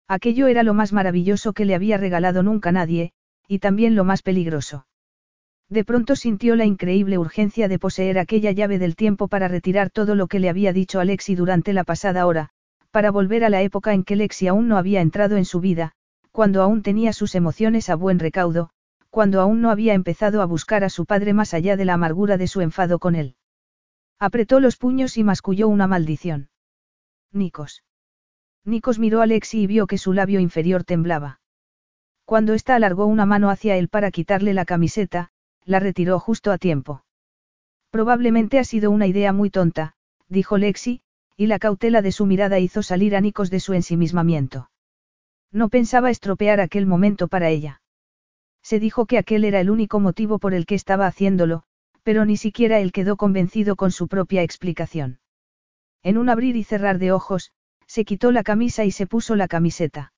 Aquello era lo más maravilloso que le había regalado nunca nadie, y también lo más peligroso. De pronto sintió la increíble urgencia de poseer aquella llave del tiempo para retirar todo lo que le había dicho Alexi durante la pasada hora, para volver a la época en que Lexi aún no había entrado en su vida, cuando aún tenía sus emociones a buen recaudo, cuando aún no había empezado a buscar a su padre más allá de la amargura de su enfado con él. Apretó los puños y masculló una maldición. Nikos. Nikos miró a Lexi y vio que su labio inferior temblaba. Cuando ésta alargó una mano hacia él para quitarle la camiseta, la retiró justo a tiempo. Probablemente ha sido una idea muy tonta, dijo Lexi, y la cautela de su mirada hizo salir a de su ensimismamiento. No pensaba estropear aquel momento para ella. Se dijo que aquel era el único motivo por el que estaba haciéndolo, pero ni siquiera él quedó convencido con su propia explicación. En un abrir y cerrar de ojos, se quitó la camisa y se puso la camiseta.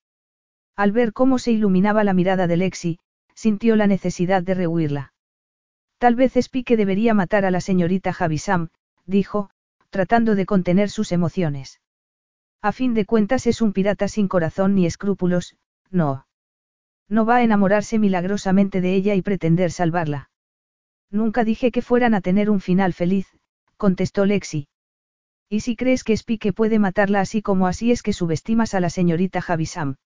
Al ver cómo se iluminaba la mirada de Lexi, sintió la necesidad de rehuirla. Tal vez Spike debería matar a la señorita Javisam, dijo, tratando de contener sus emociones. A fin de cuentas es un pirata sin corazón ni escrúpulos, no. No va a enamorarse milagrosamente de ella y pretender salvarla. Nunca dije que fueran a tener un final feliz, contestó Lexi. ¿Y si crees que Spike puede matarla así como así es que subestimas a la señorita Javisam?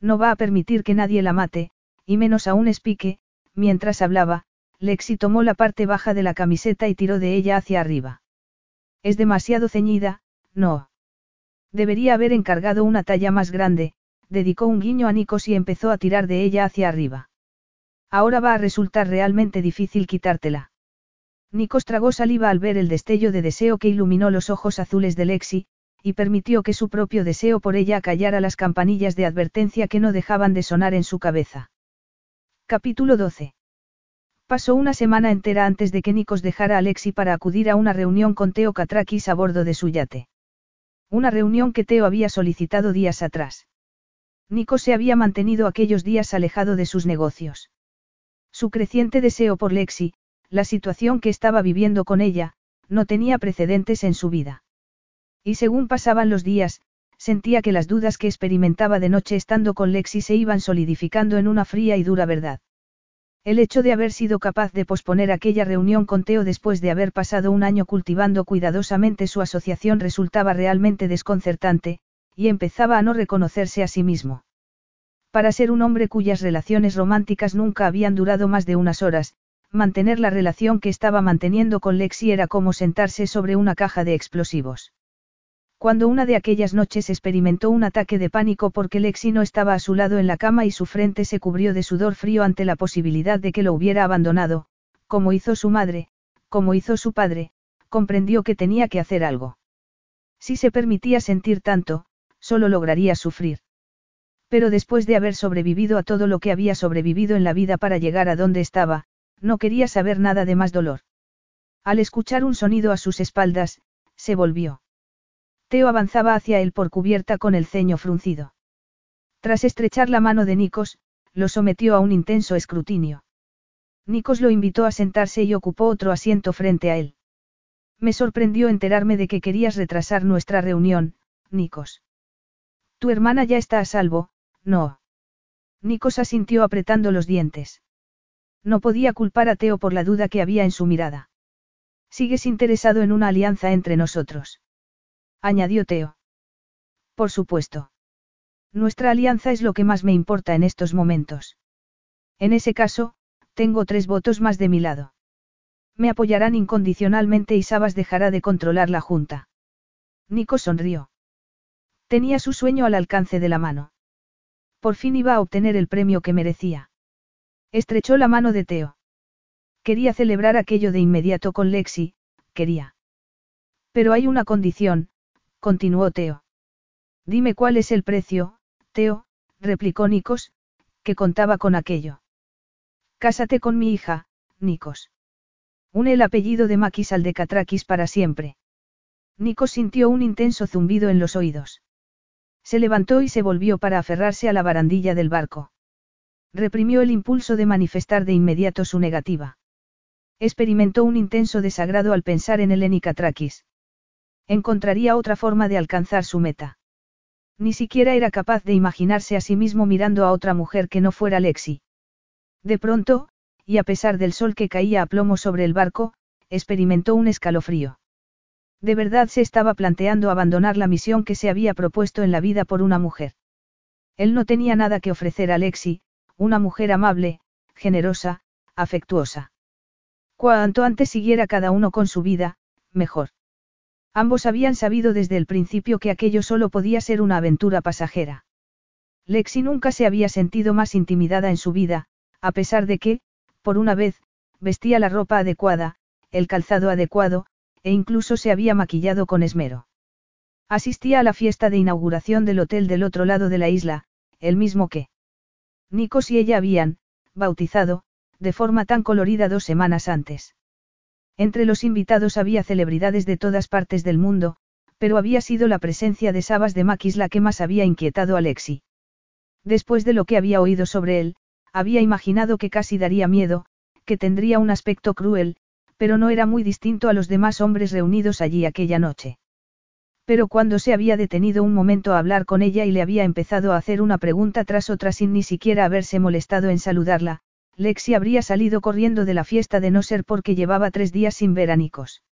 No va a permitir que nadie la mate, y menos aún Spike, mientras hablaba, Lexi tomó la parte baja de la camiseta y tiró de ella hacia arriba. Es demasiado ceñida, no. Debería haber encargado una talla más grande, dedicó un guiño a Nikos y empezó a tirar de ella hacia arriba. Ahora va a resultar realmente difícil quitártela. Nikos tragó saliva al ver el destello de deseo que iluminó los ojos azules de Lexi, y permitió que su propio deseo por ella callara las campanillas de advertencia que no dejaban de sonar en su cabeza. Capítulo 12. Pasó una semana entera antes de que Nikos dejara a Alexi para acudir a una reunión con Teo Katrakis a bordo de su yate. Una reunión que Teo había solicitado días atrás. Nikos se había mantenido aquellos días alejado de sus negocios. Su creciente deseo por Lexi, la situación que estaba viviendo con ella, no tenía precedentes en su vida. Y según pasaban los días, sentía que las dudas que experimentaba de noche estando con Lexi se iban solidificando en una fría y dura verdad. El hecho de haber sido capaz de posponer aquella reunión con Teo después de haber pasado un año cultivando cuidadosamente su asociación resultaba realmente desconcertante, y empezaba a no reconocerse a sí mismo. Para ser un hombre cuyas relaciones románticas nunca habían durado más de unas horas, mantener la relación que estaba manteniendo con Lexi era como sentarse sobre una caja de explosivos. Cuando una de aquellas noches experimentó un ataque de pánico porque Lexi no estaba a su lado en la cama y su frente se cubrió de sudor frío ante la posibilidad de que lo hubiera abandonado, como hizo su madre, como hizo su padre, comprendió que tenía que hacer algo. Si se permitía sentir tanto, solo lograría sufrir. Pero después de haber sobrevivido a todo lo que había sobrevivido en la vida para llegar a donde estaba, no quería saber nada de más dolor. Al escuchar un sonido a sus espaldas, se volvió. Teo avanzaba hacia él por cubierta con el ceño fruncido. Tras estrechar la mano de Nikos, lo sometió a un intenso escrutinio. Nikos lo invitó a sentarse y ocupó otro asiento frente a él. Me sorprendió enterarme de que querías retrasar nuestra reunión, Nikos. Tu hermana ya está a salvo, no. Nikos asintió apretando los dientes. No podía culpar a Teo por la duda que había en su mirada. ¿Sigues interesado en una alianza entre nosotros? Añadió Teo. Por supuesto. Nuestra alianza es lo que más me importa en estos momentos. En ese caso, tengo tres votos más de mi lado. Me apoyarán incondicionalmente y Sabas dejará de controlar la Junta. Nico sonrió. Tenía su sueño al alcance de la mano. Por fin iba a obtener el premio que merecía. Estrechó la mano de Teo. Quería celebrar aquello de inmediato con Lexi, quería. Pero hay una condición, continuó Teo. Dime cuál es el precio, Teo, replicó Nikos, que contaba con aquello. Cásate con mi hija, Nikos. Une el apellido de Makis al de Katrakis para siempre. Nico sintió un intenso zumbido en los oídos. Se levantó y se volvió para aferrarse a la barandilla del barco. Reprimió el impulso de manifestar de inmediato su negativa. Experimentó un intenso desagrado al pensar en el Katrakis. Encontraría otra forma de alcanzar su meta. Ni siquiera era capaz de imaginarse a sí mismo mirando a otra mujer que no fuera Lexi. De pronto, y a pesar del sol que caía a plomo sobre el barco, experimentó un escalofrío. De verdad se estaba planteando abandonar la misión que se había propuesto en la vida por una mujer. Él no tenía nada que ofrecer a Lexi, una mujer amable, generosa, afectuosa. Cuanto antes siguiera cada uno con su vida, mejor. Ambos habían sabido desde el principio que aquello solo podía ser una aventura pasajera. Lexi nunca se había sentido más intimidada en su vida, a pesar de que, por una vez, vestía la ropa adecuada, el calzado adecuado, e incluso se había maquillado con esmero. Asistía a la fiesta de inauguración del hotel del otro lado de la isla, el mismo que Nikos y ella habían, bautizado, de forma tan colorida dos semanas antes. Entre los invitados había celebridades de todas partes del mundo, pero había sido la presencia de Sabas de Maquis la que más había inquietado a Lexi. Después de lo que había oído sobre él, había imaginado que casi daría miedo, que tendría un aspecto cruel, pero no era muy distinto a los demás hombres reunidos allí aquella noche. Pero cuando se había detenido un momento a hablar con ella y le había empezado a hacer una pregunta tras otra sin ni siquiera haberse molestado en saludarla, Lexi habría salido corriendo de la fiesta de no ser porque llevaba tres días sin ver a Nikos.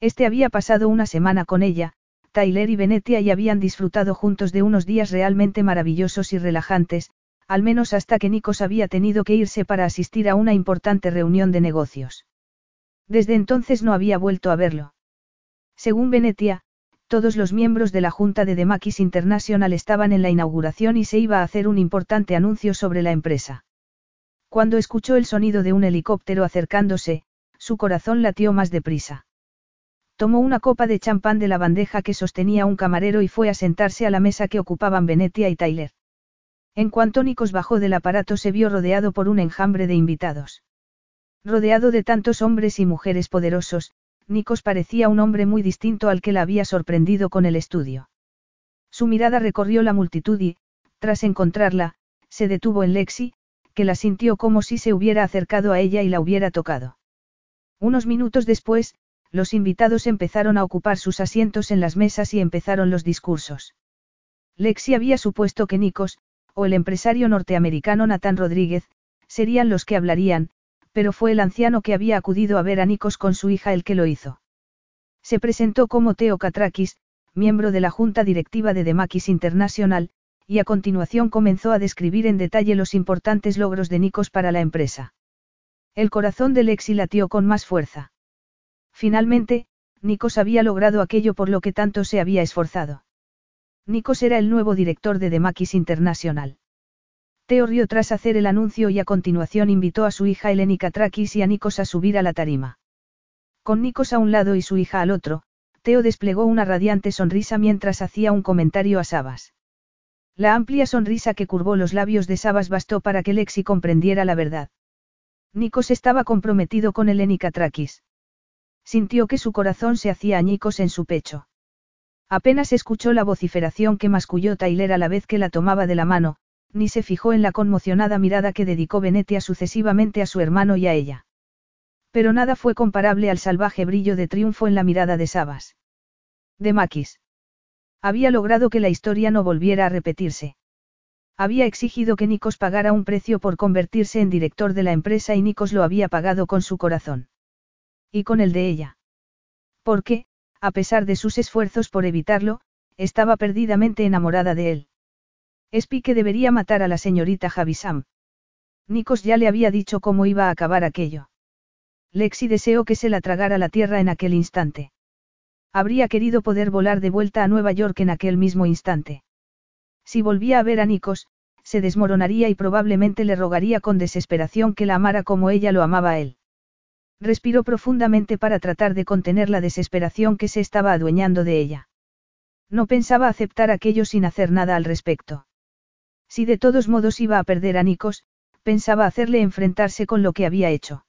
Este había pasado una semana con ella, Tyler y Venetia y habían disfrutado juntos de unos días realmente maravillosos y relajantes, al menos hasta que Nikos había tenido que irse para asistir a una importante reunión de negocios. Desde entonces no había vuelto a verlo. Según Venetia, todos los miembros de la Junta de Demakis International estaban en la inauguración y se iba a hacer un importante anuncio sobre la empresa. Cuando escuchó el sonido de un helicóptero acercándose, su corazón latió más deprisa. Tomó una copa de champán de la bandeja que sostenía un camarero y fue a sentarse a la mesa que ocupaban Venetia y Tyler. En cuanto Nikos bajó del aparato se vio rodeado por un enjambre de invitados. Rodeado de tantos hombres y mujeres poderosos, Nikos parecía un hombre muy distinto al que la había sorprendido con el estudio. Su mirada recorrió la multitud y, tras encontrarla, se detuvo en Lexi, que la sintió como si se hubiera acercado a ella y la hubiera tocado. Unos minutos después, los invitados empezaron a ocupar sus asientos en las mesas y empezaron los discursos. Lexi había supuesto que Nikos, o el empresario norteamericano Nathan Rodríguez, serían los que hablarían, pero fue el anciano que había acudido a ver a Nikos con su hija el que lo hizo. Se presentó como Teo Katrakis, miembro de la junta directiva de Demakis International, y a continuación comenzó a describir en detalle los importantes logros de Nikos para la empresa. El corazón de Lexi latió con más fuerza. Finalmente, Nikos había logrado aquello por lo que tanto se había esforzado. Nikos era el nuevo director de Demakis International. Teo rió tras hacer el anuncio y a continuación invitó a su hija Eleni Katrakis y a Nikos a subir a la tarima. Con Nikos a un lado y su hija al otro, Teo desplegó una radiante sonrisa mientras hacía un comentario a Sabas. La amplia sonrisa que curvó los labios de Sabas bastó para que Lexi comprendiera la verdad. Nikos estaba comprometido con Eleni Katrakis. Sintió que su corazón se hacía añicos en su pecho. Apenas escuchó la vociferación que masculló Tyler a la vez que la tomaba de la mano, ni se fijó en la conmocionada mirada que dedicó Venetia sucesivamente a su hermano y a ella. Pero nada fue comparable al salvaje brillo de triunfo en la mirada de Sabas. De Maquis. Había logrado que la historia no volviera a repetirse. Había exigido que Nikos pagara un precio por convertirse en director de la empresa y Nikos lo había pagado con su corazón. Y con el de ella. Porque, a pesar de sus esfuerzos por evitarlo, estaba perdidamente enamorada de él. Espi que debería matar a la señorita Javisam. Nikos ya le había dicho cómo iba a acabar aquello. Lexi deseó que se la tragara la tierra en aquel instante. Habría querido poder volar de vuelta a Nueva York en aquel mismo instante. Si volvía a ver a Nikos, se desmoronaría y probablemente le rogaría con desesperación que la amara como ella lo amaba a él. Respiró profundamente para tratar de contener la desesperación que se estaba adueñando de ella. No pensaba aceptar aquello sin hacer nada al respecto. Si de todos modos iba a perder a Nikos, pensaba hacerle enfrentarse con lo que había hecho.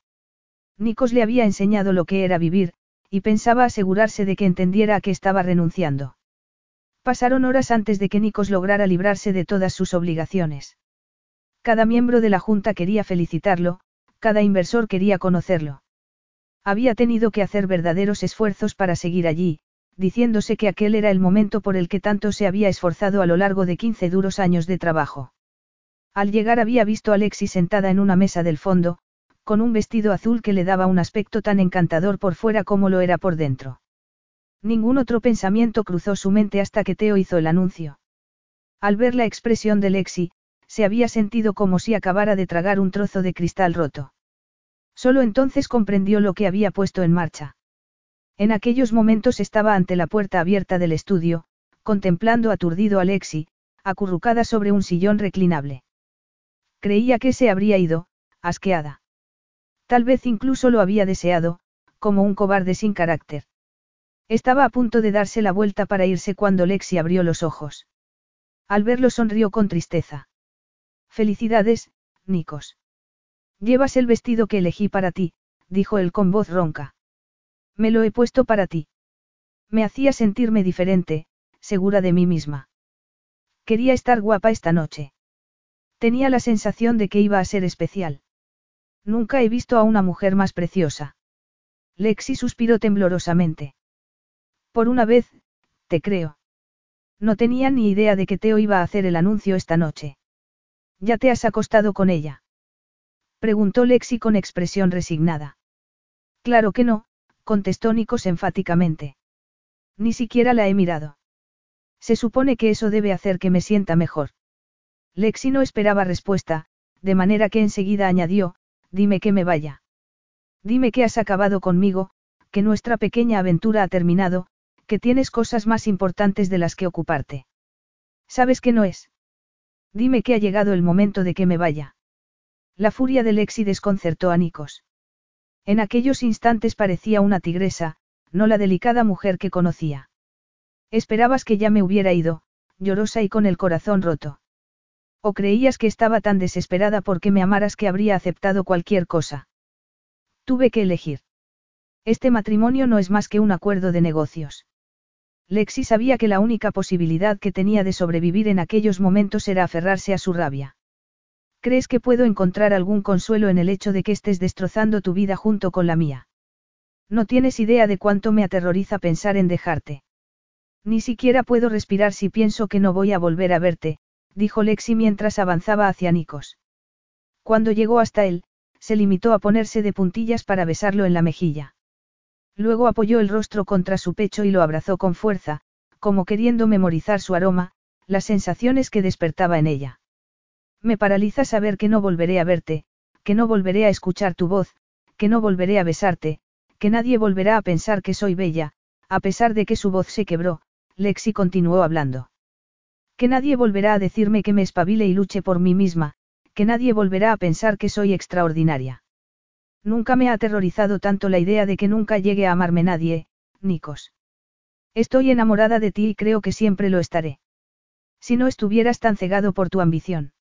Nikos le había enseñado lo que era vivir, y pensaba asegurarse de que entendiera a qué estaba renunciando. Pasaron horas antes de que Nikos lograra librarse de todas sus obligaciones. Cada miembro de la Junta quería felicitarlo, cada inversor quería conocerlo. Había tenido que hacer verdaderos esfuerzos para seguir allí, diciéndose que aquel era el momento por el que tanto se había esforzado a lo largo de 15 duros años de trabajo. Al llegar había visto a Alexis sentada en una mesa del fondo, con un vestido azul que le daba un aspecto tan encantador por fuera como lo era por dentro. Ningún otro pensamiento cruzó su mente hasta que Teo hizo el anuncio. Al ver la expresión de Lexi, se había sentido como si acabara de tragar un trozo de cristal roto. Solo entonces comprendió lo que había puesto en marcha. En aquellos momentos estaba ante la puerta abierta del estudio, contemplando aturdido a Lexi, acurrucada sobre un sillón reclinable. Creía que se habría ido, asqueada. Tal vez incluso lo había deseado, como un cobarde sin carácter. Estaba a punto de darse la vuelta para irse cuando Lexi abrió los ojos. Al verlo sonrió con tristeza. Felicidades, Nikos. Llevas el vestido que elegí para ti, dijo él con voz ronca. Me lo he puesto para ti. Me hacía sentirme diferente, segura de mí misma. Quería estar guapa esta noche. Tenía la sensación de que iba a ser especial. Nunca he visto a una mujer más preciosa. Lexi suspiró temblorosamente. Por una vez, te creo. No tenía ni idea de que Teo iba a hacer el anuncio esta noche. ¿Ya te has acostado con ella? Preguntó Lexi con expresión resignada. Claro que no, contestó Nikos enfáticamente. Ni siquiera la he mirado. Se supone que eso debe hacer que me sienta mejor. Lexi no esperaba respuesta, de manera que enseguida añadió, dime que me vaya. Dime que has acabado conmigo, que nuestra pequeña aventura ha terminado, que tienes cosas más importantes de las que ocuparte. ¿Sabes que no es? Dime que ha llegado el momento de que me vaya. La furia de Lexi desconcertó a Nikos. En aquellos instantes parecía una tigresa, no la delicada mujer que conocía. Esperabas que ya me hubiera ido, llorosa y con el corazón roto. ¿O creías que estaba tan desesperada porque me amaras que habría aceptado cualquier cosa? Tuve que elegir. Este matrimonio no es más que un acuerdo de negocios. Lexi sabía que la única posibilidad que tenía de sobrevivir en aquellos momentos era aferrarse a su rabia. ¿Crees que puedo encontrar algún consuelo en el hecho de que estés destrozando tu vida junto con la mía? No tienes idea de cuánto me aterroriza pensar en dejarte. Ni siquiera puedo respirar si pienso que no voy a volver a verte, dijo Lexi mientras avanzaba hacia Nikos. Cuando llegó hasta él, se limitó a ponerse de puntillas para besarlo en la mejilla. Luego apoyó el rostro contra su pecho y lo abrazó con fuerza, como queriendo memorizar su aroma, las sensaciones que despertaba en ella. Me paraliza saber que no volveré a verte, que no volveré a escuchar tu voz, que no volveré a besarte, que nadie volverá a pensar que soy bella, a pesar de que su voz se quebró, Lexi continuó hablando. Que nadie volverá a decirme que me espabile y luche por mí misma, que nadie volverá a pensar que soy extraordinaria. Nunca me ha aterrorizado tanto la idea de que nunca llegue a amarme nadie, Nikos. Estoy enamorada de ti y creo que siempre lo estaré. Si no estuvieras tan cegado por tu ambición.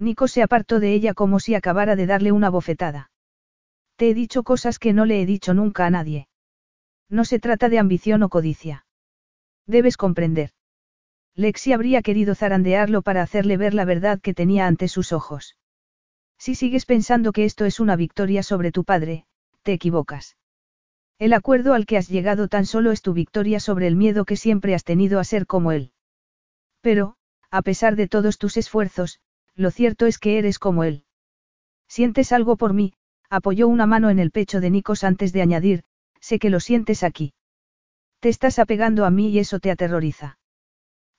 Nikos se apartó de ella como si acabara de darle una bofetada. Te he dicho cosas que no le he dicho nunca a nadie. No se trata de ambición o codicia. Debes comprender. Lexi habría querido zarandearlo para hacerle ver la verdad que tenía ante sus ojos. Si sigues pensando que esto es una victoria sobre tu padre, te equivocas. El acuerdo al que has llegado tan solo es tu victoria sobre el miedo que siempre has tenido a ser como él. Pero, a pesar de todos tus esfuerzos, lo cierto es que eres como él. ¿Sientes algo por mí? apoyó una mano en el pecho de Nikos antes de añadir, sé que lo sientes aquí. Te estás apegando a mí y eso te aterroriza.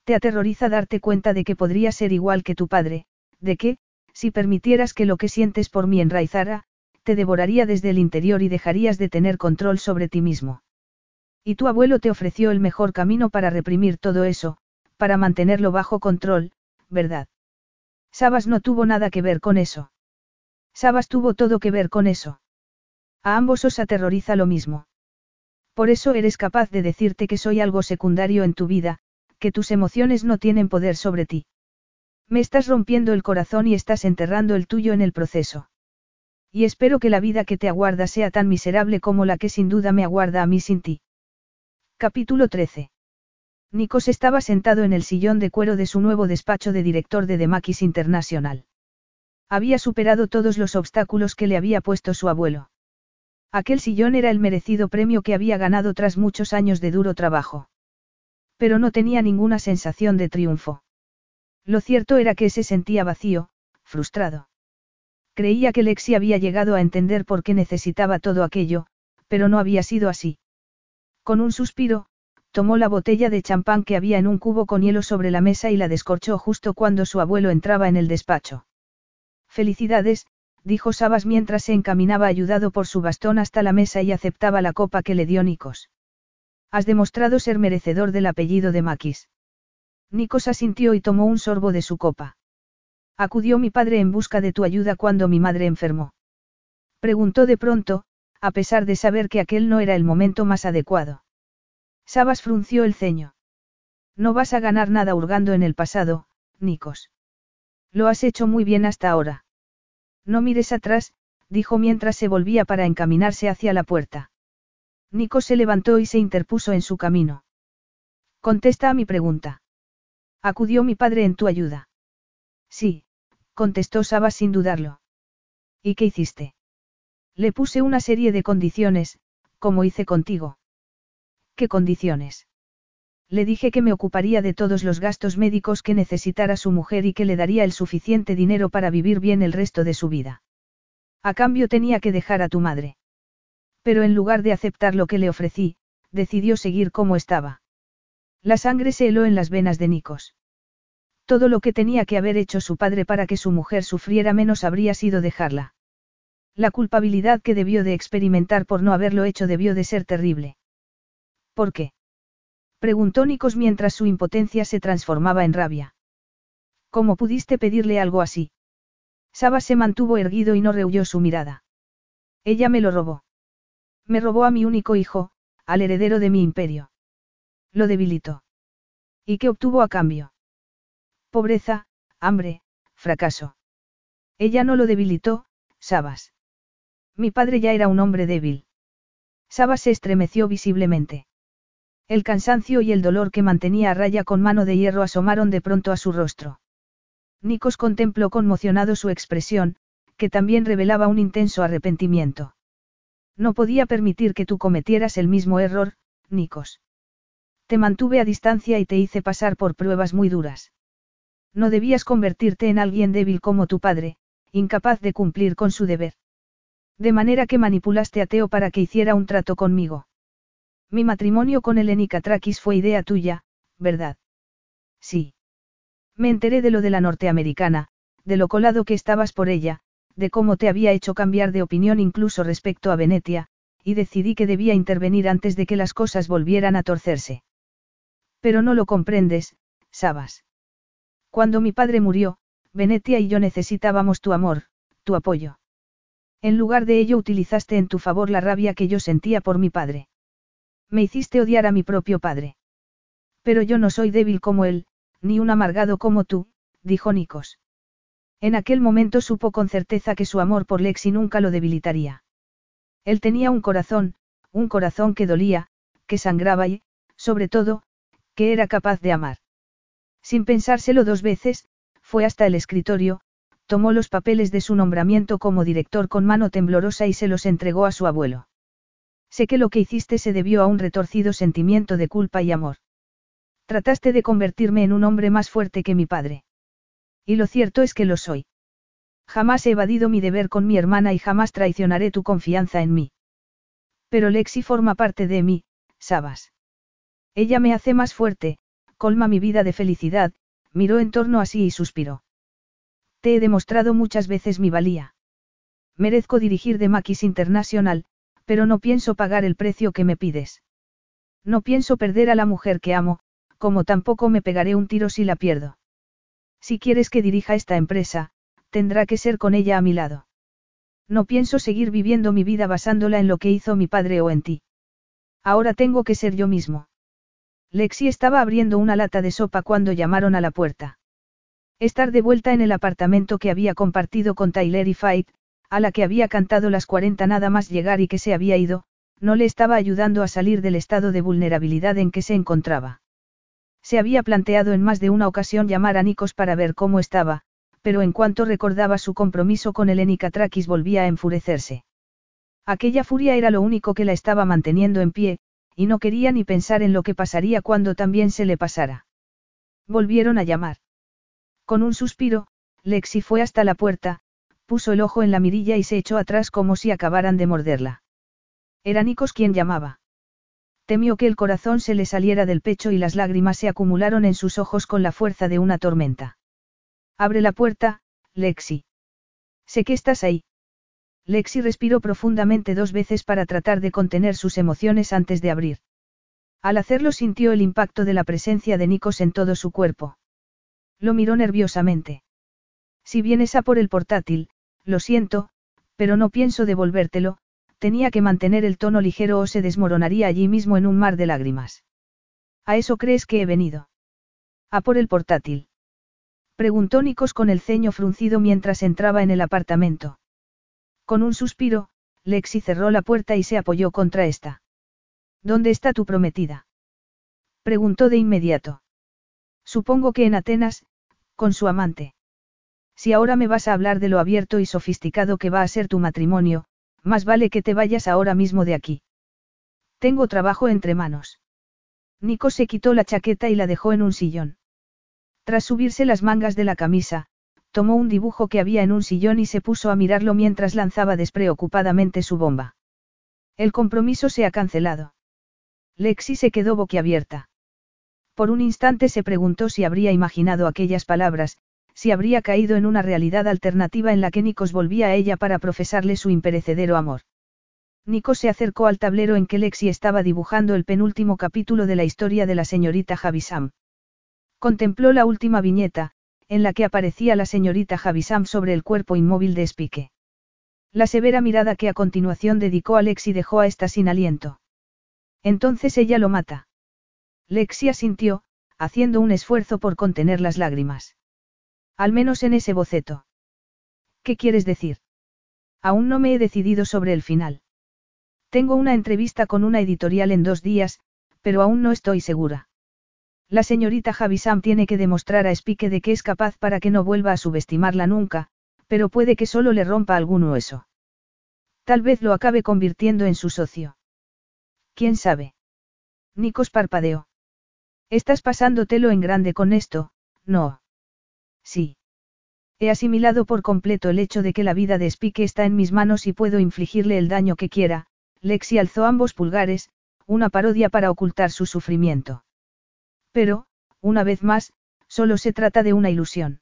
Te aterroriza darte cuenta de que podría ser igual que tu padre, de que, si permitieras que lo que sientes por mí enraizara, te devoraría desde el interior y dejarías de tener control sobre ti mismo. Y tu abuelo te ofreció el mejor camino para reprimir todo eso, para mantenerlo bajo control, ¿verdad? Sabas no tuvo nada que ver con eso. Sabas tuvo todo que ver con eso. A ambos os aterroriza lo mismo. Por eso eres capaz de decirte que soy algo secundario en tu vida, que tus emociones no tienen poder sobre ti. Me estás rompiendo el corazón y estás enterrando el tuyo en el proceso. Y espero que la vida que te aguarda sea tan miserable como la que sin duda me aguarda a mí sin ti. Capítulo 13. Nikos estaba sentado en el sillón de cuero de su nuevo despacho de director de Demakis International. Había superado todos los obstáculos que le había puesto su abuelo. Aquel sillón era el merecido premio que había ganado tras muchos años de duro trabajo. Pero no tenía ninguna sensación de triunfo. Lo cierto era que se sentía vacío, frustrado. Creía que Lexi había llegado a entender por qué necesitaba todo aquello, pero no había sido así. Con un suspiro, tomó la botella de champán que había en un cubo con hielo sobre la mesa y la descorchó justo cuando su abuelo entraba en el despacho. Felicidades, dijo Sabas mientras se encaminaba ayudado por su bastón hasta la mesa y aceptaba la copa que le dio Nikos. Has demostrado ser merecedor del apellido de Maquis. Nikos asintió y tomó un sorbo de su copa. Acudió mi padre en busca de tu ayuda cuando mi madre enfermó. Preguntó de pronto, a pesar de saber que aquel no era el momento más adecuado. Sabas frunció el ceño. No vas a ganar nada hurgando en el pasado, Nikos. Lo has hecho muy bien hasta ahora. No mires atrás, dijo mientras se volvía para encaminarse hacia la puerta. Nikos se levantó y se interpuso en su camino. Contesta a mi pregunta. Acudió mi padre en tu ayuda. Sí, contestó Sabas sin dudarlo. ¿Y qué hiciste? Le puse una serie de condiciones, como hice contigo. ¿Qué condiciones? Le dije que me ocuparía de todos los gastos médicos que necesitara su mujer y que le daría el suficiente dinero para vivir bien el resto de su vida. A cambio tenía que dejar a tu madre. Pero en lugar de aceptar lo que le ofrecí, decidió seguir como estaba. La sangre se heló en las venas de Nikos. Todo lo que tenía que haber hecho su padre para que su mujer sufriera menos habría sido dejarla. La culpabilidad que debió de experimentar por no haberlo hecho debió de ser terrible. ¿Por qué? Preguntó Nikos mientras su impotencia se transformaba en rabia. ¿Cómo pudiste pedirle algo así? Saba se mantuvo erguido y no rehuyó su mirada. Ella me lo robó. Me robó a mi único hijo, al heredero de mi imperio. Lo debilitó. ¿Y qué obtuvo a cambio? Pobreza, hambre, fracaso. Ella no lo debilitó, Sabas. Mi padre ya era un hombre débil. Sabas se estremeció visiblemente. El cansancio y el dolor que mantenía a raya con mano de hierro asomaron de pronto a su rostro. Nikos contempló conmocionado su expresión, que también revelaba un intenso arrepentimiento. No podía permitir que tú cometieras el mismo error, Nikos. Te mantuve a distancia y te hice pasar por pruebas muy duras. No debías convertirte en alguien débil como tu padre, incapaz de cumplir con su deber. De manera que manipulaste a Teo para que hiciera un trato conmigo. Mi matrimonio con Elenica Trakis fue idea tuya, ¿verdad? Sí. Me enteré de lo de la norteamericana, de lo colado que estabas por ella, de cómo te había hecho cambiar de opinión incluso respecto a Venetia, y decidí que debía intervenir antes de que las cosas volvieran a torcerse. Pero no lo comprendes, Sabas. Cuando mi padre murió, Venetia y yo necesitábamos tu amor, tu apoyo. En lugar de ello utilizaste en tu favor la rabia que yo sentía por mi padre. Me hiciste odiar a mi propio padre. Pero yo no soy débil como él, ni un amargado como tú, dijo Nikos. En aquel momento supo con certeza que su amor por Lexi nunca lo debilitaría. Él tenía un corazón, un corazón que dolía, que sangraba y, sobre todo, que era capaz de amar. Sin pensárselo dos veces, fue hasta el escritorio, tomó los papeles de su nombramiento como director con mano temblorosa y se los entregó a su abuelo. Sé que lo que hiciste se debió a un retorcido sentimiento de culpa y amor. Trataste de convertirme en un hombre más fuerte que mi padre. Y lo cierto es que lo soy. Jamás he evadido mi deber con mi hermana y jamás traicionaré tu confianza en mí. Pero Lexi forma parte de mí, sabes. Ella me hace más fuerte, colma mi vida de felicidad, miró en torno a sí y suspiró. Te he demostrado muchas veces mi valía. Merezco dirigir de Maquis International, pero no pienso pagar el precio que me pides. No pienso perder a la mujer que amo, como tampoco me pegaré un tiro si la pierdo. Si quieres que dirija esta empresa, tendrá que ser con ella a mi lado. No pienso seguir viviendo mi vida basándola en lo que hizo mi padre o en ti. Ahora tengo que ser yo mismo. Lexi estaba abriendo una lata de sopa cuando llamaron a la puerta. Estar de vuelta en el apartamento que había compartido con Tyler y Fight, a la que había cantado las 40 nada más llegar y que se había ido, no le estaba ayudando a salir del estado de vulnerabilidad en que se encontraba. Se había planteado en más de una ocasión llamar a Nikos para ver cómo estaba, pero en cuanto recordaba su compromiso con el Catrakis volvía a enfurecerse. Aquella furia era lo único que la estaba manteniendo en pie, y no quería ni pensar en lo que pasaría cuando también se le pasara. Volvieron a llamar. Con un suspiro, Lexi fue hasta la puerta, puso el ojo en la mirilla y se echó atrás como si acabaran de morderla. Era Nikos quien llamaba. Temió que el corazón se le saliera del pecho y las lágrimas se acumularon en sus ojos con la fuerza de una tormenta. Abre la puerta, Lexi. Sé que estás ahí. Lexi respiró profundamente dos veces para tratar de contener sus emociones antes de abrir. Al hacerlo sintió el impacto de la presencia de Nikos en todo su cuerpo. Lo miró nerviosamente. Si vienes a por el portátil, lo siento, pero no pienso devolvértelo, tenía que mantener el tono ligero o se desmoronaría allí mismo en un mar de lágrimas. ¿A eso crees que he venido? ¿A por el portátil? Preguntó Nikos con el ceño fruncido mientras entraba en el apartamento. Con un suspiro, Lexi cerró la puerta y se apoyó contra esta. ¿Dónde está tu prometida? Preguntó de inmediato. Supongo que en Atenas, con su amante. Si ahora me vas a hablar de lo abierto y sofisticado que va a ser tu matrimonio, más vale que te vayas ahora mismo de aquí. Tengo trabajo entre manos. Nico se quitó la chaqueta y la dejó en un sillón. Tras subirse las mangas de la camisa, tomó un dibujo que había en un sillón y se puso a mirarlo mientras lanzaba despreocupadamente su bomba. El compromiso se ha cancelado. Lexi se quedó boquiabierta. Por un instante se preguntó si habría imaginado aquellas palabras, si habría caído en una realidad alternativa en la que Nikos volvía a ella para profesarle su imperecedero amor. Nikos se acercó al tablero en que Lexi estaba dibujando el penúltimo capítulo de la historia de la señorita Javisam. Contempló la última viñeta, en la que aparecía la señorita Javisam sobre el cuerpo inmóvil de Spique. La severa mirada que a continuación dedicó a Lexi dejó a esta sin aliento. Entonces ella lo mata. Lexi asintió, haciendo un esfuerzo por contener las lágrimas. Al menos en ese boceto. ¿Qué quieres decir? Aún no me he decidido sobre el final. Tengo una entrevista con una editorial en dos días, pero aún no estoy segura. La señorita Javisam tiene que demostrar a Spike de que es capaz para que no vuelva a subestimarla nunca, pero puede que solo le rompa algún hueso. Tal vez lo acabe convirtiendo en su socio. ¿Quién sabe? Nikos parpadeó. Estás pasándotelo en grande con esto, no. Sí. He asimilado por completo el hecho de que la vida de Spike está en mis manos y puedo infligirle el daño que quiera, Lexi alzó ambos pulgares, una parodia para ocultar su sufrimiento. Pero, una vez más, solo se trata de una ilusión.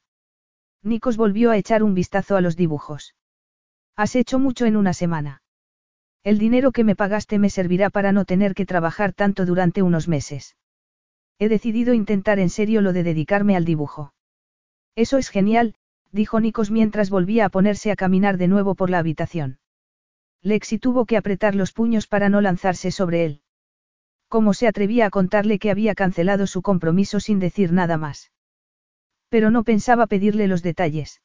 Nikos volvió a echar un vistazo a los dibujos. Has hecho mucho en una semana. El dinero que me pagaste me servirá para no tener que trabajar tanto durante unos meses. He decidido intentar en serio lo de dedicarme al dibujo. Eso es genial, dijo Nikos mientras volvía a ponerse a caminar de nuevo por la habitación. Lexi tuvo que apretar los puños para no lanzarse sobre él. ¿Cómo se atrevía a contarle que había cancelado su compromiso sin decir nada más? Pero no pensaba pedirle los detalles.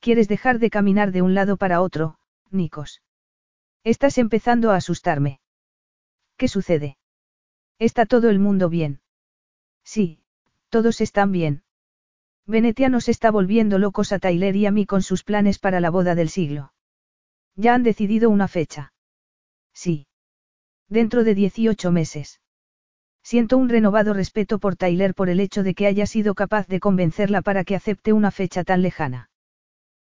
¿Quieres dejar de caminar de un lado para otro, Nikos? Estás empezando a asustarme. ¿Qué sucede? ¿Está todo el mundo bien? Sí, todos están bien. Venetia nos está volviendo locos a Tyler y a mí con sus planes para la boda del siglo. ¿Ya han decidido una fecha? Sí. Dentro de 18 meses. Siento un renovado respeto por Tyler por el hecho de que haya sido capaz de convencerla para que acepte una fecha tan lejana.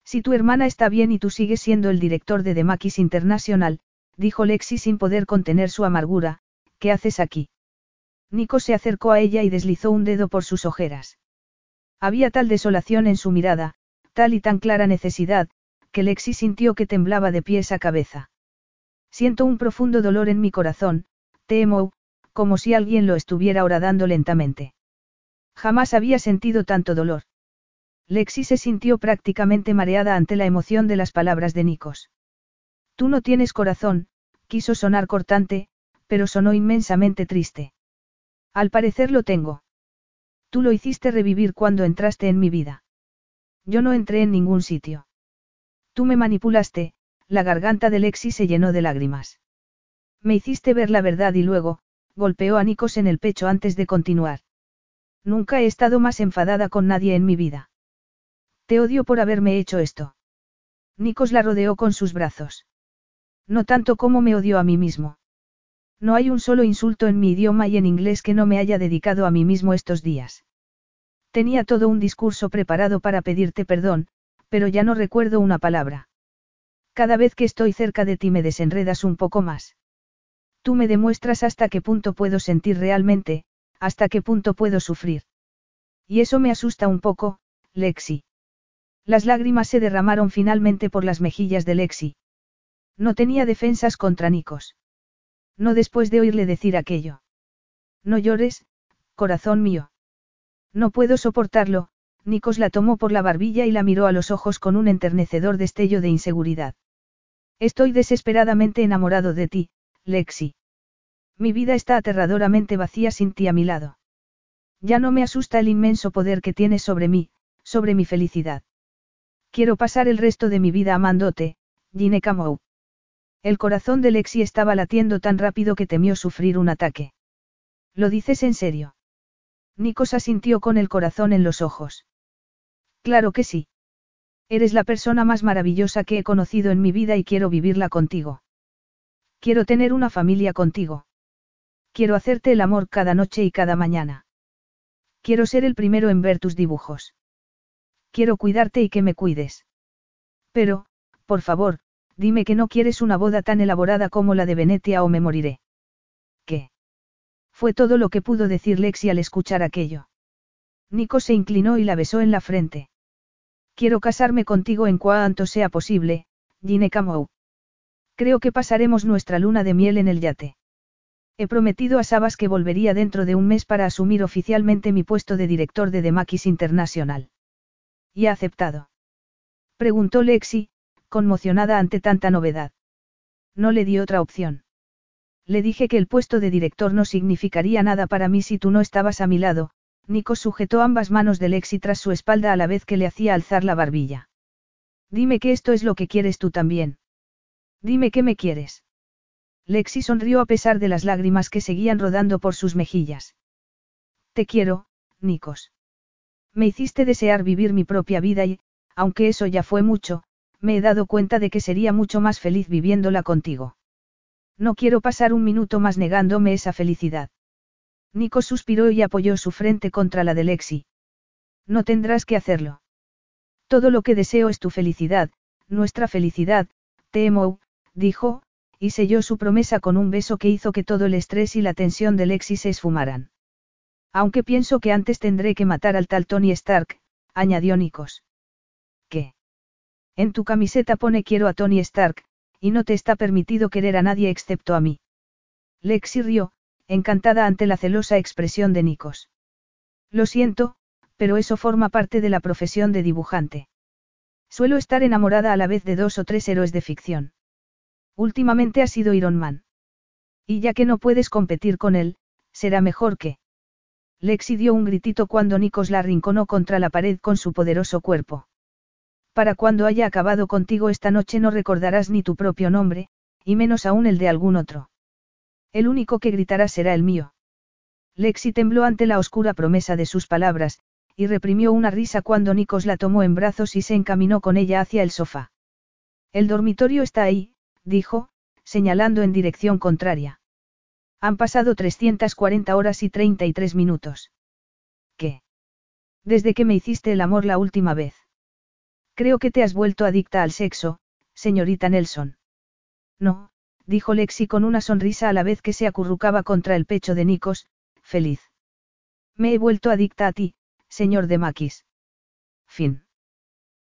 Si tu hermana está bien y tú sigues siendo el director de Demakis International, dijo Lexi sin poder contener su amargura, ¿qué haces aquí? Nico se acercó a ella y deslizó un dedo por sus ojeras. Había tal desolación en su mirada, tal y tan clara necesidad, que Lexi sintió que temblaba de pies a cabeza. Siento un profundo dolor en mi corazón, temo, como si alguien lo estuviera horadando lentamente. Jamás había sentido tanto dolor. Lexi se sintió prácticamente mareada ante la emoción de las palabras de Nikos. Tú no tienes corazón, quiso sonar cortante, pero sonó inmensamente triste. Al parecer lo tengo. Tú lo hiciste revivir cuando entraste en mi vida. Yo no entré en ningún sitio. Tú me manipulaste, la garganta de Lexi se llenó de lágrimas. Me hiciste ver la verdad y luego, golpeó a Nikos en el pecho antes de continuar. Nunca he estado más enfadada con nadie en mi vida. Te odio por haberme hecho esto. Nikos la rodeó con sus brazos. No tanto como me odio a mí mismo. No hay un solo insulto en mi idioma y en inglés que no me haya dedicado a mí mismo estos días. Tenía todo un discurso preparado para pedirte perdón, pero ya no recuerdo una palabra. Cada vez que estoy cerca de ti me desenredas un poco más. Tú me demuestras hasta qué punto puedo sentir realmente, hasta qué punto puedo sufrir. Y eso me asusta un poco, Lexi. Las lágrimas se derramaron finalmente por las mejillas de Lexi. No tenía defensas contra Nikos. No después de oírle decir aquello. No llores, corazón mío. No puedo soportarlo, Nikos la tomó por la barbilla y la miró a los ojos con un enternecedor destello de inseguridad. Estoy desesperadamente enamorado de ti, Lexi. Mi vida está aterradoramente vacía sin ti a mi lado. Ya no me asusta el inmenso poder que tienes sobre mí, sobre mi felicidad. Quiero pasar el resto de mi vida amándote, Gine. El corazón de Lexi estaba latiendo tan rápido que temió sufrir un ataque. ¿Lo dices en serio? Nikos asintió con el corazón en los ojos. Claro que sí. Eres la persona más maravillosa que he conocido en mi vida y quiero vivirla contigo. Quiero tener una familia contigo. Quiero hacerte el amor cada noche y cada mañana. Quiero ser el primero en ver tus dibujos. Quiero cuidarte y que me cuides. Pero, por favor, dime que no quieres una boda tan elaborada como la de Venetia o me moriré. ¿Qué? Fue todo lo que pudo decir Lexi al escuchar aquello. Nico se inclinó y la besó en la frente. Quiero casarme contigo en cuanto sea posible, Gine Camou. Creo que pasaremos nuestra luna de miel en el yate. He prometido a Sabas que volvería dentro de un mes para asumir oficialmente mi puesto de director de Demakis International. ¿Y ha aceptado? Preguntó Lexi, conmocionada ante tanta novedad. No le di otra opción. Le dije que el puesto de director no significaría nada para mí si tú no estabas a mi lado, Nico sujetó ambas manos de Lexi tras su espalda a la vez que le hacía alzar la barbilla. Dime que esto es lo que quieres tú también. Dime que me quieres. Lexi sonrió a pesar de las lágrimas que seguían rodando por sus mejillas. Te quiero, Nikos. Me hiciste desear vivir mi propia vida y, aunque eso ya fue mucho, me he dado cuenta de que sería mucho más feliz viviéndola contigo. No quiero pasar un minuto más negándome esa felicidad. Nikos suspiró y apoyó su frente contra la de Lexi. No tendrás que hacerlo. Todo lo que deseo es tu felicidad, nuestra felicidad, Temo, dijo, y selló su promesa con un beso que hizo que todo el estrés y la tensión de Lexi se esfumaran. Aunque pienso que antes tendré que matar al tal Tony Stark, añadió Nikos. ¿Qué? En tu camiseta pone quiero a Tony Stark, y no te está permitido querer a nadie excepto a mí. Lexi rió, encantada ante la celosa expresión de Nikos. Lo siento, pero eso forma parte de la profesión de dibujante. Suelo estar enamorada a la vez de dos o tres héroes de ficción. Últimamente ha sido Iron Man. Y ya que no puedes competir con él, será mejor que. Lexi dio un gritito cuando Nikos la arrinconó contra la pared con su poderoso cuerpo. Para cuando haya acabado contigo esta noche no recordarás ni tu propio nombre, y menos aún el de algún otro. El único que gritará será el mío. Lexi tembló ante la oscura promesa de sus palabras, y reprimió una risa cuando Nikos la tomó en brazos y se encaminó con ella hacia el sofá. El dormitorio está ahí, dijo, señalando en dirección contraria. Han pasado 340 horas y 33 minutos. ¿Qué? Desde que me hiciste el amor la última vez. Creo que te has vuelto adicta al sexo, señorita Nelson. No, dijo Lexi con una sonrisa a la vez que se acurrucaba contra el pecho de Nikos, feliz. Me he vuelto adicta a ti, señor de Maquis. Fin.